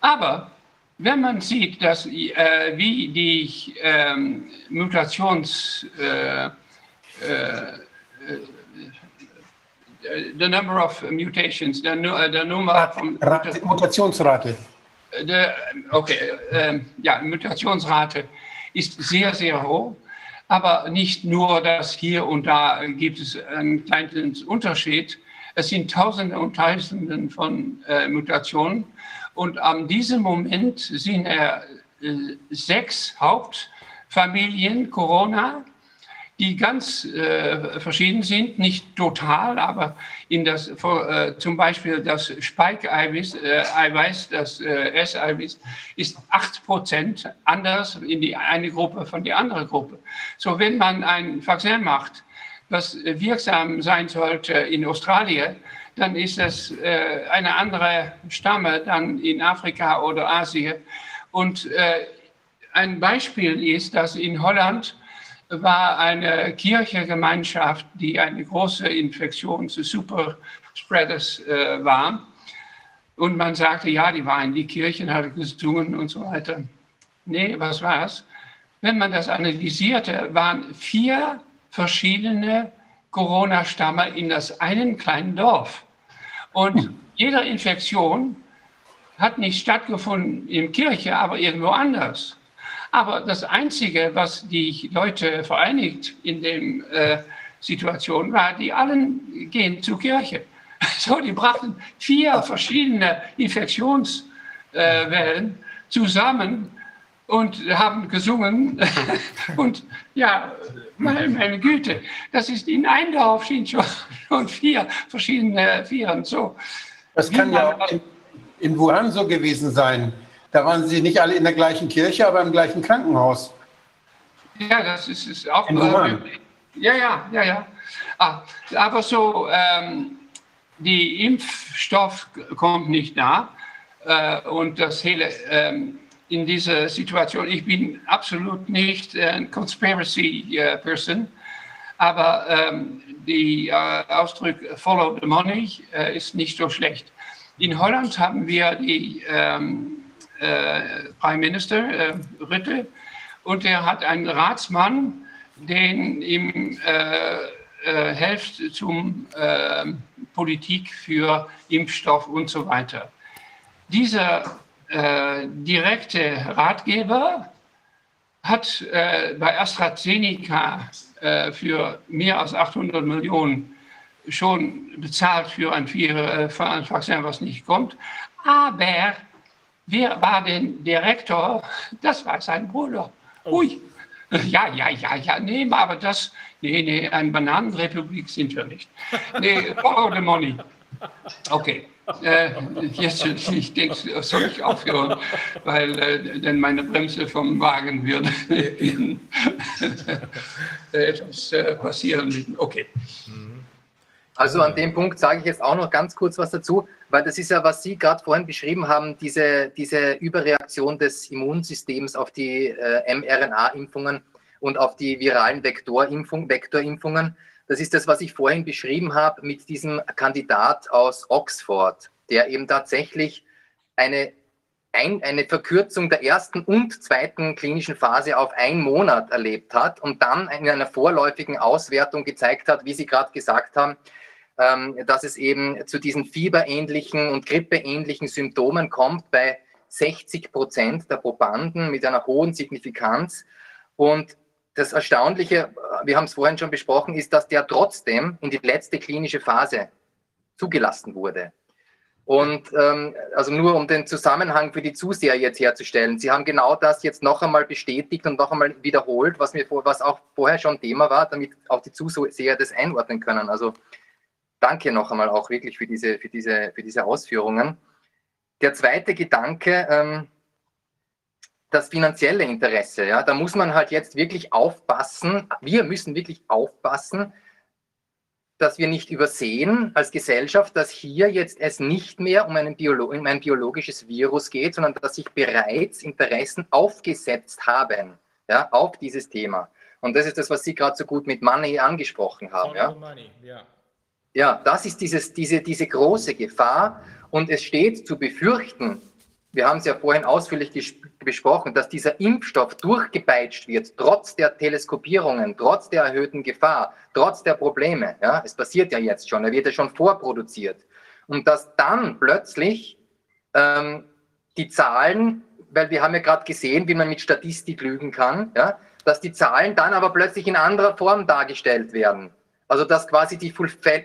aber wenn man sieht, dass, äh, wie die ähm, Mutations, äh, äh, the number of mutations, der, der Nummer von Rate, Mutationsrate. Der, okay, ähm, ja, Mutationsrate ist sehr, sehr hoch. Aber nicht nur das hier und da gibt es einen kleinen Unterschied. Es sind Tausende und Tausende von äh, Mutationen. Und an diesem Moment sind äh, sechs Hauptfamilien Corona, die ganz äh, verschieden sind, nicht total, aber in das, äh, zum Beispiel das Spike-Eiweiß, äh, Eiweiß, das äh, S-Eiweiß, ist 8% anders in die eine Gruppe von der anderen Gruppe. So, wenn man ein Vaccin macht, was wirksam sein sollte in Australien, dann ist das äh, eine andere Stamme dann in Afrika oder Asien. Und äh, ein Beispiel ist, dass in Holland war eine Kirchengemeinschaft, die eine große Infektions-Superspreaders äh, war. Und man sagte, ja, die waren in die Kirchen, hat gesungen und so weiter. Nee, was war's? Wenn man das analysierte, waren vier verschiedene Corona-Stamme in das einen kleinen Dorf. Und jede Infektion hat nicht stattgefunden in Kirche, aber irgendwo anders. Aber das Einzige, was die Leute vereinigt in dem äh, Situation war, die allen gehen zur Kirche. So, die brachten vier verschiedene Infektionswellen äh, zusammen und haben gesungen. und ja, meine, Güte, das ist in ein Dorf schon, vier verschiedene Viren. So. Das kann ja auch in, in Wuhan so gewesen sein. Da waren sie nicht alle in der gleichen Kirche, aber im gleichen Krankenhaus. Ja, das ist, ist auch. Äh, ja, ja, ja, ja. Ah, aber so, ähm, die Impfstoff kommt nicht nah. Äh, und das hele, ähm, in dieser Situation, ich bin absolut nicht ein Conspiracy äh, Person, aber ähm, die äh, Ausdruck Follow the Money äh, ist nicht so schlecht. In Holland haben wir die ähm, äh, Prime Minister äh, Rütte und er hat einen Ratsmann, den ihm äh, äh, hilft zum äh, Politik für Impfstoff und so weiter. Dieser äh, direkte Ratgeber hat äh, bei AstraZeneca äh, für mehr als 800 Millionen schon bezahlt für ein, für, für ein Vaccin, was nicht kommt. Aber Wer war denn Direktor? Das war sein Bruder. Oh. Ui. Ja, ja, ja, ja, nee, aber das, nee, nee, eine Bananenrepublik sind wir nicht. Nee, follow the money. Okay. Äh, jetzt, ich denke, soll ich aufhören, weil äh, denn meine Bremse vom Wagen wird etwas äh, passieren. Okay. Also an dem Punkt sage ich jetzt auch noch ganz kurz was dazu, weil das ist ja, was Sie gerade vorhin beschrieben haben, diese, diese Überreaktion des Immunsystems auf die äh, mRNA-Impfungen und auf die viralen Vektorimpfung, Vektorimpfungen. Das ist das, was ich vorhin beschrieben habe mit diesem Kandidat aus Oxford, der eben tatsächlich eine, ein, eine Verkürzung der ersten und zweiten klinischen Phase auf einen Monat erlebt hat und dann in einer vorläufigen Auswertung gezeigt hat, wie Sie gerade gesagt haben, ähm, dass es eben zu diesen fieberähnlichen und grippeähnlichen Symptomen kommt bei 60 Prozent der Probanden mit einer hohen Signifikanz. Und das Erstaunliche, wir haben es vorhin schon besprochen, ist, dass der trotzdem in die letzte klinische Phase zugelassen wurde. Und ähm, also nur um den Zusammenhang für die Zuseher jetzt herzustellen. Sie haben genau das jetzt noch einmal bestätigt und noch einmal wiederholt, was, mir, was auch vorher schon Thema war, damit auch die Zuseher das einordnen können. Also danke noch einmal auch wirklich für diese, für diese, für diese Ausführungen. Der zweite Gedanke, ähm, das finanzielle Interesse. Ja, da muss man halt jetzt wirklich aufpassen. Wir müssen wirklich aufpassen, dass wir nicht übersehen als Gesellschaft, dass hier jetzt es nicht mehr um, einen Biolo um ein biologisches Virus geht, sondern dass sich bereits Interessen aufgesetzt haben ja, auf dieses Thema. Und das ist das, was Sie gerade so gut mit Money angesprochen haben. Ja. Money, yeah. Ja, das ist dieses, diese, diese große Gefahr. Und es steht zu befürchten, wir haben es ja vorhin ausführlich besprochen, dass dieser Impfstoff durchgepeitscht wird, trotz der Teleskopierungen, trotz der erhöhten Gefahr, trotz der Probleme. Ja, es passiert ja jetzt schon, er wird ja schon vorproduziert. Und dass dann plötzlich ähm, die Zahlen, weil wir haben ja gerade gesehen, wie man mit Statistik lügen kann, ja, dass die Zahlen dann aber plötzlich in anderer Form dargestellt werden. Also dass quasi die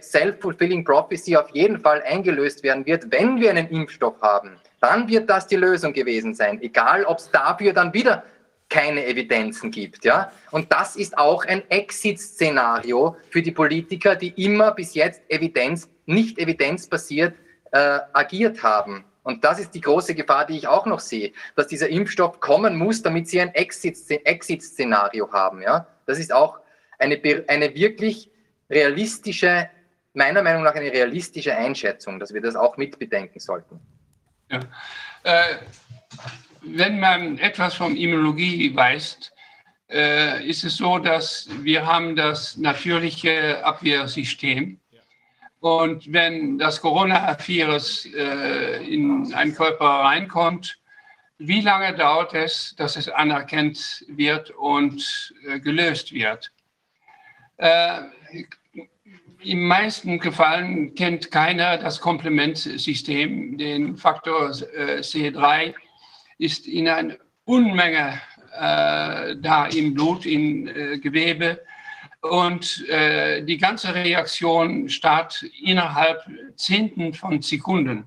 Self-Fulfilling Prophecy auf jeden Fall eingelöst werden wird, wenn wir einen Impfstoff haben. Dann wird das die Lösung gewesen sein. Egal, ob es dafür dann wieder keine Evidenzen gibt. Ja? Und das ist auch ein Exit-Szenario für die Politiker, die immer bis jetzt Evidenz, nicht evidenzbasiert äh, agiert haben. Und das ist die große Gefahr, die ich auch noch sehe, dass dieser Impfstoff kommen muss, damit sie ein Exit-Szenario haben. Ja? Das ist auch eine, eine wirklich realistische, meiner Meinung nach eine realistische Einschätzung, dass wir das auch mitbedenken sollten. Ja. Äh, wenn man etwas von Immunologie weiß, äh, ist es so, dass wir haben das natürliche Abwehrsystem. Und wenn das Coronavirus äh, in einen Körper reinkommt, wie lange dauert es, dass es anerkannt wird und äh, gelöst wird? Im meisten Gefallen kennt keiner das Komplementsystem, den Faktor äh, C3 ist in einer Unmenge äh, da im Blut, im äh, Gewebe. Und äh, die ganze Reaktion startet innerhalb Zehnten von Sekunden.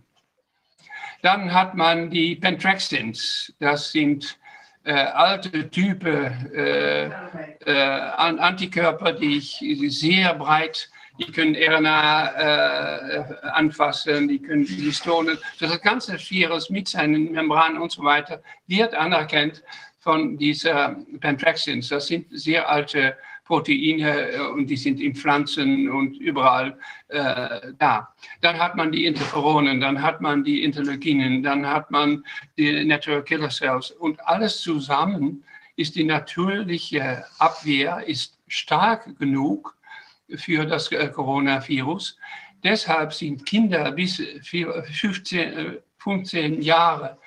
Dann hat man die Pentraxins, das sind äh, alte Typen äh, äh, Antikörper, die ich sehr breit die können RNA äh, anfassen, die können Histonen. Das ganze Virus mit seinen Membranen und so weiter wird anerkannt von dieser Pentraxins. Das sind sehr alte Proteine äh, und die sind in Pflanzen und überall äh, da. Dann hat man die Interferonen, dann hat man die Interleukinen, dann hat man die Natural Killer Cells und alles zusammen ist die natürliche Abwehr ist stark genug, für das äh, Coronavirus. Deshalb sind Kinder bis 15, 15 äh, Jahre,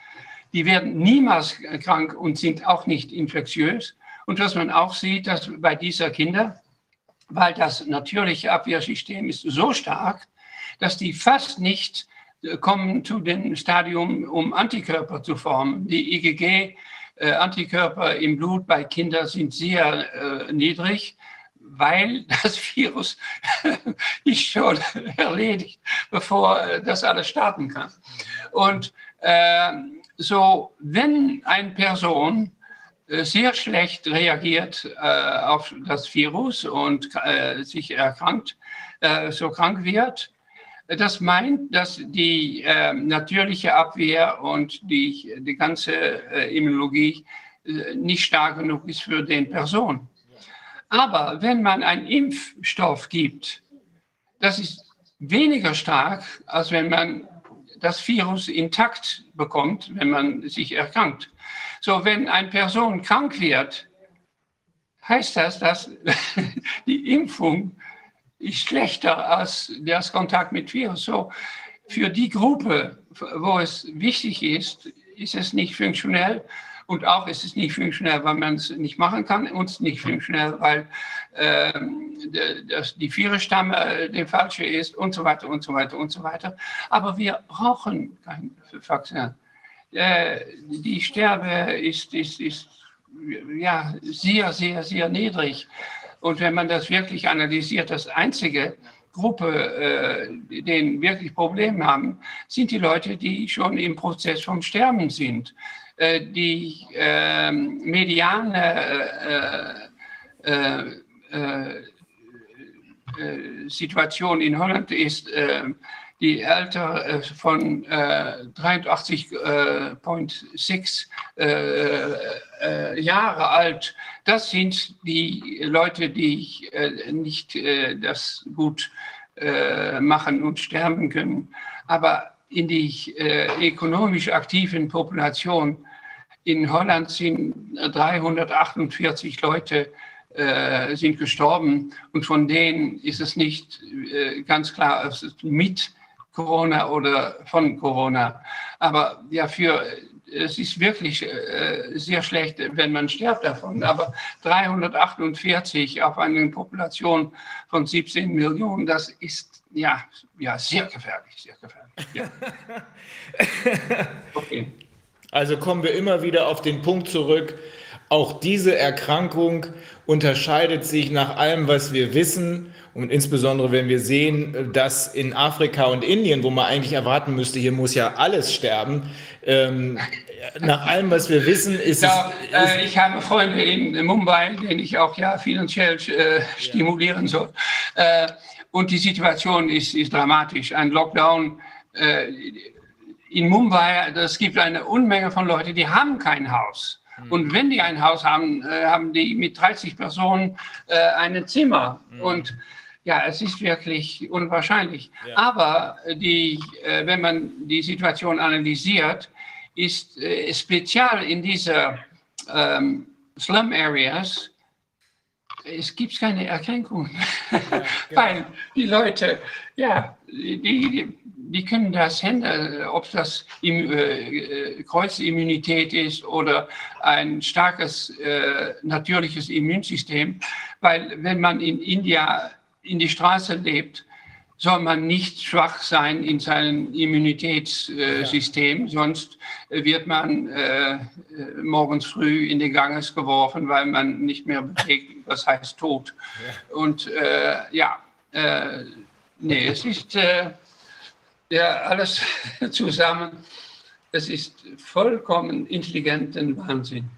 die werden niemals krank und sind auch nicht infektiös. Und was man auch sieht, dass bei dieser Kinder, weil das natürliche Abwehrsystem ist so stark, dass die fast nicht äh, kommen zu dem Stadium, um Antikörper zu formen. Die IgG-Antikörper im Blut bei Kindern sind sehr äh, niedrig weil das Virus ist schon erledigt, bevor äh, das alles starten kann. Und äh, so, wenn eine Person äh, sehr schlecht reagiert äh, auf das Virus und äh, sich erkrankt, äh, so krank wird, das meint, dass die natürliche Abwehr und die, die ganze Immunologie nicht stark genug ist für den Person. Aber wenn man einen Impfstoff gibt, das ist weniger stark, als wenn man das Virus intakt bekommt, wenn man sich erkrankt. So, wenn eine Person krank wird, heißt das, dass die Impfung ist schlechter als der Kontakt mit Virus. So, für die Gruppe, wo es wichtig ist, ist es nicht funktionell. Und auch ist es nicht funktionell, weil man es nicht machen kann. Uns nicht funktionell, weil äh, das, die Viererstamme der falsche ist und so weiter und so weiter und so weiter. Aber wir brauchen kein Vaccin. Äh, die Sterbe ist, ist, ist ja, sehr, sehr, sehr niedrig. Und wenn man das wirklich analysiert, das einzige Gruppe, äh, denen wirklich Probleme haben, sind die Leute, die schon im Prozess vom Sterben sind. Äh, die ähm, mediane äh, äh, Situation in Holland ist die Alter von 83,6 Jahre alt. Das sind die Leute, die nicht das gut machen und sterben können. Aber in die ökonomisch aktiven Population in Holland sind 348 Leute äh, sind gestorben und von denen ist es nicht äh, ganz klar, es ist mit Corona oder von Corona. Aber ja, für es ist wirklich äh, sehr schlecht, wenn man stirbt davon. Aber 348 auf eine Population von 17 Millionen, das ist ja, ja sehr gefährlich, sehr gefährlich. Ja. okay. Also kommen wir immer wieder auf den Punkt zurück, Auch diese Erkrankung unterscheidet sich nach allem, was wir wissen. Und insbesondere, wenn wir sehen, dass in Afrika und Indien, wo man eigentlich erwarten müsste, hier muss ja alles sterben, ähm, nach allem, was wir wissen, ist ja, es. Äh, ich habe Freunde in Mumbai, den ich auch ja finanziell äh, stimulieren soll. Äh, und die Situation ist, ist dramatisch. Ein Lockdown äh, in Mumbai, es gibt eine Unmenge von Leuten, die haben kein Haus. Mhm. Und wenn die ein Haus haben, äh, haben die mit 30 Personen äh, ein Zimmer. Mhm. Und ja, es ist wirklich unwahrscheinlich. Ja. Aber die, äh, wenn man die Situation analysiert, ist äh, speziell in dieser ähm, Slum Areas, es gibt keine Erkrankungen, ja, genau. weil die Leute, ja, die, die können das handeln, ob das im, äh, Kreuzimmunität ist oder ein starkes äh, natürliches Immunsystem, weil wenn man in India in die Straße lebt, soll man nicht schwach sein in seinem Immunitätssystem, ja. sonst wird man äh, morgens früh in den Ganges geworfen, weil man nicht mehr bewegt, das heißt tot. Ja. Und äh, ja, äh, nee, es ist äh, ja, alles zusammen, es ist vollkommen intelligenten Wahnsinn.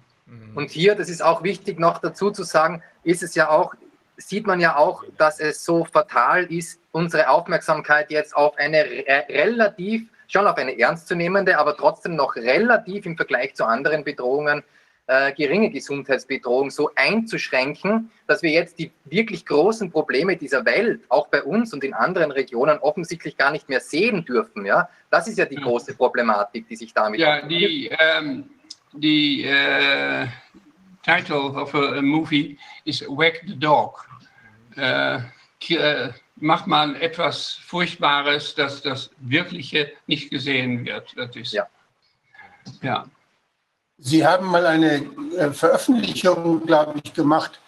Und hier, das ist auch wichtig noch dazu zu sagen, ist es ja auch sieht man ja auch, dass es so fatal ist, unsere Aufmerksamkeit jetzt auf eine relativ, schon auf eine ernstzunehmende, aber trotzdem noch relativ im Vergleich zu anderen Bedrohungen äh, geringe Gesundheitsbedrohung so einzuschränken, dass wir jetzt die wirklich großen Probleme dieser Welt, auch bei uns und in anderen Regionen, offensichtlich gar nicht mehr sehen dürfen. Ja? Das ist ja die große Problematik, die sich damit. Ja, die, ähm, die äh, Title of a movie ist Wag the Dog. Äh, äh, macht man etwas Furchtbares, dass das Wirkliche nicht gesehen wird. Das ist, ja. ja. Sie haben mal eine äh, Veröffentlichung, glaube ich, gemacht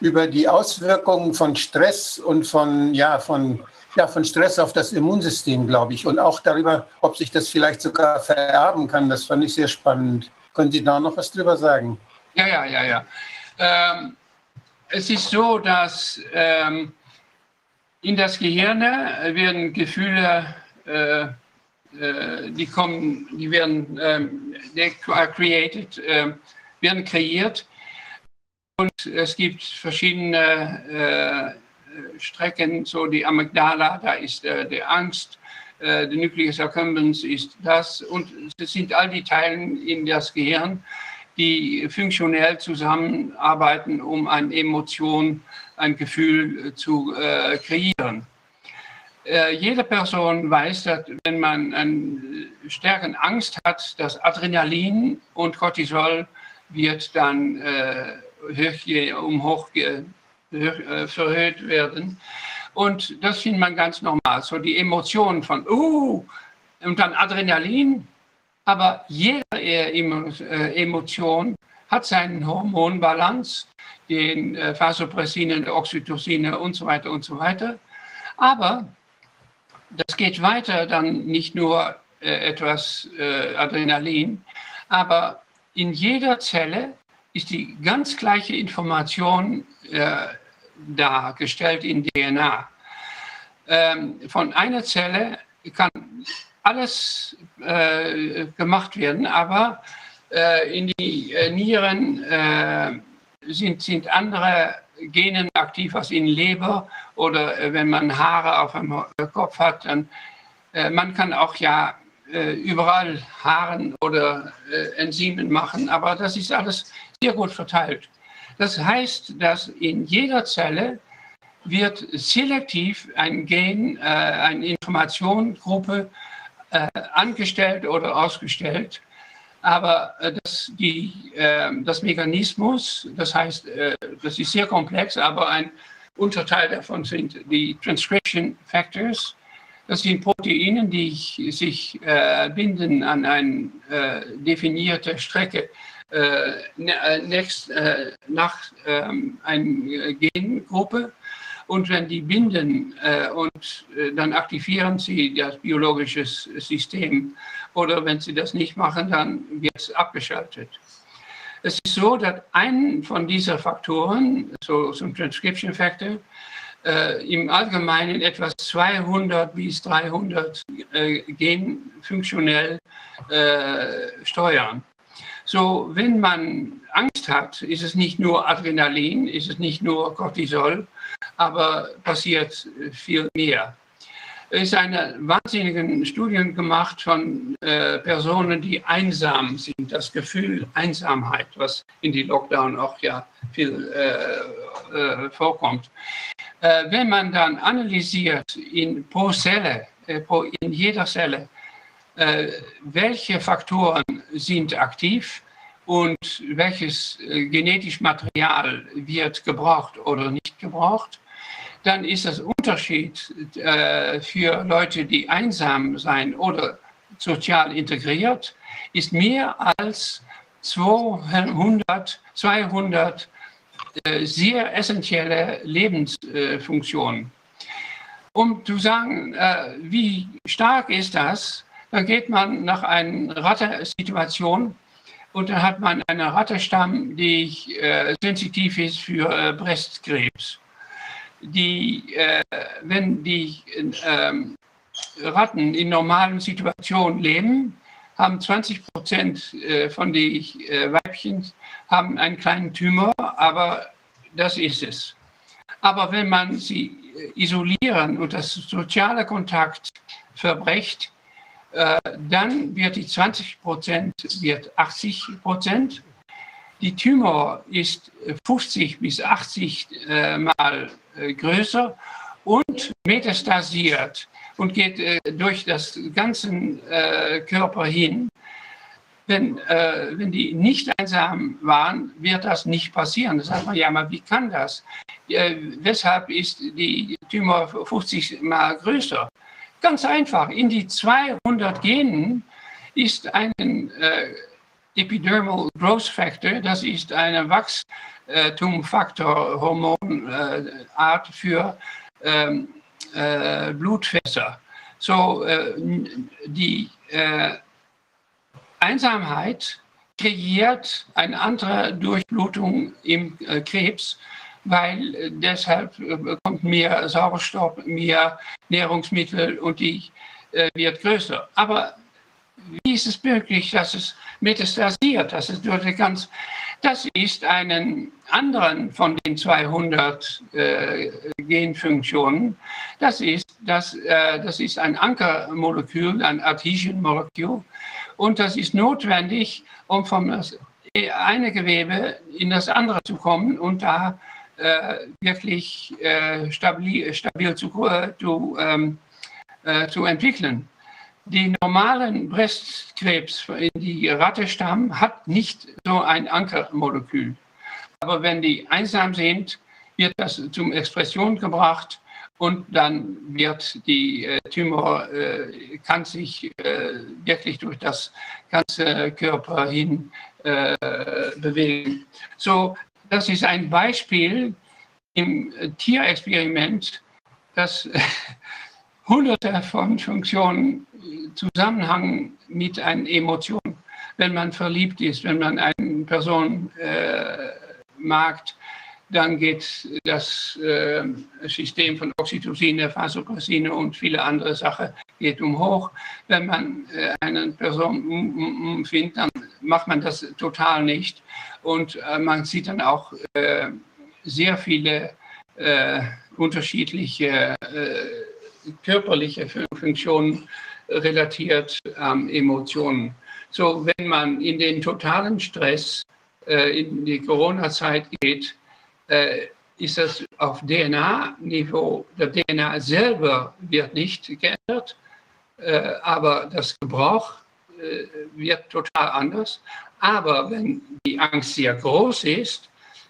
über die Auswirkungen von Stress und von, ja, von, ja, von Stress auf das Immunsystem, glaube ich. Und auch darüber, ob sich das vielleicht sogar vererben kann. Das fand ich sehr spannend. Können Sie da noch was drüber sagen? Ja, ja, ja, ja. Ähm, es ist so, dass ähm, in das Gehirn werden Gefühle, äh, die kommen, die werden ähm, created, äh, werden kreiert. Und es gibt verschiedene äh, Strecken, so die Amygdala, da ist äh, die Angst, äh, der Nucleus accumbens ist das. Und es sind all die Teile in das Gehirn, die funktionell zusammenarbeiten, um eine Emotion, ein Gefühl äh, zu äh, kreieren. Äh, jede Person weiß, dass wenn man eine starke Angst hat, dass Adrenalin und Cortisol wird dann äh, um hoch äh, verhöht werden. Und das findet man ganz normal. So die Emotion von, uh, und dann Adrenalin, aber jede äh, Emotion hat seinen Hormonbalance, den äh, Vasopressine, Oxytocine und so weiter und so weiter. Aber das geht weiter, dann nicht nur äh, etwas Adrenalin, aber in jeder Zelle ist die ganz gleiche Information dargestellt in DNA. Ähm, von einer Zelle kann alles äh, gemacht werden, aber äh, in die äh, Nieren äh, sind, sind andere Genen aktiv als in Leber oder äh, wenn man Haare auf dem Kopf hat, dann äh, man kann auch ja überall Haaren oder Enzymen machen, aber das ist alles sehr gut verteilt. Das heißt, dass in jeder Zelle wird selektiv ein Gen, äh, eine Informationsgruppe äh, angestellt oder ausgestellt. Aber äh, das, die, äh, das Mechanismus, das heißt, äh, das ist sehr komplex, aber ein Unterteil davon sind die Transcription Factors. Das sind Proteine, die sich äh, binden an eine definierte Strecke ne, nach ähm, einer Gengruppe und wenn die binden und dann aktivieren sie das biologische System oder wenn sie das nicht machen, dann wird es abgeschaltet. Es ist so, dass ein von diesen Faktoren, so zum Transcription Factor, äh, im Allgemeinen etwa 200 bis 300 äh, Gen funktionell äh, steuern. So, wenn man Angst hat, ist es nicht nur Adrenalin, ist es nicht nur Cortisol, aber passiert viel mehr. Ist eine wahnsinnige Studie gemacht von äh, Personen, die einsam sind, das Gefühl Einsamheit, was in die Lockdown auch ja viel äh, äh, vorkommt. Äh, wenn man dann analysiert in pro Zelle, äh, pro, in jeder Zelle, äh, welche Faktoren sind aktiv und welches genetisches Material wird gebraucht oder nicht gebraucht, dann ist das Unterschied äh, für Leute, die einsam sein oder sozial integriert, ist mehr als 200, 200 äh, sehr essentielle Lebensfunktionen. um zu sagen, äh, wie stark ist das, dann geht man nach einer Rattensituation und dann hat man eine Rattenstamm, die sensitiv ist für äh, die, äh, wenn die äh, Ratten in normalen Situationen leben, haben 20 Prozent äh, von den äh, Weibchen haben einen kleinen Tumor, aber das ist es. Aber wenn man sie äh, isolieren und das soziale Kontakt verbrecht, dann wird die 20 Prozent wird 80 Prozent. Die Tumor ist 50 bis 80 Mal größer und metastasiert und geht äh, durch das ganze äh, Körper hin. Wenn, äh, wenn die nicht einsam waren, wird das nicht passieren. Das sagt man ja mal, wie kann das? Äh, weshalb ist die Tumor 50 mal größer? Ganz einfach, in die 200 Genen ist ein äh, Epidermal Growth Factor, das ist eine Wachstumfaktor-Hormonart für ähm, äh, Blutfässer. So, äh, die äh, Einsamheit kreiert eine andere Durchblutung im äh, Krebs, weil äh, deshalb äh, kommt mehr Sauerstoff, mehr Nährungsmittel und die wird größer. Aber wie ist es möglich, dass es metastasiert, dass es durch ganz, das ist einen anderen von den 200 äh, Genfunktionen. Das ist, das, äh, das ist ein Ankermolekül, ein Adhesion-Molekül. Und das ist notwendig, um vom eine Gewebe in das andere zu kommen und da äh, wirklich äh, stabil, stabil zu, zu, ähm, äh, zu entwickeln die normalen Brustkrebs die Rattestamm hat nicht so ein Ankermolekül. Aber wenn die einsam sind, wird das zum Expression gebracht und dann wird die äh, Tumor äh, kann sich äh, wirklich durch das ganze Körper hin äh, bewegen. So, das ist ein Beispiel im Tierexperiment, das hunderte von Funktionen Zusammenhang mit einer Emotion. Wenn man verliebt ist, wenn man eine Person äh, mag, dann geht das äh, System von Oxytocin, Vasopressine und viele andere Sachen geht um hoch. Wenn man äh, eine Person findet, dann macht man das total nicht. Und äh, man sieht dann auch äh, sehr viele äh, unterschiedliche äh, körperliche Funktionen relatiert ähm, Emotionen. So, wenn man in den totalen Stress äh, in die Corona-Zeit geht, äh, ist das auf DNA-Niveau. Der DNA selber wird nicht geändert, äh, aber das Gebrauch äh, wird total anders. Aber wenn die Angst sehr groß ist,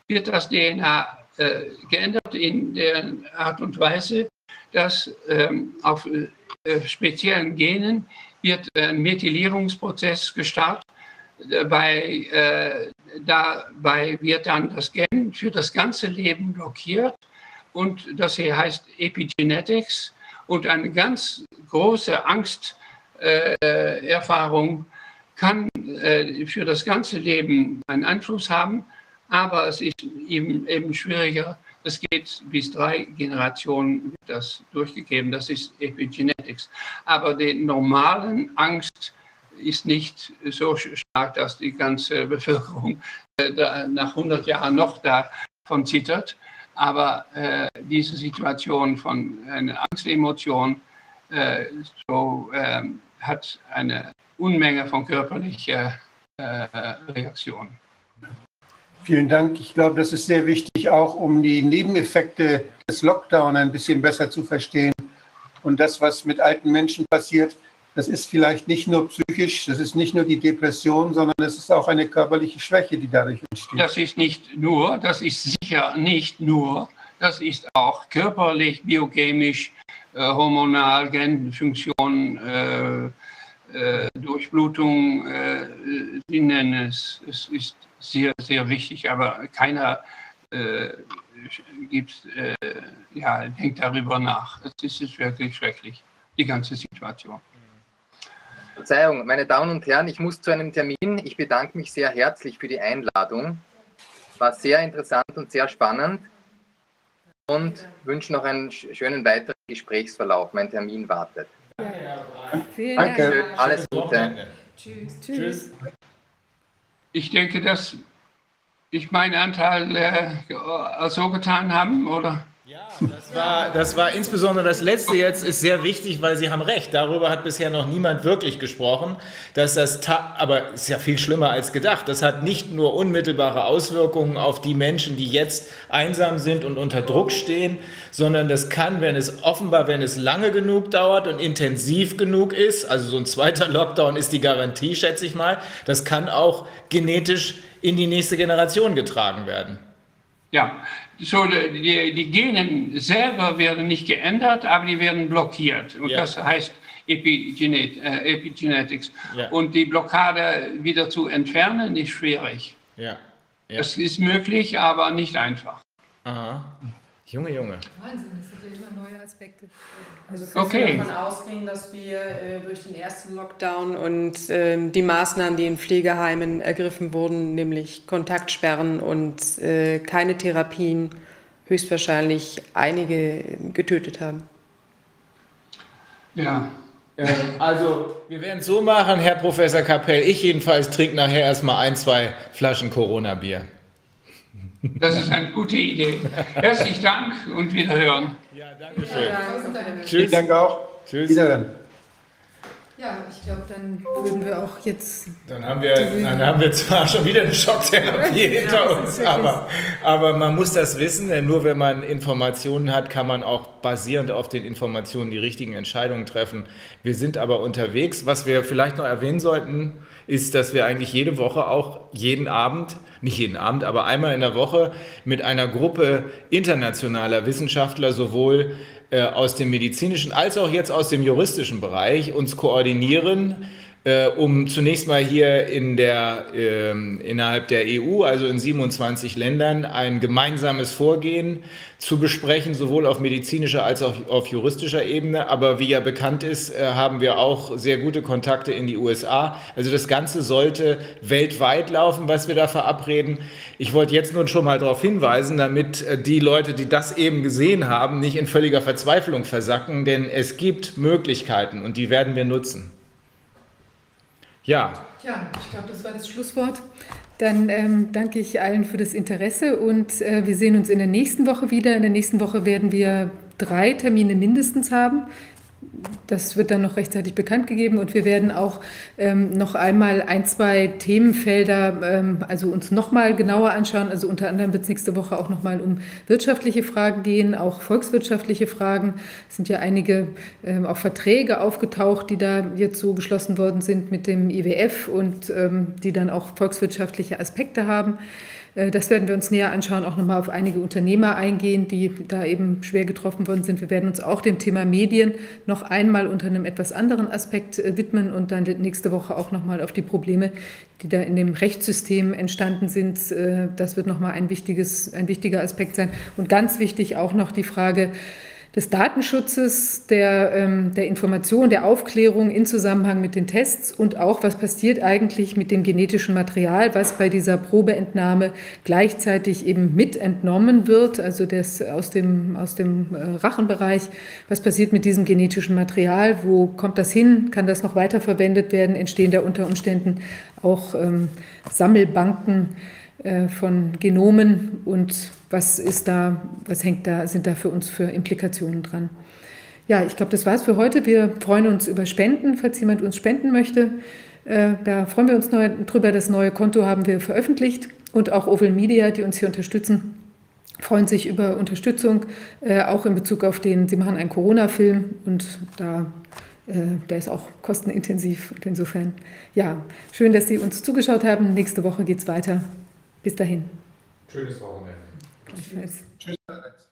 wird das DNA äh, geändert in der Art und Weise, dass ähm, auf äh, speziellen Genen wird ein Methylierungsprozess gestartet. Dabei, äh, dabei wird dann das Gen für das ganze Leben blockiert und das hier heißt Epigenetics und eine ganz große Angsterfahrung äh, kann äh, für das ganze Leben einen Einfluss haben, aber es ist eben, eben schwieriger. Es geht bis drei Generationen das durchgegeben. Das ist Epigenetics. Aber die normalen Angst ist nicht so stark, dass die ganze Bevölkerung äh, nach 100 Jahren noch davon zittert. Aber äh, diese Situation von einer Angstemotion äh, so, äh, hat eine Unmenge von körperlicher äh, Reaktionen. Vielen Dank. Ich glaube, das ist sehr wichtig, auch um die Nebeneffekte des Lockdown ein bisschen besser zu verstehen. Und das, was mit alten Menschen passiert, das ist vielleicht nicht nur psychisch, das ist nicht nur die Depression, sondern es ist auch eine körperliche Schwäche, die dadurch entsteht. Das ist nicht nur, das ist sicher nicht nur, das ist auch körperlich, biochemisch, äh, hormonal, Genfunktion, äh, äh, Durchblutung, äh, Sie nennen es. Es ist sehr, sehr wichtig, aber keiner äh, gibt, äh, ja, denkt darüber nach. Es ist wirklich schrecklich, die ganze Situation. Verzeihung, meine Damen und Herren, ich muss zu einem Termin. Ich bedanke mich sehr herzlich für die Einladung. War sehr interessant und sehr spannend und wünsche noch einen schönen weiteren Gesprächsverlauf. Mein Termin wartet. Vielen Danke. Dank. Alles Gute. Tschüss. Tschüss. Ich denke, dass ich meinen Anteil äh, so getan haben, oder? Das war, das war insbesondere das letzte jetzt ist sehr wichtig, weil Sie haben recht. Darüber hat bisher noch niemand wirklich gesprochen, dass das, aber ist ja viel schlimmer als gedacht. Das hat nicht nur unmittelbare Auswirkungen auf die Menschen, die jetzt einsam sind und unter Druck stehen, sondern das kann, wenn es offenbar, wenn es lange genug dauert und intensiv genug ist, also so ein zweiter Lockdown ist die Garantie, schätze ich mal, das kann auch genetisch in die nächste Generation getragen werden. Ja, so die, die Genen selber werden nicht geändert, aber die werden blockiert. Und ja. das heißt Epigenet, äh, Epigenetics. Ja. Und die Blockade wieder zu entfernen, ist schwierig. Ja. ja. Das ist möglich, aber nicht einfach. Aha. Junge, Junge. Wahnsinn, das sind ja immer neue Aspekte. Also können okay. wir davon ausgehen, dass wir äh, durch den ersten Lockdown und äh, die Maßnahmen, die in Pflegeheimen ergriffen wurden, nämlich Kontaktsperren und äh, keine Therapien, höchstwahrscheinlich einige getötet haben. Ja. Ähm, also, wir werden es so machen, Herr Professor Kapell. Ich jedenfalls trinke nachher erstmal ein, zwei Flaschen Corona-Bier. Das ist eine gute Idee. Herzlichen Dank und wiederhören. Ja, danke schön. Ja, Tschüss. Vielen Dank auch. Tschüss. Wiederhören. Ja, ich glaube, dann würden wir auch jetzt. Dann haben wir, dann haben wir zwar schon wieder eine Schocktherapie hinter uns, aber, aber man muss das wissen, denn nur wenn man Informationen hat, kann man auch basierend auf den Informationen die richtigen Entscheidungen treffen. Wir sind aber unterwegs. Was wir vielleicht noch erwähnen sollten, ist, dass wir eigentlich jede Woche auch jeden Abend, nicht jeden Abend, aber einmal in der Woche mit einer Gruppe internationaler Wissenschaftler sowohl äh, aus dem medizinischen als auch jetzt aus dem juristischen Bereich uns koordinieren, äh, um zunächst mal hier in der, äh, innerhalb der EU, also in 27 Ländern, ein gemeinsames Vorgehen zu besprechen, sowohl auf medizinischer als auch auf juristischer Ebene. Aber wie ja bekannt ist, äh, haben wir auch sehr gute Kontakte in die USA. Also das Ganze sollte weltweit laufen, was wir da verabreden. Ich wollte jetzt nur schon mal darauf hinweisen, damit äh, die Leute, die das eben gesehen haben, nicht in völliger Verzweiflung versacken, denn es gibt Möglichkeiten und die werden wir nutzen. Ja. Ja, ich glaube, das war das Schlusswort. Dann ähm, danke ich allen für das Interesse und äh, wir sehen uns in der nächsten Woche wieder. In der nächsten Woche werden wir drei Termine mindestens haben. Das wird dann noch rechtzeitig bekannt gegeben und wir werden auch ähm, noch einmal ein, zwei Themenfelder, ähm, also uns noch mal genauer anschauen. Also unter anderem wird es nächste Woche auch noch mal um wirtschaftliche Fragen gehen, auch volkswirtschaftliche Fragen. Es sind ja einige ähm, auch Verträge aufgetaucht, die da jetzt so geschlossen worden sind mit dem IWF und ähm, die dann auch volkswirtschaftliche Aspekte haben. Äh, das werden wir uns näher anschauen, auch nochmal auf einige Unternehmer eingehen, die da eben schwer getroffen worden sind. Wir werden uns auch dem Thema Medien noch einmal unter einem etwas anderen Aspekt äh, widmen und dann nächste Woche auch nochmal auf die Probleme, die da in dem Rechtssystem entstanden sind. Äh, das wird nochmal ein, wichtiges, ein wichtiger Aspekt sein. Und ganz wichtig auch noch die Frage, des Datenschutzes, der, ähm, der Information, der Aufklärung in Zusammenhang mit den Tests und auch, was passiert eigentlich mit dem genetischen Material, was bei dieser Probeentnahme gleichzeitig eben mit entnommen wird, also das aus dem, aus dem äh, Rachenbereich. Was passiert mit diesem genetischen Material? Wo kommt das hin? Kann das noch weiterverwendet werden? Entstehen da unter Umständen auch ähm, Sammelbanken äh, von Genomen und was ist da, was hängt da, sind da für uns für Implikationen dran? Ja, ich glaube, das war's für heute. Wir freuen uns über Spenden, falls jemand uns spenden möchte. Äh, da freuen wir uns neu, drüber. Das neue Konto haben wir veröffentlicht und auch Oval Media, die uns hier unterstützen, freuen sich über Unterstützung, äh, auch in Bezug auf den, sie machen einen Corona-Film und da, äh, der ist auch kostenintensiv. Und insofern, ja, schön, dass Sie uns zugeschaut haben. Nächste Woche geht's weiter. Bis dahin. Schönes Wochenende. Gleichfalls. Tschüss.